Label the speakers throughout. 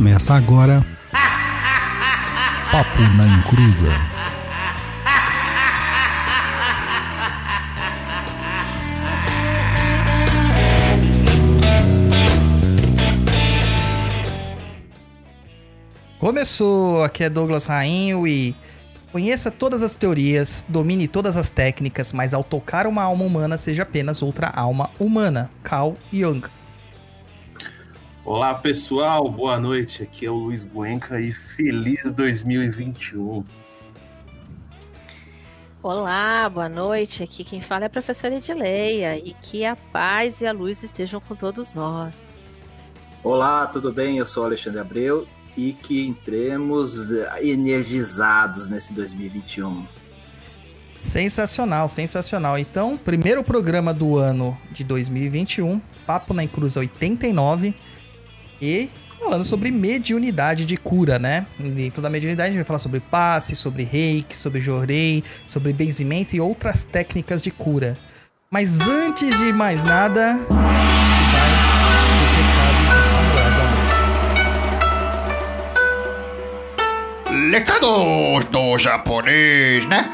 Speaker 1: Começa agora. Papo na Encruza.
Speaker 2: Começou, aqui é Douglas Rainho e conheça todas as teorias, domine todas as técnicas, mas ao tocar uma alma humana seja apenas outra alma humana. Carl Jung.
Speaker 3: Olá pessoal, boa noite. Aqui é o Luiz Guenca e feliz 2021.
Speaker 4: Olá, boa noite. Aqui quem fala é a professora Edileia e que a paz e a luz estejam com todos nós.
Speaker 5: Olá, tudo bem? Eu sou Alexandre Abreu e que entremos energizados nesse 2021.
Speaker 2: Sensacional, sensacional. Então, primeiro programa do ano de 2021, Papo na Encruz 89. E falando sobre mediunidade de cura, né? Dentro da mediunidade a gente vai falar sobre passe, sobre reiki, sobre jorei, sobre benzimento e outras técnicas de cura. Mas antes de mais nada, vai os recados Samuel do Amor.
Speaker 6: Recados do japonês, né?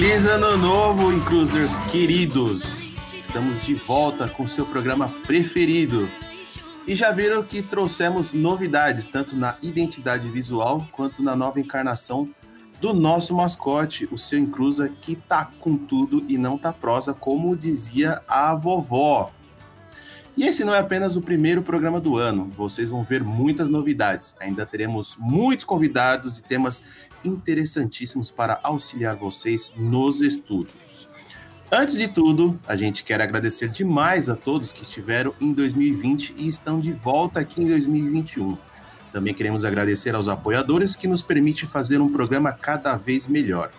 Speaker 3: Feliz ano novo, Incruzers queridos! Estamos de volta com seu programa preferido. E já viram que trouxemos novidades, tanto na identidade visual quanto na nova encarnação do nosso mascote, o seu Incruza, que tá com tudo e não tá prosa, como dizia a vovó. E esse não é apenas o primeiro programa do ano, vocês vão ver muitas novidades. Ainda teremos muitos convidados e temas interessantíssimos para auxiliar vocês nos estudos. Antes de tudo, a gente quer agradecer demais a todos que estiveram em 2020 e estão de volta aqui em 2021. Também queremos agradecer aos apoiadores que nos permitem fazer um programa cada vez melhor.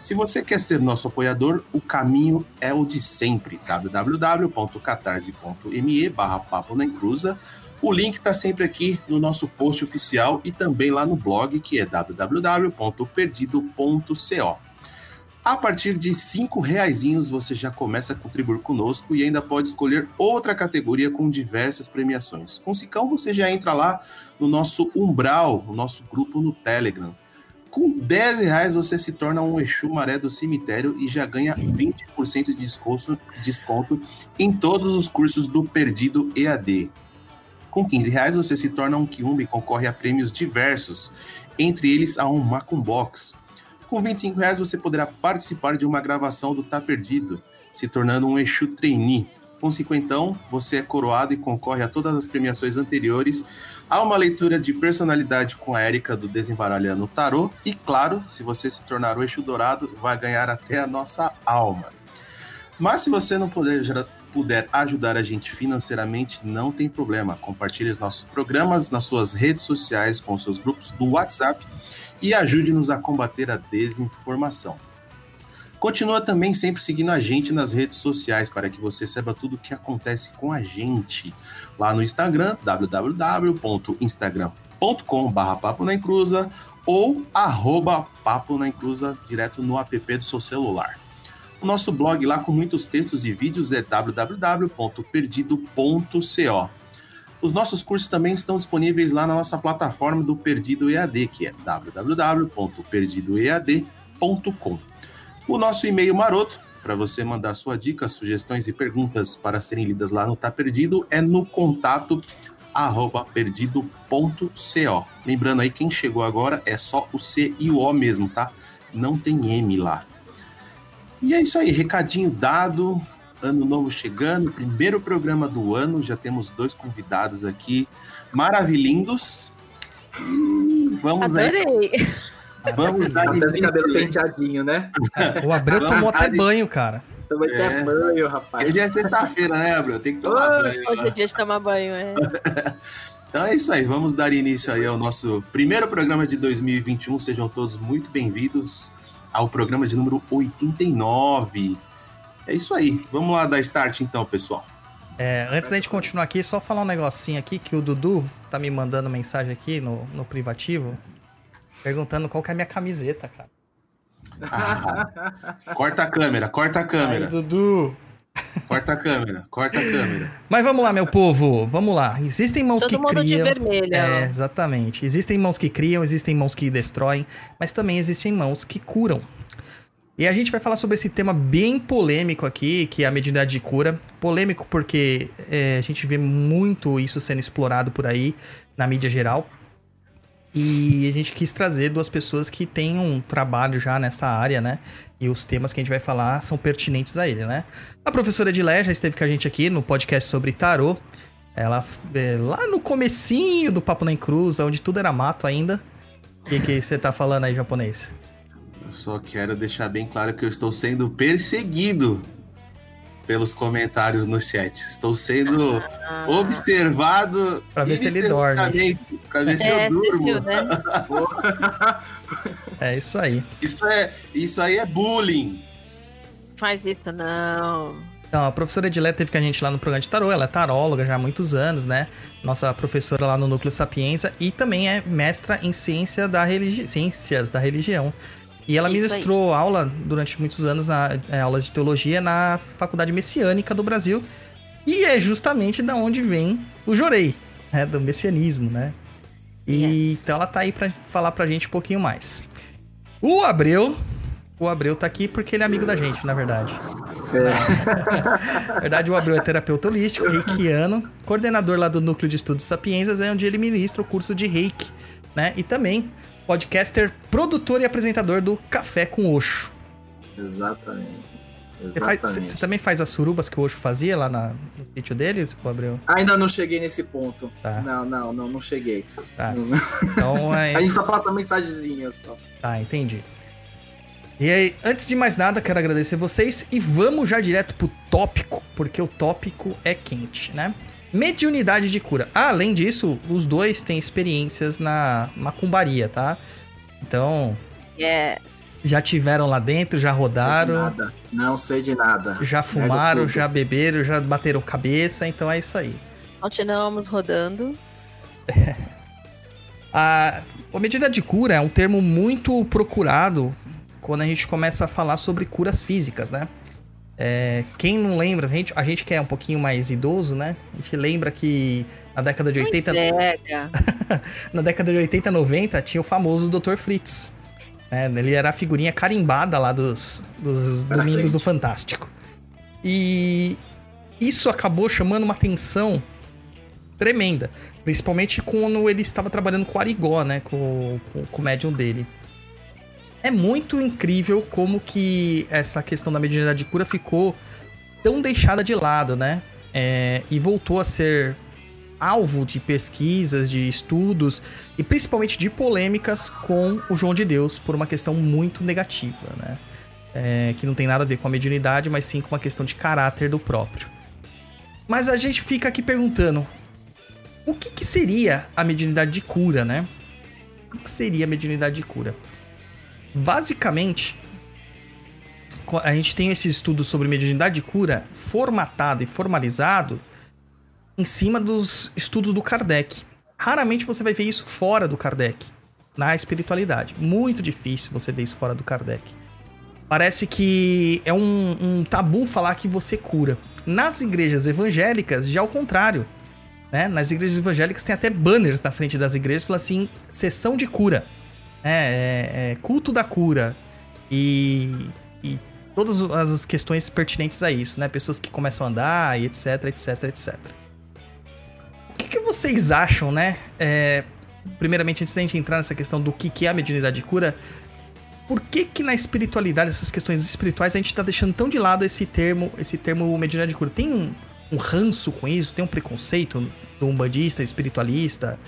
Speaker 3: Se você quer ser nosso apoiador, o caminho é o de sempre, www.catarse.me barra. O link está sempre aqui no nosso post oficial e também lá no blog, que é www.perdido.co. A partir de cinco reaisinhos você já começa a contribuir conosco e ainda pode escolher outra categoria com diversas premiações. Com Cicão você já entra lá no nosso Umbral, o nosso grupo no Telegram. Com 10 reais você se torna um Exu Maré do Cemitério e já ganha 20% de desconto, desconto em todos os cursos do Perdido EAD. Com 15 reais você se torna um Kiumba e concorre a prêmios diversos, entre eles a um Macum Box. Com 25 reais você poderá participar de uma gravação do Tá Perdido, se tornando um Exu Trainee. Com 50 você é coroado e concorre a todas as premiações anteriores, a uma leitura de personalidade com a Érica do Desembaralhando Tarô e, claro, se você se tornar o Exu Dourado, vai ganhar até a nossa alma. Mas se você não puder, puder ajudar a gente financeiramente, não tem problema. Compartilhe os nossos programas nas suas redes sociais, com seus grupos do WhatsApp e ajude-nos a combater a desinformação. Continua também sempre seguindo a gente nas redes sociais para que você saiba tudo o que acontece com a gente. Lá no Instagram, www.instagram.com.br papo na ou arroba papo na encruza direto no app do seu celular. O nosso blog lá com muitos textos e vídeos é www.perdido.co. Os nossos cursos também estão disponíveis lá na nossa plataforma do Perdido EAD, que é www.perdidoead.com. O nosso e-mail maroto, para você mandar sua dica, sugestões e perguntas para serem lidas lá no Tá Perdido, é no contato arroba perdido.co. Lembrando aí, quem chegou agora é só o C e o O mesmo, tá? Não tem M lá. E é isso aí, recadinho dado, ano novo chegando, primeiro programa do ano, já temos dois convidados aqui maravilhindos. E vamos
Speaker 4: Adorei.
Speaker 3: aí. Vamos dar
Speaker 5: Até esse
Speaker 3: início
Speaker 5: cabelo penteadinho, né?
Speaker 2: O Abreu
Speaker 3: Vamos
Speaker 2: tomou até banho, cara.
Speaker 5: Também
Speaker 3: É.
Speaker 5: tem banho, rapaz.
Speaker 3: Hoje é sexta-feira, né, Gabriel? Tem que tomar
Speaker 5: Ah,
Speaker 3: banho.
Speaker 4: Hoje é
Speaker 3: né?
Speaker 4: dia de tomar banho, é.
Speaker 3: Então é isso aí, vamos dar início aí ao nosso primeiro programa de 2021. Sejam todos muito bem-vindos ao programa de número 89. É isso aí, vamos lá dar start então, pessoal.
Speaker 2: É, antes da gente continuar aqui, só falar um negocinho aqui que o Dudu tá me mandando mensagem aqui no, no privativo. Perguntando qual que é a minha camiseta, cara.
Speaker 3: Ah, corta a câmera, corta a
Speaker 2: Aí,
Speaker 3: câmera,
Speaker 2: Dudu.
Speaker 3: Corta a câmera, corta a câmera.
Speaker 2: Mas vamos lá, meu povo, vamos lá. Existem mãos
Speaker 4: Todo
Speaker 2: que
Speaker 4: mundo de
Speaker 2: criam.
Speaker 4: vermelho.
Speaker 2: É, exatamente. Existem mãos que criam, existem mãos que destroem, mas também existem mãos que curam. E a gente vai falar sobre esse tema bem polêmico aqui, que é a mediunidade de cura. Polêmico porque é, a gente vê muito isso sendo explorado por aí na mídia geral. E a gente quis trazer duas pessoas que têm um trabalho já nessa área, né? E os temas que a gente vai falar são pertinentes a ele, né? A professora Edilé já esteve com a gente aqui no podcast sobre tarô. Ela, é, lá no comecinho do Papo na Encruz, onde tudo era mato ainda. O que, que você tá falando aí, japonês?
Speaker 3: Eu só quero deixar bem claro que eu estou sendo perseguido pelos comentários no chat. Estou sendo
Speaker 4: Ah.
Speaker 3: observado
Speaker 2: Pra ver se ele dorme.
Speaker 3: Pra ver se
Speaker 4: É,
Speaker 3: eu
Speaker 4: você
Speaker 3: durmo.
Speaker 4: viu, né?
Speaker 2: É isso aí.
Speaker 3: Isso, é, isso aí é bullying.
Speaker 4: Faz isso, não.
Speaker 2: Então, a professora Edilé teve com a gente lá no programa de tarô. Ela é taróloga já há muitos anos, né? Nossa professora lá no Núcleo Sapienza. E também é mestra em ciência da religi... ciências da religião. E ela
Speaker 4: Isso aí.
Speaker 2: ministrou aula durante muitos anos na é, aula de teologia na Faculdade Messiânica do Brasil. E é justamente da onde vem o Jorei, né? Do messianismo, né? E
Speaker 4: Yes.
Speaker 2: então ela tá aí pra falar pra gente um pouquinho mais. O Abreu. O Abreu tá aqui porque ele é amigo da gente, na verdade. Na verdade, o Abreu é terapeuta holístico, reikiano, coordenador lá do Núcleo de Estudos Sapienzas, é onde ele ministra o curso de reiki, né? E também podcaster, produtor e apresentador do Café com Oxo.
Speaker 5: Exatamente.
Speaker 2: Você, faz- também faz as surubas que o Oxo fazia lá na- no sítio deles, o Abreu?
Speaker 5: Ainda não cheguei nesse ponto.
Speaker 2: Tá.
Speaker 5: Não, não, não, não cheguei.
Speaker 2: Tá.
Speaker 5: Não-
Speaker 2: Então,
Speaker 5: A
Speaker 2: é...
Speaker 5: gente só passa mensagenzinha só.
Speaker 2: tá, entendi. E aí, antes de mais nada, quero agradecer vocês e vamos já direto pro tópico, porque o tópico é quente, né? Mediunidade de cura. Ah, além disso, os dois têm experiências na macumbaria, tá? Então,
Speaker 4: Yes.
Speaker 2: já tiveram lá dentro, já
Speaker 5: Não sei de
Speaker 2: rodaram,
Speaker 5: nada. Não sei de nada.
Speaker 2: já fumaram, já beberam, já bateram cabeça, então é isso aí.
Speaker 4: Continuamos rodando.
Speaker 2: A, a medida de cura é um termo muito procurado quando a gente começa a falar sobre curas físicas, né? É, quem não lembra, a gente, a gente que é um pouquinho mais idoso, né? A gente lembra que na década de 80,
Speaker 4: Entrega.
Speaker 2: na década de 80, 90, tinha o famoso Dr. Fritz. né? Ele era a figurinha carimbada lá dos, dos Domingos do
Speaker 5: frente.
Speaker 2: Fantástico. E isso acabou chamando uma atenção tremenda. Principalmente quando ele estava trabalhando com o Arigó, né? Com, com, com o médium dele. É muito incrível como que essa questão da mediunidade de cura ficou tão deixada de lado, né? É, e voltou a ser alvo de pesquisas, de estudos e principalmente de polêmicas com o João de Deus por uma questão muito negativa, né? É, que não tem nada a ver com a mediunidade, mas sim com uma questão de caráter do próprio. Mas a gente fica aqui perguntando: o que, que seria a mediunidade de cura, né? O que, seria a mediunidade de cura? Basicamente, a gente tem esse estudo sobre mediunidade de cura formatado e formalizado em cima dos estudos do Kardec. Raramente você vai ver isso fora do Kardec, na espiritualidade. Muito difícil você ver isso fora do Kardec. Parece que é um, um tabu falar que você cura. Nas igrejas evangélicas, já é o contrário. Né? Nas igrejas evangélicas tem até banners na frente das igrejas falando assim: sessão de cura. É, é- é culto da cura. E, e todas as questões pertinentes a isso, né? Pessoas que começam a andar e etc, etc, etc. O que, que vocês acham, né? É, primeiramente, antes da gente entrar nessa questão do que, que é a mediunidade de cura, por que que na espiritualidade, essas questões espirituais, a gente tá deixando tão de lado esse termo, esse termo mediunidade de cura? Tem um, um ranço com isso? Tem um preconceito do umbandista, espiritualista?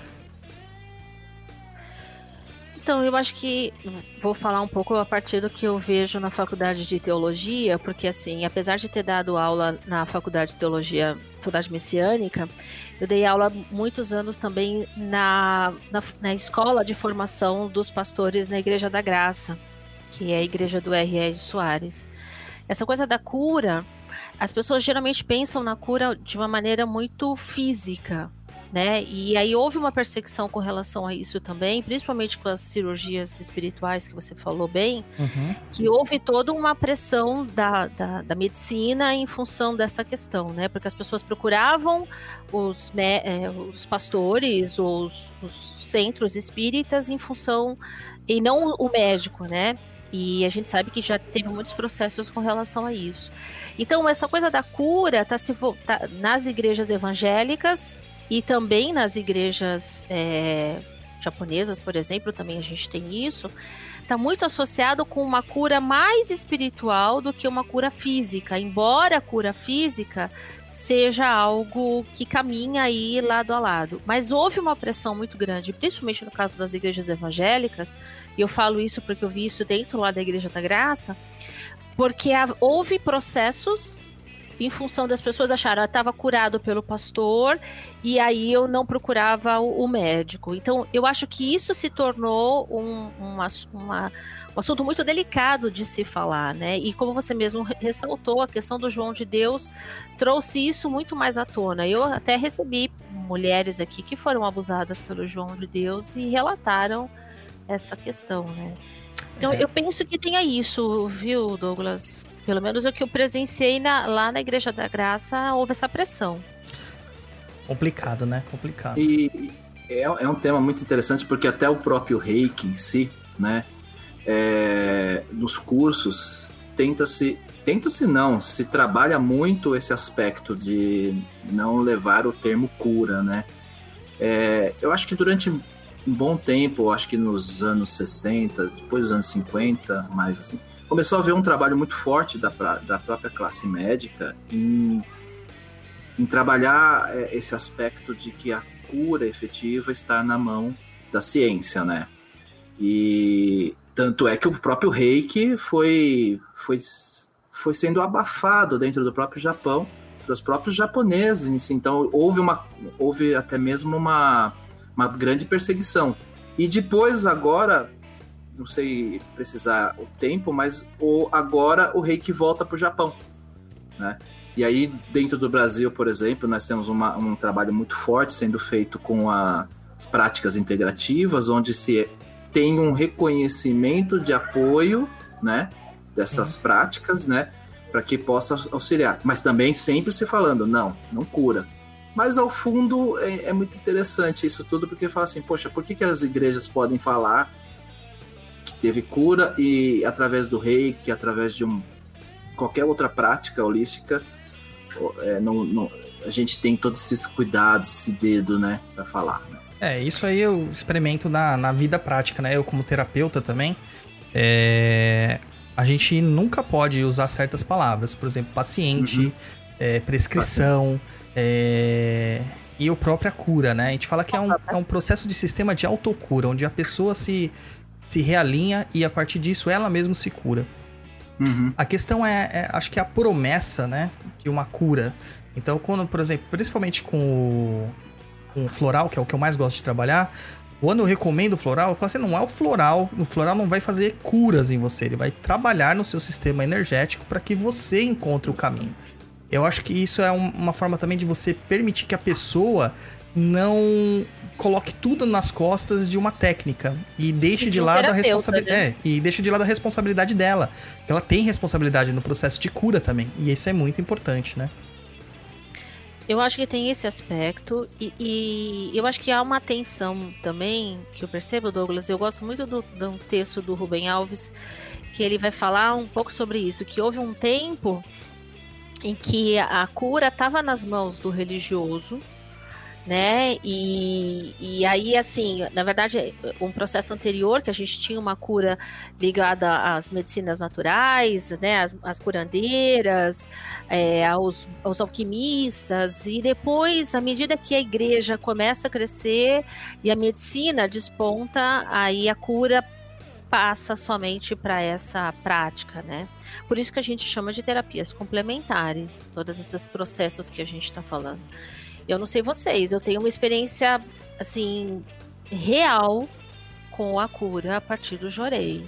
Speaker 4: Então, eu acho que vou falar um pouco a partir do que eu vejo na faculdade de teologia, porque assim, apesar de ter dado aula na faculdade de teologia, faculdade messiânica, eu dei aula muitos anos também na, na, na escola de formação dos pastores na Igreja da Graça, que é a igreja do R.R. Soares. Essa coisa da cura, as pessoas geralmente pensam na cura de uma maneira muito física, né? E aí houve uma perseguição com relação a isso também, principalmente com as cirurgias espirituais que você falou bem,
Speaker 2: Uhum.
Speaker 4: que houve toda uma pressão da, da, da medicina em função dessa questão, né? Porque as pessoas procuravam os, eh, os pastores, os, os centros espíritas em função e não o médico, né? E a gente sabe que já teve muitos processos com relação a isso. Então, essa coisa da cura tá se tá nas igrejas evangélicas e também nas igrejas eh, japonesas, por exemplo, também a gente tem isso. Está muito associado com uma cura mais espiritual do que uma cura física, embora a cura física seja algo que caminha aí lado a lado. Mas houve uma pressão muito grande, principalmente no caso das igrejas evangélicas, e eu falo isso porque eu vi isso dentro lá da Igreja da Graça, porque houve processos em função das pessoas acharem, eu estava curado pelo pastor e aí eu não procurava o, o médico. Então, eu acho que isso se tornou um, um, ass- uma- um assunto muito delicado de se falar, né? E como você mesmo re- ressaltou, a questão do João de Deus trouxe isso muito mais à tona. Eu até recebi mulheres aqui que foram abusadas pelo João de Deus e relataram essa questão, né? Então,
Speaker 2: É.
Speaker 4: eu penso que tenha isso, viu, Douglas? Pelo menos o que eu presenciei na- lá na Igreja da Graça, houve essa pressão.
Speaker 2: Complicado, né? Complicado.
Speaker 5: E é, é um tema muito interessante porque até o próprio reiki em si, né? é, nos cursos tenta-se tenta-se não, se trabalha muito esse aspecto de não levar o termo cura, né? É, eu acho que durante um bom tempo, acho que nos anos 60, depois dos anos 50, mais assim, começou a haver um trabalho muito forte da, da própria classe médica em, em trabalhar é, esse aspecto de que a cura efetiva está na mão da ciência, né? E tanto é que o próprio reiki foi, foi, foi sendo abafado dentro do próprio Japão, pelos próprios japoneses. Então houve, uma, houve até mesmo uma, uma grande perseguição. E depois, agora, não sei precisar o tempo, mas o, agora o reiki volta para o Japão. Né? E aí, dentro do Brasil, por exemplo, nós temos uma- um trabalho muito forte sendo feito com a- as práticas integrativas, onde se tem um reconhecimento de apoio, né, dessas práticas, né, para que possa auxiliar. Mas também sempre se falando, não, não cura. Mas ao fundo é, é muito interessante isso tudo, porque fala assim, poxa, por que, que as igrejas podem falar que teve cura e através do reiki, através de um, qualquer outra prática holística, é, não, não- a gente tem todos esses cuidados, esse dedo, né, para falar. né?
Speaker 2: É, isso aí eu experimento na, na vida prática, né? Eu, como terapeuta também, é, a gente nunca pode usar certas palavras. Por exemplo, paciente,
Speaker 5: Uhum.
Speaker 2: é, prescrição, é, e o própria cura, né? A gente fala que é um, é um processo de sistema de autocura, onde a pessoa se, se realinha e a partir disso ela mesma se cura.
Speaker 5: Uhum.
Speaker 2: A questão é, é, acho que é a promessa, né, de uma cura. Então, quando, por exemplo, principalmente com o, com o floral, que é o que eu mais gosto de trabalhar, quando eu recomendo o floral, eu falo assim, não é o floral, o floral não vai fazer curas em você, ele vai trabalhar no seu sistema energético para que você encontre o caminho. Eu acho que isso é um- uma forma também de você permitir que a pessoa não coloque tudo nas costas de uma técnica e deixe
Speaker 4: de
Speaker 2: de lado a responsabilidade.
Speaker 4: né?
Speaker 2: É, e deixe de lado a responsabilidade dela. Ela tem responsabilidade no processo de cura também. E isso é muito importante, né?
Speaker 4: Eu acho que tem esse aspecto e, e eu acho que há uma tensão também que eu percebo, Douglas. Eu gosto muito do, de um texto do Rubem Alves que ele vai falar um pouco sobre isso, que houve um tempo em que a cura estava nas mãos do religioso, né? E, e aí, assim, na verdade, um processo anterior que a gente tinha uma cura ligada às medicinas naturais, né? As, as curandeiras, é, aos, aos alquimistas, e depois, à medida que a igreja começa a crescer e a medicina desponta, aí a cura passa somente para essa prática, né? Por isso que a gente chama de terapias complementares, todos esses processos que a gente está falando. Eu não sei vocês, eu tenho uma experiência assim real com a cura a partir do jorei.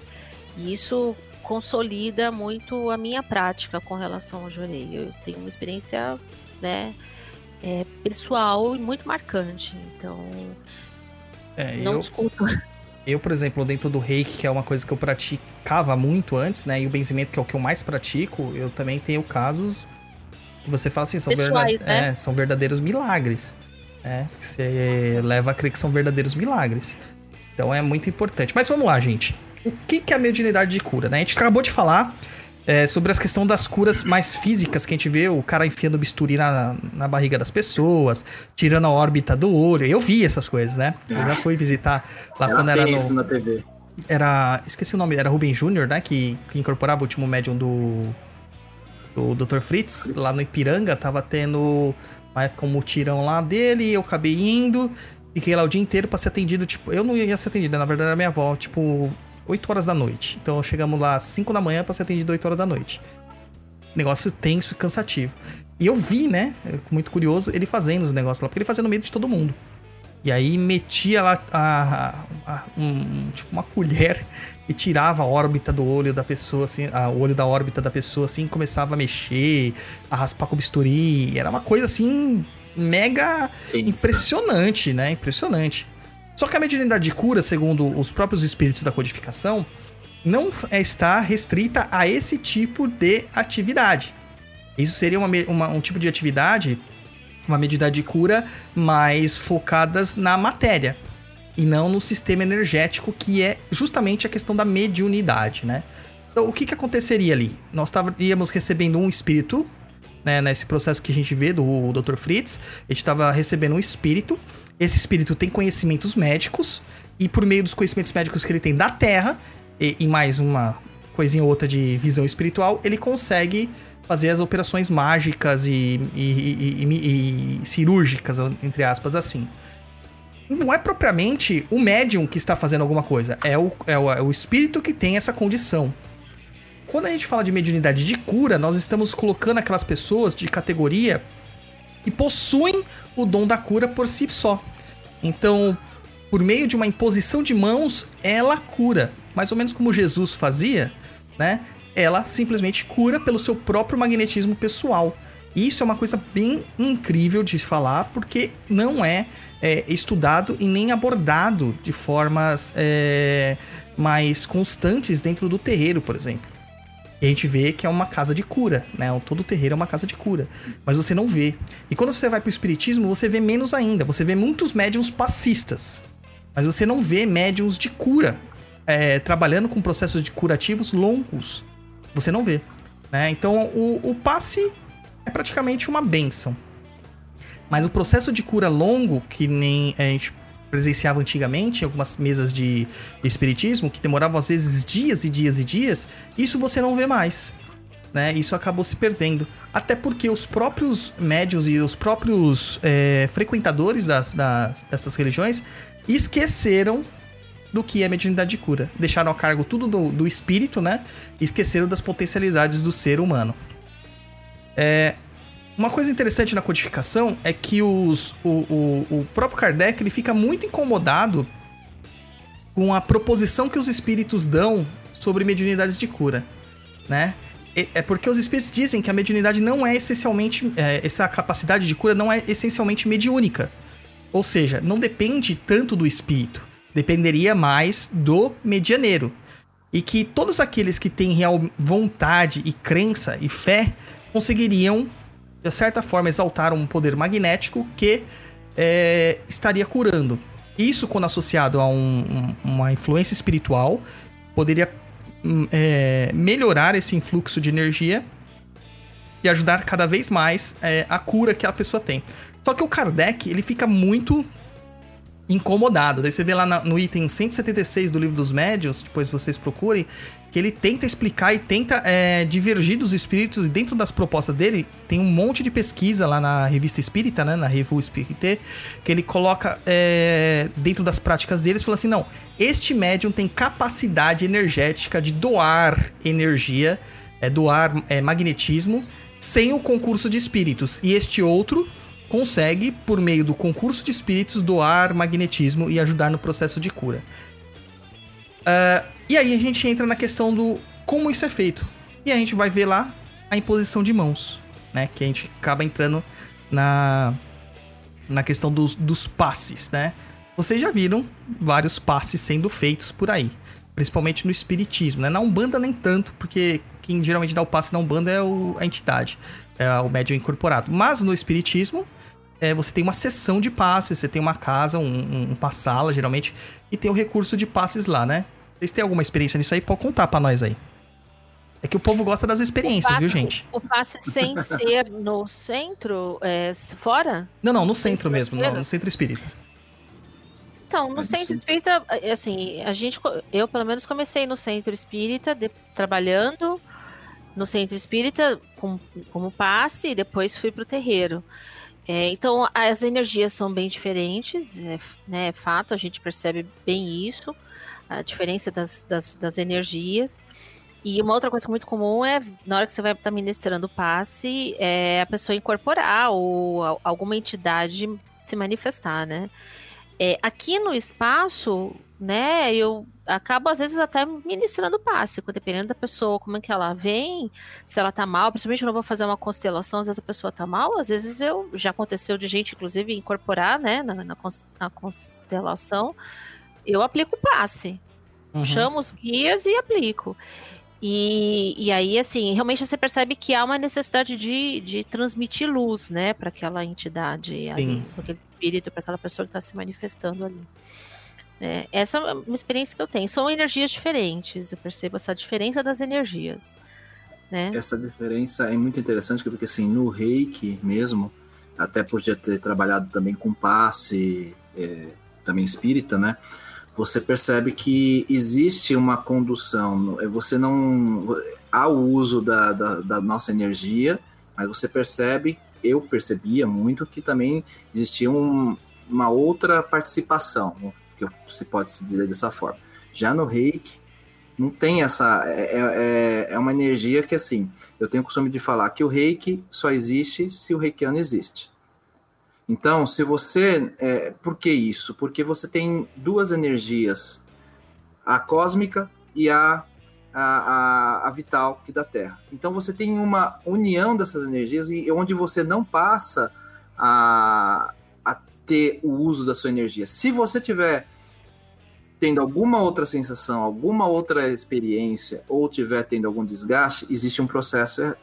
Speaker 4: E isso consolida muito a minha prática com relação ao jorei. Eu tenho uma experiência, né, é pessoal e muito marcante. Então,
Speaker 2: É,
Speaker 4: não
Speaker 2: eu,
Speaker 4: desculpa.
Speaker 2: eu, por exemplo, dentro do reiki, que é uma coisa que eu praticava muito antes, né? E o benzimento, que é o que eu mais pratico, eu também tenho casos que você fala assim, são,
Speaker 4: Pessoais,
Speaker 2: verda-
Speaker 4: né?
Speaker 2: é, são verdadeiros milagres. Que você leva a crer que são verdadeiros milagres. Então é muito importante. Mas vamos lá, gente. O que, que é a mediunidade de cura? Né? A gente acabou de falar é, sobre as questões das curas mais físicas que a gente vê, o cara enfiando bisturi na, na barriga das pessoas, tirando a órbita do olho. Eu vi essas coisas, né? Eu já fui visitar lá
Speaker 5: Ela
Speaker 2: quando era
Speaker 5: tem
Speaker 2: no
Speaker 5: isso na TV.
Speaker 2: era. Esqueci o nome, era Ruben Jr., né? Que, que incorporava o último médium do. Do Dr. Fritz, lá no Ipiranga, tava tendo uma época um mutirão lá dele, eu acabei indo, fiquei lá o dia inteiro pra ser atendido, tipo, eu não ia ser atendido, na verdade era minha avó, tipo, 8 horas da noite. Então chegamos lá às 5 da manhã pra ser atendido 8 horas da noite. Negócio tenso e cansativo. E eu vi, né, muito curioso, ele fazendo os negócios lá, porque ele fazia no meio de todo mundo. E aí metia lá a, a- um- tipo uma colher e tirava a órbita do olho da pessoa, assim, a- o olho da órbita da pessoa, assim, e começava a mexer, a raspar com bisturi. Era uma coisa assim, mega impressionante, né? Impressionante. Só que a mediunidade de cura, segundo os próprios espíritos da codificação, não está restrita a esse tipo de atividade. Isso seria uma uma- um tipo de atividade uma medida de cura mais focadas na matéria e não no sistema energético, que é justamente a questão da mediunidade, né? Então, o que, que aconteceria ali? Nós tava, íamos recebendo um espírito, né, nesse processo que a gente vê do Dr. Fritz, a gente estava recebendo um espírito, esse espírito tem conhecimentos médicos, e por meio dos conhecimentos médicos que ele tem da Terra, e, e mais uma coisinha ou outra de visão espiritual, ele consegue fazer as operações mágicas e, e- e- e- cirúrgicas, entre aspas, assim. Não é propriamente o médium que está fazendo alguma coisa, é o, é o, é o espírito que tem essa condição. Quando a gente fala de mediunidade de cura, nós estamos colocando aquelas pessoas de categoria que possuem o dom da cura por si só. Então, por meio de uma imposição de mãos, ela cura. Mais ou menos como Jesus fazia, né? Ela simplesmente cura pelo seu próprio magnetismo pessoal. Isso é uma coisa bem incrível de falar, porque não é, é, estudado e nem abordado de formas é, mais constantes dentro do terreiro, por exemplo. E a gente vê que é uma casa de cura, né? Todo terreiro é uma casa de cura. Mas você não vê. E quando você vai pro espiritismo, você vê menos ainda. Você vê muitos médiums passistas. Mas você não vê médiums de cura é, trabalhando com processos de curativos longos. Você não vê. Né? Então o, o passe é praticamente uma benção. Mas o processo de cura longo, que nem a gente presenciava antigamente em algumas mesas de, espiritismo, que demoravam às vezes dias e dias e dias, isso você não vê mais. Né? Isso acabou se perdendo. Até porque os próprios médios e os próprios é, frequentadores das, das- dessas religiões esqueceram do que é mediunidade de cura. Deixaram a cargo tudo do, do espírito, né? E esqueceram das potencialidades do ser humano. É, uma coisa interessante na codificação é que os, o, o, o próprio Kardec ele fica muito incomodado com a proposição que os espíritos dão sobre mediunidades de cura, né? É porque os espíritos dizem que a mediunidade não é essencialmente. é, essa capacidade de cura não é essencialmente mediúnica. Ou seja, não depende tanto do espírito. Dependeria mais do medianeiro. E que todos aqueles que têm real vontade e crença e fé conseguiriam, de certa forma, exaltar um poder magnético que é, estaria curando. Isso, quando associado a um- um- uma influência espiritual, poderia hum, é, melhorar esse influxo de energia e ajudar cada vez mais é, a cura que a pessoa tem. Só que o Kardec, ele fica muito incomodado. Daí você vê lá no item 176 do livro dos médios, depois vocês procurem, que ele tenta explicar e tenta é, divergir dos espíritos e dentro das propostas dele tem um monte de pesquisa lá na revista espírita, né, na Revue Espírité, que ele coloca é, dentro das práticas deles, fala assim, não, este médium tem capacidade energética de doar energia, é, doar é, magnetismo, sem o concurso de espíritos. E este outro consegue, por meio do concurso de espíritos, doar magnetismo e ajudar no processo de cura. Ah, e aí a gente entra na questão do como isso é feito. E a gente vai ver lá a imposição de mãos, né? Que a gente acaba entrando na, na questão dos, dos passes, né? Vocês já viram vários passes sendo feitos por aí, principalmente no espiritismo, né? Na Umbanda nem tanto, porque quem geralmente dá o passe na Umbanda é o, a entidade, é o médium incorporado. Mas no espiritismo, é, você tem uma sessão de passes, você tem uma casa, um, um, uma sala, geralmente, e tem o recurso de passes lá, né? Vocês têm alguma experiência nisso aí? Pode contar pra nós aí. É que o povo gosta das experiências,
Speaker 4: passe,
Speaker 2: viu, gente?
Speaker 4: O passe sem ser no centro, é, fora?
Speaker 2: Não, não, no centro mesmo, no, no centro espírita.
Speaker 4: Então, no centro espírita, assim, a gente, eu pelo menos comecei no centro espírita, de, trabalhando no centro espírita com, como passe, e depois fui pro terreiro. É, então, as energias são bem diferentes, é, né, é fato, a gente percebe bem isso, a diferença das, das, das energias. E uma outra coisa muito comum é, na hora que você vai estar ministrando o passe, é a pessoa incorporar ou alguma entidade se manifestar, né? É, aqui no espaço, né, eu acabo às vezes até ministrando passe, dependendo da pessoa, como é que ela vem, se ela tá mal, principalmente eu não vou fazer uma constelação, às vezes a pessoa tá mal, às vezes eu, já aconteceu de gente, inclusive, incorporar, né, na, na, na constelação, eu aplico passe, uhum. chamo os guias e aplico. E, e aí, assim, realmente você percebe que há uma necessidade de, de transmitir luz, né, para aquela entidade, para aquele espírito, para aquela pessoa que está se manifestando ali. É, essa é uma experiência que eu tenho. São energias diferentes, eu percebo essa diferença das energias. Né?
Speaker 5: Essa diferença é muito interessante, porque assim, no reiki mesmo, até por já ter trabalhado também com passe, é, também espírita, né? você percebe que existe uma condução. Você não. Há o uso da, da, da, nossa energia, mas você percebe, eu percebia muito que também existia um, uma outra participação, que se pode se dizer dessa forma. Já no reiki, não tem essa. É, é, é uma energia que, assim, eu tenho o costume de falar que o reiki só existe se o reikiano existe. Então, se você. É, por que isso? Porque você tem duas energias, a cósmica e a, a, a, a vital que da Terra. Então, você tem uma união dessas energias e onde você não passa a ter o uso da sua energia. Se você tiver tendo alguma outra sensação, alguma outra experiência, ou tiver tendo algum desgaste, existe um processo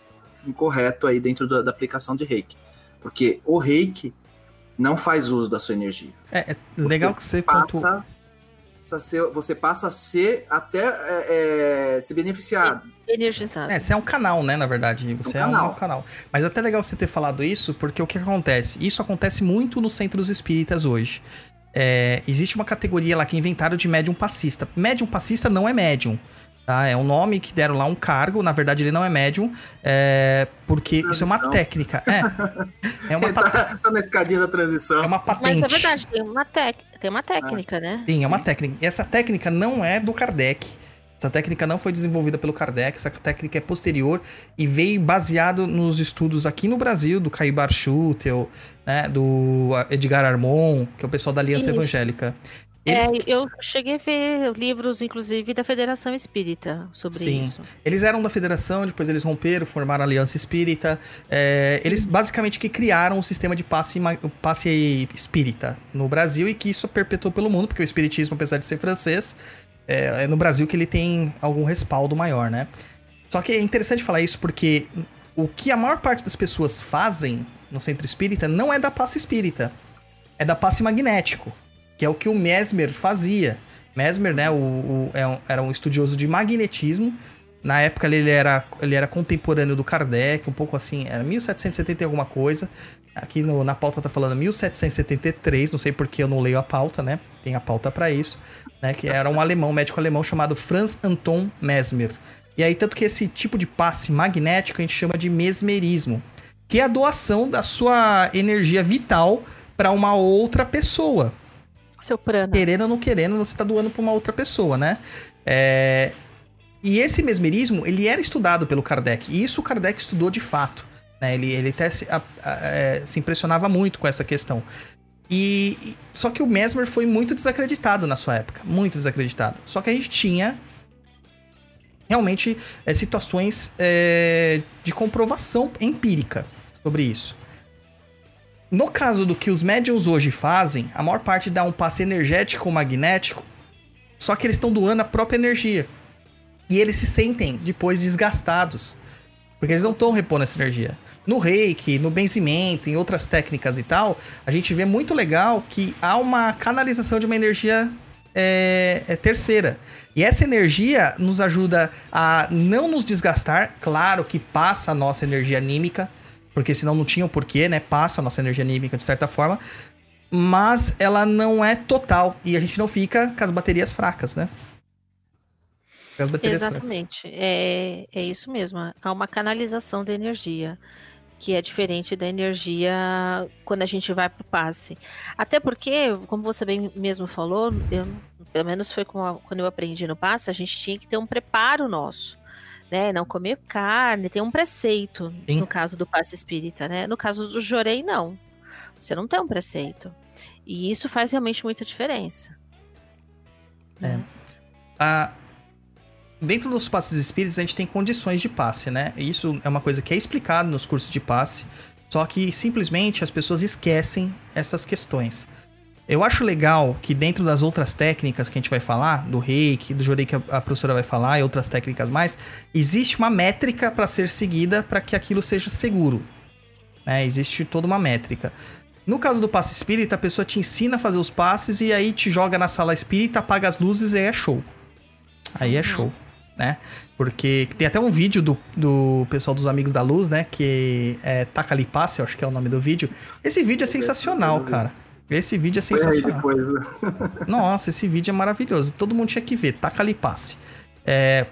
Speaker 5: incorreto aí dentro da, da aplicação de reiki. Porque o reiki não faz uso da sua energia.
Speaker 2: É, é legal que você
Speaker 5: passa, você passa a ser até é, é, se beneficiar.
Speaker 4: Energizado.
Speaker 2: É, você é um canal, né, na verdade. Você um é canal. um canal. Mas é até legal você ter falado isso, porque o que acontece? Isso acontece muito nos centros espíritas hoje. É, existe uma categoria lá que inventaram de médium passista. Médium passista não é médium. Tá? É um nome que deram lá um cargo, na verdade ele não é médium, é, porque transição. isso é uma técnica. É,
Speaker 5: é uma tá, tá, na escadinha da transição.
Speaker 2: É uma patente.
Speaker 4: Mas é verdade, tem uma, tec, tem uma técnica, ah. né?
Speaker 2: Sim, é uma técnica. E essa técnica não é do Kardec. Essa técnica não foi desenvolvida pelo Kardec, essa técnica é posterior e veio baseado nos estudos aqui no Brasil, do Caibar Schutel, né, do Edgar Armon, que é o pessoal da Aliança Isso. Evangélica.
Speaker 4: Eles... É, eu cheguei a ver livros, inclusive, da Federação Espírita sobre Sim. isso.
Speaker 2: Eles eram da Federação, depois eles romperam, formaram a Aliança Espírita. É, eles basicamente que criaram o sistema de passe, passe espírita no Brasil e que isso perpetuou pelo mundo, porque o espiritismo, apesar de ser francês, é, é no Brasil que ele tem algum respaldo maior, né? Só que é interessante falar isso porque o que a maior parte das pessoas fazem no centro espírita não é da passe espírita, é da passe magnético que é o que o Mesmer fazia. Mesmer, né, o, o, é um, era um estudioso de magnetismo. Na época ele era, ele era contemporâneo do Kardec, um pouco assim, era 1770 e alguma coisa. Aqui no, na pauta tá falando 1773, não sei porque eu não leio a pauta, né? Tem a pauta para isso, né? Que era um alemão, um médico alemão chamado Franz Anton Mesmer. E aí, tanto que esse tipo de passe magnético a gente chama de mesmerismo, que é a doação da sua energia vital para uma outra pessoa.
Speaker 4: Seu prana.
Speaker 2: Querendo ou não querendo, você está doando para uma outra pessoa, né? É... E esse mesmerismo, ele era estudado pelo Kardec. E isso o Kardec estudou de fato. Né? Ele, ele até se, a, a, é, se impressionava muito com essa questão. E só que o Mesmer foi muito desacreditado na sua época, muito desacreditado. Só que a gente tinha realmente é, situações é, de comprovação empírica sobre isso. No caso do que os médiums hoje fazem, a maior parte dá um passe energético ou magnético, só que eles estão doando a própria energia. E eles se sentem depois desgastados, porque eles não estão repondo essa energia. No reiki, no benzimento, em outras técnicas e tal, a gente vê muito legal que há uma canalização de uma energia é, é terceira. E essa energia nos ajuda a não nos desgastar. Claro que passa a nossa energia anímica, porque senão não tinha o porquê, né? Passa a nossa energia anímica de certa forma. Mas ela não é total. E a gente não fica com as baterias fracas, né? Baterias fracas.
Speaker 4: Exatamente. É, é isso mesmo. Há uma canalização da energia. Que é diferente da energia quando a gente vai pro passe. Até porque, como você bem mesmo falou, eu, pelo menos foi a- quando eu aprendi no passe, a gente tinha que ter um preparo nosso. Né? Não comer carne, tem um preceito
Speaker 2: Sim.
Speaker 4: no caso do passe espírita, né? No caso do Jorei, não. Você não tem um preceito. E isso faz realmente muita diferença.
Speaker 2: a- dentro dos passes espíritas a gente tem condições de passe, né? Isso é uma coisa que é explicado nos cursos de passe, só que simplesmente as pessoas esquecem essas questões. Eu acho legal que dentro das outras técnicas que a gente vai falar, do reiki, do jorei que a, professora vai falar e outras técnicas mais, existe uma métrica para ser seguida para que aquilo seja seguro. né? Existe toda uma métrica. No caso do passe espírita, a pessoa te ensina a fazer os passes e aí te joga na sala espírita, apaga as luzes e aí é show. Aí é show, né? Porque tem até um vídeo do, do pessoal dos Amigos da Luz, né? Que é Taca ali Passe, eu acho que é o nome do vídeo. Esse vídeo é sensacional, cara. Esse vídeo é sensacional. Nossa, esse vídeo é maravilhoso. Todo mundo tinha que ver. Taca ali passe. É,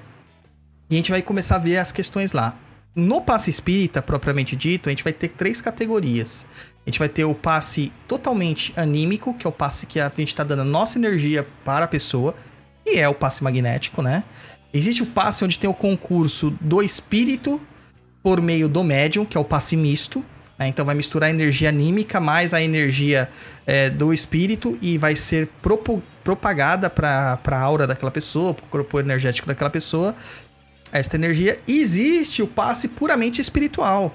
Speaker 2: E a gente vai começar a ver as questões lá. No passe espírita, propriamente dito, a gente vai ter três categorias. A gente vai ter o passe totalmente anímico, que é o passe que a gente está dando a nossa energia para a pessoa, e é o passe magnético, né? Existe o passe onde tem o concurso do espírito por meio do médium, que é o passe misto. Né? Então vai misturar a energia anímica mais a energia é, do espírito e vai ser propo- propagada para a aura daquela pessoa, para o corpo energético daquela pessoa, esta energia. Existe o passe puramente espiritual,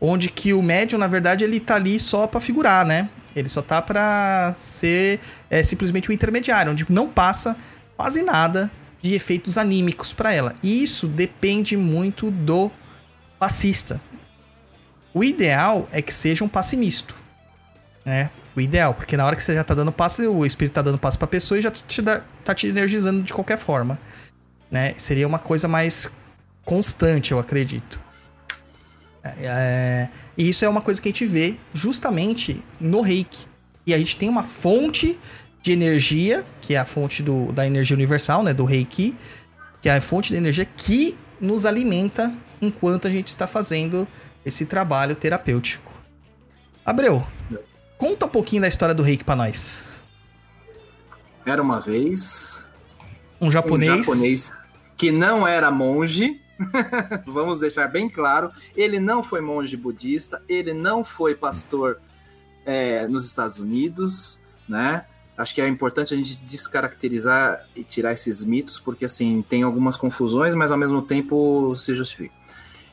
Speaker 2: onde que o médium, na verdade, ele tá ali só para figurar, né? Ele só tá para ser é, simplesmente o intermediário, onde não passa quase nada de efeitos anímicos para ela. E isso depende muito do passista. O ideal é que seja um passe misto, né? O ideal, porque na hora que você já tá dando passe, o espírito tá dando passe pra pessoa e já te dá, tá te energizando de qualquer forma, né? Seria uma coisa mais constante, eu acredito. É, e isso é uma coisa que a gente vê justamente no reiki. E a gente tem uma fonte de energia, que é a fonte do, da energia universal, né? Do reiki, que é a fonte de energia que nos alimenta enquanto a gente está fazendo esse trabalho terapêutico. Abreu, conta um pouquinho da história do reiki pra nós.
Speaker 5: Era uma vez
Speaker 2: Um japonês.
Speaker 5: um japonês que não era monge. Vamos deixar bem claro. Ele não foi monge budista, ele não foi pastor é, nos Estados Unidos, né? Acho que é importante a gente descaracterizar e tirar esses mitos, porque assim, tem algumas confusões, mas ao mesmo tempo se justifica.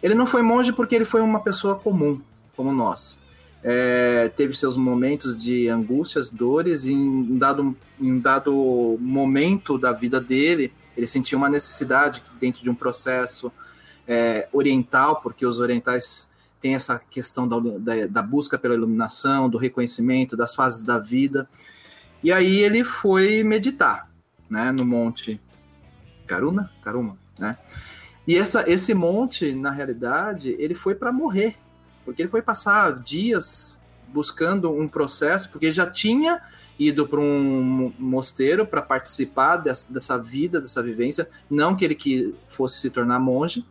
Speaker 5: Ele não foi monge porque ele foi uma pessoa comum, como nós. É, teve seus momentos de angústias, dores, e em dado, em dado momento da vida dele, ele sentia uma necessidade dentro de um processo é, oriental, porque os orientais têm essa questão da, da, da busca pela iluminação, do reconhecimento, das fases da vida. E aí ele foi meditar, né, no monte Karuna, Karuma, né? E essa, esse monte, na realidade, ele foi para morrer, porque ele foi passar dias buscando um processo, porque já tinha ido para um mosteiro para participar dessa, dessa vida, dessa vivência, não que ele que fosse se tornar monge.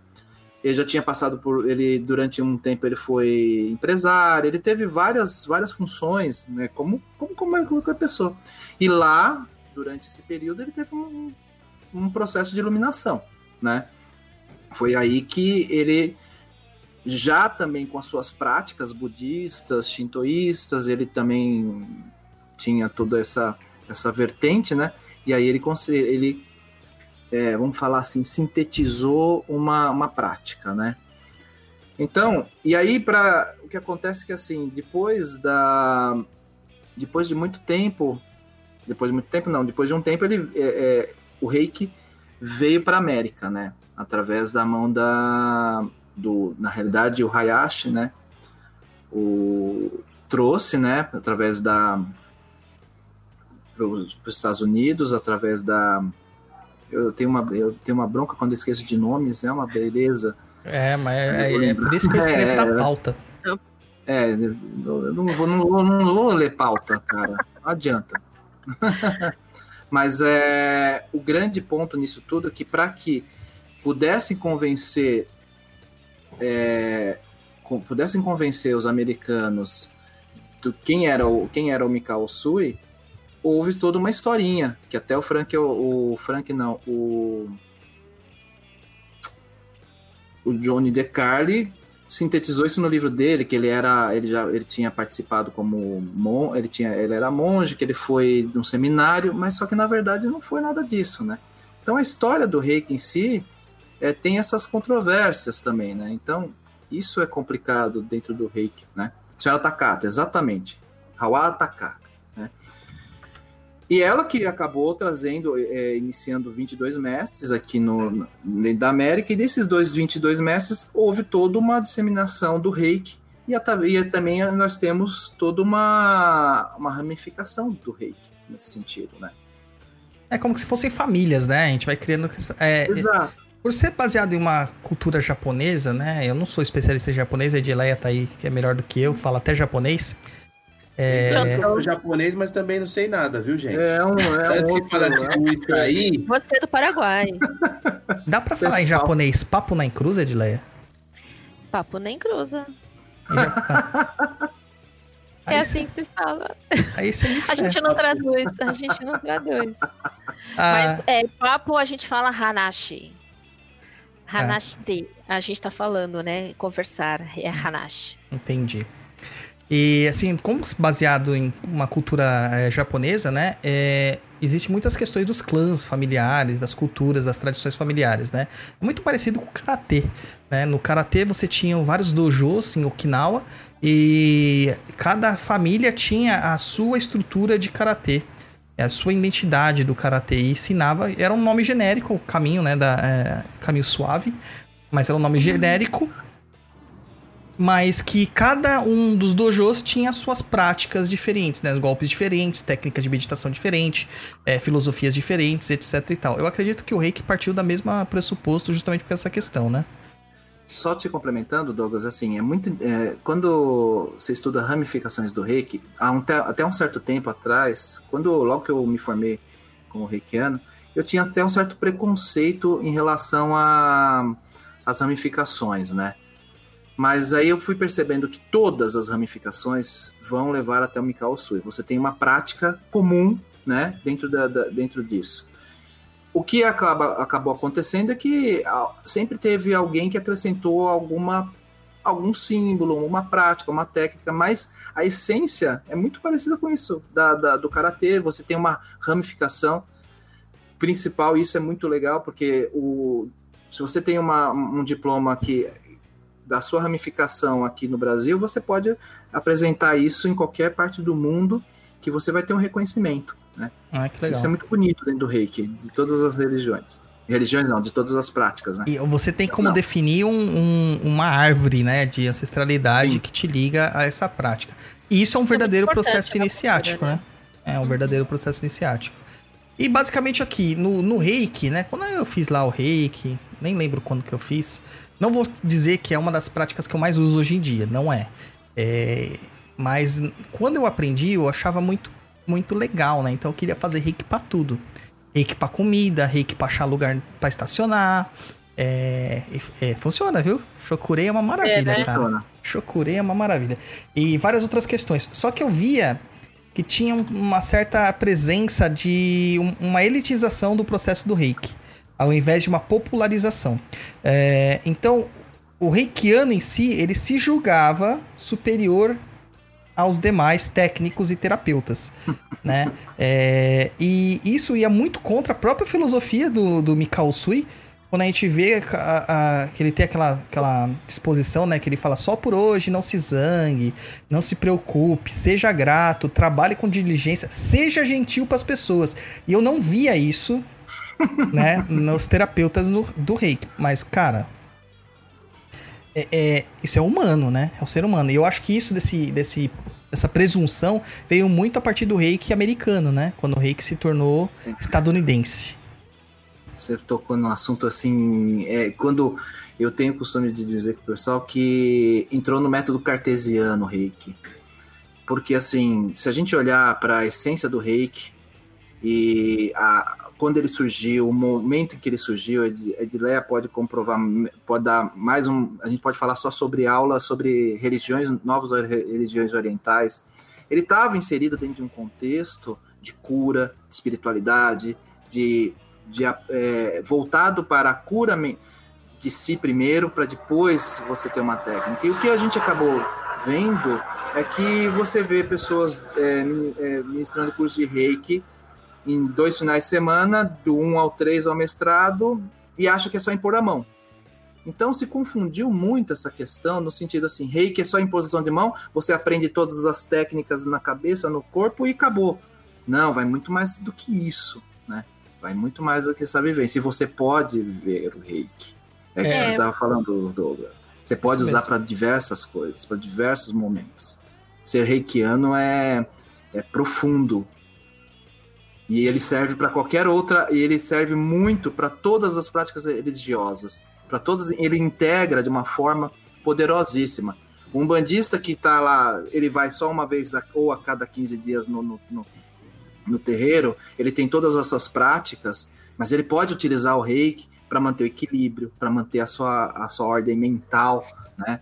Speaker 5: Ele já tinha passado por ele durante um tempo ele foi empresário, ele teve várias várias funções, né, como como como qualquer pessoa. E lá, durante esse período, ele teve um, um processo de iluminação, né? Foi aí que ele já também com as suas práticas budistas, shintoístas, ele também tinha toda essa, essa vertente, né? E aí ele, ele é, vamos falar assim, sintetizou uma, uma prática, né? Então, e aí para o que acontece é que assim, depois da depois de muito tempo, depois de muito tempo não, depois de um tempo ele é, é, o reiki veio para América, né? Através da mão da do na realidade o Hayashi, né? O trouxe, né? Através da para os Estados Unidos, através da eu tenho uma eu tenho uma bronca quando eu esqueço de nomes, é uma beleza.
Speaker 2: É, mas é, é por isso que eu escrevo
Speaker 5: É,
Speaker 2: na pauta.
Speaker 5: É, eu não vou, não, vou, não vou ler pauta, cara. Não adianta. Mas é, o grande ponto nisso tudo é que para que pudessem convencer é, pudessem convencer os americanos do quem era o quem era o Mikao Sui, houve toda uma historinha que até o Frank o, o Frank não o o Johnny DeCarli sintetizou isso no livro dele, que ele era, ele já, ele tinha participado como mon, ele tinha, ele era monge, que ele foi num seminário, mas só que na verdade não foi nada disso, né? Então a história do Reiki em si é, tem essas controvérsias também, né? Então isso é complicado dentro do Reiki, né? Senhora Takata, exatamente, Hawa Takata, né? E ela que acabou trazendo, é, iniciando 22 mestres aqui no, no- da América, e desses dois 22 mestres houve toda uma disseminação do reiki, e, a- e também nós temos toda uma, uma ramificação do reiki nesse sentido, né?
Speaker 2: É como se fossem famílias, né? A gente vai criando. é,
Speaker 5: Exato.
Speaker 2: Por ser baseado em uma cultura japonesa, né? Eu não sou especialista em japonês, a Edileia tá aí, que é melhor do que eu, fala até japonês. É,
Speaker 3: Eu sou japonês, mas também não sei nada, viu, gente?
Speaker 5: É um, é
Speaker 3: Antes
Speaker 5: um
Speaker 3: que
Speaker 5: outro, é
Speaker 3: com isso aí,
Speaker 4: Você é do Paraguai.
Speaker 2: dá pra
Speaker 5: é
Speaker 2: falar em
Speaker 5: falso.
Speaker 2: japonês papo na cruz, Edileia?
Speaker 4: Papo nem cruza.
Speaker 2: Aí,
Speaker 4: É assim que se fala.
Speaker 2: aí você me
Speaker 4: A gente não traduz, a gente não traduz.
Speaker 2: Ah,
Speaker 4: Mas é, papo a gente fala hanashi. Hanashite. A gente tá falando, né? Conversar é hanashi.
Speaker 2: Entendi. E assim, como baseado em uma cultura eh, japonesa, né? É, Existem muitas questões dos clãs familiares, das culturas, das tradições familiares, né? É muito parecido com o karatê. Né? No karatê você tinha vários dojos em Okinawa e cada família tinha a sua estrutura de karatê. A sua identidade do karatê e ensinava, era um nome genérico, o caminho, né, da eh, caminho suave, mas era um nome genérico mas que cada um dos dojos tinha suas práticas diferentes, né? Golpes diferentes, técnicas de meditação diferentes, eh, filosofias diferentes, etc e tal. Eu acredito que o reiki partiu da mesma pressuposto justamente por essa questão, né?
Speaker 5: Só te complementando, Douglas, assim, é muito. é, quando você estuda ramificações do reiki, um até um certo tempo atrás, quando logo que eu me formei como reikiano, eu tinha até um certo preconceito em relação às ramificações, né? Mas aí eu fui percebendo que todas as ramificações vão levar até o Mikao Sui. Você tem uma prática comum, né, dentro, da, da- dentro disso. O que acaba, acabou acontecendo é que sempre teve alguém que acrescentou alguma algum símbolo, uma prática, uma técnica, mas a essência é muito parecida com isso da, da- do karatê. Você tem uma ramificação principal, e isso é muito legal porque o, se você tem uma, um diploma que da sua ramificação aqui no Brasil, você pode apresentar isso em qualquer parte do mundo que você vai ter um reconhecimento. Né?
Speaker 2: Ah, que legal.
Speaker 5: Isso é muito bonito dentro do reiki, de todas as religiões. Religiões não, de todas as práticas, né?
Speaker 2: E você tem como
Speaker 5: Não.
Speaker 2: definir um- um- uma árvore, né, de ancestralidade
Speaker 5: Sim.
Speaker 2: que te liga a essa prática. E isso é um
Speaker 4: Isso é
Speaker 2: verdadeiro
Speaker 4: importante
Speaker 2: processo
Speaker 4: na
Speaker 2: iniciático,
Speaker 4: cultura,
Speaker 2: né? É um verdadeiro processo iniciático. E basicamente aqui, no, no reiki, né? Quando eu fiz lá o reiki, nem lembro quando que eu fiz. Não vou dizer que é uma das práticas que eu mais uso hoje em dia, não é. É, mas quando eu aprendi, eu achava muito, muito legal, né? Então eu queria fazer reiki pra tudo. Reiki pra comida, reiki pra achar lugar pra estacionar. É, é, funciona, viu? Shokurei é uma maravilha,
Speaker 4: né?
Speaker 2: cara. Shokurei é uma maravilha. E várias outras questões. Só que eu via que tinha um- uma certa presença de um- uma elitização do processo do reiki, ao invés de uma popularização. É, então, o reikiano em si, ele se julgava superior aos demais técnicos e terapeutas, né? É, e isso ia muito contra a própria filosofia do, do Mikao Sui, quando a gente vê a, a, que ele tem aquela, aquela disposição, né? Que ele fala só por hoje, não se zangue, não se preocupe, seja grato, trabalhe com diligência, seja gentil para as pessoas. E eu não via isso, né? Nos terapeutas do, do reiki. Mas, cara, é, é, isso é humano, né? É o ser humano. E eu acho que isso desse, desse, dessa presunção veio muito a partir do reiki americano, né? Quando o reiki se tornou estadunidense.
Speaker 5: Você tocou num assunto assim. É, quando eu tenho o costume de dizer com o pessoal que entrou no método cartesiano reiki. Porque, assim, se a gente olhar para a essência do reiki e a, quando ele surgiu, o momento em que ele surgiu, Edileia pode comprovar, pode dar mais um. A gente pode falar só sobre aula sobre religiões, novas religiões orientais. Ele estava inserido dentro de um contexto de cura, de espiritualidade, de de, é, voltado para a cura de si primeiro, para depois você ter uma técnica. E o que a gente acabou vendo é que você vê pessoas é, é ministrando curso de reiki em dois finais de semana, do 1 ao 3 ao mestrado, e acha que é só impor a mão. Então se confundiu muito essa questão, no sentido assim, reiki é só imposição de mão, você aprende todas as técnicas na cabeça, no corpo e acabou. Não, vai muito mais do que isso. Vai muito mais do que essa vivência. E você pode ver o reiki. É, é. que você estava falando, Douglas. Você pode usar para diversas coisas, para diversos momentos. Ser reikiano é, é profundo. E ele serve para qualquer outra, e ele serve muito para todas as práticas religiosas. Para todas, ele integra de uma forma poderosíssima. Um bandista que está lá, ele vai só uma vez ou a cada 15 dias no, no, no no terreiro, ele tem todas essas práticas, mas ele pode utilizar o reiki para manter o equilíbrio, para manter a sua, a sua ordem mental, né?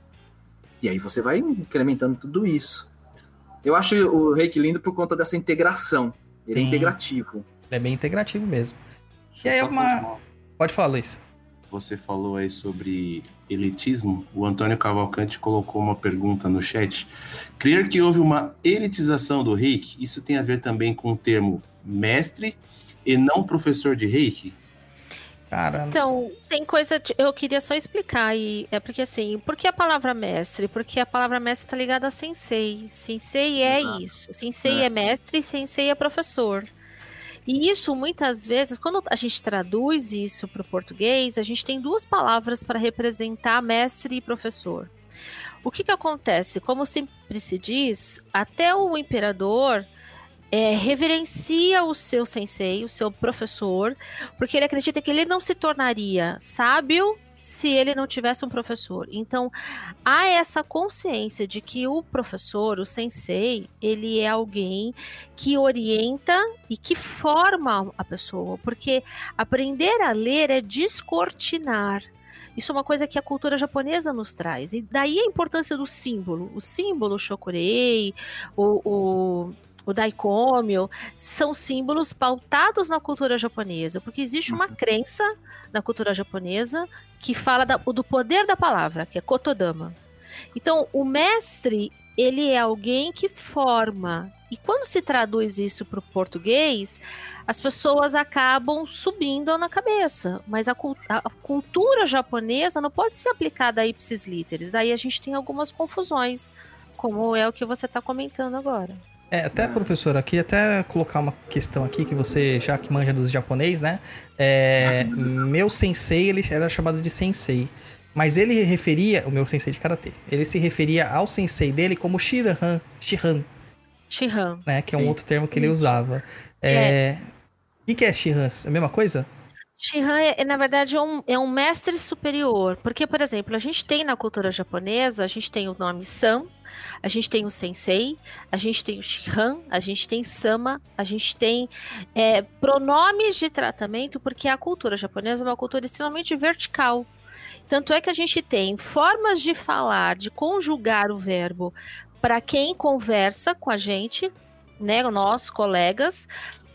Speaker 5: E aí você vai incrementando tudo isso. Eu acho o reiki lindo por conta dessa integração. Ele é integrativo.
Speaker 2: É bem integrativo mesmo. E aí é uma. Pode falar, Luiz.
Speaker 3: Você falou aí sobre elitismo. O Antônio Cavalcante colocou uma pergunta no chat. Crer que houve uma elitização do reiki, isso tem a ver também com o termo mestre e não professor de reiki?
Speaker 4: Caramba. Então, tem coisa. De, eu queria só explicar. E, é porque assim, por que a palavra mestre? Porque a palavra mestre está ligada a sensei. Sensei é isso. Sensei é. é mestre, sensei é professor. E isso, muitas vezes, quando a gente traduz isso para o português, a gente tem duas palavras para representar mestre e professor. O que, que acontece? Como sempre se diz, até o imperador é, reverencia o seu sensei, o seu professor, porque ele acredita que ele não se tornaria sábio se ele não tivesse um professor. Então, há essa consciência de que o professor, o sensei, ele é alguém que orienta e que forma a pessoa, porque aprender a ler é descortinar. Isso é uma coisa que a cultura japonesa nos traz. E daí a importância do símbolo. O símbolo shokurei, o, o o daikômio, são símbolos pautados na cultura japonesa, porque existe uma uhum. crença na cultura japonesa que fala da, do poder da palavra, que é kotodama. Então, o mestre, ele é alguém que forma. E quando se traduz isso para o português, as pessoas acabam subindo na cabeça. Mas a, a, cultura japonesa não pode ser aplicada a ipsis literis. Daí a gente tem algumas confusões, como é o que você está comentando agora.
Speaker 2: É, até, professor, aqui até colocar uma questão aqui que você, já que manja dos japonês, né? É, meu sensei, ele era chamado de sensei. Mas ele referia, o meu sensei de karatê, ele se referia ao sensei dele como Shiran, Shihan.
Speaker 4: Shihan.
Speaker 2: Né? Que é um outro termo que ele usava. É. é... O que é Shihan? É a mesma coisa?
Speaker 4: Shihan é, na verdade, é um, é um mestre superior. Porque, por exemplo, a gente tem na cultura japonesa, a gente tem o nome San, a gente tem o Sensei, a gente tem o Shihan, a gente tem Sama, a gente tem é, pronomes de tratamento, porque a cultura japonesa é uma cultura extremamente vertical. Tanto é que a gente tem formas de falar, de conjugar o verbo para quem conversa com a gente, né, nós, colegas,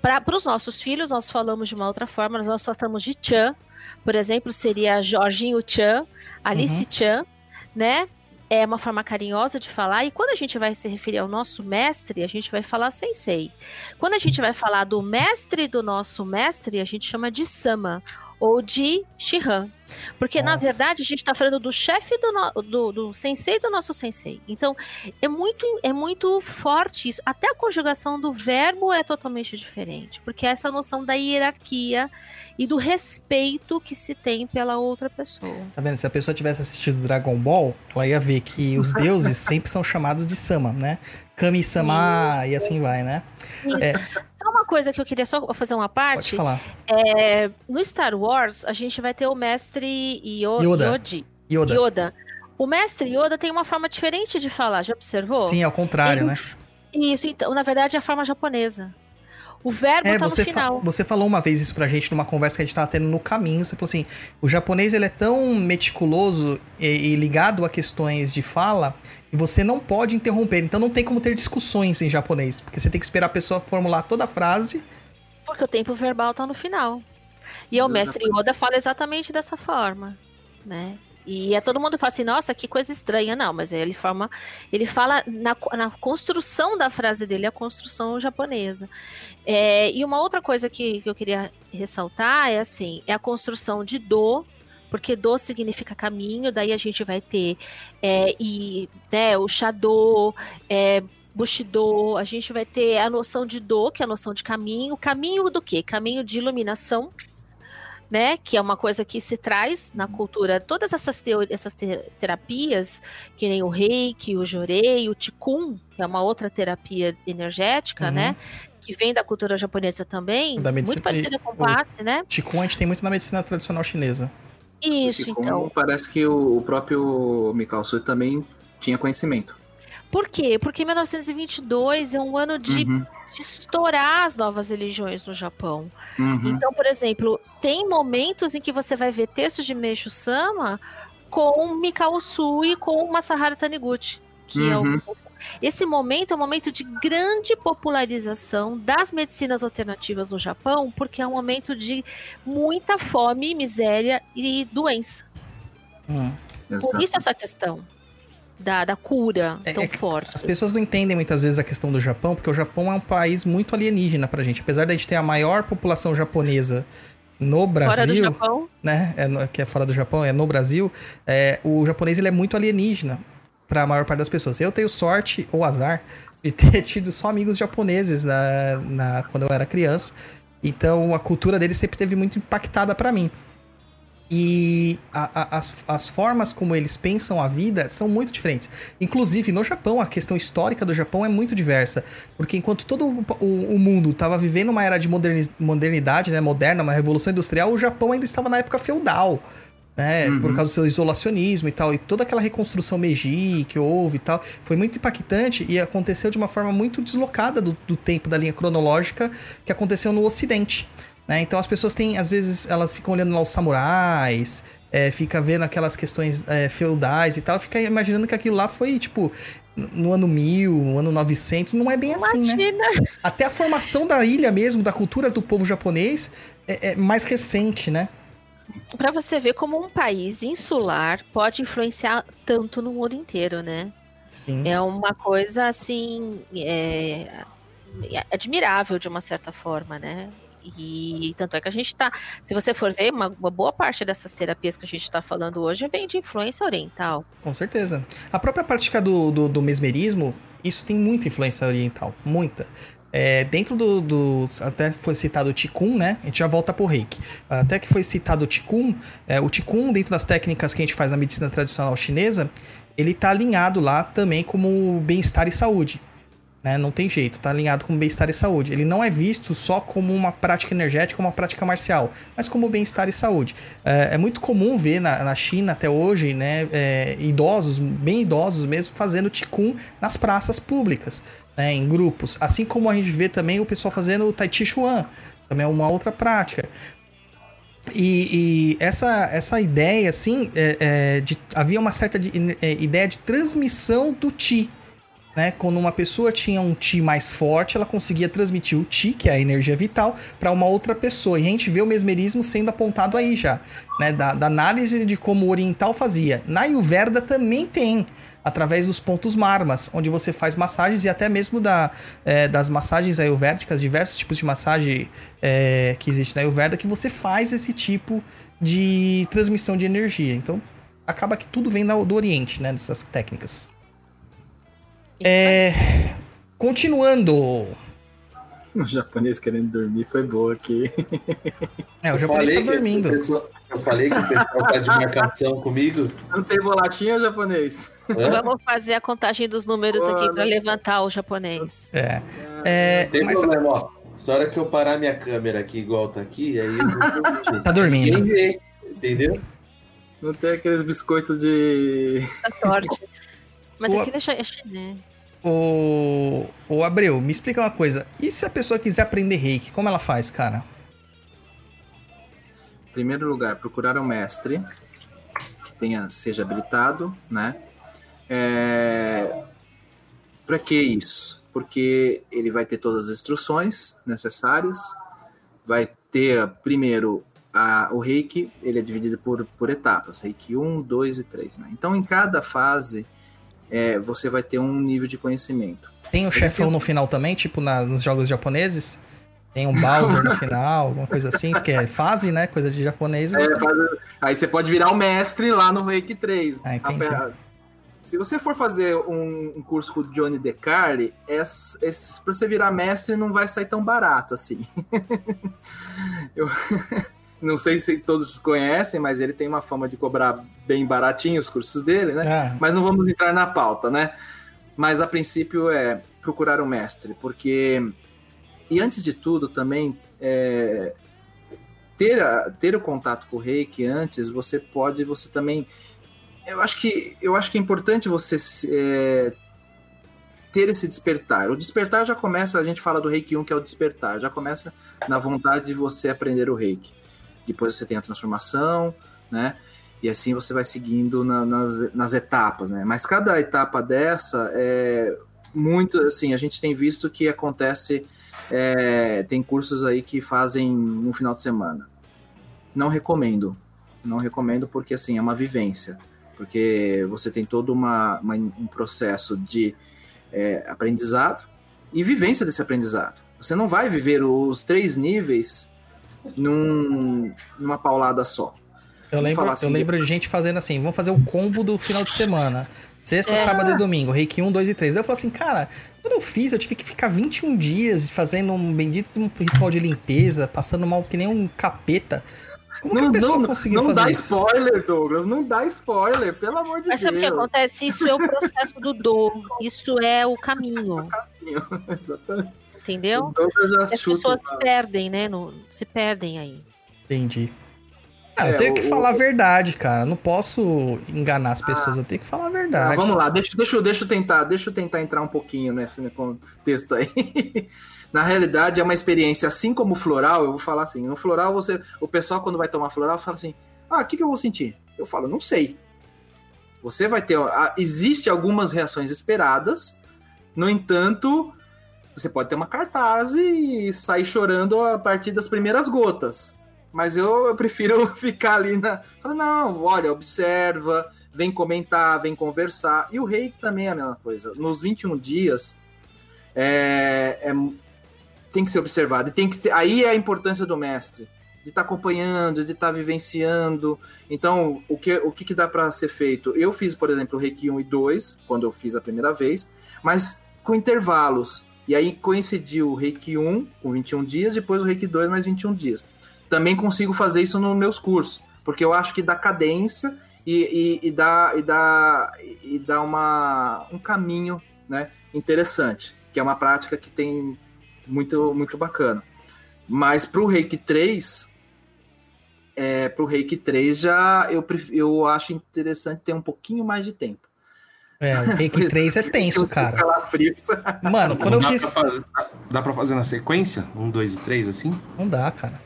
Speaker 4: para os nossos filhos, nós falamos de uma outra forma, nós falamos de Chan, por exemplo, seria Jorginho Chan, Alice uhum. Chan, né? é uma forma carinhosa de falar, e quando a gente vai se referir ao nosso mestre, a gente vai falar sensei. Quando a gente vai falar do mestre do nosso mestre, a gente chama de sama ou de Shihan. Porque, Nossa. na verdade, a gente está falando do chefe do, no, do, do, sensei do nosso sensei. Então, é muito, é muito forte isso. Até a conjugação do verbo é totalmente diferente. Porque essa noção da hierarquia e do respeito que se tem pela outra pessoa.
Speaker 2: Tá vendo? Se a pessoa tivesse assistido Dragon Ball, ela ia ver que os deuses sempre são chamados de Sama, né? Kami-sama e assim vai, né?
Speaker 4: É. Só uma coisa que eu queria só fazer uma parte.
Speaker 2: Pode falar.
Speaker 4: É, no Star Wars, a gente vai ter o mestre
Speaker 2: Yoda.
Speaker 4: Yodi,
Speaker 2: Yoda.
Speaker 4: Yoda. O mestre Yoda tem uma forma diferente de falar, já observou?
Speaker 2: Sim, ao contrário, Ele... né?
Speaker 4: Isso, então, na verdade é a forma japonesa. O verbo é, tá no final.
Speaker 2: Fa você falou uma vez isso pra gente numa conversa que a gente tava tendo no caminho. Você falou assim: o japonês ele é tão meticuloso e, e ligado a questões de fala e você não pode interromper. Então não tem como ter discussões em japonês, porque você tem que esperar a pessoa formular toda a frase.
Speaker 4: Porque o tempo verbal tá no final. E o mestre Yoda fala exatamente dessa forma, né? E é todo mundo fala assim, nossa, que coisa estranha. Não, mas ele forma. Ele fala na, na construção da frase dele, a construção japonesa. É, e uma outra coisa que, que eu queria ressaltar é assim: é a construção de do, porque do significa caminho, daí a gente vai ter é, e, né, o shado, é, Bushido, a gente vai ter a noção de do, que é a noção de caminho. Caminho do quê? Caminho de iluminação, né? Que é uma coisa que se traz na cultura. Todas essas, essas terapias, que nem o reiki, o jorei, o tikun, que é uma outra terapia energética, né? uhum. né? Que vem da cultura japonesa também, da medicina, muito parecida com o passe, né?
Speaker 2: Tikun a gente tem muito na medicina tradicional chinesa.
Speaker 4: Isso, então.
Speaker 5: Parece que o, próprio Mikao Sui também tinha conhecimento.
Speaker 4: Por quê? Porque 1922 é um ano de, uhum. de estourar as novas religiões no Japão. Uhum. Então, por exemplo, tem momentos em que você vai ver textos de Meishu Sama com Mikao Sui e com Masaharu Taniguchi, que uhum. é o uhum. esse momento é um momento de grande popularização das medicinas alternativas no Japão, porque é um momento de muita fome, miséria e doença. Hum, Por isso essa questão da, da cura é, tão é, forte.
Speaker 2: As pessoas não entendem muitas vezes a questão do Japão, porque o Japão é um país muito alienígena pra gente. Apesar de a gente ter a maior população japonesa no Brasil, fora do Japão. né, é, que é fora do Japão, é no Brasil, é, o japonês ele é muito alienígena para a maior parte das pessoas. Eu tenho sorte ou azar de ter tido só amigos japoneses na, na, quando eu era criança. Então a cultura deles sempre teve muito impactada para mim. E a, a, as, as formas como eles pensam a vida são muito diferentes. Inclusive, no Japão, a questão histórica do Japão é muito diversa. Porque enquanto todo o, o, o mundo estava vivendo uma era de modernidade, né, moderna, uma revolução industrial, o Japão ainda estava na época feudal. Né, uhum. Por causa do seu isolacionismo e tal. E toda aquela reconstrução Meiji que houve e tal. Foi muito impactante e aconteceu de uma forma muito deslocada do, do tempo da linha cronológica que aconteceu no Ocidente. Né? Então as pessoas têm, às vezes, elas ficam olhando lá os samurais, é, fica vendo aquelas questões é, feudais e tal, fica imaginando que aquilo lá foi, tipo, no ano 1000, no ano 900, não é bem Imagina. assim, né? Até a formação da ilha mesmo, da cultura do povo japonês, é, é mais recente, né?
Speaker 4: Para você ver como um país insular pode influenciar tanto no mundo inteiro, né? Sim. É uma coisa assim é, é admirável de uma certa forma, né? E tanto é que a gente está, se você for ver, uma, uma, boa parte dessas terapias que a gente está falando hoje vem de influência oriental.
Speaker 2: Com certeza. A própria prática do, do, do mesmerismo, isso tem muita influência oriental, muita. É, dentro do, do, Até foi citado o Ticum, né? A gente já volta pro reiki. Até que foi citado o Ticum, é, o Ticum, dentro das técnicas que a gente faz na medicina tradicional chinesa, ele tá alinhado lá também como bem-estar e saúde. Né? Não tem jeito, tá alinhado com bem-estar e saúde. Ele não é visto só como uma prática energética, uma prática marcial, mas como bem-estar e saúde. É, é, muito comum ver na, na China até hoje, né, é, idosos, bem idosos mesmo, fazendo Qigong nas praças públicas, né, em grupos. Assim como a gente vê também o pessoal fazendo Tai Chi Chuan, também é uma outra prática. E, e, essa, essa ideia, assim, é, é de, havia uma certa de, é, ideia de transmissão do Ti né? Quando uma pessoa tinha um Ti mais forte, ela conseguia transmitir o Ti, que é a energia vital, para uma outra pessoa. E a gente vê o mesmerismo sendo apontado aí já, né? Da, da, análise de como o oriental fazia. Na Ayurveda também tem. através dos pontos marmas, onde você faz massagens e até mesmo da, é, das massagens ayurvédicas, diversos tipos de massagem é, que existe na Ayurveda, que você faz esse tipo de transmissão de energia. Então, acaba que tudo vem do Oriente, né? Dessas técnicas. É, continuando.
Speaker 5: O japonês querendo dormir foi boa aqui.
Speaker 2: É, o japonês tá
Speaker 3: que
Speaker 2: dormindo.
Speaker 3: eu falei que pessoal tá de marcação comigo.
Speaker 5: Não tem bolatinha, japonês?
Speaker 3: Hã?
Speaker 4: Vamos fazer a contagem dos números aqui para levantar o japonês.
Speaker 2: É. É,
Speaker 3: Tem
Speaker 2: mas
Speaker 3: problema, ó. Só hora que eu parar minha câmera aqui igual tá aqui, aí eu
Speaker 2: tá dormindo.
Speaker 3: Entendeu?
Speaker 5: Não tem aqueles biscoitos de.
Speaker 4: Da sorte. Mas
Speaker 2: O-
Speaker 4: aqui deixa é chinês.
Speaker 2: O, o Abreu, me explica uma coisa. E se a pessoa quiser aprender reiki, como ela faz, cara?
Speaker 5: Em primeiro lugar, procurar um mestre que tenha, seja habilitado, né? É... Para que isso? Porque ele vai ter todas as instruções necessárias, vai ter, primeiro, a, o reiki, ele é dividido por, por etapas, reiki 1, 2 e 3, né? Então, em cada fase, é, você vai ter um nível de conhecimento.
Speaker 2: Tem o chefão no final também, tipo na- nos jogos japoneses? Tem um Bowser no final, alguma coisa assim, porque é fase, né? Coisa de japonês.
Speaker 5: É,
Speaker 2: você-
Speaker 5: aí você pode virar o mestre lá no Reiki 3.
Speaker 2: Ah, entendi.
Speaker 5: Ape- Se você for fazer um, um curso com o Johnny DeCarli, esse, esse, pra você virar mestre não vai sair tão barato assim. Eu não sei se todos conhecem, mas ele tem uma fama de cobrar bem baratinho os cursos dele, né?
Speaker 2: Ah,
Speaker 5: Mas não vamos entrar na pauta, né? Mas a princípio é procurar um mestre, porque. E antes de tudo, também, é, ter, a- ter o contato com o reiki antes, você pode, você também. Eu acho que, eu acho que é importante você é, ter esse despertar. O despertar já começa, a gente fala do reiki 1, que é o despertar, já começa na vontade de você aprender o reiki. Depois você tem a transformação, né? E assim você vai seguindo na- nas, nas etapas, né? Mas cada etapa dessa é muito assim, a gente tem visto que acontece, é, tem cursos aí que fazem um final de semana. Não recomendo, não recomendo porque assim é uma vivência, porque você tem todo uma, uma- um processo de é, aprendizado e vivência desse aprendizado. Você não vai viver os três níveis num, numa paulada só.
Speaker 2: eu lembro,
Speaker 5: assim
Speaker 2: eu
Speaker 5: de-
Speaker 2: lembro de gente fazendo assim, vamos fazer o combo do final de semana. Sexta,
Speaker 4: É.
Speaker 2: sábado e domingo, reiki 1, 2 e 3. Daí eu falo assim, cara, quando eu fiz, eu tive que ficar 21 dias fazendo um bendito de um ritual de limpeza, passando mal que nem um capeta. Como que
Speaker 5: Não,
Speaker 2: a pessoa
Speaker 5: não,
Speaker 2: conseguiu
Speaker 5: não
Speaker 2: fazer
Speaker 5: dá
Speaker 2: isso?
Speaker 5: spoiler, Douglas. Não dá spoiler, pelo amor de
Speaker 4: Mas sabe o que
Speaker 5: Deus.
Speaker 4: acontece? Isso é o processo do do. Isso é o caminho.
Speaker 5: Exatamente.
Speaker 4: Entendeu?
Speaker 5: O Douglas já
Speaker 4: As
Speaker 5: chuta
Speaker 4: pessoas se perdem, né? No, se perdem aí.
Speaker 2: Entendi. Ah,
Speaker 5: É,
Speaker 2: eu tenho que
Speaker 5: o-
Speaker 2: falar a verdade, cara. Não posso enganar as pessoas, eu tenho que falar a
Speaker 5: Ah,
Speaker 2: verdade.
Speaker 5: vamos lá, deixa, deixa, eu- deixa eu tentar, deixa eu tentar entrar um pouquinho nesse contexto aí. Na realidade, é uma experiência assim como o floral, eu vou falar assim, no floral você, o pessoal quando vai tomar floral fala assim: "Ah, o que, que eu vou sentir?" Eu falo: "Não sei". Você vai ter, ah, existe algumas reações esperadas. No entanto, você pode ter uma cartaz e sair chorando a partir das primeiras gotas. Mas eu, eu prefiro ficar ali na. Fala, não, olha, observa, vem comentar, vem conversar. E o reiki também é a mesma coisa. Nos 21 dias, é, é- tem que ser observado. Tem que ser, aí é a importância do mestre. De estar acompanhando, de estar vivenciando. Então, o que, o que, que dá para ser feito? Eu fiz, por exemplo, o Reiki 1 e 2, quando eu fiz a primeira vez, mas com intervalos. E aí coincidiu o Reiki 1 com 21 dias, depois o Reiki 2 mais 21 dias. Também consigo fazer isso nos meus cursos, porque eu acho que dá cadência e, e, e dá, e dá, e dá uma, um caminho né, interessante, que é uma prática que tem muito, muito bacana. Mas para o Reiki 3, é, para o Reiki 3 já eu, eu acho interessante ter um pouquinho mais de tempo.
Speaker 2: É, o Reiki 3 é tenso, cara.
Speaker 5: Calafrios.
Speaker 2: Mano, quando eu
Speaker 3: dá,
Speaker 2: fiz.
Speaker 3: pra fazer, dá pra fazer na sequência? Um, dois e três, assim?
Speaker 2: Não dá, cara.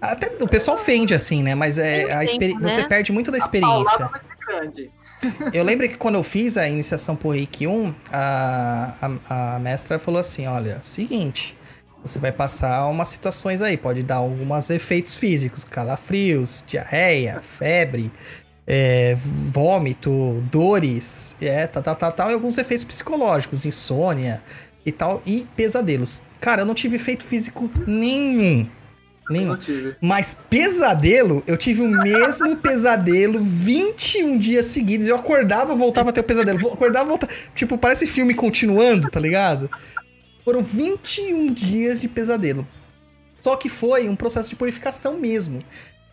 Speaker 2: Até o pessoal ofende assim, né? Mas é a
Speaker 4: tempo,
Speaker 2: experi...
Speaker 4: né?
Speaker 2: você perde muito da experiência.
Speaker 5: vai ser grande.
Speaker 2: Eu lembro que quando eu fiz a iniciação por Reiki 1, a, a, a mestra falou assim: olha, seguinte, você vai passar umas situações aí, pode dar alguns efeitos físicos, calafrios, diarreia, febre. É, vômito, dores, é, tal, tal, tal, tal, e alguns efeitos psicológicos, insônia e tal, e pesadelos. Cara, eu não tive efeito físico nenhum. Nenhum. Mas pesadelo, eu tive o mesmo pesadelo 21 dias seguidos. Eu acordava, voltava a ter o pesadelo. Acordava, voltava. Tipo, parece filme continuando, tá ligado? Foram 21 dias de pesadelo. Só que foi um processo de purificação mesmo.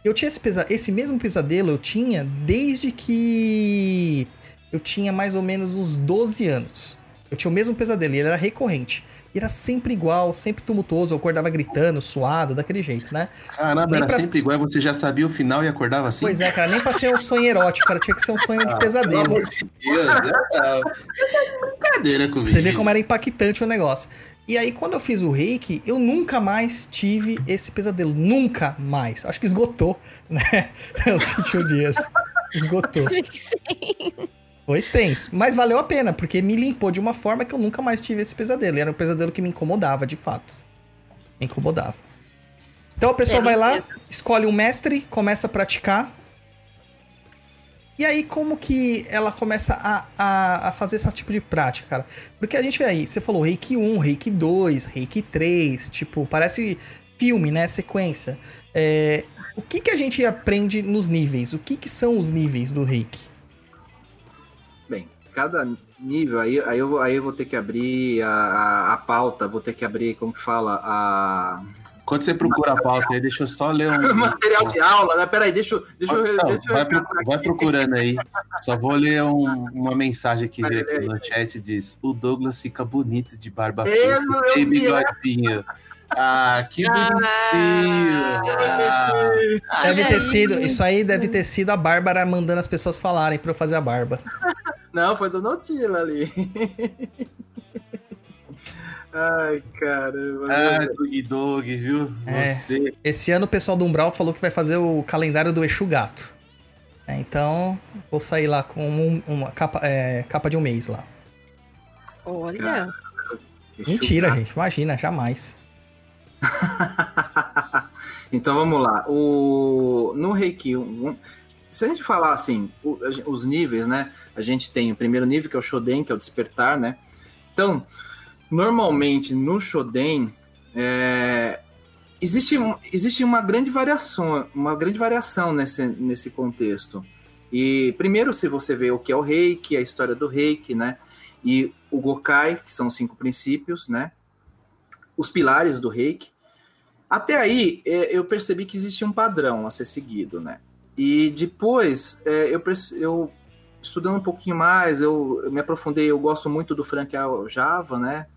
Speaker 2: Eu tinha esse, pesa esse mesmo pesadelo, eu tinha desde que eu tinha mais ou menos uns 12 anos. Eu tinha o mesmo pesadelo e ele era recorrente. E era sempre igual, sempre tumultuoso. Eu acordava gritando, suado, daquele jeito, né?
Speaker 3: Caramba,
Speaker 2: Nem
Speaker 3: era
Speaker 2: pra-
Speaker 3: sempre igual, você já sabia o final e acordava assim?
Speaker 2: Pois é, cara, nem pra ser um sonho erótico, cara. Tinha que ser um sonho de
Speaker 3: Pelo
Speaker 2: pesadelo.
Speaker 3: amor de Deus, é, é brincadeira comigo.
Speaker 2: Você vê como era impactante o negócio. E aí, quando eu fiz o reiki, eu nunca mais tive esse pesadelo. Nunca mais. Acho que esgotou, né? Os 21 dias. Esgotou. Foi tenso. Mas valeu a pena, porque me limpou de uma forma que eu nunca mais tive esse pesadelo. E era um pesadelo que me incomodava, de fato. Me incomodava. Então a pessoa
Speaker 4: É,
Speaker 2: vai lá, escolhe um mestre, começa a praticar. E aí, como que ela começa a, a, a fazer esse tipo de prática, cara? Porque a gente vê aí, você falou reiki 1, reiki 2, reiki 3, tipo, parece filme, né? Sequência. É, o que, que a gente aprende nos níveis? O que, que são os níveis do reiki?
Speaker 5: Bem, cada nível, aí, aí, eu, aí eu vou ter que abrir a, a, a pauta, vou ter que abrir, como que fala, a...
Speaker 3: Quando você procura a pauta aí, deixa eu só ler um.
Speaker 5: material de aula, né? Peraí, deixa, eu- deixa, eu-
Speaker 3: Não,
Speaker 5: deixa eu
Speaker 3: vai,
Speaker 5: resgatar
Speaker 3: vai procurando aí. Só vou ler um- uma mensagem que veio aqui no chat diz: O Douglas fica bonito de barba
Speaker 5: Eu
Speaker 3: feita
Speaker 5: não-
Speaker 3: e
Speaker 5: eu
Speaker 3: bigodinho. Ah, que bonitinho! Ah,
Speaker 2: Deve ter sido, isso aí deve ter sido a Bárbara mandando as pessoas falarem pra eu fazer a barba.
Speaker 5: Não, foi do Notila ali. Ai, caramba.
Speaker 3: ah, Dog Dog, viu?
Speaker 2: É.
Speaker 3: Você.
Speaker 2: Esse ano o pessoal do Umbral falou que vai fazer o calendário do Exu Gato. É, então, vou sair lá com um- uma capa, é, capa de um mês lá.
Speaker 4: Olha.
Speaker 5: Cara.
Speaker 2: Mentira, gente. Imagina, jamais.
Speaker 5: então vamos lá. O, no Reiki, um- se a gente falar assim, o- os níveis, né? A gente tem o primeiro nível, que é o Shoden, que é o despertar, né? Então, normalmente no Shoden, é, existe, existe uma grande variação, uma grande variação nesse, nesse contexto. E primeiro, se você vê o que é o Reiki, a história do Reiki, né? E o Gokai, que são cinco princípios, né? Os pilares do Reiki. Até aí, é, eu percebi que existia um padrão a ser seguido, né? E depois, é, eu, eu estudando um pouquinho mais, eu, eu me aprofundei, eu gosto muito do Frank. Java, né?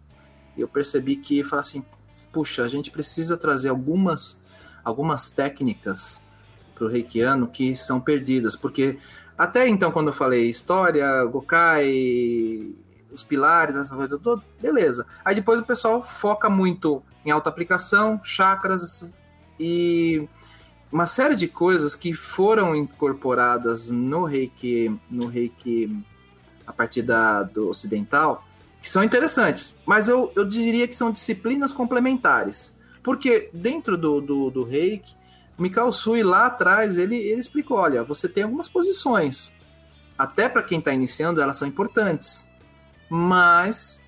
Speaker 5: Eu percebi que, falar assim, puxa, a gente precisa trazer algumas, algumas técnicas para o reikiano que são perdidas, porque até então, quando eu falei história, Gokai, os pilares, essa coisa toda, beleza. Aí depois o pessoal foca muito em autoaplicação, chakras e uma série de coisas que foram incorporadas no reiki, no reiki a partir da, do ocidental, que são interessantes, mas eu, eu diria que são disciplinas complementares. Porque dentro do, do, do reiki, Mikao Sui lá atrás, ele, ele explicou, olha, você tem algumas posições, até para quem está iniciando, elas são importantes, mas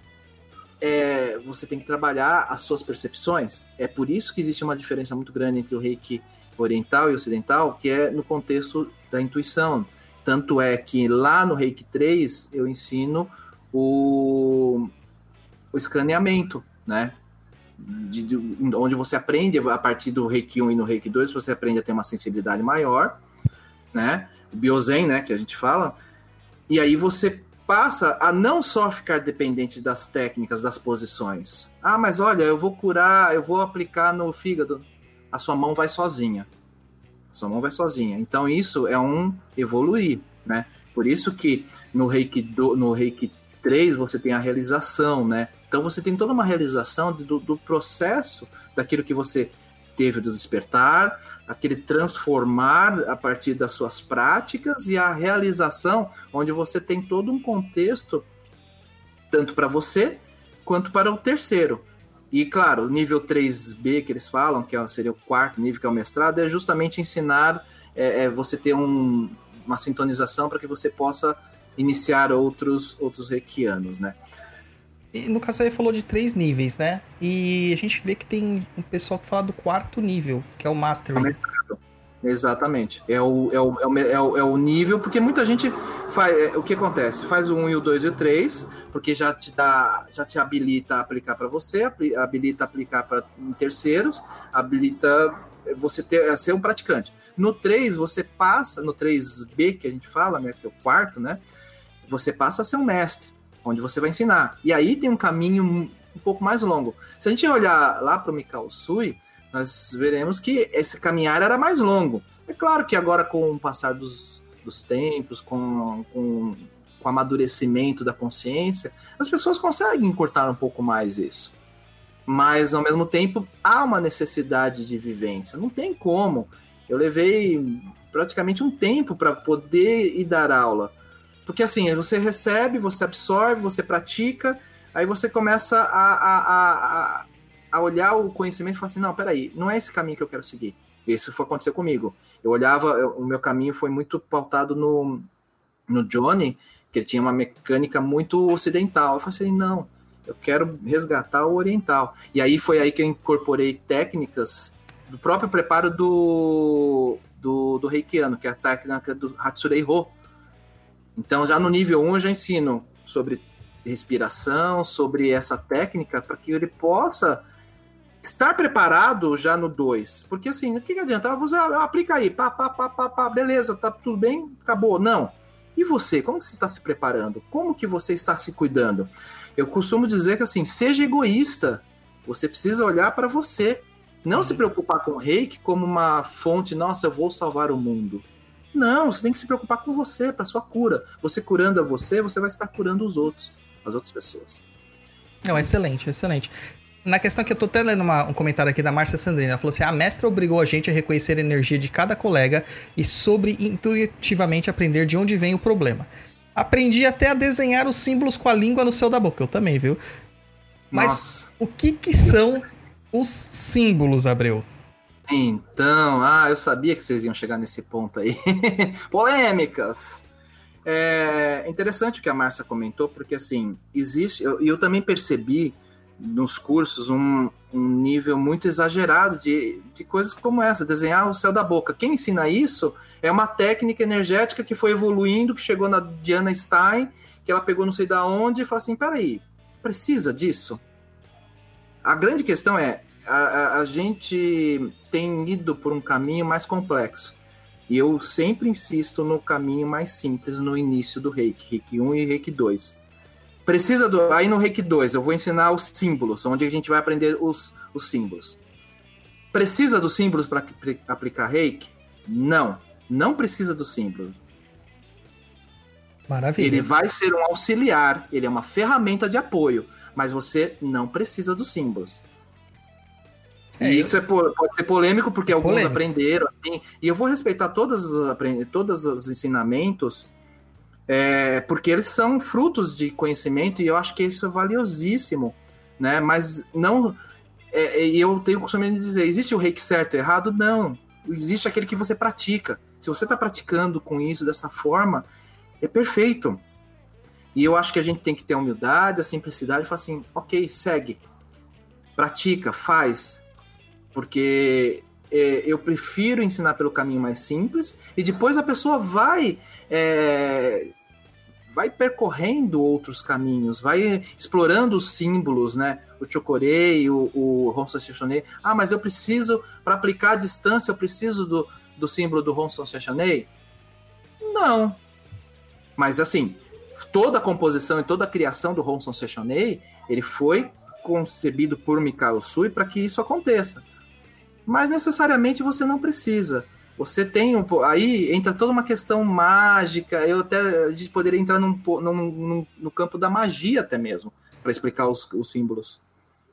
Speaker 5: é, você tem que trabalhar as suas percepções. É por isso que existe uma diferença muito grande entre o reiki oriental e ocidental, que é no contexto da intuição. Tanto é que lá no Reiki 3 eu ensino o, o escaneamento, né? De, de- onde você aprende a partir do Reiki 1 e no Reiki 2, você aprende a ter uma sensibilidade maior, né? O Biozen, né, que a gente fala. E aí você passa a não só ficar dependente das técnicas, das posições. Ah, mas olha, eu vou curar, eu vou aplicar no fígado. A sua mão vai sozinha. A sua mão vai sozinha. Então isso é um evoluir, né? Por isso que no Reiki, do, no Reiki 3 você tem a realização, né? Então você tem toda uma realização do, do processo daquilo que você teve do despertar, aquele transformar a partir das suas práticas e a realização, onde você tem todo um contexto, tanto para você quanto para o terceiro. E claro, o nível 3B que eles falam, que é- seria o quarto nível, que é o mestrado, é justamente ensinar é, é você ter um, uma sintonização para que você possa iniciar outros, outros reikianos, né?
Speaker 2: E no caso aí falou de três níveis, né? E a gente vê que tem um pessoal que fala do quarto nível, que é o Mastery.
Speaker 5: Exatamente. É o, é, o, é, o, é, o, é o nível, porque muita gente faz. É, o que acontece? Faz o 1 e o 2 e o 3, porque já te dá, já te habilita a aplicar para você, habilita a aplicar para terceiros, habilita você ter, a ser um praticante. No 3, você passa, no 3B que a gente fala, né? Que é o quarto, né? Você passa a ser um mestre, onde você vai ensinar. E aí tem um caminho um pouco mais longo. Se a gente olhar lá para o Mikao Sui, nós veremos que esse caminhar era mais longo. É claro que agora, com o passar dos, dos tempos, com, com, com o amadurecimento da consciência, as pessoas conseguem encurtar um pouco mais isso. Mas, ao mesmo tempo, há uma necessidade de vivência. Não tem como. Eu levei praticamente um tempo para poder ir dar aula. Porque, assim, você recebe, você absorve, você pratica, aí você começa a, a, a, a olhar o conhecimento e falar assim, não, peraí, não é esse caminho que eu quero seguir. Isso foi acontecer comigo. Eu olhava, eu, o meu caminho foi muito pautado no, no Johnny, que ele tinha uma mecânica muito ocidental. Eu falei assim, não, eu quero resgatar o oriental. E aí foi aí que eu incorporei técnicas do próprio preparo do, do, do Reikiano, que é a técnica do Hatsurei Ho. Então, já no nível 1, eu já ensino sobre respiração, sobre essa técnica, para que ele possa estar preparado já no 2. Porque assim, o que, que adianta? Você aplica aí, pá, pá, pá, pá, pá, beleza, tá tudo bem, acabou. Não. E você, como você está se preparando? Como que você está se cuidando? Eu costumo dizer que assim, seja egoísta. Você precisa olhar para você. Não se preocupar com o reiki como uma fonte, nossa, eu vou salvar o mundo. Não, você tem que se preocupar com você, para sua cura. Você curando a você, você vai estar curando os outros, as outras pessoas.
Speaker 2: Não, excelente, excelente na questão que eu tô até lendo uma, um comentário aqui da Márcia Sandrina, ela falou assim: a mestra obrigou a gente a reconhecer a energia de cada colega e sobre intuitivamente aprender de onde vem o problema. Aprendi até a desenhar os símbolos com a língua no céu da boca. Eu também, viu? Mas Nossa. o que que são os símbolos, Abreu?
Speaker 5: Então, ah, eu sabia que vocês iam chegar nesse ponto aí. Polêmicas. É interessante o que a Márcia comentou, porque assim, existe, e eu, eu também percebi nos cursos um, um nível muito exagerado de, de coisas como essa, desenhar o céu da boca. Quem ensina isso é uma técnica energética que foi evoluindo, que chegou na Diana Stein, que ela pegou não sei da onde e falou assim, peraí, precisa disso? A grande questão é, a, a, gente tem ido por um caminho mais complexo. E eu sempre insisto no caminho mais simples no início do Reiki, Reiki 1 e Reiki 2 Precisa do. Aí no Reiki 2, eu vou ensinar os símbolos, onde a gente vai aprender os, os símbolos. Precisa dos símbolos para aplicar Reiki? Não. Não precisa dos símbolos.
Speaker 2: Maravilha.
Speaker 5: Ele vai ser um auxiliar, ele é uma ferramenta de apoio, mas você não precisa dos símbolos. É, e isso eu... é, pode ser polêmico, porque é alguns polêmico. aprenderam, assim, e eu vou respeitar todos os, todos os ensinamentos, é, porque eles são frutos de conhecimento e eu acho que isso é valiosíssimo, né? Mas não. É, e eu tenho o costume de dizer: existe o reiki certo e errado? Não. Existe aquele que você pratica. Se você está praticando com isso dessa forma, é perfeito. E eu acho que a gente tem que ter a humildade, a simplicidade e falar assim: ok, segue, pratica, faz, porque é, eu prefiro ensinar pelo caminho mais simples e depois a pessoa vai é, vai percorrendo outros caminhos, vai explorando os símbolos, né? O Chocorei, o, o Ronson Sechonei. Ah, mas eu preciso, para aplicar a distância, eu preciso do, do símbolo do Ronson Sechonei? Não. Mas assim, toda a composição e toda a criação do Ronson Sechonei, ele foi concebido por Mikao Sui para que isso aconteça. Mas necessariamente você não precisa. Você tem um aí entra toda uma questão mágica. Eu até a gente poderia entrar num, num, num no campo da magia até mesmo para explicar os, os símbolos.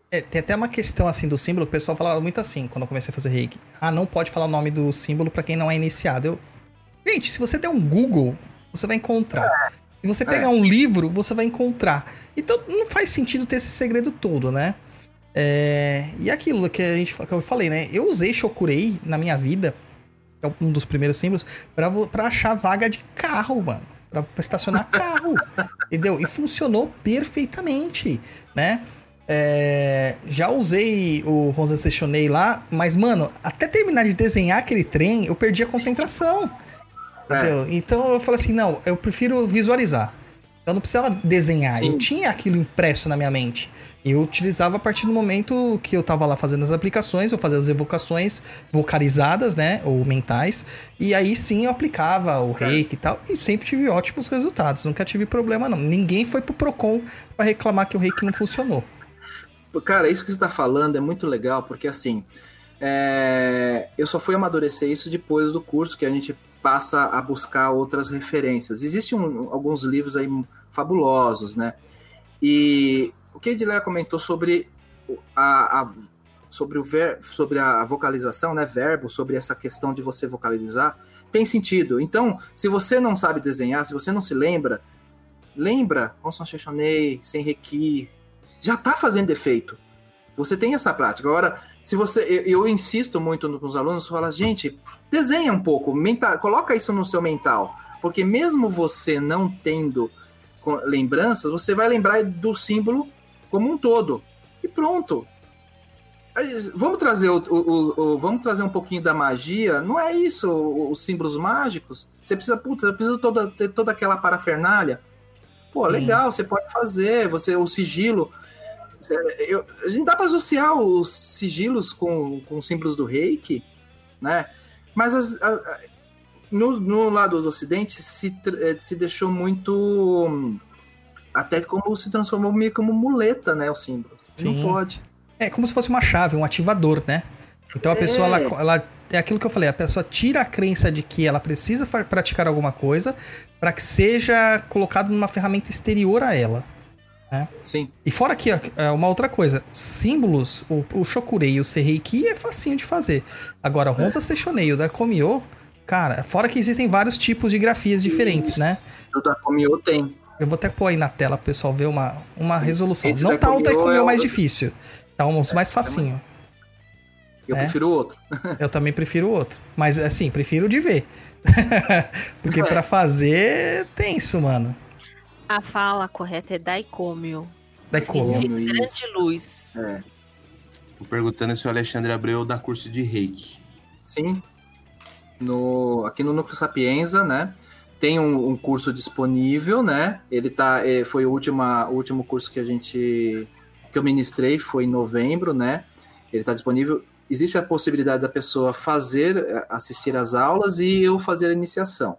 Speaker 2: É, tem até uma questão assim do símbolo, o pessoal falava muito assim quando eu comecei a fazer reiki. Ah, não pode falar o nome do símbolo para quem não é iniciado. Eu... Gente, se você der um Google, você vai encontrar. É. Se você pegar é. um livro, você vai encontrar. Então não faz sentido ter esse segredo todo, né? É... E aquilo que, a gente, que eu falei, né? Eu usei Shokurei na minha vida que é um dos primeiros símbolos, pra, pra achar vaga de carro, mano. Pra, pra estacionar carro. entendeu? E funcionou perfeitamente, né? É, já usei o Rosa Sessionei lá, mas, mano, até terminar de desenhar aquele trem, eu perdi a concentração.
Speaker 5: É.
Speaker 2: Entendeu? Então eu falei assim, não, eu prefiro visualizar. Eu não precisava desenhar,
Speaker 5: Sim.
Speaker 2: eu tinha aquilo impresso na minha mente. Eu utilizava a partir do momento que eu tava lá fazendo as aplicações, eu fazia as evocações vocalizadas, né, ou mentais, e aí sim eu aplicava o
Speaker 5: É.
Speaker 2: reiki e tal, e sempre tive ótimos resultados, nunca tive problema não. Ninguém foi pro Procon pra reclamar que o reiki não funcionou.
Speaker 5: Cara, isso que você está falando é muito legal, porque assim, é, eu só fui amadurecer isso depois do curso, que a gente passa a buscar outras referências. Existem um- alguns livros aí fabulosos, né? E o que Edilé comentou sobre a, a- sobre, o ver, sobre a vocalização, né? Verbo, sobre essa questão de você vocalizar, tem sentido. Então, se você não sabe desenhar, se você não se lembra, lembra Onson Shoshonei, Senreki, já tá fazendo efeito. Você tem essa prática. Agora, se você. Eu, eu insisto muito no- com os alunos, fala, gente, desenha um pouco, menta, coloca isso no seu mental. Porque mesmo você não tendo lembranças, você vai lembrar do símbolo como um todo. E pronto. Vamos trazer, o, o- o- vamos trazer um pouquinho da magia. Não é isso, os símbolos mágicos. Você precisa, putz, eu preciso toda, ter toda aquela parafernália. Pô,
Speaker 2: Sim.
Speaker 5: legal, você pode fazer, você o sigilo. Eu- a gente dá para associar os sigilos com, com os símbolos do reiki, né? Mas as- a- no, no lado do ocidente se, se deixou muito. Até como se transformou meio como muleta, né? Os símbolos.
Speaker 2: Sim.
Speaker 5: Não pode.
Speaker 2: É como se fosse uma chave, um ativador, né? Então a pessoa,
Speaker 5: É.
Speaker 2: ela, ela- é aquilo que eu falei, a pessoa tira a crença de que ela precisa praticar alguma coisa para que seja colocado numa ferramenta exterior a ela.
Speaker 5: Sim.
Speaker 2: E fora aqui, ó, é uma outra coisa, símbolos, o, o Shokurei e o Sereiki é facinho de fazer. Agora, o Honza Seishonei e o da Komio, cara, fora que existem vários tipos de grafias diferentes, né?
Speaker 5: O da Komio tem.
Speaker 2: Eu vou até pôr aí na tela pro pessoal ver uma, uma resolução.
Speaker 5: Esse
Speaker 2: Não tá o
Speaker 5: Komio é o-
Speaker 2: mais difícil, tá uns mais facinho.
Speaker 5: Eu
Speaker 2: É.
Speaker 5: prefiro o outro.
Speaker 2: Eu também prefiro o outro. Mas assim, prefiro de ver. Porque
Speaker 5: É.
Speaker 2: pra fazer é tenso, mano.
Speaker 4: A fala correta é Daikomio.
Speaker 2: Daikomio.
Speaker 5: Isso.
Speaker 4: grande luz.
Speaker 5: É.
Speaker 3: Tô perguntando se o Alexandre Abreu dá curso de reiki.
Speaker 5: Sim. No, aqui no Núcleo Sapienza, né? Tem um, um curso disponível, né? Ele tá, eh, foi o, última, o último curso que a gente que eu ministrei, foi em novembro, né? Ele está disponível. Existe a possibilidade da pessoa fazer, eh, assistir às aulas e eu fazer a iniciação.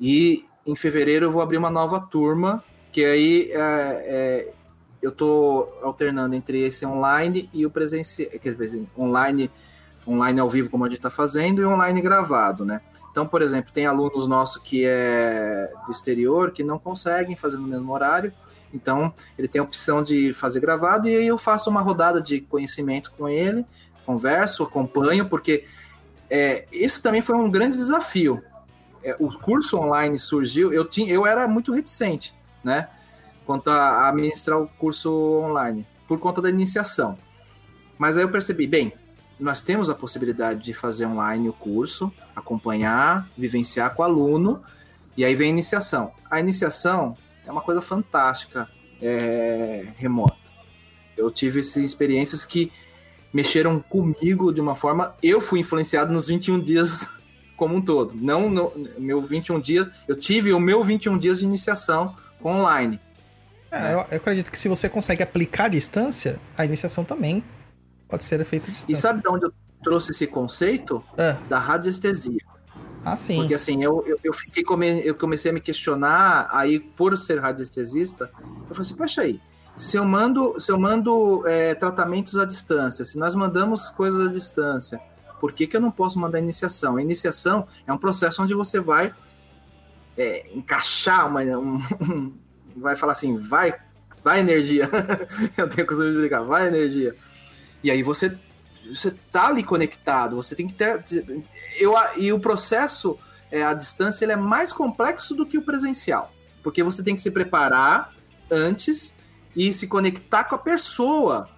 Speaker 5: E em fevereiro eu vou abrir uma nova turma, que aí é, é, eu estou alternando entre esse online e o presencial, online online ao vivo, como a gente está fazendo, e online gravado, né? Então, por exemplo, tem alunos nossos que é do exterior que não conseguem fazer no mesmo horário, então ele tem a opção de fazer gravado e aí eu faço uma rodada de conhecimento com ele, converso, acompanho, porque é, isso também foi um grande desafio. É, o curso online surgiu, eu, tinha, eu era muito reticente, né? Quanto a, a ministrar o curso online, por conta da iniciação. Mas aí eu percebi, bem, nós temos a possibilidade de fazer online o curso, acompanhar, vivenciar com o aluno, e aí vem a iniciação. A iniciação é uma coisa fantástica, é, remota. Eu tive essas experiências que mexeram comigo de uma forma. Eu fui influenciado nos 21 dias como um todo. Não no meu 21 dias. Eu tive o meu 21 dias de iniciação online.
Speaker 2: É, eu, eu acredito que se você consegue aplicar à distância, a iniciação também pode ser feita à
Speaker 5: E
Speaker 2: distância.
Speaker 5: sabe de onde eu trouxe esse conceito?
Speaker 2: Ah,
Speaker 5: Da radiestesia.
Speaker 2: ah, sim.
Speaker 5: Porque assim, eu, eu, eu fiquei come, eu comecei a me questionar, aí por ser radiestesista, eu falei assim, poxa aí, se eu mando, se eu mando é, tratamentos à distância, se nós mandamos coisas à distância, por que, que eu não posso mandar iniciação? A iniciação é um processo onde você vai é, encaixar uma. Um, um- vai falar assim, vai, vai energia. eu tenho costume de ligar, vai energia. E aí você você tá ali conectado, você tem que ter. Eu, e o processo é, à distância ele é mais complexo do que o presencial. Porque você tem que se preparar antes e se conectar com a pessoa.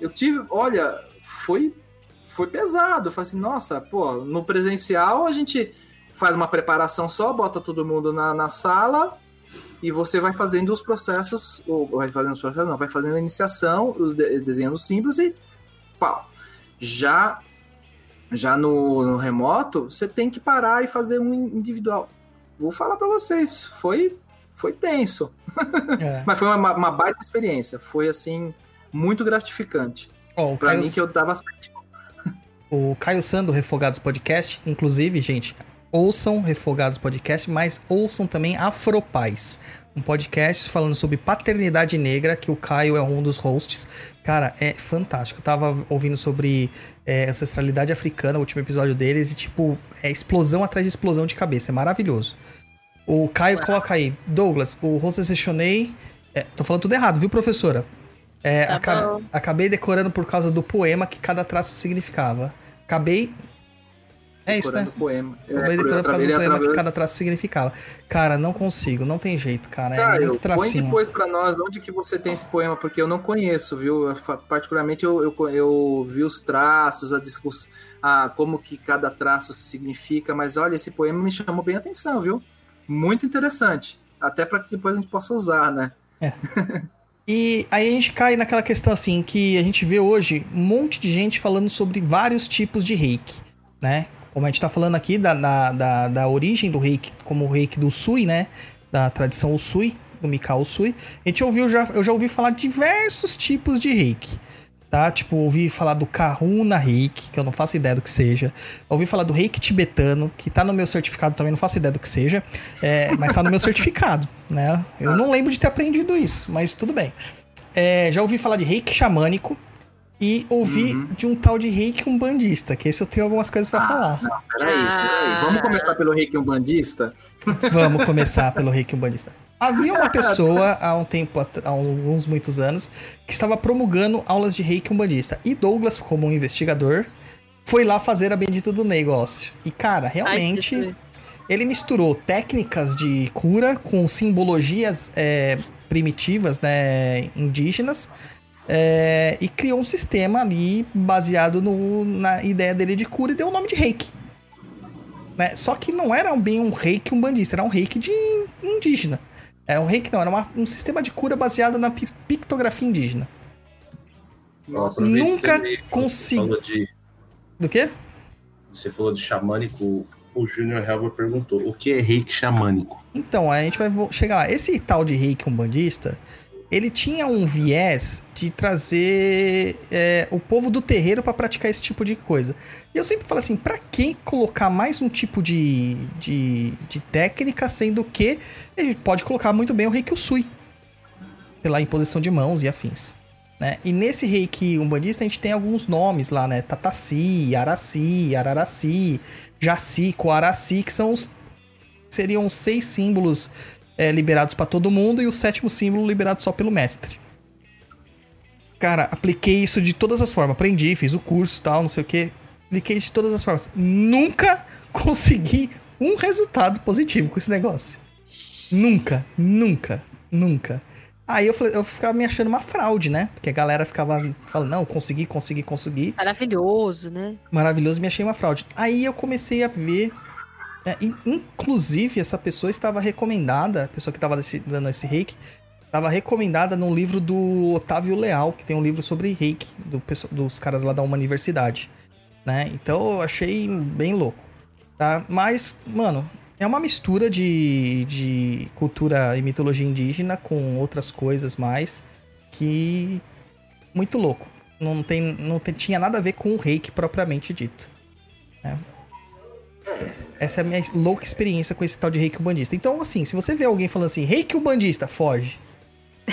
Speaker 5: Eu tive, olha, foi foi pesado. Eu falei assim, nossa, pô, no presencial a gente faz uma preparação só, bota todo mundo na, na sala e você vai fazendo os processos, ou vai fazendo os processos, não, vai fazendo a iniciação, os de, desenhando os símbolos e pau. Já, já no, no remoto, você tem que parar e fazer um individual. Vou falar para vocês, foi, foi tenso.
Speaker 2: É.
Speaker 5: Mas foi uma, uma baita experiência. Foi assim, muito gratificante.
Speaker 2: Ó, o
Speaker 5: Pra
Speaker 2: Caio
Speaker 5: mim que eu tava
Speaker 2: O Caio Sando, Refogados Podcast, inclusive, gente, ouçam Refogados Podcast, mas ouçam também Afropaz, um podcast falando sobre paternidade negra, que o Caio é um dos hosts. Cara, é fantástico. Eu tava ouvindo sobre é, ancestralidade africana, o último episódio deles, e tipo, é explosão atrás de explosão de cabeça, é maravilhoso. O Caio coloca aí, Douglas, o Rosas Rechonei. É, tô falando tudo errado, viu, professora? É,
Speaker 4: Tá
Speaker 2: aca-
Speaker 4: bom.
Speaker 2: acabei decorando por causa do poema que cada traço significava. Acabei. É isso, né?
Speaker 5: poema.
Speaker 2: Acabei
Speaker 5: É,
Speaker 2: decorando por causa do poema que
Speaker 5: através-
Speaker 2: cada traço significava. Cara, não consigo, não tem jeito, cara. É
Speaker 5: Caio,
Speaker 2: muito
Speaker 5: põe
Speaker 2: tracinho.
Speaker 5: depois pra nós onde que você tem esse poema, porque eu não conheço, viu? Particularmente eu, eu, eu vi os traços, a discussão, a, como que cada traço significa, mas olha, esse poema me chamou bem a atenção, viu? Muito interessante. Até para que depois a gente possa usar, né?
Speaker 2: E aí a gente cai naquela questão assim, que a gente vê hoje um monte de gente falando sobre vários tipos de reiki, né? Como a gente tá falando aqui da, da, da, da origem do reiki, como o reiki do Sui, né? Da tradição Usui, do Mikao Usui. A gente ouviu já, eu já ouvi falar de diversos tipos de reiki. Tá? Tipo, ouvi falar do Kahuna Reiki, que eu não faço ideia do que seja. Ouvi falar do Reiki tibetano, que tá no meu certificado também, não faço ideia do que seja. É, mas tá no meu certificado, né? Eu não lembro de ter aprendido isso, mas tudo bem. É, já ouvi falar de reiki xamânico e ouvi de um tal de reiki umbandista, que esse eu tenho algumas coisas pra falar.
Speaker 5: Não, peraí, peraí. Vamos começar pelo reiki umbandista?
Speaker 2: Vamos começar pelo reiki umbandista. Havia uma pessoa há um tempo, há alguns muitos anos, que estava promulgando aulas de reiki umbandista. E Douglas, como um investigador, foi lá fazer a bendita do negócio. E, cara, realmente,
Speaker 4: Jesus.
Speaker 2: ele misturou técnicas de cura com simbologias é, primitivas, né, indígenas, é, e criou um sistema ali baseado no- na ideia dele de cura e deu o nome de reiki. Né? Só que não era bem um reiki umbandista, era um reiki de indígena. Era um reiki, não, era uma- um sistema de cura baseado na pi- pictografia indígena.
Speaker 5: Nossa,
Speaker 2: Nunca
Speaker 3: falou de,
Speaker 2: Do quê?
Speaker 3: você falou de xamânico, o Junior Helver perguntou, o que é reiki xamânico?
Speaker 2: Então, a gente vai chegar lá. Esse tal de reiki umbandista, ele tinha um viés de trazer é, o povo do terreiro pra praticar esse tipo de coisa. E eu sempre falo assim, pra que colocar mais um tipo de, de, de técnica, sendo que ele pode colocar muito bem o reiki. Pela imposição de mãos e afins. Né? E nesse reiki umbandista a gente tem alguns nomes lá, né? Tataci, Araci, Araraci, Jaci, Coaraci, que são os seriam seis símbolos é, liberados pra todo mundo e o sétimo símbolo liberado só pelo mestre. Cara, apliquei isso de todas as formas. Aprendi, fiz o curso e tal, não sei o que. Apliquei isso de todas as formas. Nunca consegui um resultado positivo com esse negócio. Nunca, nunca, nunca. Aí eu, falei, eu ficava me achando uma fraude, né? Porque a galera ficava falando, não, consegui, consegui, consegui
Speaker 4: Maravilhoso, né?
Speaker 2: maravilhoso, me achei uma fraude. Aí eu comecei a ver. É, in- inclusive, essa pessoa estava recomendada, a pessoa que estava dando esse reiki, estava recomendada num livro do Otávio Leal, que tem um livro sobre reiki, do, dos caras lá da uma universidade. Né? Então eu achei bem louco. Tá? Mas, mano, é uma mistura de, de cultura e mitologia indígena com outras coisas mais que. Muito louco. Não, tem, não tem- tinha nada a ver com o reiki propriamente dito. né? Essa é a minha louca experiência com esse tal de reiki umbandista. Então, assim, se você vê alguém falando assim, reiki umbandista, foge.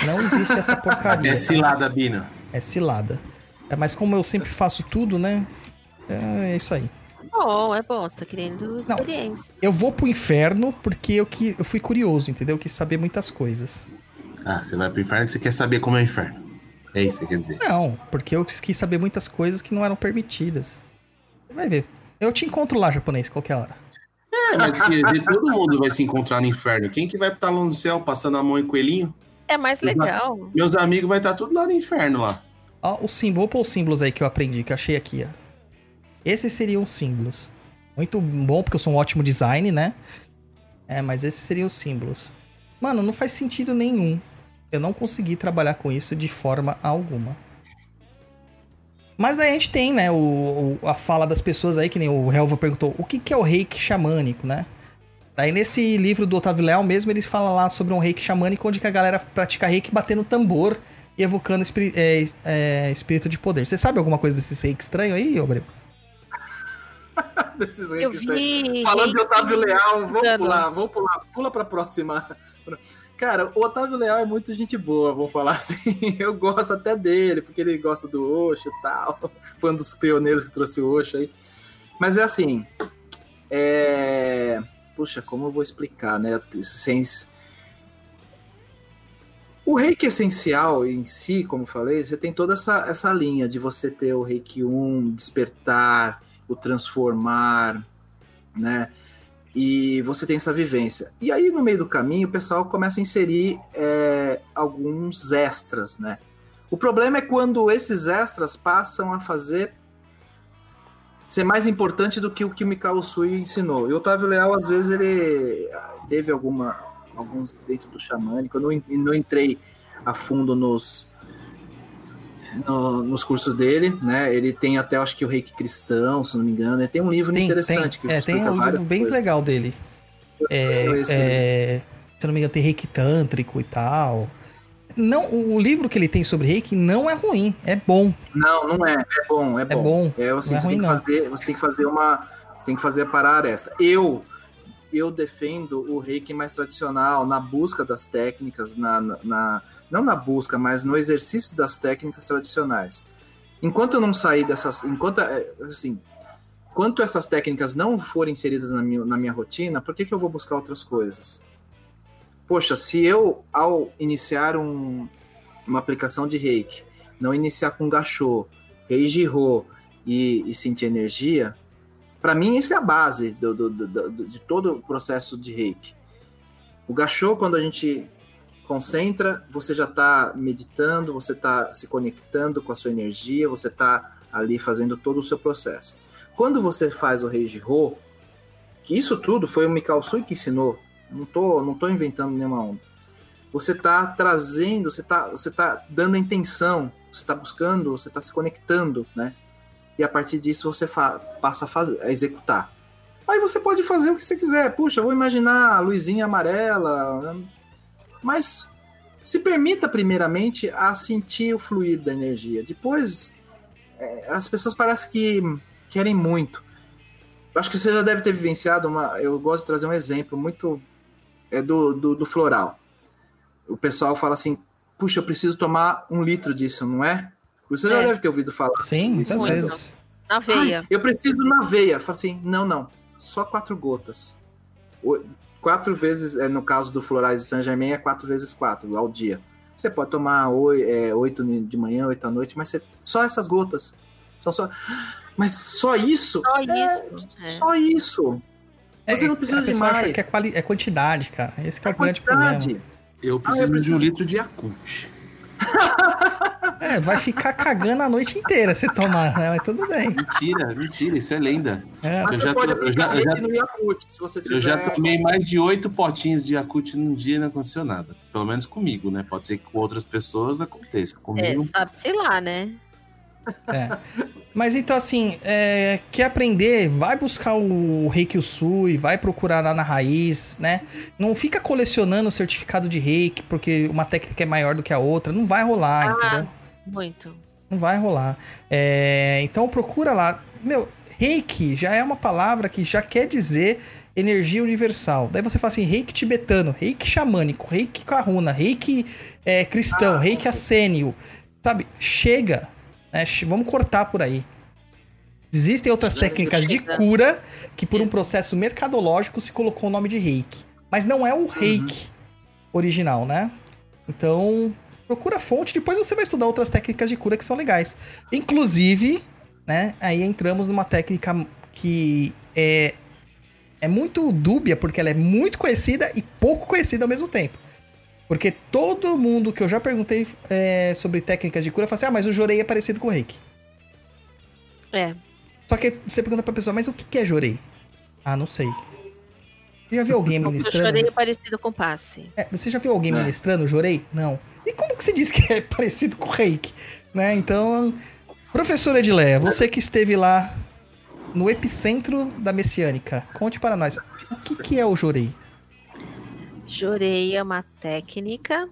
Speaker 2: Não existe essa porcaria.
Speaker 3: É cilada, Bina.
Speaker 2: É cilada. É, mas como eu sempre faço tudo, né? É, é isso aí.
Speaker 4: Bom, é bom, você tá querendo experiência.
Speaker 2: Eu vou pro inferno porque eu, que, eu fui curioso, entendeu? Eu quis saber muitas coisas.
Speaker 3: Ah, você vai pro inferno que você quer saber como é o inferno. É isso que você quer dizer.
Speaker 2: Não, porque eu quis saber muitas coisas que não eram permitidas. Você vai ver. Eu te encontro lá, japonês, qualquer hora.
Speaker 3: É, mas que de- todo mundo vai se encontrar no inferno. Quem que vai estar lá no céu passando a mão em coelhinho?
Speaker 4: É mais legal.
Speaker 3: Meus amigos vai estar tudo lá no inferno lá.
Speaker 2: Ó, o símbolo, vou pôr os símbolos aí que eu aprendi, que eu achei aqui, ó. Esses seriam os símbolos. Muito bom, porque eu sou um ótimo design, né? É, mas esses seriam os símbolos. Mano, não faz sentido nenhum. Eu não consegui trabalhar com isso de forma alguma. Mas aí a gente tem, né, o, o- a fala das pessoas aí, que nem o Helva perguntou, o que, que é o reiki xamânico, né? Daí nesse livro do Otávio Leal mesmo, eles falam lá sobre um reiki xamânico, onde que a galera pratica reiki batendo tambor e evocando espri- é, é, espírito de poder. Você sabe alguma coisa desses reiki estranho aí, Obrego?
Speaker 5: Desses
Speaker 4: Eu
Speaker 5: reis
Speaker 4: vi.
Speaker 5: Falando de Otávio Leal, vamos pular, vamos pular, pula pra próxima. Cara, o Otávio Leal é muito gente boa, vou falar assim. Eu gosto até dele, porque ele gosta do Osho e tal. Foi um dos pioneiros que trouxe o Osho aí. Mas é assim. É... Puxa, como eu vou explicar, né? Sem... O reiki essencial em si, como eu falei, você tem toda essa, essa linha de você ter o reiki 1, despertar, o transformar, né? E você tem essa vivência. E aí, no meio do caminho, o pessoal começa a inserir é, alguns extras, né? O problema é quando esses extras passam a fazer ser mais importante do que o que o Mikao Sui ensinou. E o Otávio Leal, às vezes, ele teve alguma, alguns dentro do xamânico. Eu não, não entrei a fundo nos, no- nos cursos dele, né? Ele tem até, acho que o Reiki Cristão, se não me engano. Ele tem um livro
Speaker 2: Tem,
Speaker 5: interessante
Speaker 2: tem, é, tem um livro bem
Speaker 5: coisas.
Speaker 2: legal dele. É, é, se não me engano, tem reiki tântrico e tal. Não, o livro que ele tem sobre reiki não é ruim, é bom.
Speaker 5: Não, não é. É bom, é
Speaker 2: É
Speaker 5: bom.
Speaker 2: bom.
Speaker 5: É, assim,
Speaker 2: é
Speaker 5: você,
Speaker 2: ruim,
Speaker 5: tem que
Speaker 2: não.
Speaker 5: fazer, você tem que fazer uma. Você tem que fazer parar a aresta. Eu eu defendo o reiki mais tradicional, na busca das técnicas, na- na- não na busca, mas no exercício das técnicas tradicionais. Enquanto eu não sair dessas. Enquanto, é, assim, enquanto essas técnicas não forem inseridas na minha, na minha rotina, por que, que eu vou buscar outras coisas? Poxa, se eu, ao iniciar um- uma aplicação de reiki, não iniciar com gachô, reijirô e, e sentir energia, para mim isso é a base do- do- do- de todo o processo de reiki. O gachô, quando a gente concentra, você já está meditando, você está se conectando com a sua energia, você está ali fazendo todo o seu processo. Quando você faz o reijirô, que isso tudo foi o Mikao Sui que ensinou, não tô, não tô inventando nenhuma onda. Você está trazendo, você está você tá dando a intenção, você está buscando, você está se conectando, né? E a partir disso você passa a, fazer, a executar. Aí você pode fazer o que você quiser. Puxa, vou imaginar a luzinha amarela. Né? Mas se permita primeiramente a sentir o fluir da energia. Depois, é, as pessoas parecem que querem muito. Acho que você já deve ter vivenciado uma. Eu gosto de trazer um exemplo muito é do, do, do floral. O pessoal fala assim: puxa, eu preciso tomar um litro disso, não é? Você já
Speaker 4: É.
Speaker 5: deve ter ouvido falar.
Speaker 2: Sim, muitas
Speaker 5: Isso,
Speaker 4: Muito.
Speaker 2: vezes.
Speaker 4: Na veia.
Speaker 5: Ai, eu preciso na veia. Fala assim: não, não. Só quatro gotas. Quatro vezes, é, no caso do Florais de Saint Germain, é quatro vezes quatro ao dia. Você pode tomar é, oito de manhã, oito à noite, mas você- só essas gotas. São só... Mas só isso?
Speaker 4: Só
Speaker 5: É,
Speaker 4: isso. É.
Speaker 5: Só isso. Você não precisa
Speaker 2: a
Speaker 5: de mais.
Speaker 2: que é, quali- é quantidade, cara. Esse que é o grande
Speaker 5: quantidade.
Speaker 2: problema.
Speaker 3: Eu preciso,
Speaker 5: Ah, eu preciso-
Speaker 3: de um litro de Yakult.
Speaker 2: É, vai ficar cagando a noite inteira se tomar, né? Mas tudo bem.
Speaker 3: Mentira, mentira, isso é lenda.
Speaker 2: É,
Speaker 5: Mas
Speaker 3: Eu
Speaker 5: você
Speaker 3: já
Speaker 5: pode aplicar
Speaker 3: já- eu já-
Speaker 5: no Yakult, se você tiver...
Speaker 3: Eu já tomei mais de oito potinhos de Yakult num dia e não aconteceu nada. Pelo menos comigo, né? Pode ser que com outras pessoas aconteça.
Speaker 4: É,
Speaker 3: Comigo,
Speaker 4: sabe, sei lá, né?
Speaker 2: É. Mas então, assim, é, quer aprender? Vai buscar o Reiki Usui, vai procurar lá na raiz, né? Não fica colecionando certificado de Reiki porque uma técnica é maior do que a outra. Não vai rolar,
Speaker 4: Ah.
Speaker 2: entendeu?
Speaker 4: Muito.
Speaker 2: Não vai rolar. É, então procura lá. Meu, Reiki já é uma palavra que já quer dizer energia universal. Daí você fala assim, Reiki tibetano, Reiki xamânico, Reiki karuna, Reiki é, cristão, Reiki assênio. Sabe? Chega. Né? Vamos cortar por aí. Existem outras técnicas de cura que por um processo mercadológico se colocou o nome de Reiki. Mas não é o Reiki original, né? Então, procura a fonte, depois você vai estudar outras técnicas de cura que são legais. Inclusive, né, aí entramos numa técnica que é, é muito dúbia, porque ela é muito conhecida e pouco conhecida ao mesmo tempo. Porque todo mundo que eu já perguntei é, sobre técnicas de cura fala assim: ah, mas o Jorei é parecido com o Reiki.
Speaker 4: É.
Speaker 2: Só que você pergunta pra pessoa, mas o que é jorei? Ah, não sei. Você já viu alguém
Speaker 4: O
Speaker 2: ministrando?
Speaker 4: jorei é parecido com passe.
Speaker 2: É, você já viu alguém
Speaker 5: É.
Speaker 2: ministrando jorei? Não. E como que você diz que é parecido com reiki? Né? Então, professora Edileia, você que esteve lá no epicentro da messiânica, conte para nós, o que, que é o jorei?
Speaker 4: Jorei é uma técnica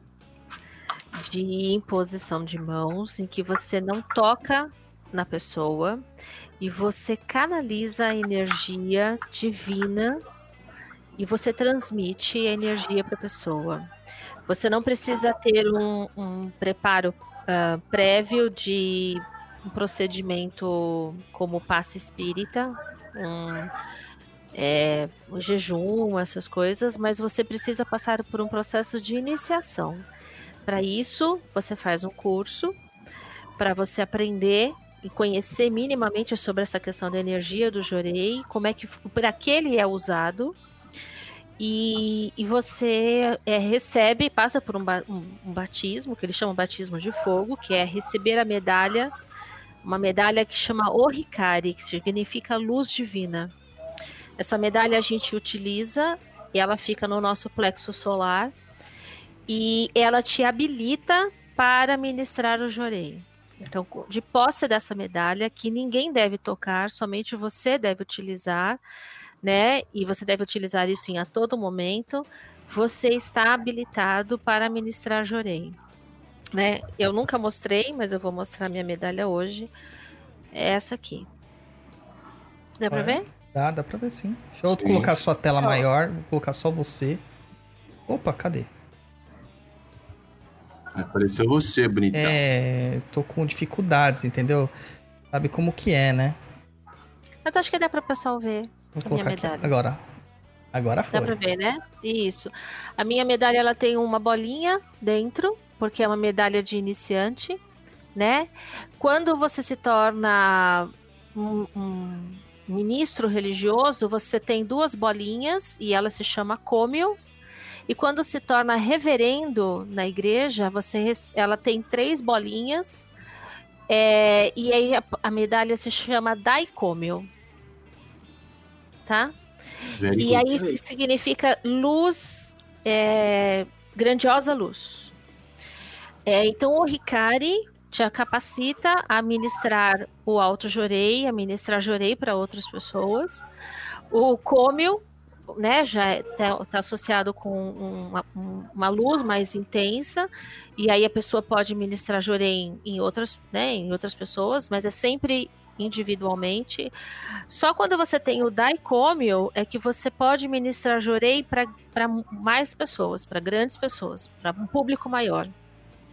Speaker 4: de imposição de mãos em que você não toca na pessoa e você canaliza a energia divina e você transmite a energia para a pessoa. Você não precisa ter um, um preparo ah, prévio de um procedimento como passe espírita, um, é, o jejum, essas coisas, mas você precisa passar por um processo de iniciação. Para isso, você faz um curso para você aprender e conhecer minimamente sobre essa questão da energia do jorei, como é que para que ele é usado. E, e você é, recebe, passa por um, um- um batismo, que eles chamam batismo de fogo, que é receber a medalha, uma medalha que chama Orikari, que significa luz divina. Essa medalha a gente utiliza e ela fica no nosso plexo solar e ela te habilita para ministrar o jorei. Então, de posse dessa medalha, que ninguém deve tocar, somente você deve utilizar, né? E você deve utilizar isso em a todo momento. Você está habilitado para ministrar jorei. Né? Eu nunca mostrei, mas eu vou mostrar minha medalha hoje. É essa aqui. Dá pra
Speaker 2: É.
Speaker 4: ver?
Speaker 2: Dá, dá pra ver sim. Deixa eu
Speaker 3: Sim.
Speaker 2: colocar sua tela
Speaker 4: Ó.
Speaker 2: maior, vou colocar só você. Opa, cadê?
Speaker 3: Apareceu você, bonitão.
Speaker 2: É, tô com dificuldades, entendeu? Sabe como que é, né?
Speaker 4: Mas acho que dá para o pessoal ver.
Speaker 2: Vou
Speaker 4: A minha
Speaker 2: colocar aqui
Speaker 4: medalha.
Speaker 2: agora. Agora
Speaker 4: Dá pra
Speaker 2: foi.
Speaker 4: ver, né? Isso. A minha medalha ela tem uma bolinha dentro, porque é uma medalha de iniciante, né? Quando você se torna um, um ministro religioso, você tem duas bolinhas e ela se chama cômio. E quando se torna reverendo na igreja, você ela tem três bolinhas. é, e aí a, a medalha se chama daicômio. Tá?
Speaker 3: Very
Speaker 4: E aí isso significa luz, é, grandiosa luz. É, então o Ricari te capacita a ministrar o alto jorei, a ministrar jorei para outras pessoas. O cômio, né, já está associado com uma, um- uma luz mais intensa, e aí a pessoa pode ministrar jorei em, em outras, né, em outras pessoas, mas é sempre individualmente. Só quando você tem o daicômio é que você pode ministrar jorei para mais pessoas, para grandes pessoas, para um público maior.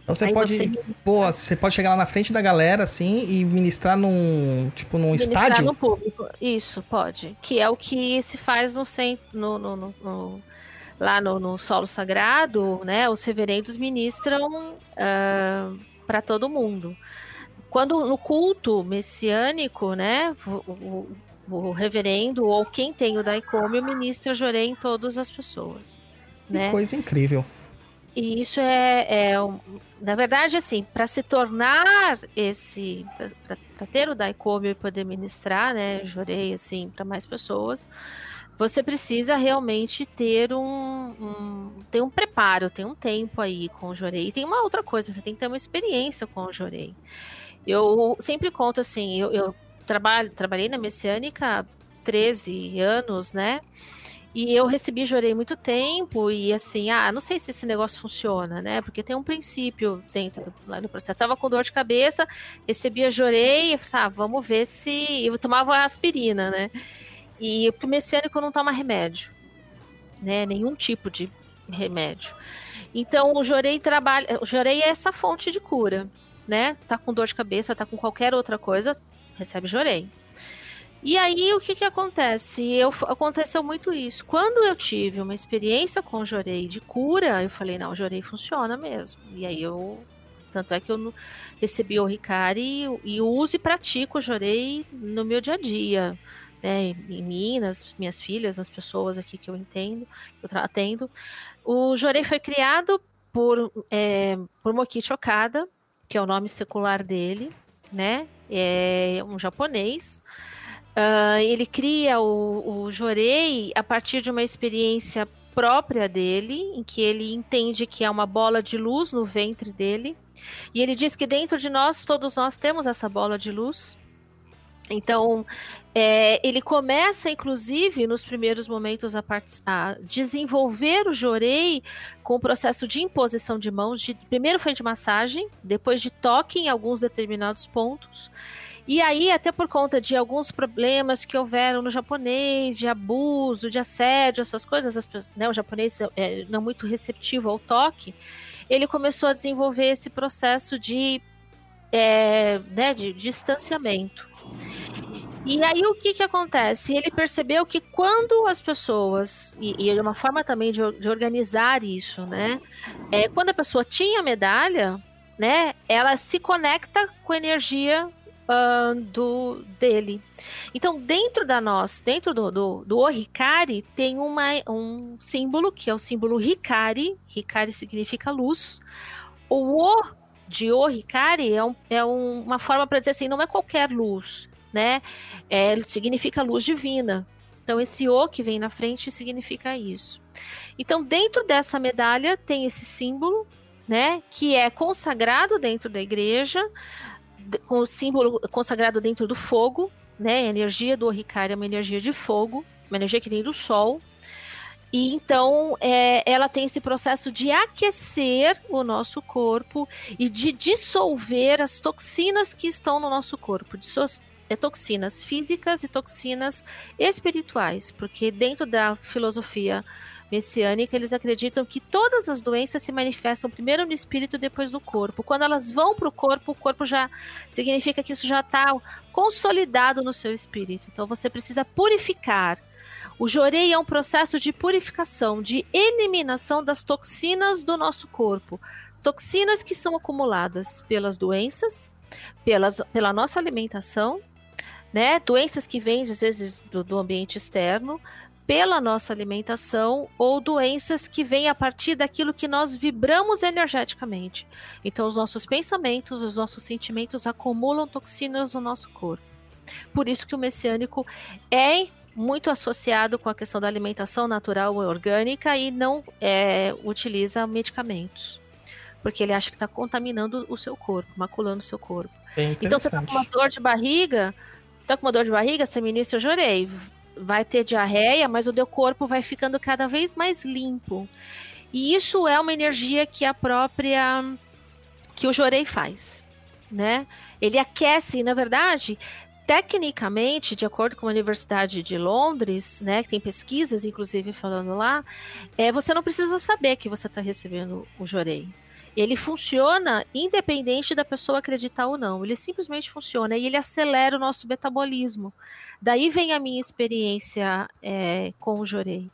Speaker 2: Então você
Speaker 4: Aí
Speaker 2: pode.
Speaker 4: você
Speaker 2: Pô, você pode chegar lá na frente da galera, assim, e ministrar num. Tipo, num
Speaker 4: ministrar
Speaker 2: estádio.
Speaker 4: no público. Isso, pode. Que é o que se faz no centro, no, no- no- no- lá no, no solo sagrado, né? Os reverendos ministram para todo mundo. Quando no culto messiânico, né? O, o- o reverendo ou quem tem o daicômio ministra jorei em todas as pessoas.
Speaker 2: Que
Speaker 4: Né?
Speaker 2: coisa incrível.
Speaker 4: E isso é, é um- na verdade, assim, para se tornar esse, para ter o daicômio e poder ministrar, né, jorei assim para mais pessoas, você precisa realmente ter um, um ter um preparo, ter um tempo aí com o jorei. E tem uma outra coisa, você tem que ter uma experiência com o jorei. Eu sempre conto assim, eu, eu trabalho, trabalhei na messiânica há 13 anos, né? E eu recebi jorei muito tempo e assim, ah, não sei se esse negócio funciona, né? Porque tem um princípio dentro do, lá no processo. Tava com dor de cabeça, recebia jorei, e ah, vamos ver se eu tomava aspirina, né? E pro messiânico não toma remédio, né? Nenhum tipo de remédio. Então o jorei trabalha, o jorei é essa fonte de cura, né? Tá com dor de cabeça, tá com qualquer outra coisa, recebe jorei. E aí, o que que acontece? Eu, aconteceu muito isso. Quando eu tive uma experiência com Jorei de cura, eu falei, não, Jorei funciona mesmo. E aí eu... Tanto é que eu recebi o Ricari e, e uso e pratico o Jorei no meu dia a dia. Né, em mim, nas minhas filhas, nas pessoas aqui que eu entendo, que eu atendo. O Jorei foi criado por, é, por Mokichi Okada, que é o nome secular dele, né? É um japonês Uh, ele cria o, o Jorei a partir de uma experiência própria dele, em que ele entende que é uma bola de luz no ventre dele. E ele diz que dentro de nós, todos nós temos essa bola de luz. Então, é, ele começa, inclusive, nos primeiros momentos, a, a, desenvolver o jorei com o processo de imposição de mãos. De, primeiro foi de massagem, depois de toque em alguns determinados pontos. E aí, até por conta de alguns problemas que houveram no japonês, de abuso, de assédio, essas coisas, as, né, o japonês é, não muito receptivo ao toque, ele começou a desenvolver esse processo de, é, né, de distanciamento. E aí o que que acontece? Ele percebeu que quando as pessoas, e, e é uma forma também de, de organizar isso, né? É, quando a pessoa tinha medalha, né? Ela se conecta com a energia uh, do dele. Então, dentro da nós, dentro do, do, do Ohikari, tem uma, um símbolo, que é o símbolo Hikari. Hikari significa luz. O O de Ohikari é, um, é um, uma forma para dizer assim, não é qualquer luz, né? É, significa luz divina. Então, esse O que vem na frente significa isso. Então, dentro dessa medalha tem esse símbolo, né? Que é consagrado dentro da igreja, com o símbolo consagrado dentro do fogo, né? A energia do Oricário é uma energia de fogo, uma energia que vem do sol. E então é, ela tem esse processo de aquecer o nosso corpo e de dissolver as toxinas que estão no nosso corpo, é, toxinas físicas e toxinas espirituais, porque dentro da filosofia messiânica, eles acreditam que todas as doenças se manifestam primeiro no espírito depois no corpo. Quando elas vão para o corpo, o corpo já significa que isso já está consolidado no seu espírito. Então você precisa purificar. O jorei é um processo de purificação, de eliminação das toxinas do nosso corpo. Toxinas que são acumuladas pelas doenças, pelas, pela nossa alimentação, né? Doenças que vêm, às vezes, do, do ambiente externo, pela nossa alimentação ou doenças que vêm a partir daquilo que nós vibramos energeticamente. Então, os nossos pensamentos, os nossos sentimentos acumulam toxinas no nosso corpo. Por isso que o messiânico é muito associado com a questão da alimentação natural e orgânica e não é, utiliza medicamentos. Porque ele acha que está contaminando o seu corpo, maculando o seu corpo. Então, você está com uma dor de barriga, você está com uma dor de barriga, você ministra, eu jurei vai ter diarreia, mas o teu corpo vai ficando cada vez mais limpo. E isso é uma energia que a própria que o Jorei faz, né? Ele aquece, e na verdade, tecnicamente, de acordo com a Universidade de Londres, né, que tem pesquisas, inclusive, falando lá, é, você não precisa saber que você está recebendo o Jorei. Ele funciona independente da pessoa acreditar ou não. Ele simplesmente funciona e ele acelera o nosso metabolismo. Daí vem a minha experiência é, com o Jorei.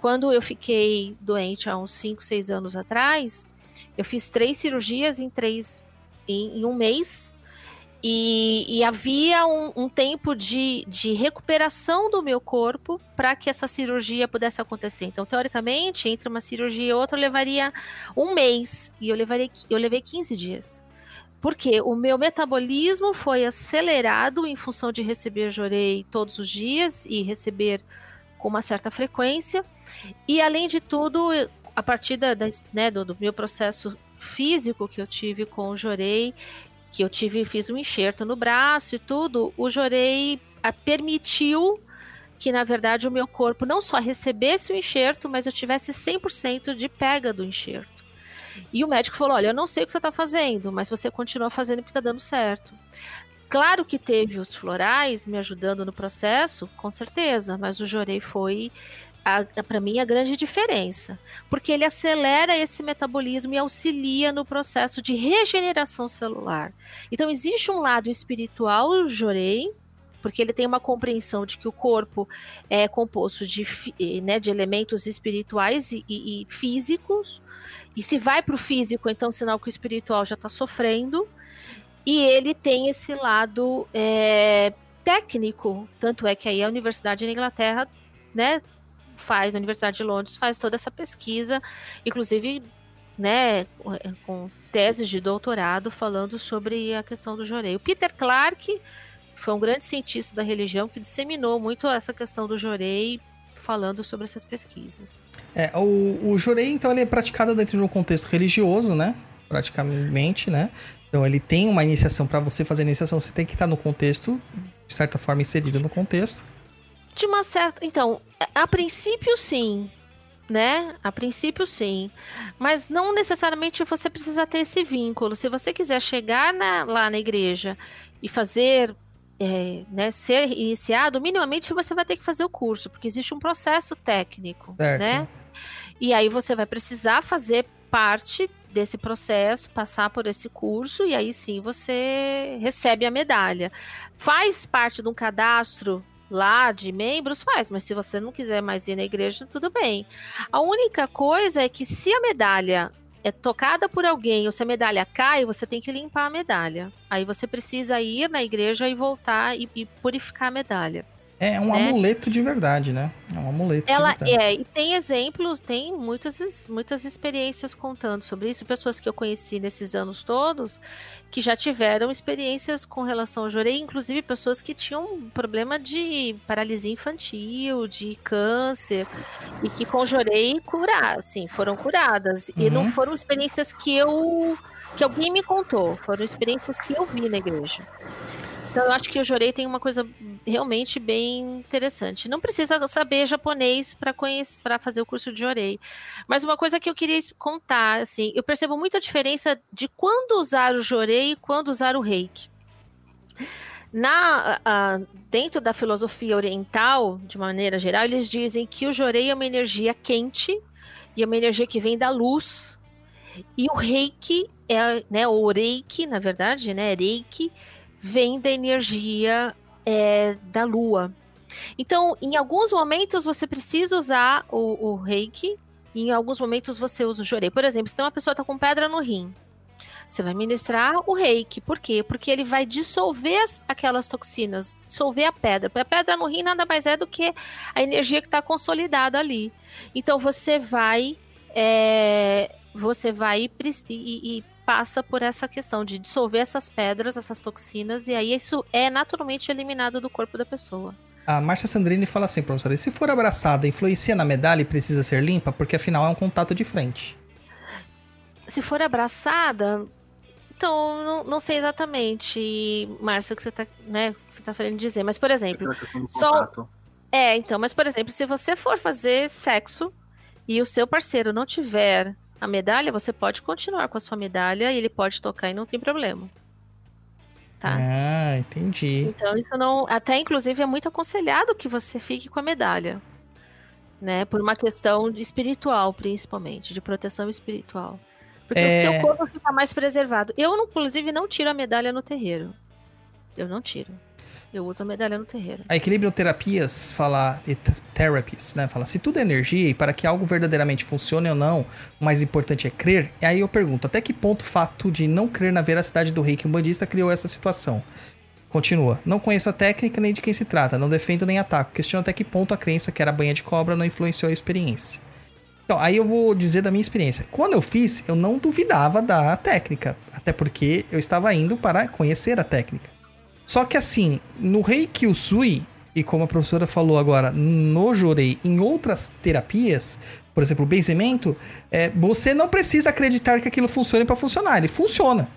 Speaker 4: Quando eu fiquei doente há uns 5, 6 anos atrás, eu fiz três cirurgias em três em, em um mês e, e havia um, um, tempo de, de recuperação do meu corpo para que essa cirurgia pudesse acontecer. Então, teoricamente, entre uma cirurgia e outra, eu levaria um mês. E eu, levaria, eu levei 15 dias. Porque o meu metabolismo foi acelerado em função de receber jorei todos os dias e receber com uma certa frequência. E, além de tudo, a partir da, da né, do, do meu processo físico que eu tive com o jorei, que eu tive, fiz um enxerto no braço e tudo, o Jorei a, permitiu que, na verdade, o meu corpo não só recebesse o enxerto, mas eu tivesse 100% de pega do enxerto. E o médico falou: Olha, eu não sei o que você está fazendo, mas você continua fazendo porque está dando certo. Claro que teve os florais me ajudando no processo, com certeza, mas o Jorei foi para mim a grande diferença, porque ele acelera esse metabolismo e auxilia no processo de regeneração celular. Então existe um lado espiritual, Jorei, porque ele tem uma compreensão de que o corpo é composto de, né, de elementos espirituais e, e, e físicos, e se vai para o físico, então sinal que o espiritual já está sofrendo, e ele tem esse lado é, técnico, tanto é que aí a Universidade da Inglaterra né, faz, na Universidade de Londres, faz toda essa pesquisa, inclusive, né, com teses de doutorado falando sobre a questão do jorei. O Peter Clark foi um grande cientista da religião que disseminou muito essa questão do Jorei falando sobre essas pesquisas.
Speaker 2: É, o, o Jorei, então, ele é praticado dentro de um contexto religioso, né? Praticamente, né? Então, ele tem uma iniciação. Para você fazer a iniciação, você tem que estar no contexto, de certa forma, inserido no contexto.
Speaker 4: De uma certa. Então, a princípio, sim. Né? A princípio, sim. Mas não necessariamente você precisa ter esse vínculo. Se você quiser chegar na, lá na igreja e fazer é, né, ser iniciado, minimamente você vai ter que fazer o curso, porque existe um processo técnico,
Speaker 2: Certo.
Speaker 4: né? E aí você vai precisar fazer parte desse processo, passar por esse curso e aí sim você recebe a medalha. Faz parte de um cadastro lá de membros, faz, mas se você não quiser mais ir na igreja, tudo bem. A única coisa é que se a medalha é tocada por alguém ou se a medalha cai, você tem que limpar a medalha. Aí você precisa ir na igreja e voltar e, e purificar a medalha.
Speaker 2: É um
Speaker 4: Né?
Speaker 2: amuleto de verdade, né? É um amuleto
Speaker 4: Ela
Speaker 2: de verdade.
Speaker 4: é, e tem exemplos, tem muitas, muitas experiências contando sobre isso, pessoas que eu conheci nesses anos todos, que já tiveram experiências com relação ao jorei, inclusive pessoas que tinham problema de paralisia infantil, de câncer, e que com jorei curar, assim, foram curadas. E não
Speaker 2: Uhum.
Speaker 4: foram experiências que eu que alguém me contou, foram experiências que eu vi na igreja. Então eu acho que o Jorei tem uma coisa realmente bem interessante. Não precisa saber japonês para fazer o curso de Jorei. Mas uma coisa que eu queria contar, assim, eu percebo muito a diferença de quando usar o Jorei e quando usar o Reiki. Na, ah, dentro da filosofia oriental, de maneira geral, eles dizem que o Jorei é uma energia quente e é uma energia que vem da luz. E o Reiki é, né, o Reiki, na verdade, né, Reiki vem da energia é, da lua. Então, em alguns momentos você precisa usar o, o reiki, e em alguns momentos você usa o jorei. Por exemplo, se tem uma pessoa está com pedra no rim, você vai ministrar o reiki. Por quê? Porque ele vai dissolver as- aquelas toxinas, dissolver a pedra. Porque a pedra no rim nada mais é do que a energia que está consolidada ali. Então você vai. é, você vai e- e passa por essa questão de dissolver essas pedras, essas toxinas, e aí isso é naturalmente eliminado do corpo da pessoa.
Speaker 2: A Márcia Sandrini fala assim, professora, se for abraçada, influencia na medalha e precisa ser limpa? Porque afinal é um contato de frente.
Speaker 4: Se for abraçada, então não, não sei exatamente, Márcia, o que você tá, né, o que você tá querendo dizer, mas por exemplo,
Speaker 5: do
Speaker 4: Só-
Speaker 5: contato.
Speaker 4: É, então, mas por exemplo, se você for fazer sexo e o seu parceiro não tiver a medalha, você pode continuar com a sua medalha e ele pode tocar e não tem problema. Tá?
Speaker 2: Ah, entendi.
Speaker 4: Então isso não, até inclusive é muito aconselhado que você fique com a medalha, né? Por uma questão espiritual, principalmente, de proteção espiritual. Porque
Speaker 2: É.
Speaker 4: o seu corpo fica mais preservado. Eu, inclusive, não tiro a medalha no terreiro. Eu não tiro. Eu uso a medalha no terreiro.
Speaker 2: A Equilíbrio Terapias fala, therapies, né? Fala, se tudo é energia e para que algo verdadeiramente funcione ou não, o mais importante é crer. E aí eu pergunto, até que ponto o fato de não crer na veracidade do reiki umbandista criou essa situação? Continua. Não conheço a técnica nem de quem se trata, não defendo nem ataco. Questiono até que ponto a crença que era banha de cobra não influenciou a experiência. Então, aí eu vou dizer da minha experiência. Quando eu fiz, eu não duvidava da técnica, até porque eu estava indo para conhecer a técnica. Só que assim, no Reiki Usui, e como a professora falou agora, no Jorei, em outras terapias, por exemplo, o benzimento, é, você não precisa acreditar que aquilo funcione para funcionar, ele funciona.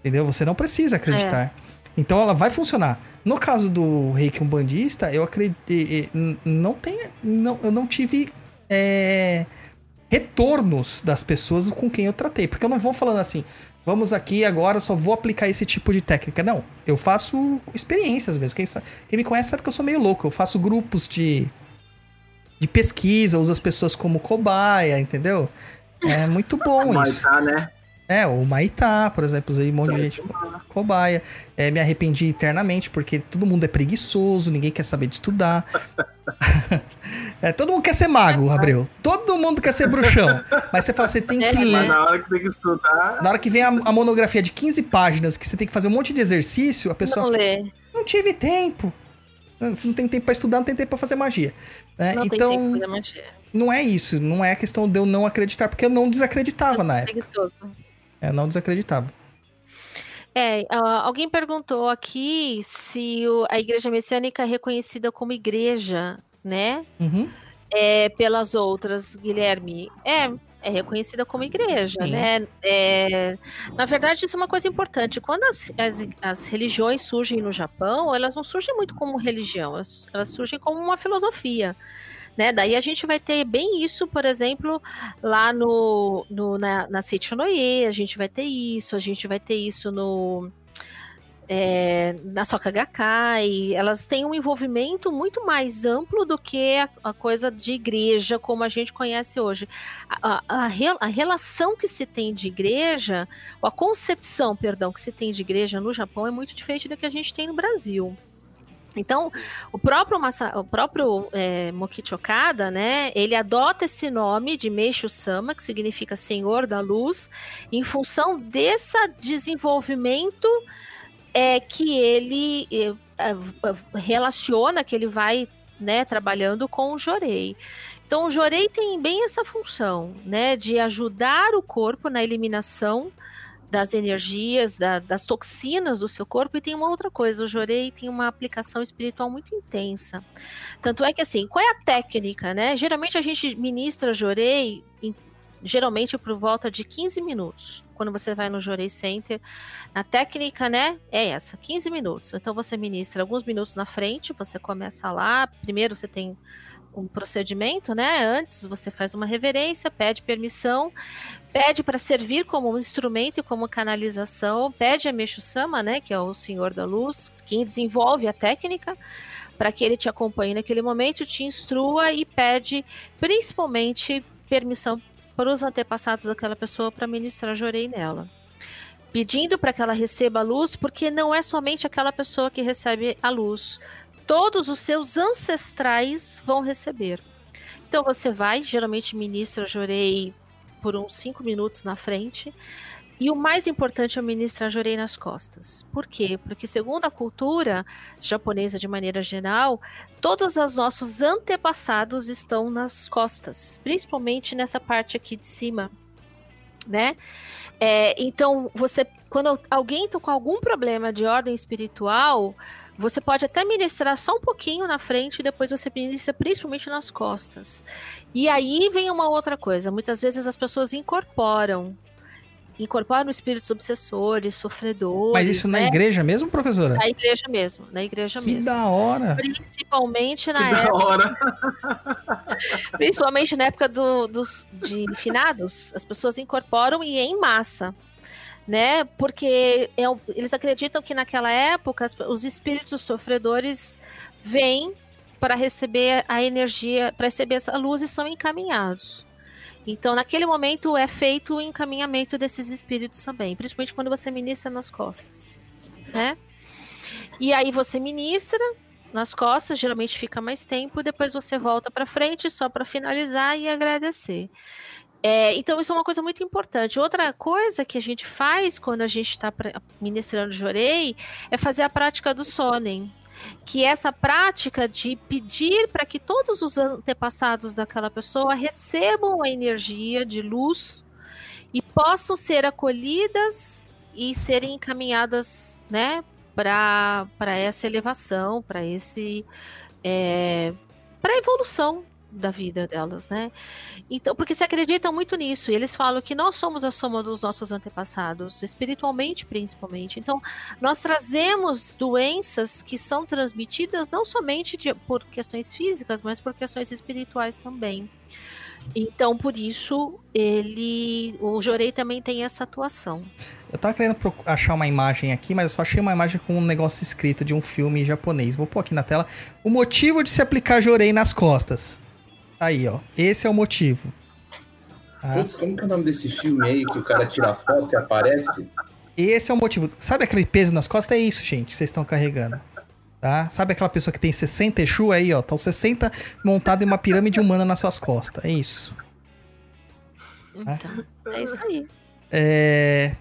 Speaker 2: Entendeu? Você não precisa acreditar. Então ela vai funcionar. No caso do Reiki Umbandista, eu acredito. Não tem. Não, eu não tive. é, retornos das pessoas com quem eu tratei. Porque eu não vou falando assim, vamos aqui agora, só vou aplicar esse tipo de técnica. Não, eu faço experiências mesmo. Quem, sa- quem me conhece sabe que eu sou meio louco. Eu faço grupos de, de pesquisa, uso as pessoas como cobaia, entendeu? É muito bom
Speaker 5: Mas
Speaker 2: isso.
Speaker 5: tá, né?
Speaker 2: É, o Maitá, por exemplo, aí um monte de gente cobaia. É, me arrependi eternamente porque todo mundo é preguiçoso, ninguém quer saber de estudar. É, todo mundo quer ser mago, Gabriel. Todo mundo quer ser bruxão. Mas você fala, você tem que
Speaker 4: É,
Speaker 5: Mas
Speaker 2: ler.
Speaker 5: na hora que tem que estudar.
Speaker 2: Na hora que vem a, a monografia de 15 páginas, que você tem que fazer um monte de exercício, a pessoa
Speaker 4: Não
Speaker 2: fala,
Speaker 4: lê.
Speaker 2: não tive tempo. Você não tem tempo pra estudar, não tem tempo pra fazer magia. né?
Speaker 4: Não
Speaker 2: então,
Speaker 4: tem tempo da magia.
Speaker 2: não é isso. Não é a questão de eu não acreditar, porque eu não desacreditava na época.
Speaker 4: Preguiçoso.
Speaker 2: Eu não desacreditava.
Speaker 4: É, alguém perguntou aqui se o- a igreja messiânica é reconhecida como igreja, né?
Speaker 2: Uhum.
Speaker 4: É, pelas outras, Guilherme. É, é reconhecida como igreja,
Speaker 2: Sim.
Speaker 4: né? É, na verdade, isso é uma coisa importante. Quando as, as, as religiões surgem no Japão, elas não surgem muito como religião, elas, elas surgem como uma filosofia. Né? Daí a gente vai ter bem isso, por exemplo, lá no, no na, na Seicho no Ie, a gente vai ter isso, a gente vai ter isso no é, na Soka Gakkai, elas têm um envolvimento muito mais amplo do que a, a coisa de igreja como a gente conhece hoje. A, a, a re- a relação que se tem de igreja, a concepção, perdão, que se tem de igreja no Japão é muito diferente da que a gente tem no Brasil. Então, o próprio, Masa, o próprio é, Mokichi Okada, né, ele adota esse nome de Meishu-sama, que significa Senhor da Luz, em função desse desenvolvimento é, que ele é, é, relaciona, que ele vai né, trabalhando com o Jorei. Então, o Jorei tem bem essa função, né, de ajudar o corpo na eliminação das energias, da- das toxinas do seu corpo. E tem uma outra coisa, o Jorei tem uma aplicação espiritual muito intensa. Tanto é que, assim, qual é a técnica, né? Geralmente a gente ministra Jorei, em- geralmente por volta de 15 minutos. Quando você vai no Jorei Center, a técnica, né, é essa, 15 minutos. Então você ministra alguns minutos na frente, você começa lá, primeiro você tem um procedimento, né? Antes você faz uma reverência, pede permissão, pede para servir como um instrumento e como canalização, pede a Meshu-sama, né, que é o Senhor da Luz, quem desenvolve a técnica, para que ele te acompanhe naquele momento, te instrua e pede principalmente permissão para os antepassados daquela pessoa para ministrar jorei nela. Pedindo para que ela receba a luz, porque não é somente aquela pessoa que recebe a luz. Todos os seus ancestrais vão receber. Então você vai, geralmente ministra jorei por uns 5 minutos na frente. E o mais importante é ministrar jorei nas costas. Por quê? Porque segundo a cultura japonesa de maneira geral, todos os nossos antepassados estão nas costas, principalmente nessa parte aqui de cima, né? É, então, você, quando alguém está com algum problema de ordem espiritual, você pode até ministrar só um pouquinho na frente e depois você ministra principalmente nas costas. E aí vem uma outra coisa. Muitas vezes as pessoas incorporam. Incorporam espíritos obsessores, sofredores.
Speaker 2: Mas isso na
Speaker 4: né?
Speaker 2: igreja mesmo, professora?
Speaker 4: Na igreja mesmo. Na igreja
Speaker 2: Que
Speaker 4: mesmo.
Speaker 2: da hora.
Speaker 4: Principalmente na
Speaker 5: Que da
Speaker 4: época,
Speaker 5: hora.
Speaker 4: principalmente na época do- dos de finados, as pessoas incorporam e em massa. Né? Porque é eles acreditam que naquela época os espíritos sofredores vêm para receber a energia, para receber essa luz e são encaminhados. Então, naquele momento é feito o encaminhamento desses espíritos também, principalmente quando você ministra nas costas, né? E aí você ministra nas costas, geralmente fica mais tempo, depois você volta para frente só para finalizar e agradecer. É, então, isso é uma coisa muito importante. Outra coisa que a gente faz quando a gente está ministrando Jorei é fazer a prática do Sonen, que é essa prática de pedir para que todos os antepassados daquela pessoa recebam a energia de luz e possam ser acolhidas e serem encaminhadas, né, para essa elevação, para esse é, para a evolução da vida delas, né? Então, porque se acreditam muito nisso, e eles falam que nós somos a soma dos nossos antepassados, espiritualmente principalmente. Então, nós trazemos doenças que são transmitidas não somente de, por questões físicas, mas por questões espirituais também. Então, por isso, ele. O Jorei também tem essa atuação.
Speaker 2: Eu tava querendo achar uma imagem aqui, mas eu só achei uma imagem com um negócio escrito de um filme japonês. Vou pôr aqui na tela. O motivo de se aplicar Jorei nas costas. Aí, ó. Esse é o motivo. Tá?
Speaker 3: Putz, como que é o nome desse filme aí que o cara tira a foto e aparece?
Speaker 2: Esse é o motivo. Sabe aquele peso nas costas? É isso, gente, que vocês estão carregando. Tá? Sabe aquela pessoa que tem 60 Exu aí, ó? Estão 60 montado em uma pirâmide humana nas suas costas. É isso.
Speaker 4: Então, é isso aí.
Speaker 2: É...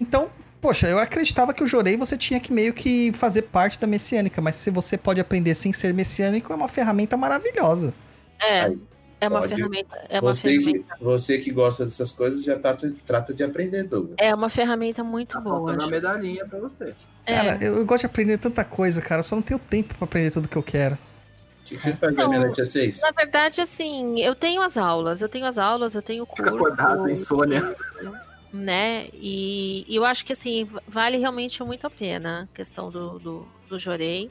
Speaker 2: Então, poxa, eu acreditava que o Jorei você tinha que meio que fazer parte da messiânica, mas se você pode aprender sem ser messiânico, é uma ferramenta maravilhosa.
Speaker 4: É.
Speaker 3: Aí.
Speaker 4: É uma
Speaker 3: Pode.
Speaker 4: ferramenta. É uma
Speaker 3: Você que,
Speaker 4: ferramenta.
Speaker 3: você que gosta dessas coisas já tá, trata de aprender, Douglas.
Speaker 4: É uma ferramenta muito
Speaker 5: Tá
Speaker 4: boa. Ju.
Speaker 5: medalhinha pra você.
Speaker 4: É.
Speaker 2: Cara, eu, eu gosto de aprender tanta coisa, cara. Só não tenho tempo pra aprender tudo que eu quero.
Speaker 3: O que que você faz
Speaker 4: Não.
Speaker 3: da meia-noite às seis?
Speaker 4: Na verdade, assim, eu tenho as aulas, eu tenho as aulas, eu tenho o curso.
Speaker 5: Fica acordado, insônia.
Speaker 4: Né? E, e eu acho que assim, vale realmente muito a pena a questão do, do, do Jorei.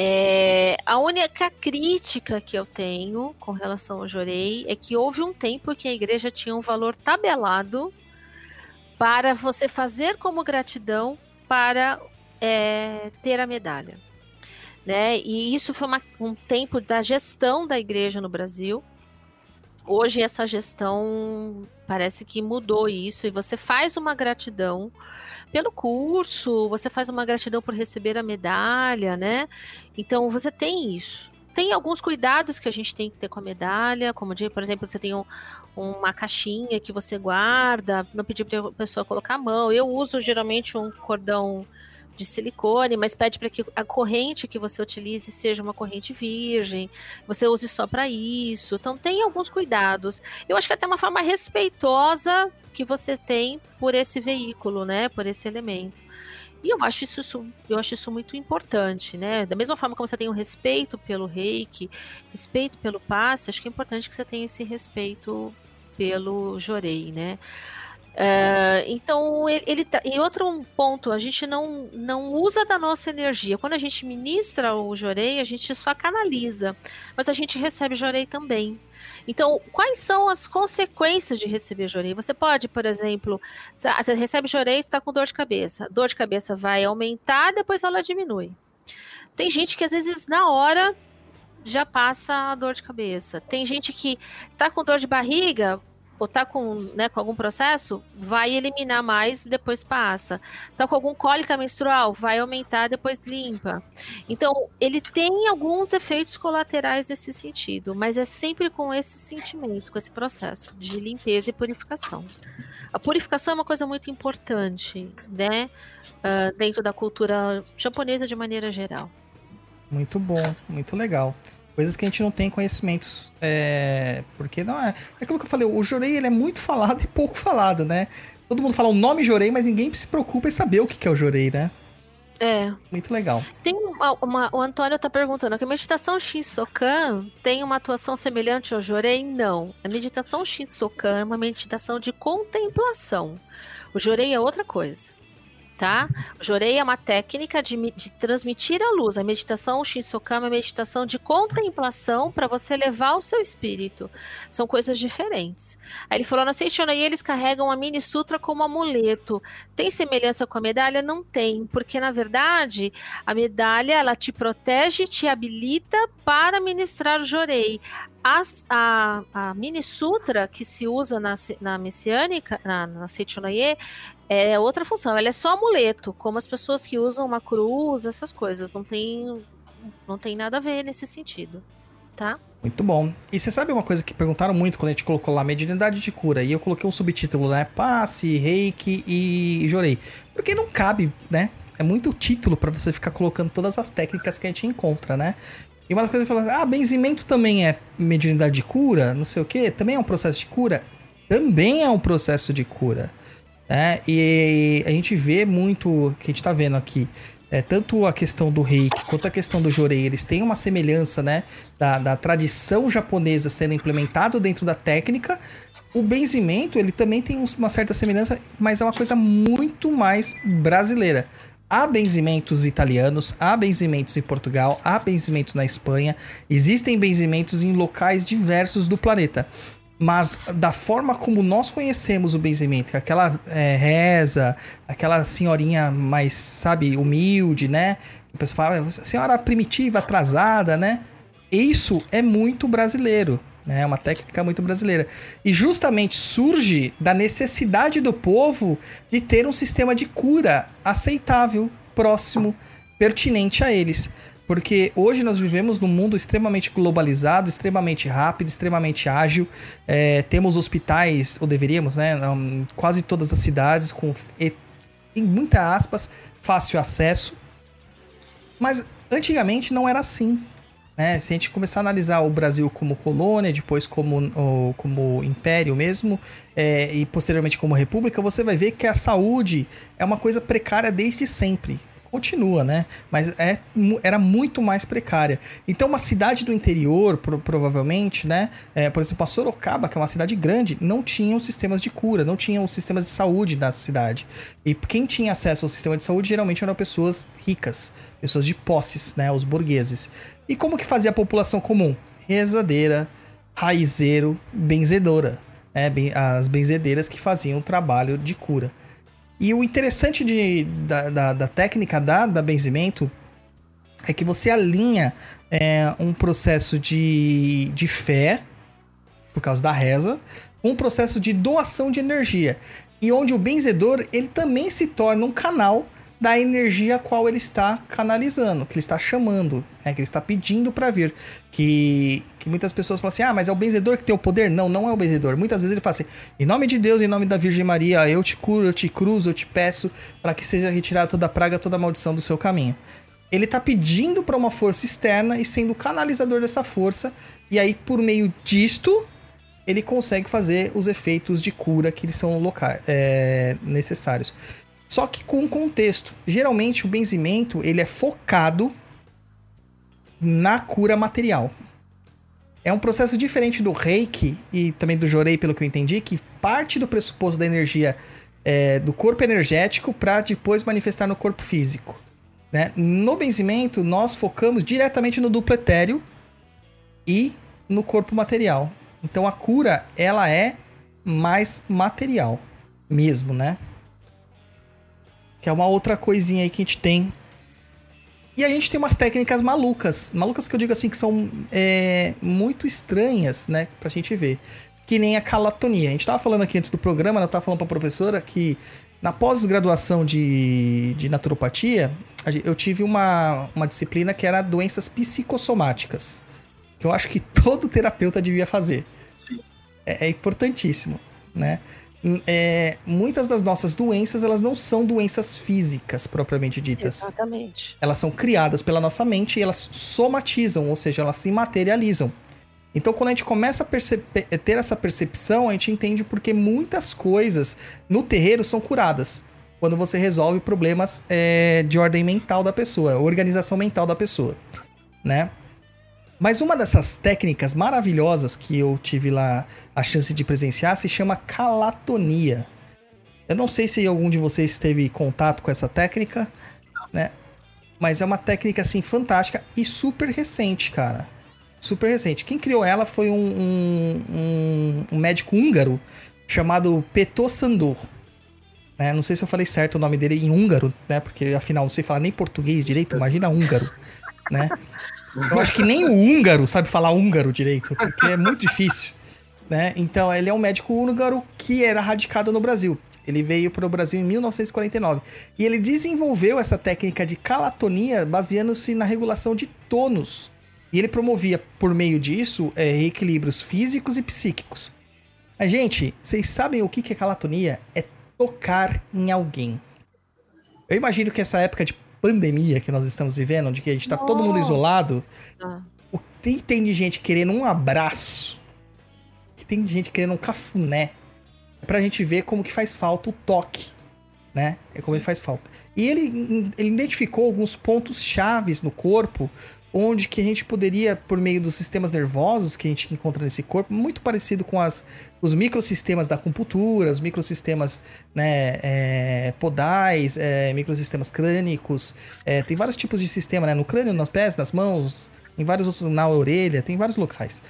Speaker 4: É, a única crítica que eu tenho com relação ao Jorei é que houve um tempo que a igreja tinha um valor tabelado para você fazer como gratidão para é, ter a medalha. Né? E isso foi uma- um tempo da gestão da igreja no Brasil. Hoje essa gestão parece que mudou isso e você faz uma gratidão pelo curso, você faz uma gratidão por receber a medalha, né? Então você tem isso. Tem alguns cuidados que a gente tem que ter com a medalha, como de, por exemplo, você tem um- uma caixinha que você guarda, não pedir para a pessoa colocar a mão. Eu uso geralmente um cordão de silicone, mas pede para que a corrente que você utilize seja uma corrente virgem, você use só para isso. Então tem alguns cuidados. Eu acho que até uma forma respeitosa que você tem por esse veículo, né, por esse elemento. E eu acho isso, isso- eu acho isso muito importante, né? Da mesma forma como você tem o respeito pelo reiki, respeito pelo passe, acho que é importante que você tenha esse respeito pelo jorei, né? É, então, ele, tá- e outro ponto, a gente não, não usa da nossa energia. Quando a gente ministra o jorei, a gente só canaliza, mas a gente recebe jorei também. Então, quais são as consequências de receber jorei? Você pode, por exemplo, você recebe jorei está com dor de cabeça. Dor de cabeça vai aumentar, depois ela diminui. Tem gente que às vezes na hora já passa a dor de cabeça. Tem gente que tá com dor de barriga ou tá com, né, com algum processo, vai eliminar mais depois passa. Tá com algum cólica menstrual, vai aumentar, depois limpa. Então, ele tem alguns efeitos colaterais nesse sentido, mas é sempre com esse sentimento, com esse processo de limpeza e purificação. A purificação é uma coisa muito importante, né? ah, dentro da cultura japonesa de maneira geral.
Speaker 2: Muito bom, muito legal. Coisas que a gente não tem conhecimentos. É... Porque não é. É aquilo que eu falei, o Jorei ele é muito falado e pouco falado, né? Todo mundo fala o nome Jorei, mas ninguém se preocupa em saber o que é o Jorei, né?
Speaker 4: É,
Speaker 2: Muito legal.
Speaker 4: Tem uma, uma- o Antônio está perguntando que a meditação Shinsokan tem uma atuação semelhante ao Jorei? Não. A meditação Shinsokan é uma meditação de contemplação. O Jorei é outra coisa. Tá? Jorei é uma técnica de, de transmitir a luz. A meditação Shinsokan é meditação de contemplação para você levar o seu espírito. São coisas diferentes. Aí ele falou, na Seichonaí eles carregam a mini sutra como amuleto. Tem semelhança com a medalha? Não tem, porque na verdade a medalha ela te protege, te habilita para ministrar o jorei. A, a mini sutra que se usa na, na messiânica, na, na é outra função. Ela é só amuleto, como as pessoas que usam uma cruz, essas coisas. Não tem, não tem nada a ver nesse sentido, tá?
Speaker 2: Muito bom. E você sabe uma coisa que perguntaram muito quando a gente colocou lá mediunidade de cura? E eu coloquei um subtítulo, né? Passe, reiki e jorei. Porque não cabe, né? É muito título pra você ficar colocando todas as técnicas que a gente encontra, né? E uma das coisas que fala assim, ah, benzimento também é mediunidade de cura, não sei o quê, também é um processo de cura? Também é um processo de cura. Né? E a gente vê muito, que a gente tá vendo aqui, é, tanto a questão do reiki quanto a questão do jorei, eles têm uma semelhança, né? Da, da tradição japonesa sendo implementado dentro da técnica. O benzimento, ele também tem uma certa semelhança, mas é uma coisa muito mais brasileira. Há benzimentos italianos, há benzimentos em Portugal, há benzimentos na Espanha, existem benzimentos em locais diversos do planeta. Mas da forma como nós conhecemos o benzimento, que aquela é, reza, aquela senhorinha mais, sabe, humilde, né? A pessoa fala, "Ah, senhora primitiva, atrasada, né? Isso é muito brasileiro, né? É uma técnica muito brasileira. E justamente surge da necessidade do povo de ter um sistema de cura aceitável, próximo, pertinente a eles. Porque hoje nós vivemos num mundo extremamente globalizado, extremamente rápido, extremamente ágil. É, temos hospitais, ou deveríamos, né? Em quase todas as cidades, com, em muitas aspas, fácil acesso. Mas antigamente não era assim. Né? Se a gente começar a analisar o Brasil como colônia, depois como, como império mesmo, é, e posteriormente como república, você vai ver que a saúde é uma coisa precária desde sempre. Continua, né? Mas é, era muito mais precária. Então, uma cidade do interior, pro- provavelmente, né? É, por exemplo, a Sorocaba, que é uma cidade grande, não tinham sistemas de cura, não tinham sistemas de saúde na cidade. E quem tinha acesso ao sistema de saúde geralmente eram pessoas ricas, pessoas de posses, né? Os burgueses. E como que fazia a população comum? Rezadeira, raizeiro, benzedora. Né? As benzedeiras que faziam o trabalho de cura. E o interessante de, da, da, da técnica da, da benzimento é que você alinha é, um processo de, de fé, por causa da reza, com um processo de doação de energia. E onde o benzedor ele também se torna um canal da energia a qual ele está canalizando, que ele está chamando, né, que ele está pedindo para vir. Que, que muitas pessoas falam assim: ah, mas é o benzedor que tem o poder? Não, não é o benzedor. Muitas vezes ele fala assim: em nome de Deus, em nome da Virgem Maria, eu te curo, eu te cruzo, eu te peço para que seja retirada toda a praga, toda a maldição do seu caminho. Ele está pedindo para uma força externa e sendo o canalizador dessa força, e aí por meio disto ele consegue fazer os efeitos de cura que eles são locais, é, necessários. Só que com um contexto. Geralmente o benzimento ele é focado na cura material. É um processo diferente do reiki e também do jorei, pelo que eu entendi, que parte do pressuposto da energia é, do corpo energético para depois manifestar no corpo físico. Né? No benzimento, nós focamos diretamente no duplo etéreo e no corpo material. Então a cura, ela é mais material mesmo, né? Que é uma outra coisinha aí que a gente tem. E a gente tem umas técnicas malucas. Malucas que eu digo assim, que são é, muito estranhas, né? Pra gente ver. Que nem a calatonia. A gente tava falando aqui antes do programa, ela tava falando pra professora que na pós-graduação de, de naturopatia, eu tive uma, uma disciplina que era doenças psicossomáticas. Que eu acho que todo terapeuta devia fazer. É, é importantíssimo, né? Hum, é, muitas das nossas doenças, elas não são doenças físicas, propriamente ditas.
Speaker 4: Exatamente.
Speaker 2: Elas são criadas pela nossa mente e elas somatizam, ou seja, elas se materializam. Então, quando a gente começa a perce- ter essa percepção, a gente entende porque muitas coisas no terreiro são curadas. Quando você resolve problemas é, de ordem mental da pessoa, organização mental da pessoa, né? Mas uma dessas técnicas maravilhosas que eu tive lá a chance de presenciar se chama calatonia. Eu não sei se algum de vocês teve contato com essa técnica, né? Mas é uma técnica assim fantástica e super recente, cara. Super recente. Quem criou ela foi um, um, um- médico húngaro chamado Petó Sandor. Né? Não sei se eu falei certo o nome dele em húngaro, né? Porque afinal não sei falar nem português direito, imagina húngaro, né? Eu acho que nem o húngaro sabe falar húngaro direito, porque é muito difícil, né? Então, ele é um médico húngaro que era radicado no Brasil. Ele veio para o Brasil em 1949. E ele desenvolveu essa técnica de calatonia baseando-se na regulação de tônus. E ele promovia, por meio disso, é, equilíbrios físicos e psíquicos. Mas, gente, vocês sabem o que é calatonia? É tocar em alguém. Eu imagino que essa época de pandemia que nós estamos vivendo, de que a gente tá todo mundo
Speaker 4: Nossa.
Speaker 2: isolado,
Speaker 4: Ah,
Speaker 2: o que tem de gente querendo um abraço, o que tem de gente querendo um cafuné, é pra gente ver como que faz falta o toque, né? É como ele faz falta. E ele, ele identificou alguns pontos chaves no corpo onde que a gente poderia, por meio dos sistemas nervosos que a gente encontra nesse corpo, muito parecido com as, os microsistemas da acupuntura, os microsistemas né, é, podais, é, microsistemas crânicos, é, tem vários tipos de sistema, né? No crânio, nos pés, nas mãos, em vários outros, na orelha, tem vários locais.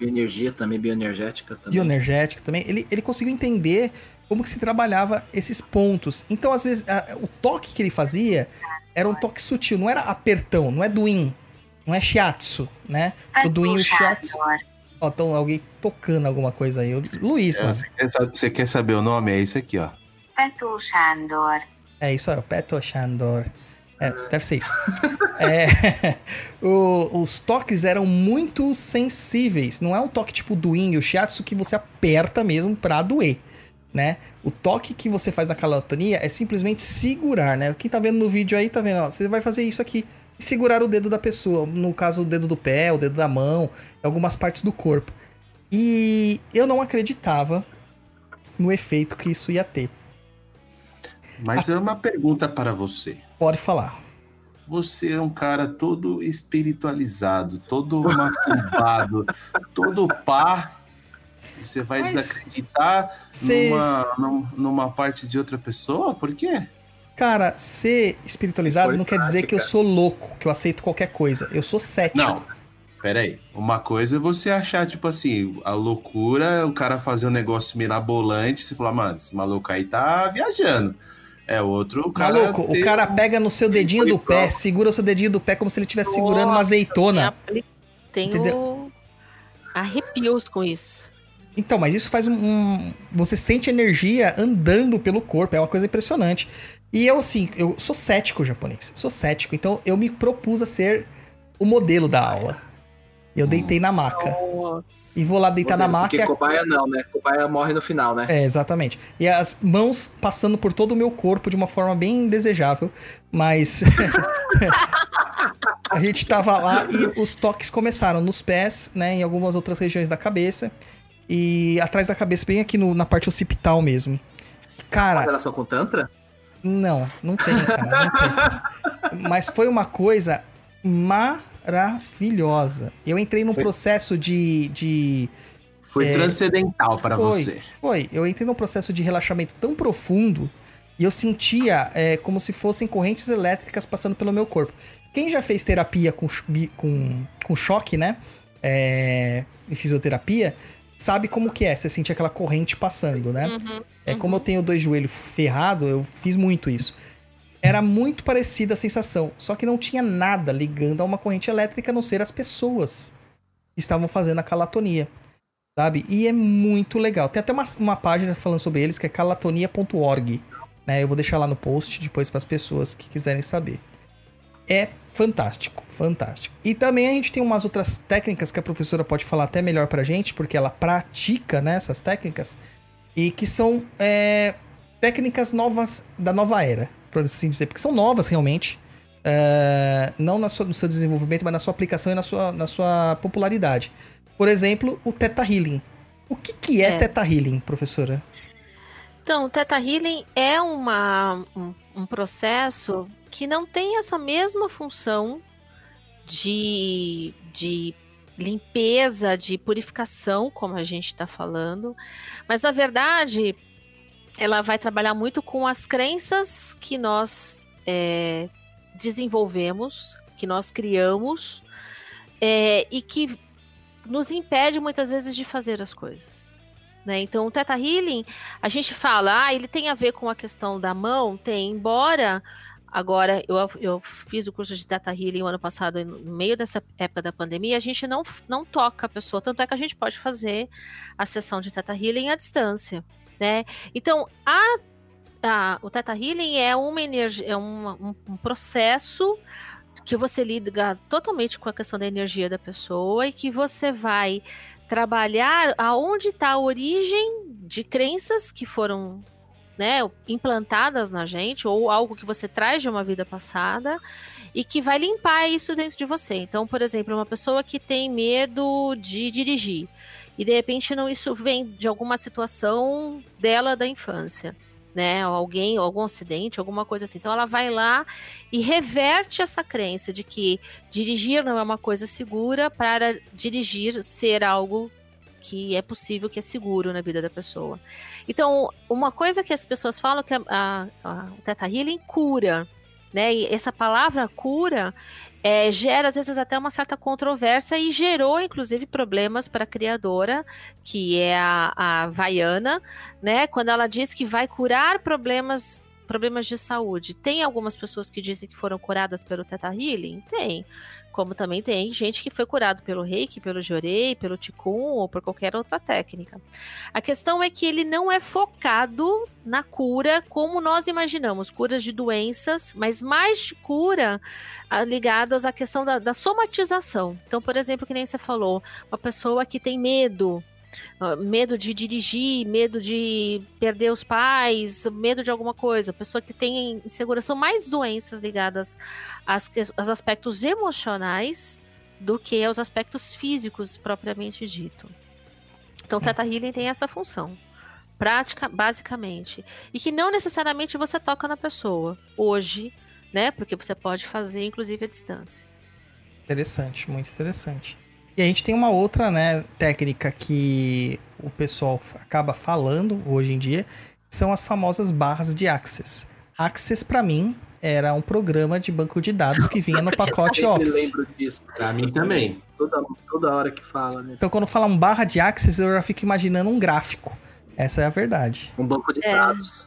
Speaker 5: Bioenergia também, bioenergética também.
Speaker 2: Bioenergético também. Ele, ele conseguiu entender como que se trabalhava esses pontos. Então, às vezes, a- o toque que ele fazia era um toque sutil, não era apertão, não é duin, não é shiatsu, né? O duin e o shiatsu. Ó, então alguém tocando alguma coisa aí. Luiz,
Speaker 3: É,
Speaker 2: mano.
Speaker 3: você, quer saber, você quer saber o nome? É isso aqui, ó.
Speaker 7: Petu Sándor.
Speaker 2: É isso aí, Peto Shandor. É, deve ser isso. É, o- os toques eram muito sensíveis. Não é um toque tipo do Yin e o Shiatsu que você aperta mesmo pra doer, né? O toque que você faz na calatonia é simplesmente segurar, né? Quem tá vendo no vídeo aí, tá vendo? Ó, você vai fazer isso aqui. e segurar o dedo da pessoa. No caso, o dedo do pé, o dedo da mão, algumas partes do corpo. E eu não acreditava no efeito que isso ia ter.
Speaker 3: Mas é uma pergunta para você.
Speaker 2: Pode falar.
Speaker 3: Você é um cara todo espiritualizado, todo macumbado, todo pá. Você vai
Speaker 2: Mas
Speaker 3: desacreditar
Speaker 2: cê-
Speaker 3: numa, num- numa parte de outra pessoa? Por quê?
Speaker 2: Cara, ser espiritualizado
Speaker 3: Foi
Speaker 2: não quer dizer que eu
Speaker 3: prática.
Speaker 2: sou louco, que eu aceito qualquer coisa. Eu sou cético.
Speaker 3: Não. Peraí. Uma coisa é você achar, tipo assim, a loucura, o cara fazer um negócio mirabolante, você falar, mano, esse maluco aí tá viajando. É outro, o cara.
Speaker 2: Maluco,
Speaker 3: tem
Speaker 2: o cara pega no seu
Speaker 3: tem
Speaker 2: dedinho do pé,
Speaker 3: prova.
Speaker 2: segura o seu dedinho do pé como se ele estivesse segurando uma azeitona.
Speaker 4: Tenho
Speaker 2: Entendeu?
Speaker 4: arrepios com isso.
Speaker 2: Então, mas isso faz um, um- Você sente energia andando pelo corpo, é uma coisa impressionante. E eu, assim, eu sou cético japonês, sou cético, então eu me propus a ser o modelo da aula. Eu deitei na maca.
Speaker 4: Nossa.
Speaker 2: E vou lá deitar na maca. e
Speaker 5: Porque
Speaker 2: a-
Speaker 5: cobaia não, né? Cobaia morre no final, né?
Speaker 2: É, exatamente. E as mãos passando por todo o meu corpo de uma forma bem desejável, mas. a gente tava lá e os toques começaram nos pés, né, em algumas outras regiões da cabeça. E atrás da cabeça, bem aqui no- na parte occipital mesmo.
Speaker 5: Tem
Speaker 2: Cara,
Speaker 5: relação com Tantra?
Speaker 2: não, não tem, cara, não tem. Mas foi uma coisa maravilhosa. Eu entrei num
Speaker 3: Foi-
Speaker 2: processo de- de
Speaker 3: Foi
Speaker 2: É,
Speaker 3: transcendental para
Speaker 2: foi,
Speaker 3: você.
Speaker 2: Foi. Eu entrei num processo de relaxamento tão profundo e eu sentia é, como se fossem correntes elétricas passando pelo meu corpo. Quem já fez terapia com, com, com choque, né? É, em fisioterapia, sabe como que é. Você sentir aquela corrente passando, né?
Speaker 4: Uhum,
Speaker 2: É como eu tenho dois joelhos ferrados, eu fiz muito isso. Era muito parecida a sensação, só que não tinha nada ligando a uma corrente elétrica a não ser as pessoas que estavam fazendo a calatonia. Sabe? E é muito legal. Tem até uma, uma página falando sobre eles que é calatonia.org. Né? Eu vou deixar lá no post depois para as pessoas que quiserem saber. É fantástico, fantástico. E também a gente tem umas outras técnicas que a professora pode falar até melhor pra gente, porque ela pratica né, essas técnicas, e que são é, técnicas novas da nova era, por assim dizer, porque são novas realmente. é, não na sua- no seu desenvolvimento, mas na sua aplicação e na sua, na sua popularidade. Por exemplo, o Theta Healing. O que, que é,
Speaker 4: É.
Speaker 2: Theta Healing, professora?
Speaker 4: Então, o Theta Healing é uma, um, um processo que não tem essa mesma função de, de limpeza, de purificação, como a gente está falando, mas na verdade ela vai trabalhar muito com as crenças que nós é, desenvolvemos, que nós criamos é, e que nos impede muitas vezes de fazer as coisas. Né? Então, o Theta Healing, a gente fala, ah, ele tem a ver com a questão da mão, tem, embora agora eu, eu fiz o curso de Theta Healing ano passado, no meio dessa época da pandemia, a gente não, não toca a pessoa, tanto é que a gente pode fazer a sessão de Theta Healing à distância, né? Então, a, a, o Theta Healing é uma energia, é uma, um, um processo que você liga totalmente com a questão da energia da pessoa e que você vai trabalhar aonde está a origem de crenças que foram né, implantadas na gente ou algo que você traz de uma vida passada e que vai limpar isso dentro de você. Então, por exemplo, uma pessoa que tem medo de dirigir e de repente não isso vem de alguma situação dela da infância, né? Alguém, algum acidente, alguma coisa assim. Então ela vai lá e reverte essa crença de que dirigir não é uma coisa segura para dirigir ser algo que é possível, que é seguro na vida da pessoa. Então, uma coisa que as pessoas falam que a, a, a o Theta Healing cura, né? E essa palavra cura é, gera às vezes até uma certa controvérsia e gerou inclusive problemas para a criadora, que é a, a Vaiana, né? Quando ela diz que vai curar problemas problemas de saúde. Tem algumas pessoas que dizem que foram curadas pelo Theta Healing? Tem. Como também tem gente que foi curado pelo Reiki, pelo Jorei, pelo Ticum ou por qualquer outra técnica. A questão é que ele não é focado na cura como nós imaginamos, curas de doenças, mas mais de cura ah, ligadas à questão da, da somatização. Então, por exemplo, que nem você falou, uma pessoa que tem medo medo de dirigir, medo de perder os pais, medo de alguma coisa. Pessoa que tem insegurança, são mais doenças ligadas às, aos aspectos emocionais do que aos aspectos físicos propriamente dito. Então, o Teta Healing tem essa função. Prática, basicamente. E que não necessariamente você toca na pessoa hoje, né? Porque você pode fazer, inclusive, à distância.
Speaker 2: Interessante, muito interessante. E a gente tem uma outra, né, técnica que o pessoal acaba falando hoje em dia, que são as famosas barras de Access. Access, pra mim, era um programa de banco de dados que vinha no pacote
Speaker 5: Eu me
Speaker 2: Office.
Speaker 5: lembro disso.
Speaker 3: Pra mim também.
Speaker 5: Toda, toda hora que fala, né?
Speaker 2: Então, quando falam barra de Access, eu já fico imaginando um gráfico. Essa é a verdade.
Speaker 5: Um banco de
Speaker 4: É.
Speaker 5: dados.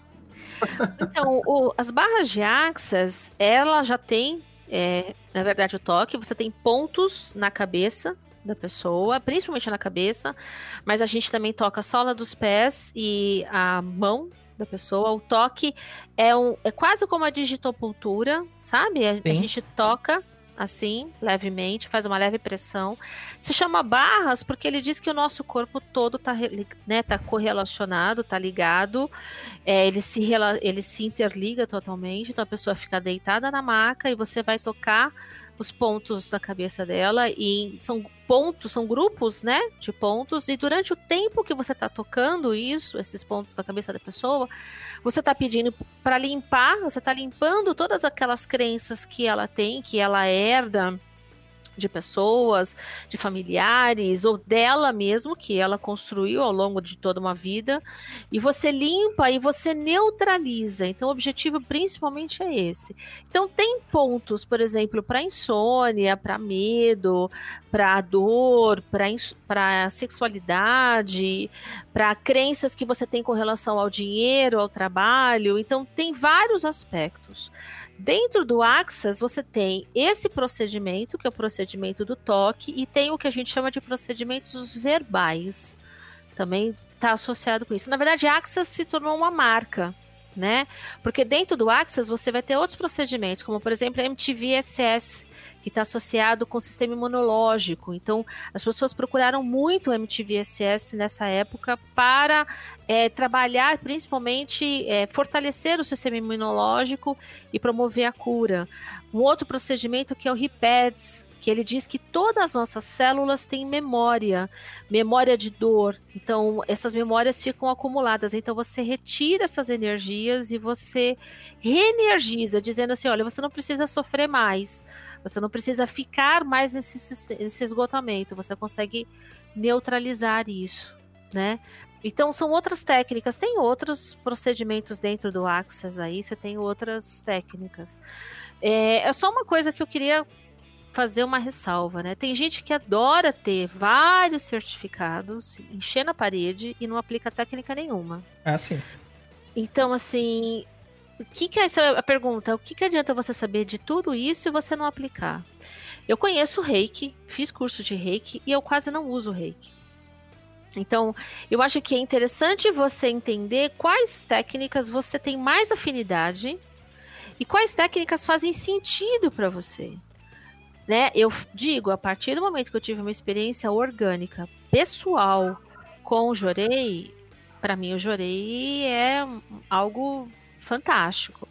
Speaker 4: Então, o- as barras de Access, ela já tem, é, na verdade, o toque. Você tem pontos na cabeça da pessoa, principalmente na cabeça, mas a gente também toca a sola dos pés e a mão da pessoa. O toque é, um, é quase como a digitopultura, sabe? A, a gente toca assim, levemente, faz uma leve pressão. Se chama barras porque ele diz que o nosso corpo todo tá, reli- né, tá correlacionado, tá ligado. É, ele, se, ele se interliga totalmente, então a pessoa fica deitada na maca e você vai tocar os pontos da cabeça dela e são pontos, são grupos, né, de pontos e durante o tempo que você tá tocando isso, esses pontos da cabeça da pessoa, você tá pedindo para limpar, você tá limpando todas aquelas crenças que ela tem, que ela herda de pessoas, de familiares ou dela mesmo que ela construiu ao longo de toda uma vida e você limpa e você neutraliza. Então o objetivo principalmente é esse. Então tem pontos, por exemplo, para insônia, para medo, para dor, para sexualidade, para crenças que você tem com relação ao dinheiro, ao trabalho. Então tem vários aspectos. Dentro do Axas, você tem esse procedimento, que é o procedimento do toque, e tem o que a gente chama de procedimentos verbais. Também está associado com isso. Na verdade, Axas se tornou uma marca, né? Porque dentro do Axas você vai ter outros procedimentos, como por exemplo a MTVSS, que está associado com o sistema imunológico. Então, as pessoas procuraram muito o MTVSS nessa época para é, trabalhar, principalmente, é, fortalecer o sistema imunológico e promover a cura. Um outro procedimento que é o RIPEDS, que ele diz que todas as nossas células têm memória, memória de dor. Então, essas memórias ficam acumuladas. Então, você retira essas energias e você reenergiza, dizendo assim: olha, você não precisa sofrer mais. Você não precisa ficar mais nesse, nesse esgotamento, você consegue neutralizar isso, né? Então são outras técnicas, tem outros procedimentos dentro do Axis aí, você tem outras técnicas. É, é só uma coisa que eu queria fazer uma ressalva, né? Tem gente que adora ter vários certificados, encher na parede e não aplica técnica nenhuma.
Speaker 2: É assim.
Speaker 4: Então, assim, o que, que é essa a pergunta? O que, que adianta você saber de tudo isso e você não aplicar? Eu conheço reiki, fiz curso de reiki e eu quase não uso reiki. Então, eu acho que é interessante você entender quais técnicas você tem mais afinidade e quais técnicas fazem sentido para você. Né? Eu digo, a partir do momento que eu tive uma experiência orgânica, pessoal, com o Jorei, para mim o Jorei é algo fantástico.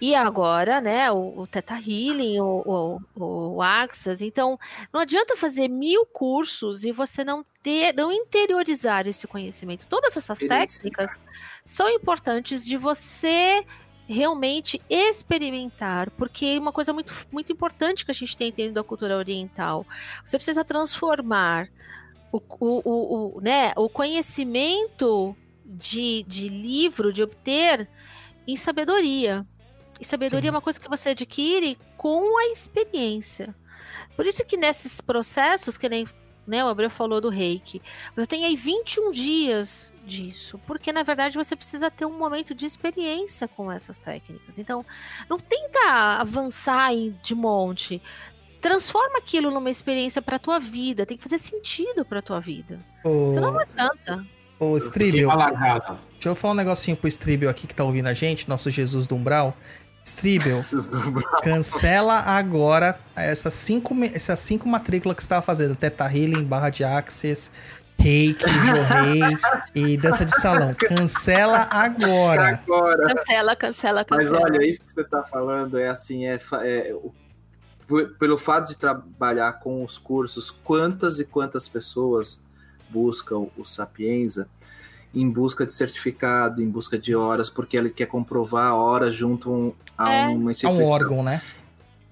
Speaker 4: E agora, né, o, o Teta Healing, o, o, o Axas, então não adianta fazer mil cursos e você não ter, não interiorizar esse conhecimento. Todas essas técnicas são importantes de você realmente experimentar, porque é uma coisa muito, muito importante que a gente tem dentro da cultura oriental. Você precisa transformar o, o, o, o, né, o conhecimento de, de livro, de obter, em sabedoria. E sabedoria Sim. é uma coisa que você adquire com a experiência. Por isso que nesses processos, que nem né, o Abreu falou do reiki, você tem aí 21 dias disso, porque na verdade você precisa ter um momento de experiência com essas técnicas. Então, não tenta avançar de monte. Transforma aquilo numa experiência para tua vida, tem que fazer sentido para tua vida.
Speaker 2: O...
Speaker 4: Senão não adianta.
Speaker 2: Ô, Stribel, deixa eu falar um negocinho pro Stribel aqui que tá ouvindo a gente, nosso Jesus do Umbral. Stribel, cancela agora essas cinco, essas cinco matrículas que você estava fazendo. Teta Healing, barra de Access, reiki, jorrei e dança de salão. Cancela agora.
Speaker 5: Agora.
Speaker 4: Cancela, cancela,
Speaker 5: Mas
Speaker 4: cancela.
Speaker 5: olha, isso que você tá falando é assim, é, é pelo fato de trabalhar com os cursos, quantas e quantas pessoas buscam o Sapienza em busca de certificado, em busca de horas, porque ele quer comprovar a hora junto um- a
Speaker 4: É.
Speaker 5: uma instituição.
Speaker 2: um órgão, né?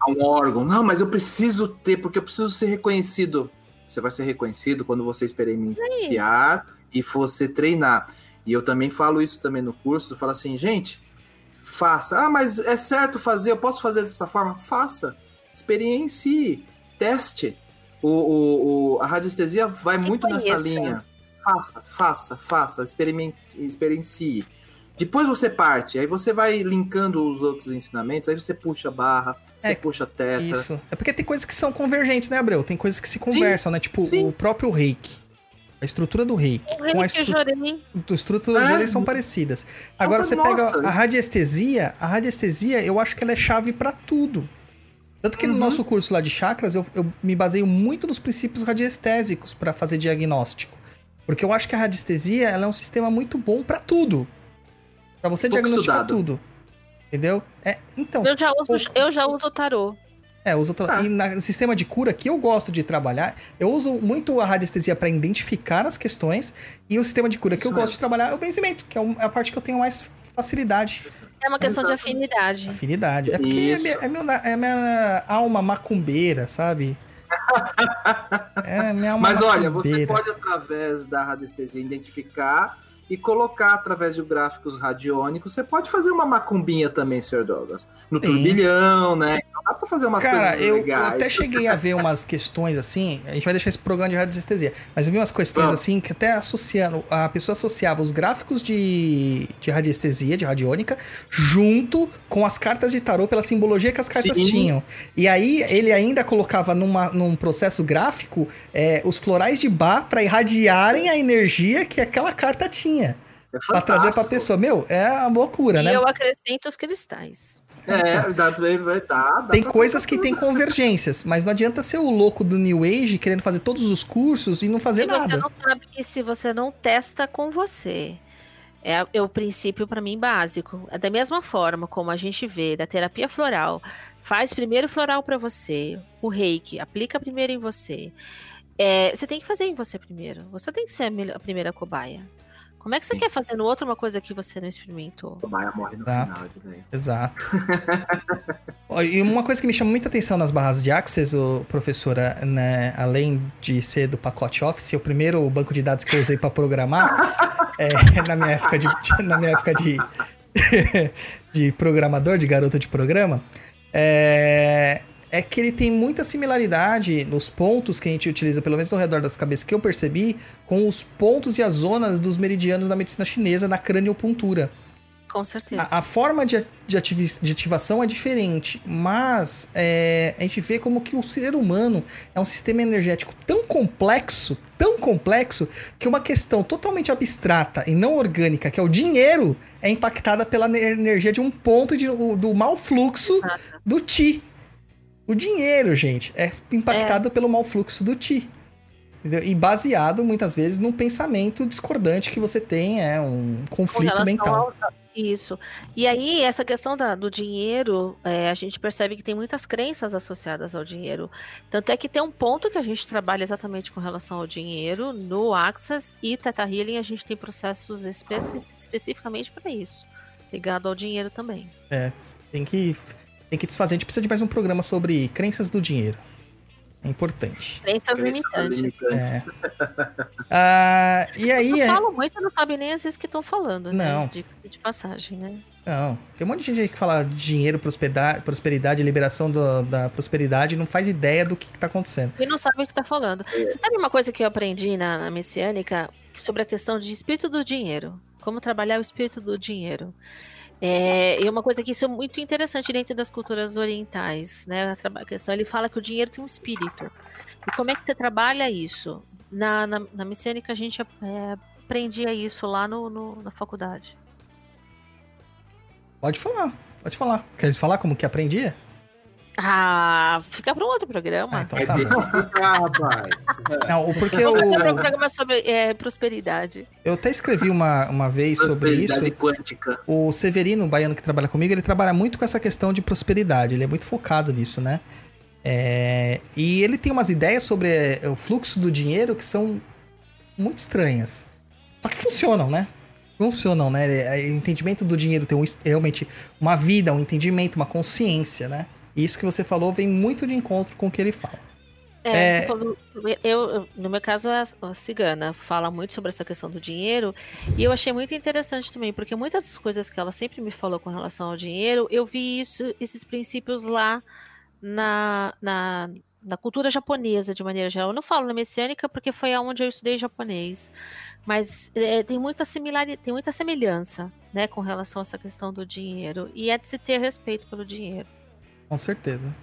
Speaker 5: a um órgão. Não, mas eu preciso ter, porque eu preciso ser reconhecido. Você vai ser reconhecido quando você experienciar e você treinar. E eu também falo isso também no curso, eu falo assim, gente, faça. Ah, mas é certo fazer, eu posso fazer dessa forma? Faça. Experiencie, teste. O, o, o- a radiestesia vai
Speaker 4: Se
Speaker 5: muito nessa linha. Faça, faça, faça, experimente, experiencie. Depois você parte, aí você vai linkando os outros ensinamentos, aí você puxa a barra, você
Speaker 2: É,
Speaker 5: puxa a teta.
Speaker 2: Isso. É porque tem coisas que são convergentes, né, Abreu? Tem coisas que se conversam, né? Tipo,
Speaker 5: sim.
Speaker 2: o próprio reiki. A estrutura do reiki.
Speaker 4: O
Speaker 2: com a
Speaker 4: reiki eu
Speaker 2: estru...
Speaker 4: jurei.
Speaker 2: a estrutura
Speaker 5: É.
Speaker 2: deles são parecidas. Agora, você
Speaker 5: nossa.
Speaker 2: pega a radiestesia, a radiestesia, eu acho que ela é chave pra tudo. Tanto que no
Speaker 5: Uhum.
Speaker 2: nosso curso lá de chakras, eu, eu me baseio muito nos princípios radiestésicos pra fazer diagnóstico. Porque eu acho que a radiestesia ela é um sistema muito bom pra tudo. Pra você
Speaker 5: Pouco
Speaker 2: diagnosticar
Speaker 5: estudado.
Speaker 2: tudo. Entendeu? É, então.
Speaker 4: Eu já uso,
Speaker 2: pouco.
Speaker 4: eu já uso tarô.
Speaker 2: É, outra...
Speaker 5: Ah.
Speaker 2: E na- no sistema de cura que eu gosto de trabalhar, eu uso muito a radiestesia para identificar as questões, e o sistema de cura que
Speaker 5: Isso
Speaker 2: eu gosto
Speaker 5: mesmo.
Speaker 2: de trabalhar é o benzimento, que é é a parte que eu tenho mais facilidade.
Speaker 4: É uma questão de
Speaker 5: Exato.
Speaker 4: afinidade.
Speaker 2: Afinidade. É porque é, minha- é, na- é minha alma macumbeira, sabe? É minha alma
Speaker 5: Mas olha, você pode, através da radiestesia, identificar e colocar através de gráficos radiônicos. Você pode fazer uma macumbinha também, Sr. Douglas. No
Speaker 2: Sim.
Speaker 5: turbilhão, né? Então dá pra fazer umas
Speaker 2: Cara,
Speaker 5: coisas
Speaker 2: eu, eu
Speaker 5: legais.
Speaker 2: até cheguei a ver umas questões assim. A gente vai deixar esse programa de radiestesia. Mas eu vi umas questões
Speaker 5: Vamos.
Speaker 2: assim que até associando. A pessoa associava os gráficos de, de radiestesia, de radiônica, junto com as cartas de tarô, pela simbologia que as cartas
Speaker 5: Sim.
Speaker 2: tinham. E aí ele ainda colocava numa, num processo gráfico é, os florais de Bach para irradiarem a energia que aquela carta tinha.
Speaker 5: É
Speaker 2: Pra trazer pra pessoa. Meu, é uma loucura,
Speaker 4: E
Speaker 2: né?
Speaker 4: eu acrescento os cristais.
Speaker 5: É, dá, dar. dá
Speaker 2: Tem coisas
Speaker 5: fazer
Speaker 2: que tem convergências, mas não adianta ser o louco do New Age querendo fazer todos os cursos e não fazer
Speaker 4: você
Speaker 2: nada.
Speaker 4: não sabe e se você não testa com você. É, é o princípio para mim básico. É da mesma forma como a gente vê da terapia floral, faz primeiro floral para você, o reiki aplica primeiro em você. É, você tem que fazer em você primeiro. Você tem que ser a, melhor- a primeira cobaia. Como é que você
Speaker 5: Sim.
Speaker 4: quer fazer no outro uma coisa que você não experimentou?
Speaker 5: O Maia morre no
Speaker 2: Exato.
Speaker 5: final.
Speaker 2: Exato. E uma coisa que me chama muita atenção nas barras de Access, ô, professora, né, além de ser do pacote Office, o primeiro banco de dados que eu usei para programar, é, na minha época de, na minha época de, de programador, de garoto de programa, é, é que ele tem muita similaridade nos pontos que a gente utiliza, pelo menos ao redor das cabeças que eu percebi, com os pontos e as zonas dos meridianos da medicina chinesa na craniopuntura.
Speaker 4: Com certeza.
Speaker 2: A, a forma de, de, ativi- de ativação é diferente, mas é, a gente vê como que o ser humano é um sistema energético tão complexo, tão complexo, que uma questão totalmente abstrata e não orgânica, que é o dinheiro, é impactada pela ne- energia de um ponto de- do mau fluxo
Speaker 4: Exato.
Speaker 2: do Ti. O dinheiro, gente, é impactado pelo mau fluxo do Ti. Entendeu? E baseado, muitas vezes, num pensamento discordante que você tem, é um conflito mental.
Speaker 4: ao- Isso. E aí, essa questão da- do dinheiro, é, a gente percebe que tem muitas crenças associadas ao dinheiro. Tanto é que tem um ponto que a gente trabalha exatamente com relação ao dinheiro. No Access e Teta Healing, a gente tem processos especi- especificamente para isso. Ligado ao dinheiro também.
Speaker 2: Tem que, tem que desfazer. A gente precisa de mais um programa sobre crenças do dinheiro. É importante.
Speaker 4: Crenças
Speaker 5: Crenças
Speaker 4: limitantes.
Speaker 5: limitantes.
Speaker 2: Ah, e aí.
Speaker 4: Não
Speaker 2: é-
Speaker 4: falam muito, não sabem nem às vezes que estão falando, né?
Speaker 2: Não.
Speaker 4: De, de passagem, né?
Speaker 2: Não, tem um monte de gente aí que fala dinheiro, prosperidade, prosperidade liberação do- da prosperidade e não faz ideia do que, que tá acontecendo.
Speaker 4: E não sabe o que tá falando.
Speaker 5: É.
Speaker 4: Você sabe uma coisa que eu aprendi na, na messiânica sobre a questão de espírito do dinheiro? Como trabalhar o espírito do dinheiro? É, e uma coisa que isso é muito interessante dentro das culturas orientais, né? A, questão, ele fala que o dinheiro tem um espírito. E como é que você trabalha isso? Na, na, na messiânica a gente é, aprendia isso lá no, no- na faculdade.
Speaker 2: Pode falar, pode falar. Quer falar como que aprendia?
Speaker 4: Ah, fica para um outro programa.
Speaker 2: Ah, então
Speaker 3: Vai
Speaker 2: tá bom.
Speaker 3: explicar, rapaz.
Speaker 2: Não, o- porque
Speaker 4: fazer um
Speaker 2: eu,
Speaker 4: programa sobre é, prosperidade.
Speaker 2: eu até escrevi uma, uma vez sobre isso.
Speaker 5: Prosperidade quântica.
Speaker 2: O Severino, o baiano que trabalha comigo, ele trabalha muito com essa questão de prosperidade. Ele é muito focado nisso, né? É, e ele tem umas ideias sobre é, o fluxo do dinheiro que são muito estranhas. Só que funcionam, né? Funcionam, né? É, O entendimento do dinheiro tem um, realmente uma vida, um entendimento, uma consciência, né? E isso que você falou vem muito de encontro com o que ele fala.
Speaker 4: É,
Speaker 2: É.
Speaker 4: falou- eu- no meu caso, a, a cigana fala muito sobre essa questão do dinheiro, e eu achei muito interessante também, porque muitas das coisas que ela sempre me falou com relação ao dinheiro, eu vi isso, esses princípios lá na, na, na cultura japonesa, de maneira geral. Eu não falo na messiânica porque foi aonde eu estudei japonês, mas é, tem muita similaridade, tem muita semelhança, né, com relação a essa questão do dinheiro, e é de se ter respeito pelo dinheiro.
Speaker 2: Com certeza.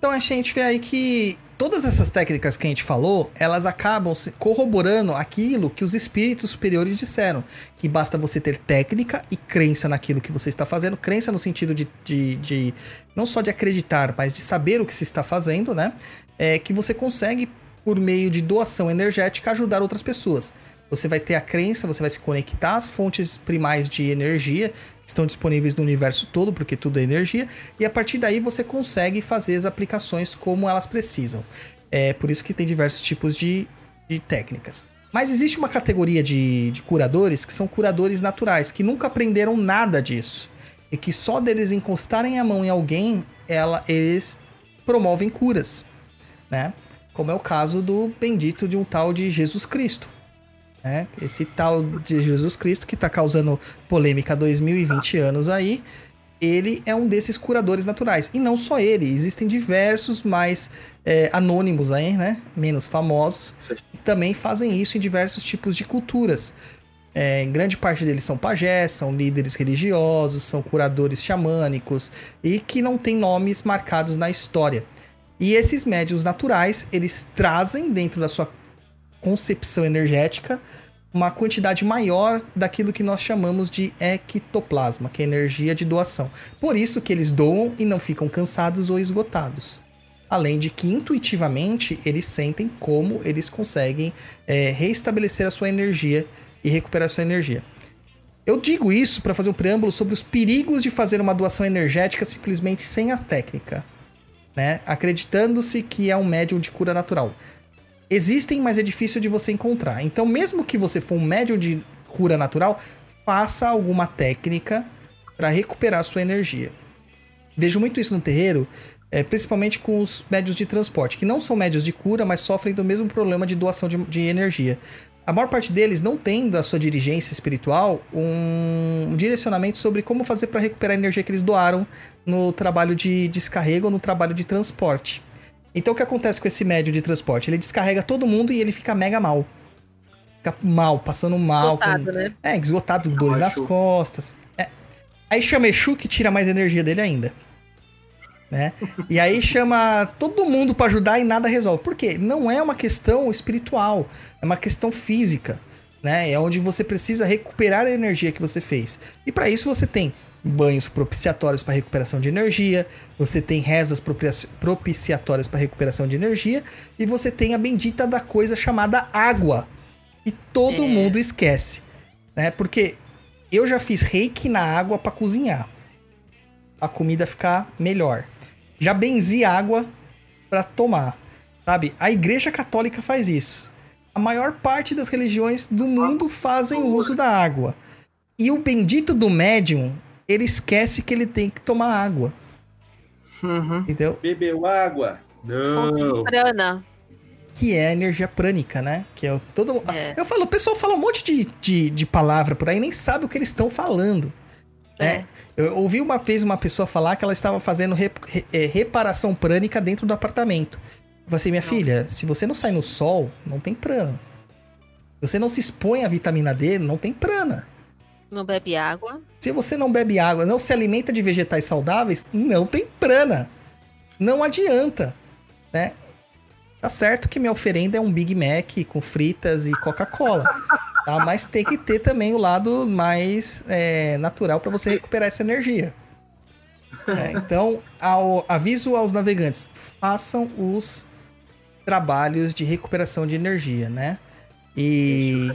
Speaker 2: Então a gente vê aí que todas essas técnicas que a gente falou, elas acabam corroborando aquilo que os espíritos superiores disseram. Que basta você ter técnica e crença naquilo que você está fazendo. Crença no sentido de, de, de- não só de acreditar, mas de saber o que se está fazendo, né? É que você consegue, por meio de doação energética, ajudar outras pessoas. Você vai ter a crença, você vai se conectar às fontes primais de energia estão disponíveis no universo todo, porque tudo é energia, e a partir daí você consegue fazer as aplicações como elas precisam. É por isso que tem diversos tipos de, de técnicas. Mas existe uma categoria de, de curadores que são curadores naturais, que nunca aprenderam nada disso. E que só deles encostarem a mão em alguém, ela, eles promovem curas, né? Como é o caso do bendito de um tal de Jesus Cristo. Né? Esse tal de Jesus Cristo que tá causando polêmica há 2020 anos aí, ele é um desses curadores naturais. E não só ele, existem diversos mais é, anônimos aí, né? Menos famosos,
Speaker 5: Sim.
Speaker 2: que também fazem isso em diversos tipos de culturas. É, grande parte deles são pajés, são líderes religiosos, são curadores xamânicos e que não têm nomes marcados na história. E esses médios naturais, eles trazem dentro da sua concepção energética uma quantidade maior daquilo que nós chamamos de ectoplasma, que é energia de doação. Por isso que eles doam e não ficam cansados ou esgotados. Além de que intuitivamente eles sentem como eles conseguem é, reestabelecer a sua energia e recuperar sua energia. Eu digo isso para fazer um preâmbulo sobre os perigos de fazer uma doação energética simplesmente sem a técnica, né? Acreditando-se que é um médium de cura natural. Existem, mas é difícil de você encontrar. Então, mesmo que você for um médium de cura natural, faça alguma técnica para recuperar sua energia. Vejo muito isso no terreiro, é, principalmente com os médios de transporte, que não são médios de cura, mas sofrem do mesmo problema de doação de, de energia. A maior parte deles não tem da sua dirigência espiritual um, um direcionamento sobre como fazer para recuperar a energia que eles doaram no trabalho de descarrego ou no trabalho de transporte. Então o que acontece com esse médio de transporte? Ele descarrega todo mundo e ele fica mega mal. Fica mal, passando mal.
Speaker 4: Esgotado,
Speaker 2: com-
Speaker 4: né?
Speaker 2: É, esgotado, dores nas costas. É. Aí chama Exu que tira mais energia dele ainda. Né? E aí chama todo mundo pra ajudar e nada resolve. Por quê? Não é uma questão espiritual, é uma questão física, né? É onde você precisa recuperar a energia que você fez. E para isso você tem banhos propiciatórios para recuperação de energia, você tem rezas propici- propiciatórias para recuperação de energia e você tem a bendita da coisa chamada água. E todo
Speaker 4: É.
Speaker 2: mundo esquece, né? Porque eu já fiz reiki na água para cozinhar. A comida ficar melhor. Já benzi água para tomar, sabe? A Igreja Católica faz isso. A maior parte das religiões do mundo fazem uso da água. E o bendito do médium, ele esquece que ele tem que tomar água,
Speaker 5: Uhum.
Speaker 2: entendeu?
Speaker 3: Bebeu água? Não.
Speaker 4: Prana.
Speaker 2: que é a energia prânica, né? Que é o todo.
Speaker 4: É.
Speaker 2: Eu falo, o pessoal fala um monte de, de, de palavra por aí e nem sabe o que eles estão falando.
Speaker 4: É.
Speaker 2: né? Eu ouvi uma vez uma pessoa falar que ela estava fazendo rep- re- é, reparação prânica dentro do apartamento. Eu falei assim, minha filha, se você não sai no sol, não tem prana. Se você não se expõe à vitamina D, não tem prana.
Speaker 4: Não bebe água.
Speaker 2: Se você não bebe água, não se alimenta de vegetais saudáveis, não tem prana. Não adianta, né? Tá certo que minha oferenda é um Big Mac com fritas e Coca-Cola, tá? Mas tem que ter também o lado mais é, natural para você recuperar essa energia. É, então, ao- aviso aos navegantes: façam os trabalhos de recuperação de energia, né? E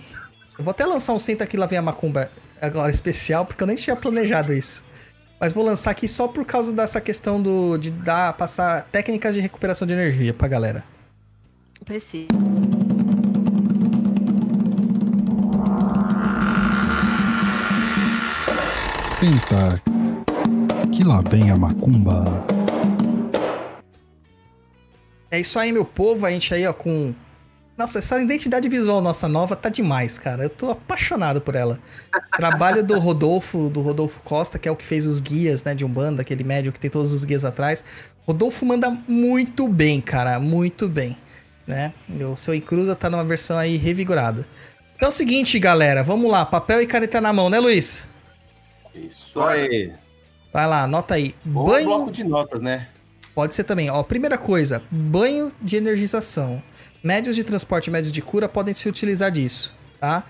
Speaker 2: eu vou até lançar um Senta aqui lá vem a macumba agora especial, porque eu nem tinha planejado isso. Mas vou lançar aqui só por causa dessa questão do de dar passar técnicas de recuperação de energia pra galera.
Speaker 4: Precisa.
Speaker 1: Senta, que lá vem a macumba.
Speaker 2: É isso aí, meu povo. A gente aí, ó, com. Nossa, essa identidade visual nossa nova tá demais, cara. Eu tô apaixonado por ela. Trabalho do Rodolfo, do Rodolfo Costa, que é o que fez os guias, né, de Umbanda, aquele médium que tem todos os guias atrás. Rodolfo manda muito bem, cara, muito bem, né? O seu Incruza tá numa versão aí revigorada. Então é o seguinte, galera, vamos lá, papel e caneta na mão, né, Luiz?
Speaker 3: Isso aí.
Speaker 2: Vai lá, anota aí.
Speaker 3: Bom
Speaker 2: Banho
Speaker 3: bloco de notas, né?
Speaker 2: Pode ser também. Ó, primeira coisa, banho de energização. Médios de transporte e médios de cura podem se utilizar disso, tá?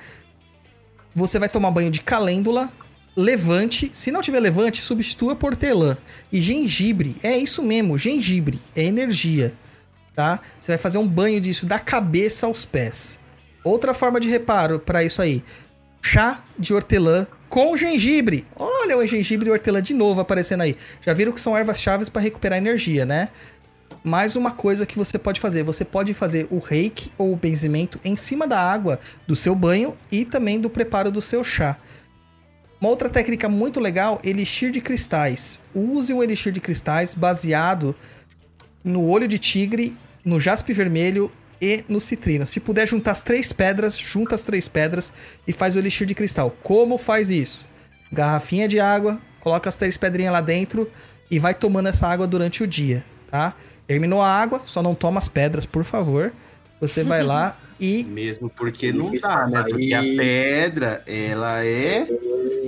Speaker 2: Você vai tomar banho de calêndula, levante. Se não tiver levante, substitua por hortelã. E gengibre. É isso mesmo, gengibre. É energia, tá? Você vai fazer um banho disso da cabeça aos pés. Outra forma de reparo para isso aí. Chá de hortelã com gengibre. Olha o gengibre e hortelã de novo aparecendo aí. Já viram que são ervas chaves para recuperar energia, né? Mais uma coisa que você pode fazer, você pode fazer o reiki ou o benzimento em cima da água do seu banho e também do preparo do seu chá. Uma outra técnica muito legal, elixir de cristais. Use o elixir de cristais baseado no olho de tigre, no jaspe vermelho e no citrino. Se puder juntar as três pedras, junta as três pedras e faz o elixir de cristal. Como faz isso? Garrafinha de água, coloca as três pedrinhas lá dentro e vai tomando essa água durante o dia, tá? Terminou a água, só não toma as pedras, por favor. Você vai lá e
Speaker 3: Mesmo porque não dá, né? Porque a pedra, ela é.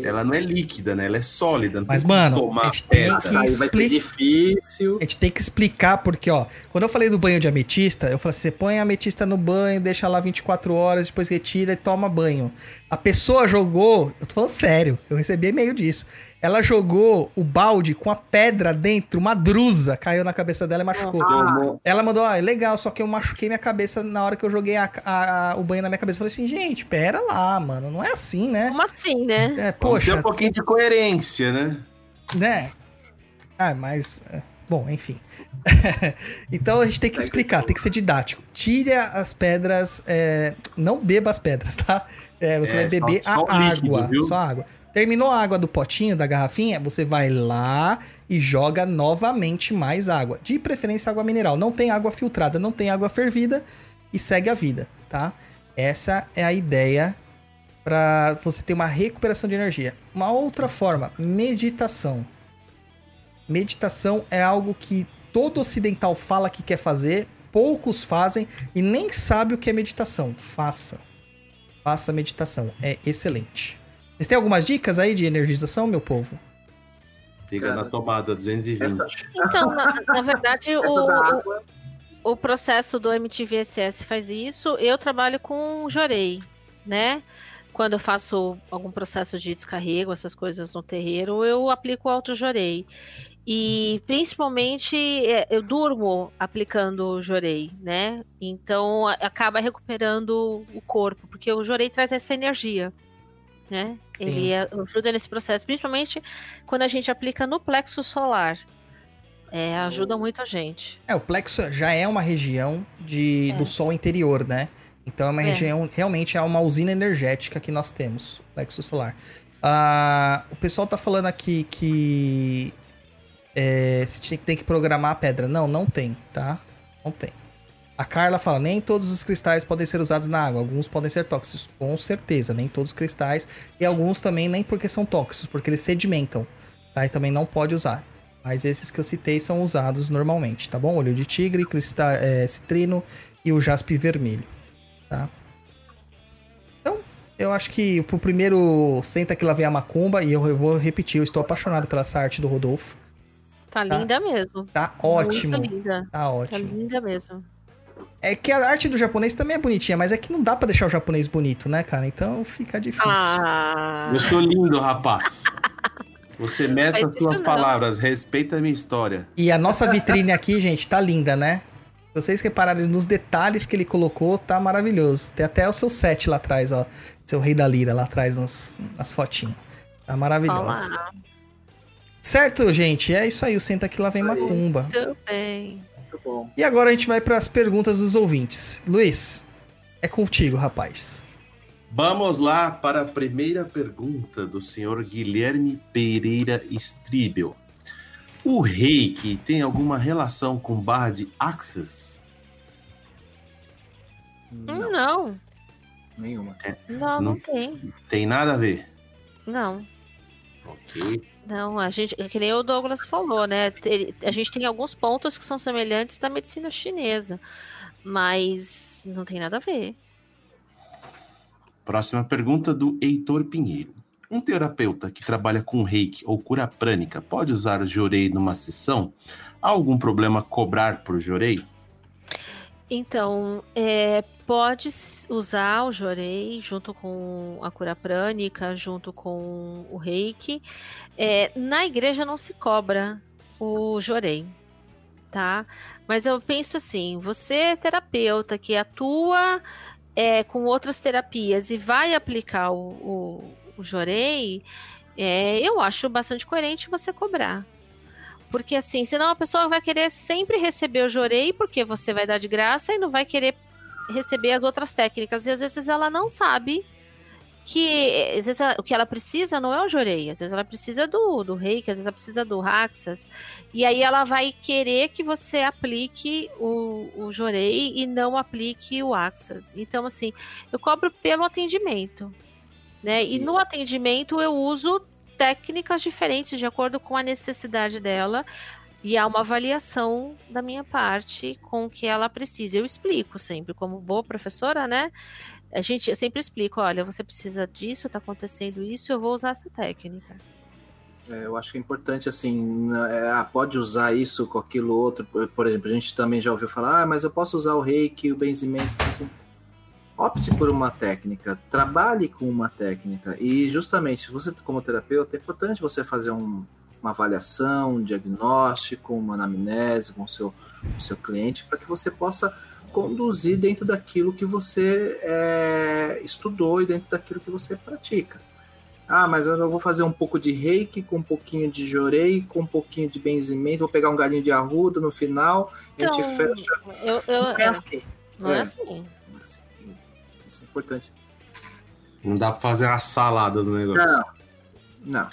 Speaker 3: Ela não é líquida, né? Ela é sólida. Não
Speaker 2: Mas, mano,
Speaker 3: tomar
Speaker 2: a gente tem
Speaker 3: pedra.
Speaker 2: que-
Speaker 5: Açaí vai ser difícil.
Speaker 2: A gente tem que explicar porque, ó, quando eu falei do banho de ametista, eu falei assim, você põe a ametista no banho, deixa lá 24 horas, depois retira e toma banho. A pessoa jogou, eu tô falando sério, eu recebi e-mail disso. Ela jogou o balde com a pedra dentro, uma drusa, caiu na cabeça dela e machucou.
Speaker 5: Tomou.
Speaker 2: Ela mandou, ah, legal, só que eu machuquei minha cabeça na hora que eu joguei a- a- a- o banho na minha cabeça. Eu falei assim, gente, pera lá, mano, não é assim, né?
Speaker 4: Como assim, né?
Speaker 2: É, poxa,
Speaker 3: um pouquinho de coerência, né?
Speaker 2: né? Ah, mas. é, Bom, enfim. então a gente tem que explicar, tem que ser didático. Tire as pedras. é, não beba as pedras, tá? É, você
Speaker 3: É,
Speaker 2: vai beber
Speaker 3: só
Speaker 2: a
Speaker 3: líquido,
Speaker 2: água.
Speaker 3: viu?
Speaker 2: Só a água. Terminou a água do potinho, da garrafinha, você vai lá e joga novamente mais água. De preferência água mineral. Não tem água filtrada, não tem água fervida e segue a vida, tá? Essa é a ideia para você ter uma recuperação de energia. Uma outra forma, meditação. Meditação é algo que todo ocidental fala que quer fazer, poucos fazem e nem sabe o que é meditação. Faça. Faça meditação, é excelente. Vocês têm algumas dicas aí de energização, meu povo?
Speaker 3: Fica
Speaker 5: Cara,
Speaker 3: na tomada 220.
Speaker 4: Então, na, na verdade,
Speaker 5: Essa da
Speaker 4: o,
Speaker 5: água.
Speaker 4: o, o processo do MTVSS faz isso. Eu trabalho com jorei, né? Quando eu faço algum processo de descarrego, essas coisas no terreiro, eu aplico o auto-jorei. E principalmente é, eu durmo aplicando o jorei, né? Então acaba recuperando o corpo, porque o jorei traz essa energia, né? Ele
Speaker 2: Sim.
Speaker 4: é- ajuda nesse processo, principalmente quando a gente aplica no plexo solar. É, ajuda muito a gente.
Speaker 2: É, o plexo já é uma região de,
Speaker 4: É.
Speaker 2: do sol interior, né? Então é uma
Speaker 4: É.
Speaker 2: região, realmente é uma usina energética que nós temos, plexo solar. Ah, o pessoal tá falando aqui que é, se tem que programar a pedra. Não, não tem, tá? Não tem. A Carla fala, nem todos os cristais podem ser usados na água, alguns podem ser tóxicos. Com certeza, nem todos os cristais. E alguns também nem porque são tóxicos, porque eles sedimentam, tá? E também não pode usar. Mas esses que eu citei são usados normalmente, tá bom? Olho de tigre, cristal, é, citrino e o jaspe vermelho, tá? Então, eu acho que pro primeiro Senta que lá vem a macumba, e eu, eu vou repetir, eu estou apaixonado pela essa arte do Rodolfo.
Speaker 4: Tá
Speaker 2: Tá.
Speaker 4: linda mesmo.
Speaker 2: Tá ótimo,
Speaker 4: Muito linda.
Speaker 2: tá
Speaker 4: Tá
Speaker 2: ótimo.
Speaker 4: linda mesmo.
Speaker 2: É que a arte do japonês também é bonitinha, mas é que não dá pra deixar o japonês bonito, né, cara? Então fica difícil.
Speaker 4: Ah,
Speaker 3: Eu sou lindo, rapaz. Você mescla suas palavras, respeita a minha história.
Speaker 2: E a nossa vitrine aqui, gente, tá linda, né? Se vocês repararem nos detalhes que ele colocou, tá maravilhoso. Tem até o seu set lá atrás, ó. Seu rei da lira lá atrás nas, nas fotinhas. Tá maravilhoso.
Speaker 4: Olá,
Speaker 2: Certo, gente? É isso aí. O Senta Aqui Lá Vem. Macumba.
Speaker 4: tudo bem.
Speaker 5: Muito bom.
Speaker 2: E agora a gente vai para as perguntas dos ouvintes. Luiz, é contigo, rapaz.
Speaker 3: Vamos lá para a primeira pergunta do senhor Guilherme Pereira Stribel. O reiki tem alguma relação com barra de Axis?
Speaker 5: Não,
Speaker 4: Não,
Speaker 5: nenhuma.
Speaker 4: não, não,
Speaker 3: Não.
Speaker 4: tem.
Speaker 3: Tem nada a ver.
Speaker 4: Não.
Speaker 3: Ok.
Speaker 4: Não, a gente, que nem o Douglas falou, né? A gente tem alguns pontos que são semelhantes da medicina chinesa, mas não tem nada a ver.
Speaker 3: Próxima pergunta do Heitor Pinheiro. Um terapeuta que trabalha com reiki ou cura prânica pode usar jorei numa sessão? Há algum problema cobrar por jorei?
Speaker 4: Então, é, pode usar o jorei junto com a cura prânica, junto com o reiki. É, na igreja não se cobra o jorei, tá? Mas eu penso assim, você é terapeuta que atua é, com outras terapias e vai aplicar o, o, o jorei, é, eu acho bastante coerente você cobrar. Porque assim, senão a pessoa vai querer sempre receber o jorei, porque você vai dar de graça e não vai querer receber as outras técnicas. E às vezes ela não sabe que às vezes ela- o que ela precisa não é o jorei, às vezes ela precisa do, do reiki, às vezes ela precisa do raxas. E aí ela vai querer que você aplique o, o jorei e não aplique o axas. Então, assim, eu cobro pelo atendimento. Né? E no atendimento eu uso técnicas diferentes de acordo com a necessidade dela e há uma avaliação da minha parte com o que ela precisa. Eu explico sempre, como boa professora, né? A gente, eu sempre explico, olha, você precisa disso, tá acontecendo isso, eu vou usar essa técnica.
Speaker 5: É, eu acho que é importante, assim, é, ah, pode usar isso com aquilo outro. Por, por exemplo, a gente também já ouviu falar, ah, mas eu posso usar o reiki, o benzimento. assim. Opte por uma técnica, trabalhe com uma técnica. E justamente, você como terapeuta, é importante você fazer um- uma avaliação, um diagnóstico, uma anamnese com o seu, com o seu cliente, para que você possa conduzir dentro daquilo que você é, estudou e dentro daquilo que você pratica. Ah, mas eu vou fazer um pouco de reiki, com um pouquinho de jorei, com um pouquinho de benzimento, vou pegar um galinho de arruda no final, a gente
Speaker 4: Então,
Speaker 5: fecha.
Speaker 4: Eu, eu,
Speaker 5: Não é
Speaker 4: é,
Speaker 5: assim.
Speaker 4: não é
Speaker 5: é.
Speaker 4: assim.
Speaker 5: Importante.
Speaker 3: Não dá pra fazer uma salada do negócio.
Speaker 5: Não. Não.